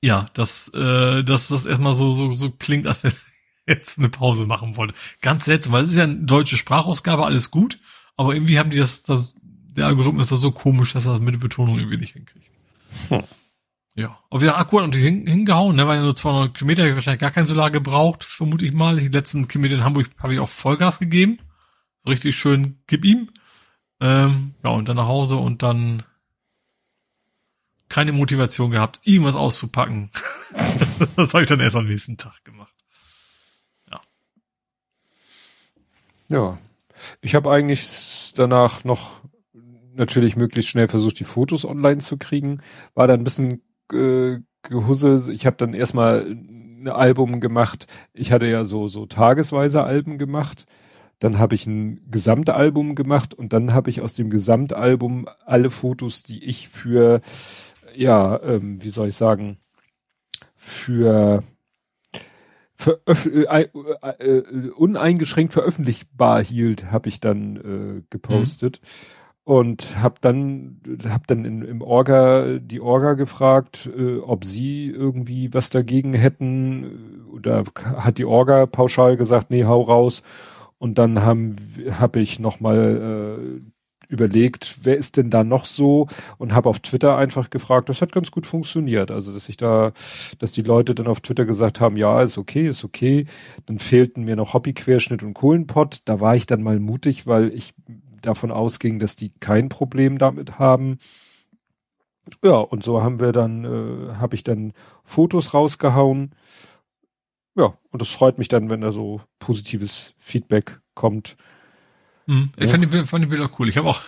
ja, dass, äh, dass das erstmal so, so, so klingt, als wenn jetzt eine Pause machen wollte. Ganz seltsam, weil es ist ja eine deutsche Sprachausgabe, alles gut, aber irgendwie haben die das, das der Algorithmus ist da so komisch, dass er das mit der Betonung irgendwie nicht hinkriegt. Hm. Ja, aber wir Akku hat natürlich hin, hingehauen, ne, weil ja nur 200 Kilometer, ich wahrscheinlich gar kein Solar gebraucht, vermute ich mal. Die letzten Kilometer in Hamburg habe ich auch Vollgas gegeben. Richtig schön, gib ihm. Ähm, ja, und dann nach Hause und dann keine Motivation gehabt, irgendwas auszupacken. das habe ich dann erst am nächsten Tag gemacht. Ja. Ich habe eigentlich danach noch natürlich möglichst schnell versucht, die Fotos online zu kriegen. War dann ein bisschen äh, gehusse. Ich habe dann erstmal ein Album gemacht. Ich hatte ja so so tagesweise Alben gemacht. Dann habe ich ein Gesamtalbum gemacht und dann habe ich aus dem Gesamtalbum alle Fotos, die ich für ja, ähm, wie soll ich sagen, für veröf äh, äh, äh, uneingeschränkt veröffentlichbar hielt, habe ich dann äh, gepostet. Mhm. Und habe dann, hab dann in, im Orga die Orga gefragt, äh, ob sie irgendwie was dagegen hätten. Oder hat die Orga pauschal gesagt, nee, hau raus. Und dann habe ich nochmal überlegt, wer ist denn da noch so und habe auf Twitter einfach gefragt, das hat ganz gut funktioniert. Also dass ich da, dass die Leute dann auf Twitter gesagt haben, ja, ist okay, ist okay. Dann fehlten mir noch Hobbyquerschnitt und Kohlenpott. Da war ich dann mal mutig, weil ich davon ausging, dass die kein Problem damit haben. Ja, und so haben wir dann, äh, habe ich dann Fotos rausgehauen. Ja, und das freut mich dann, wenn da so positives Feedback kommt. Mhm. Ich fand die, fand die Bilder cool. Ich habe auch,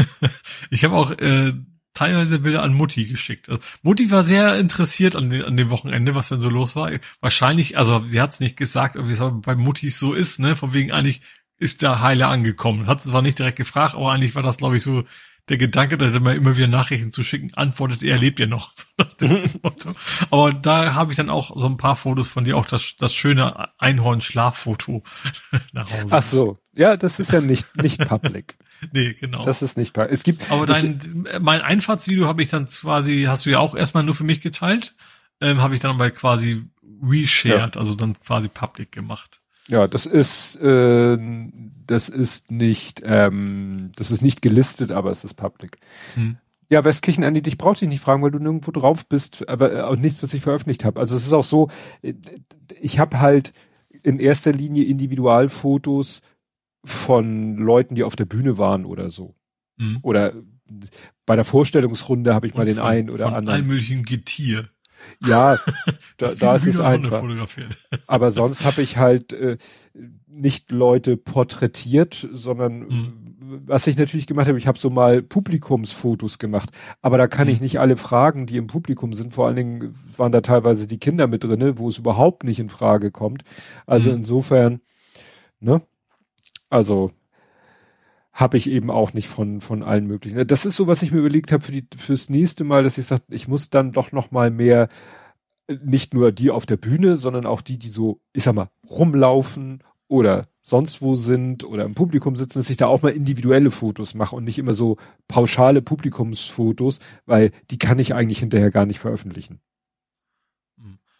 ich habe auch äh, teilweise Bilder an Mutti geschickt. Also, Mutti war sehr interessiert an, den, an dem Wochenende, was denn so los war. Wahrscheinlich, also sie hat es nicht gesagt, wie es bei Muttis so ist, ne? Von wegen eigentlich ist der Heile angekommen. Hat es zwar nicht direkt gefragt, aber eigentlich war das, glaube ich, so der Gedanke, da immer, immer wieder Nachrichten zu schicken, antwortet, er lebt ja noch. aber da habe ich dann auch so ein paar Fotos von dir, auch das, das schöne Einhorn-Schlaffoto nach Hause. Ach so, ja, das ist ja nicht, nicht public. nee, genau. Das ist nicht public. Es gibt. Aber dein, ich, mein Einfahrtsvideo habe ich dann quasi, hast du ja auch erstmal nur für mich geteilt, ähm, habe ich dann aber quasi reshared, ja. also dann quasi public gemacht. Ja, das ist, äh, das ist nicht, ähm, das ist nicht gelistet, aber es ist public. Hm. Ja, Westkirchen, Andi, dich brauchte ich nicht fragen, weil du nirgendwo drauf bist, aber äh, auch nichts, was ich veröffentlicht habe. Also es ist auch so, äh, ich habe halt in erster Linie Individualfotos von Leuten, die auf der Bühne waren oder so. Hm. Oder bei der Vorstellungsrunde habe ich mal den von, einen oder von anderen. Allem möglichen Getier. Ja, da, da ist es einfach. Aber sonst habe ich halt äh, nicht Leute porträtiert, sondern mhm. was ich natürlich gemacht habe, ich habe so mal Publikumsfotos gemacht. Aber da kann mhm. ich nicht alle Fragen, die im Publikum sind. Vor allen Dingen waren da teilweise die Kinder mit drinne, wo es überhaupt nicht in Frage kommt. Also mhm. insofern, ne? Also habe ich eben auch nicht von von allen möglichen. Das ist so, was ich mir überlegt habe für die fürs nächste Mal, dass ich sage, ich muss dann doch noch mal mehr nicht nur die auf der Bühne, sondern auch die, die so, ich sag mal, rumlaufen oder sonst wo sind oder im Publikum sitzen, dass ich da auch mal individuelle Fotos mache und nicht immer so pauschale Publikumsfotos, weil die kann ich eigentlich hinterher gar nicht veröffentlichen.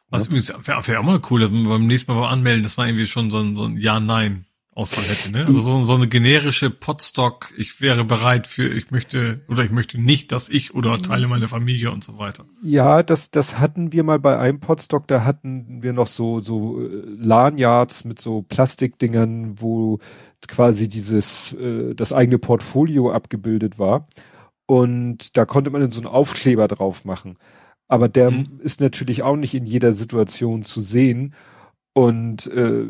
Was ja? übrigens wäre wär auch mal cool, beim nächsten Mal anmelden, dass man irgendwie schon so ein, so ein Ja-Nein Auswahl hätte, ne? Also so, so eine generische Potstock, ich wäre bereit für, ich möchte oder ich möchte nicht, dass ich oder Teile meiner Familie und so weiter. Ja, das, das hatten wir mal bei einem Potstock, da hatten wir noch so, so äh, Lanyards mit so Plastikdingern, wo quasi dieses, äh, das eigene Portfolio abgebildet war. Und da konnte man dann so einen Aufkleber drauf machen. Aber der mhm. ist natürlich auch nicht in jeder Situation zu sehen. Und äh,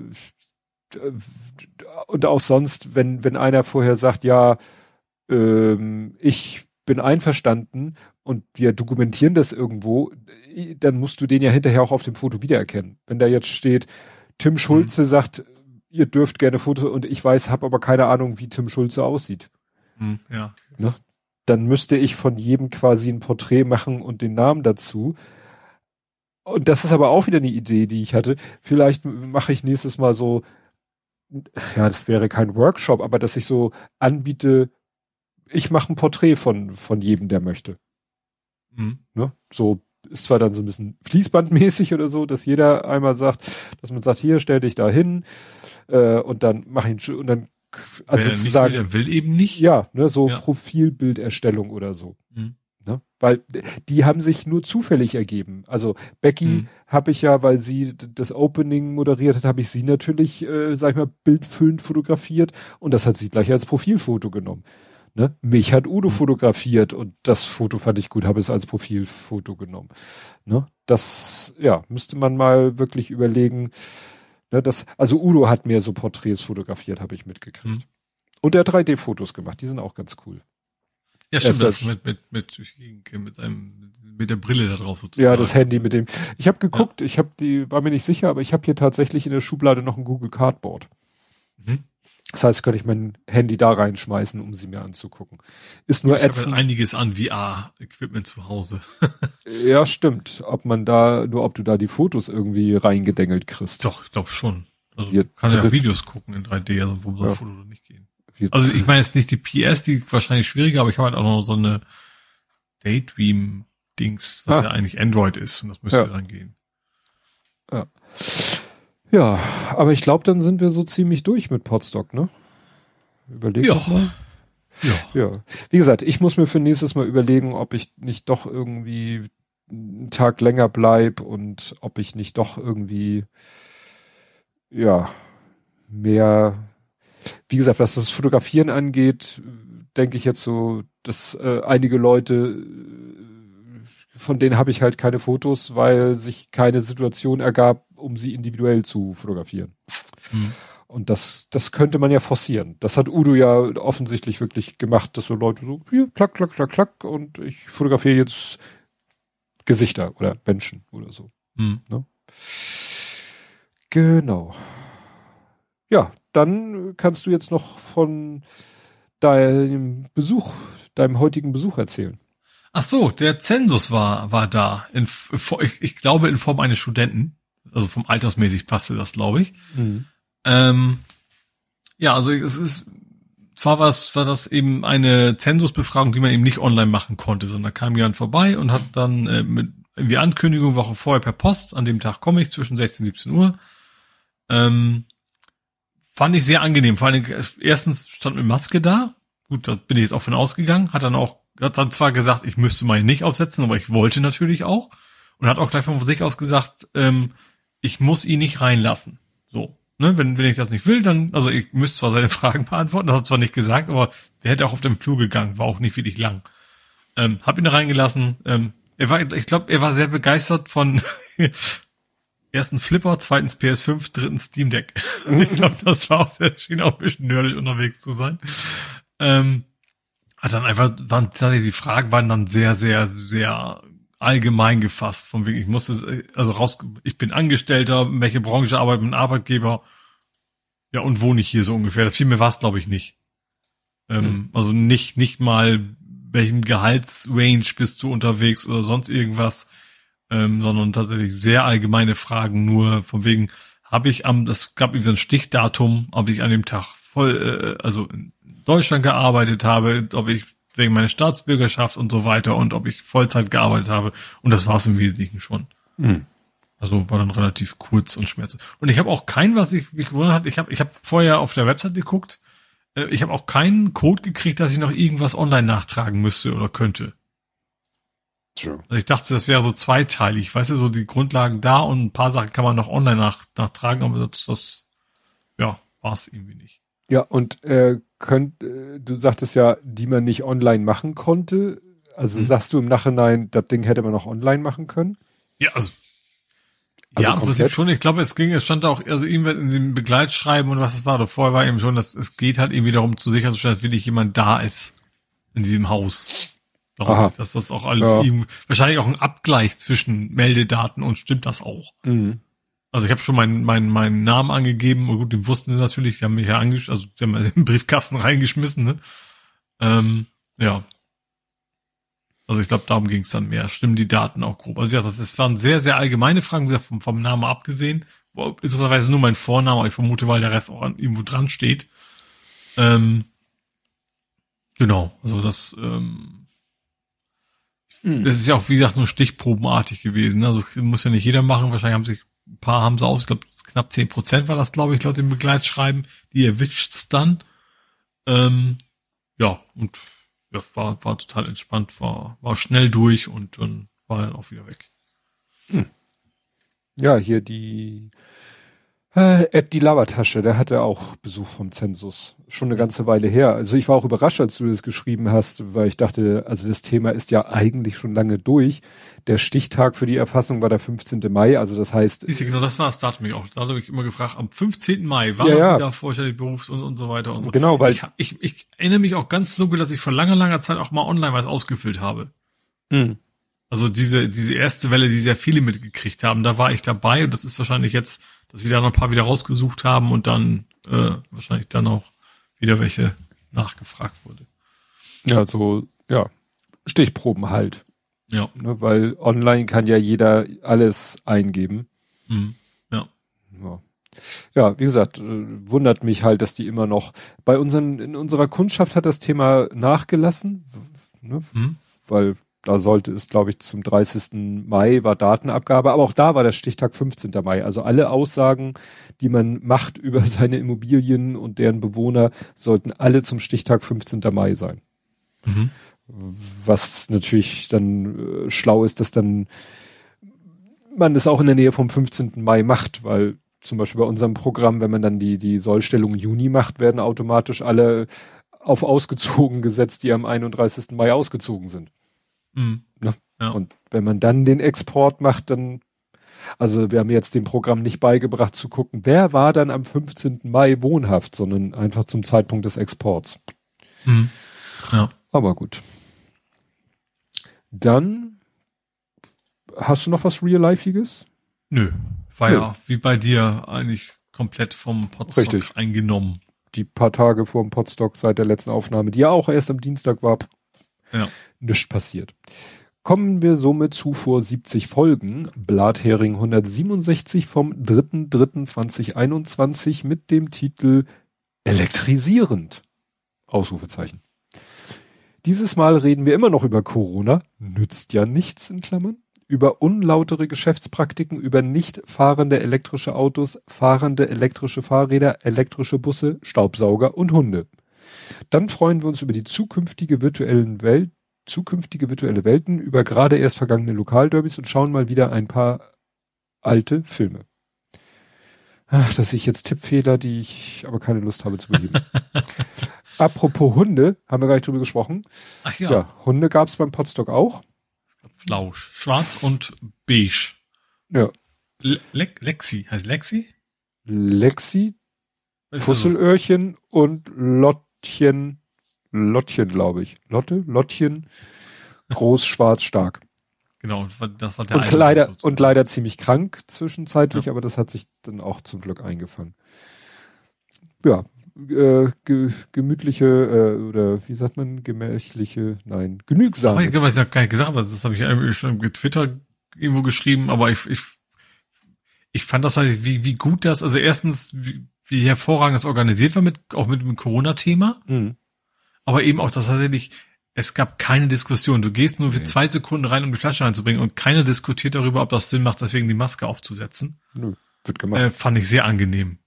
und auch sonst, wenn, wenn einer vorher sagt, ja, ähm, ich bin einverstanden und wir dokumentieren das irgendwo, dann musst du den ja hinterher auch auf dem Foto wiedererkennen. Wenn da jetzt steht, Tim Schulze mhm. sagt, ihr dürft gerne Fotos und ich weiß, habe aber keine Ahnung, wie Tim Schulze aussieht. Mhm, ja. Ne? Dann müsste ich von jedem quasi ein Porträt machen und den Namen dazu. Und das ist aber auch wieder eine Idee, die ich hatte. Vielleicht mache ich nächstes Mal so ja, das wäre kein Workshop, aber dass ich so anbiete, ich mache ein Porträt von, von jedem, der möchte. Mhm. Ne? So ist zwar dann so ein bisschen fließbandmäßig oder so, dass jeder einmal sagt, dass man sagt, hier, stell dich da hin, äh, und dann mach ihn, und dann, also sozusagen. Will, will eben nicht. Ja, ne, so ja. Profilbilderstellung oder so. Mhm. Ne? Weil die haben sich nur zufällig ergeben. Also Becky mhm. habe ich ja, weil sie das Opening moderiert hat, habe ich sie natürlich, äh, sag ich mal, bildfüllend fotografiert und das hat sie gleich als Profilfoto genommen. Ne? Mich hat Udo mhm. fotografiert und das Foto fand ich gut, habe es als Profilfoto genommen. Ne? Das, ja, müsste man mal wirklich überlegen. Ne, das, also Udo hat mir so Porträts fotografiert, habe ich mitgekriegt. Mhm. Und er hat 3D-Fotos gemacht, die sind auch ganz cool. Ja, stimmt, das mit, mit, mit, mit einem, mit der Brille da drauf sozusagen. Ja, das Handy mit dem. Ich habe geguckt, ja. ich habe die, war mir nicht sicher, aber ich habe hier tatsächlich in der Schublade noch ein Google Cardboard. Mhm. Das heißt, könnte ich mein Handy da reinschmeißen, um sie mir anzugucken. Ist nur ich ätzend. Ja einiges an VR-Equipment zu Hause. ja, stimmt. Ob man da, nur ob du da die Fotos irgendwie reingedengelt kriegst. Doch, ich glaube schon. Also, kann ja Videos gucken in 3D, also wo das ja. Foto nicht gehen. Also ich meine jetzt nicht die PS, die wahrscheinlich schwieriger, aber ich habe halt auch noch so eine Daydream-Dings, was ah. ja eigentlich Android ist und das müsste ja. dann gehen. Ja. Ja, aber ich glaube, dann sind wir so ziemlich durch mit Podstock, ne? Überleg ja. mal. Ja. ja. Wie gesagt, ich muss mir für nächstes Mal überlegen, ob ich nicht doch irgendwie einen Tag länger bleib und ob ich nicht doch irgendwie, ja, mehr, wie gesagt, was das Fotografieren angeht, denke ich jetzt so, dass äh, einige Leute, von denen habe ich halt keine Fotos, weil sich keine Situation ergab, um sie individuell zu fotografieren. Mhm. Und das, das könnte man ja forcieren. Das hat Udo ja offensichtlich wirklich gemacht, dass so Leute so, hier, klack, klack, klack, klack, und ich fotografiere jetzt Gesichter oder Menschen oder so. Mhm. Ne? Genau. Ja, dann kannst du jetzt noch von deinem Besuch, deinem heutigen Besuch erzählen. Ach so, der Zensus war, war da. In, ich, ich glaube in Form eines Studenten. Also vom altersmäßig passte das, glaube ich. Mhm. Ähm, ja, also es ist, zwar war, es, war das eben eine Zensusbefragung, die man eben nicht online machen konnte, sondern da kam jemand vorbei und hat dann äh, mit irgendwie Ankündigung Woche vorher per Post, an dem Tag komme ich zwischen 16 und 17 Uhr. Ähm, fand ich sehr angenehm. Vor allem, erstens stand mit Maske da. Gut, da bin ich jetzt auch von ausgegangen. Hat dann auch, hat dann zwar gesagt, ich müsste meine nicht aufsetzen, aber ich wollte natürlich auch. Und hat auch gleich von sich aus gesagt, ähm, ich muss ihn nicht reinlassen. So. Ne, wenn, wenn ich das nicht will, dann, also ich müsste zwar seine Fragen beantworten, das hat zwar nicht gesagt, aber der hätte auch auf dem Flur gegangen, war auch nicht wirklich lang. Ähm, hab ihn reingelassen. Ähm, er war, ich glaube, er war sehr begeistert von erstens Flipper, zweitens PS5, drittens Steam Deck. ich glaube, das war auch sehr schien auch ein bisschen nerdig unterwegs zu sein. Ähm, hat dann einfach, waren, die Fragen waren dann sehr, sehr, sehr allgemein gefasst. Von wegen, ich musste, also raus, ich bin Angestellter, welche Branche arbeitet mein Arbeitgeber? Ja, und wohne ich hier so ungefähr? Viel mehr war es, glaube ich, nicht. Ähm, hm. Also nicht, nicht mal, welchem Gehaltsrange bist du unterwegs oder sonst irgendwas, ähm, sondern tatsächlich sehr allgemeine Fragen, nur von wegen, habe ich am, das gab irgendwie so ein Stichdatum, ob ich an dem Tag voll, äh, also in Deutschland gearbeitet habe, ob ich wegen meiner Staatsbürgerschaft und so weiter und ob ich Vollzeit gearbeitet habe. Und das war es im Wesentlichen schon. Mhm. Also war dann relativ kurz und schmerzlich. Und ich habe auch kein, was ich mich gewundert hat, ich habe ich hab vorher auf der Website geguckt, äh, ich habe auch keinen Code gekriegt, dass ich noch irgendwas online nachtragen müsste oder könnte. True. Also ich dachte, das wäre so zweiteilig, weißt du, so die Grundlagen da und ein paar Sachen kann man noch online nach, nachtragen, aber das, das ja, war es irgendwie nicht. Ja, und äh, könnt, äh, du sagtest ja, die man nicht online machen konnte. Also mhm. sagst du im Nachhinein, das Ding hätte man noch online machen können? Ja, also. also ja, im Prinzip schon. Ich glaube, es ging, es stand auch, also irgendwas in dem Begleitschreiben und was es war, vorher war eben schon, dass es geht halt irgendwie darum zu sicherzustellen, dass wirklich jemand da ist in diesem Haus. Aha. dass das auch alles ja. ihm, wahrscheinlich auch ein Abgleich zwischen Meldedaten und stimmt das auch. Mhm. Also ich habe schon meinen meinen meinen Namen angegeben und gut, den wussten sie natürlich, die haben mich ja angesch also die haben mir den Briefkasten reingeschmissen, ne? Ähm, ja. Also ich glaube, darum ging es dann mehr. Stimmen die Daten auch grob? Also ja, das waren sehr, sehr allgemeine Fragen, wie gesagt, vom, vom Namen abgesehen. Interessanterweise nur mein Vorname, aber ich vermute, weil der Rest auch an irgendwo dran steht. Ähm, genau, also das, ähm, hm. das ist ja auch, wie gesagt, nur stichprobenartig gewesen. Ne? Also das muss ja nicht jeder machen. Wahrscheinlich haben sich ein paar haben sie aus, ich glaube knapp zehn Prozent war das, glaube ich, laut dem Begleitschreiben. Die erwischt's dann. Ähm, ja, und ja, war, war total entspannt, war, war schnell durch und dann war dann auch wieder weg. Hm. Ja, hier die äh, Ed die Labertasche, der hatte auch Besuch vom Zensus. Schon eine ganze Weile her. Also ich war auch überrascht, als du das geschrieben hast, weil ich dachte, also das Thema ist ja eigentlich schon lange durch. Der Stichtag für die Erfassung war der 15. Mai, also das heißt. Siehst du, genau das war das Datum mich auch. Da habe ich immer gefragt, am 15. Mai waren ja, ja. Sie da vorstellig Berufs- und, und so weiter und so. Genau, weil. Ich, ich, ich erinnere mich auch ganz dunkel, dass ich vor langer, langer Zeit auch mal online was ausgefüllt habe. Mhm. Also diese, diese erste Welle, die sehr viele mitgekriegt haben, da war ich dabei und das ist wahrscheinlich jetzt dass sie da noch ein paar wieder rausgesucht haben und dann äh, wahrscheinlich dann auch wieder welche nachgefragt wurde. Ja, so, ja, Stichproben halt. Ja. Ne, weil online kann ja jeder alles eingeben. Mhm. Ja. ja. Ja, wie gesagt, äh, wundert mich halt, dass die immer noch bei unseren, in unserer Kundschaft hat das Thema nachgelassen, ne? Mhm. weil da sollte es, glaube ich, zum 30. Mai war Datenabgabe, aber auch da war der Stichtag 15. Mai. Also alle Aussagen, die man macht über seine Immobilien und deren Bewohner, sollten alle zum Stichtag 15. Mai sein. Mhm. Was natürlich dann äh, schlau ist, dass dann man das auch in der Nähe vom 15. Mai macht, weil zum Beispiel bei unserem Programm, wenn man dann die, die Sollstellung Juni macht, werden automatisch alle auf ausgezogen gesetzt, die am 31. Mai ausgezogen sind. Mhm. Ne? Ja. Und wenn man dann den Export macht, dann, also wir haben jetzt dem Programm nicht beigebracht zu gucken, wer war dann am 15. Mai wohnhaft, sondern einfach zum Zeitpunkt des Exports. Mhm. Ja. Aber gut. Dann hast du noch was Real-Lifeiges? Nö. War Nö. ja wie bei dir eigentlich komplett vom Potstock Richtig. eingenommen. Die paar Tage vor dem Potstock seit der letzten Aufnahme, die ja auch erst am Dienstag war. Ja. Nichts passiert. Kommen wir somit zu vor 70 Folgen. Blathering 167 vom 3.3.2021 mit dem Titel Elektrisierend. Ausrufezeichen. Dieses Mal reden wir immer noch über Corona. Nützt ja nichts in Klammern. Über unlautere Geschäftspraktiken, über nicht fahrende elektrische Autos, fahrende elektrische Fahrräder, elektrische Busse, Staubsauger und Hunde. Dann freuen wir uns über die zukünftige virtuellen Welt, zukünftige virtuelle Welten, über gerade erst vergangene Lokalderbys und schauen mal wieder ein paar alte Filme. Ach, das sehe ich jetzt Tippfehler, die ich aber keine Lust habe zu begeben. Apropos Hunde, haben wir gar nicht drüber gesprochen. Ach ja. Ja, Hunde gab es beim Potstock auch. Flausch. Schwarz und beige. Ja. Le Lexi. Heißt Lexi? Lexi, Fusselöhrchen und Lottchen. Lottchen, glaube ich. Lotte? Lottchen. Groß, schwarz, stark. Genau, das war der und leider und leider ziemlich krank zwischenzeitlich, ja. aber das hat sich dann auch zum Glück eingefangen. Ja, äh, ge gemütliche äh, oder wie sagt man gemächliche, nein, genügsam. Ich habe ja gar nicht gesagt, das habe ich schon im Twitter irgendwo geschrieben, aber ich, ich, ich fand das halt, wie, wie gut das, also erstens, wie, wie hervorragend das organisiert war mit, auch mit dem Corona-Thema. Mhm. Aber eben auch, dass tatsächlich, es gab keine Diskussion. Du gehst nur für nee. zwei Sekunden rein, um die Flasche reinzubringen und keiner diskutiert darüber, ob das Sinn macht, deswegen die Maske aufzusetzen. Nö, wird gemacht. Äh, fand ich sehr angenehm.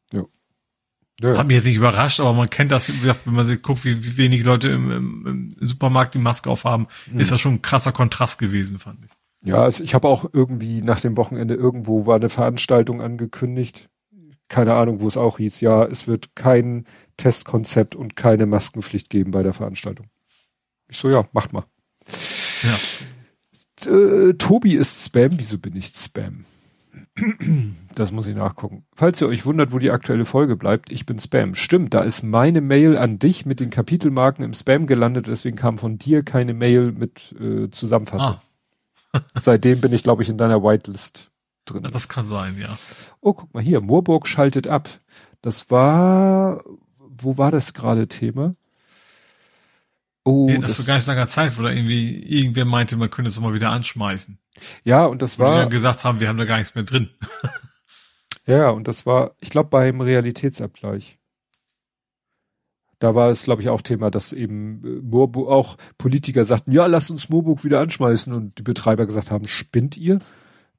Ja. Hat mich jetzt nicht überrascht, aber man kennt das, wenn man guckt, wie, wie wenig Leute im, im, im, Supermarkt die Maske aufhaben, mhm. ist das schon ein krasser Kontrast gewesen, fand ich. Ja, also ich habe auch irgendwie nach dem Wochenende irgendwo war eine Veranstaltung angekündigt. Keine Ahnung, wo es auch hieß, ja, es wird kein Testkonzept und keine Maskenpflicht geben bei der Veranstaltung. Ich so, ja, macht mal. Ja. Äh, Tobi ist Spam. Wieso bin ich Spam? Das muss ich nachgucken. Falls ihr euch wundert, wo die aktuelle Folge bleibt, ich bin Spam. Stimmt, da ist meine Mail an dich mit den Kapitelmarken im Spam gelandet, deswegen kam von dir keine Mail mit äh, Zusammenfassung. Ah. Seitdem bin ich, glaube ich, in deiner Whitelist drin. Das kann sein, ja. Oh, guck mal hier, Moorburg schaltet ab. Das war, wo war das gerade Thema? Oh, ja, das, das vor gar nicht langer Zeit, wo da irgendwie irgendwer meinte, man könnte es mal wieder anschmeißen. Ja, und das war. Die dann gesagt haben, wir haben da gar nichts mehr drin. ja, und das war, ich glaube, beim Realitätsabgleich. Da war es, glaube ich, auch Thema, dass eben äh, Moorburg auch Politiker sagten, ja, lasst uns Moorburg wieder anschmeißen und die Betreiber gesagt haben, spinnt ihr?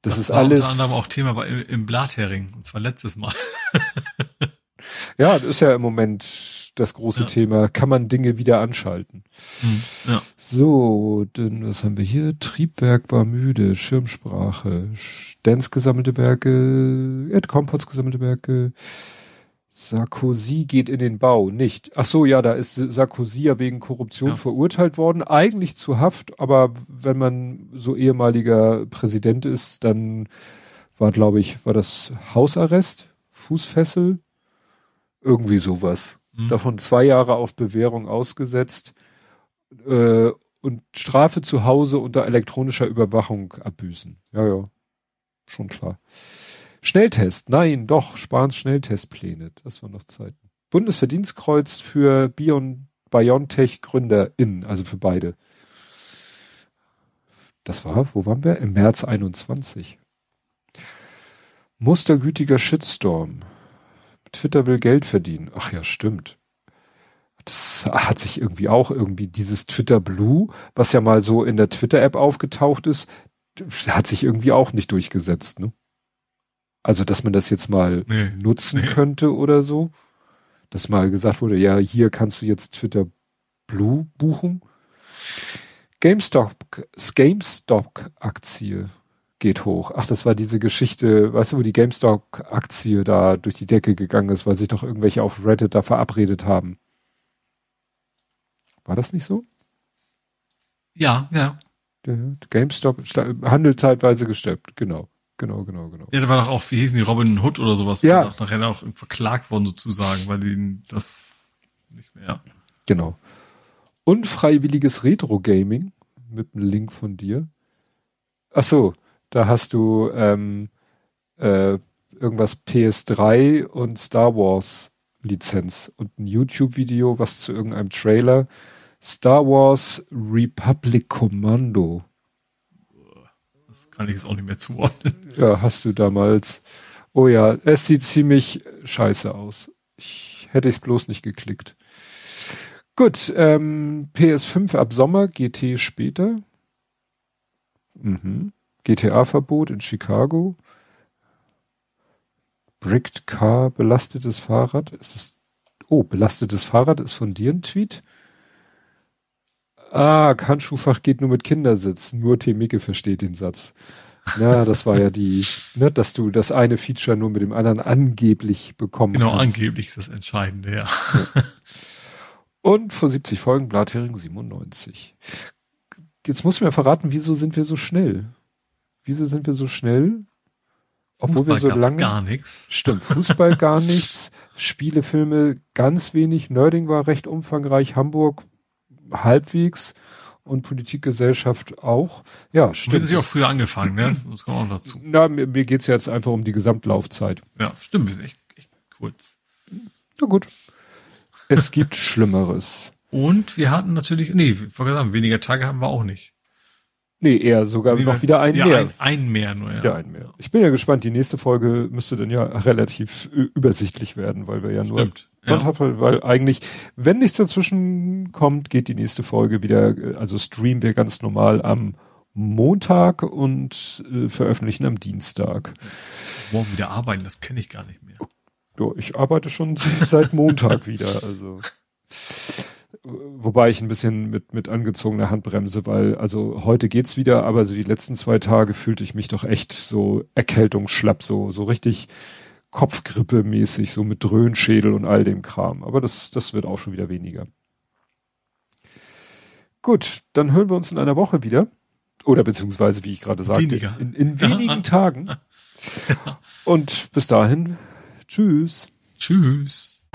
Das, das ist war alles. Unter anderem auch Thema bei, im Blathering, und zwar letztes Mal. ja, das ist ja im Moment das große ja. Thema. Kann man Dinge wieder anschalten? Hm, ja. So, denn was haben wir hier? Triebwerk war müde, Schirmsprache, Dance gesammelte Werke, Ed Compots gesammelte Werke, Sarkozy geht in den Bau, nicht. Ach so, ja, da ist Sarkozy ja wegen Korruption ja. verurteilt worden, eigentlich zu Haft, aber wenn man so ehemaliger Präsident ist, dann war, glaube ich, war das Hausarrest, Fußfessel, irgendwie sowas mhm. davon zwei Jahre auf Bewährung ausgesetzt äh, und Strafe zu Hause unter elektronischer Überwachung abbüßen. Ja, ja, schon klar. Schnelltest, nein, doch, Spahns Schnelltestpläne, das war noch Zeiten. Bundesverdienstkreuz für Bion, BioNTech GründerInnen, also für beide. Das war, wo waren wir? Im März 21. Mustergütiger Shitstorm. Twitter will Geld verdienen. Ach ja, stimmt. Das hat sich irgendwie auch irgendwie dieses Twitter Blue, was ja mal so in der Twitter-App aufgetaucht ist, hat sich irgendwie auch nicht durchgesetzt, ne? Also, dass man das jetzt mal nee, nutzen nee. könnte oder so. Dass mal gesagt wurde, ja, hier kannst du jetzt Twitter Blue buchen. GameStop, GameStop-Aktie geht hoch. Ach, das war diese Geschichte, weißt du, wo die GameStop-Aktie da durch die Decke gegangen ist, weil sich doch irgendwelche auf Reddit da verabredet haben. War das nicht so? Ja, ja. GameStop Handel zeitweise gestoppt, genau. Genau, genau, genau. Ja, da war doch auch, wie hießen die, Robin Hood oder sowas, ja. nachher auch verklagt worden sozusagen, weil die das nicht mehr. Genau. Unfreiwilliges Retro-Gaming mit einem Link von dir. Ach so, da hast du ähm, äh, irgendwas PS3 und Star Wars Lizenz und ein YouTube-Video, was zu irgendeinem Trailer. Star Wars Republic Commando kann ich es auch nicht mehr zuordnen. Ja, hast du damals. Oh ja, es sieht ziemlich scheiße aus. Ich hätte es bloß nicht geklickt. Gut, ähm, PS5 ab Sommer, GT später. Mhm. GTA-Verbot in Chicago. Bricked Car, belastetes Fahrrad. Ist das, oh, belastetes Fahrrad ist von dir ein Tweet? Ah, Handschuhfach geht nur mit Kindersitz. Nur T. Micke versteht den Satz. Na, das war ja die, ne, dass du das eine Feature nur mit dem anderen angeblich bekommen Genau, kannst. angeblich ist das Entscheidende, ja. ja. Und vor 70 Folgen Blathering 97. Jetzt muss mir verraten, wieso sind wir so schnell? Wieso sind wir so schnell? Obwohl Fußball wir so lange. gar nichts. Stimmt, Fußball gar nichts. Spielefilme ganz wenig. Nerding war recht umfangreich. Hamburg halbwegs und Politikgesellschaft auch. Ja, stimmt. Wir sind ja auch früher angefangen, ne? Das kommt auch dazu. Na, mir, mir geht's jetzt einfach um die Gesamtlaufzeit. Ja, stimmt, wir sind echt, echt kurz. Na gut. Es gibt Schlimmeres. Und wir hatten natürlich, nee, sagen, weniger Tage haben wir auch nicht. Nee, eher sogar nee, noch wieder ein ja, mehr. Ein, ein mehr nur, ja. Wieder ein mehr. Ich bin ja gespannt, die nächste Folge müsste dann ja relativ übersichtlich werden, weil wir ja nur Stimmt. Ja. weil eigentlich, wenn nichts dazwischen kommt, geht die nächste Folge wieder, also streamen wir ganz normal am Montag und äh, veröffentlichen am Dienstag. Morgen wieder arbeiten, das kenne ich gar nicht mehr. Ja, ich arbeite schon seit Montag wieder, also wobei ich ein bisschen mit mit angezogener Handbremse, weil also heute geht's wieder, aber so die letzten zwei Tage fühlte ich mich doch echt so Erkältungsschlapp, so so richtig Kopfgrippe mäßig, so mit Dröhnschädel und all dem Kram. Aber das das wird auch schon wieder weniger. Gut, dann hören wir uns in einer Woche wieder. Oder beziehungsweise, wie ich gerade sagte, weniger. in, in wenigen Tagen. Und bis dahin, tschüss. Tschüss.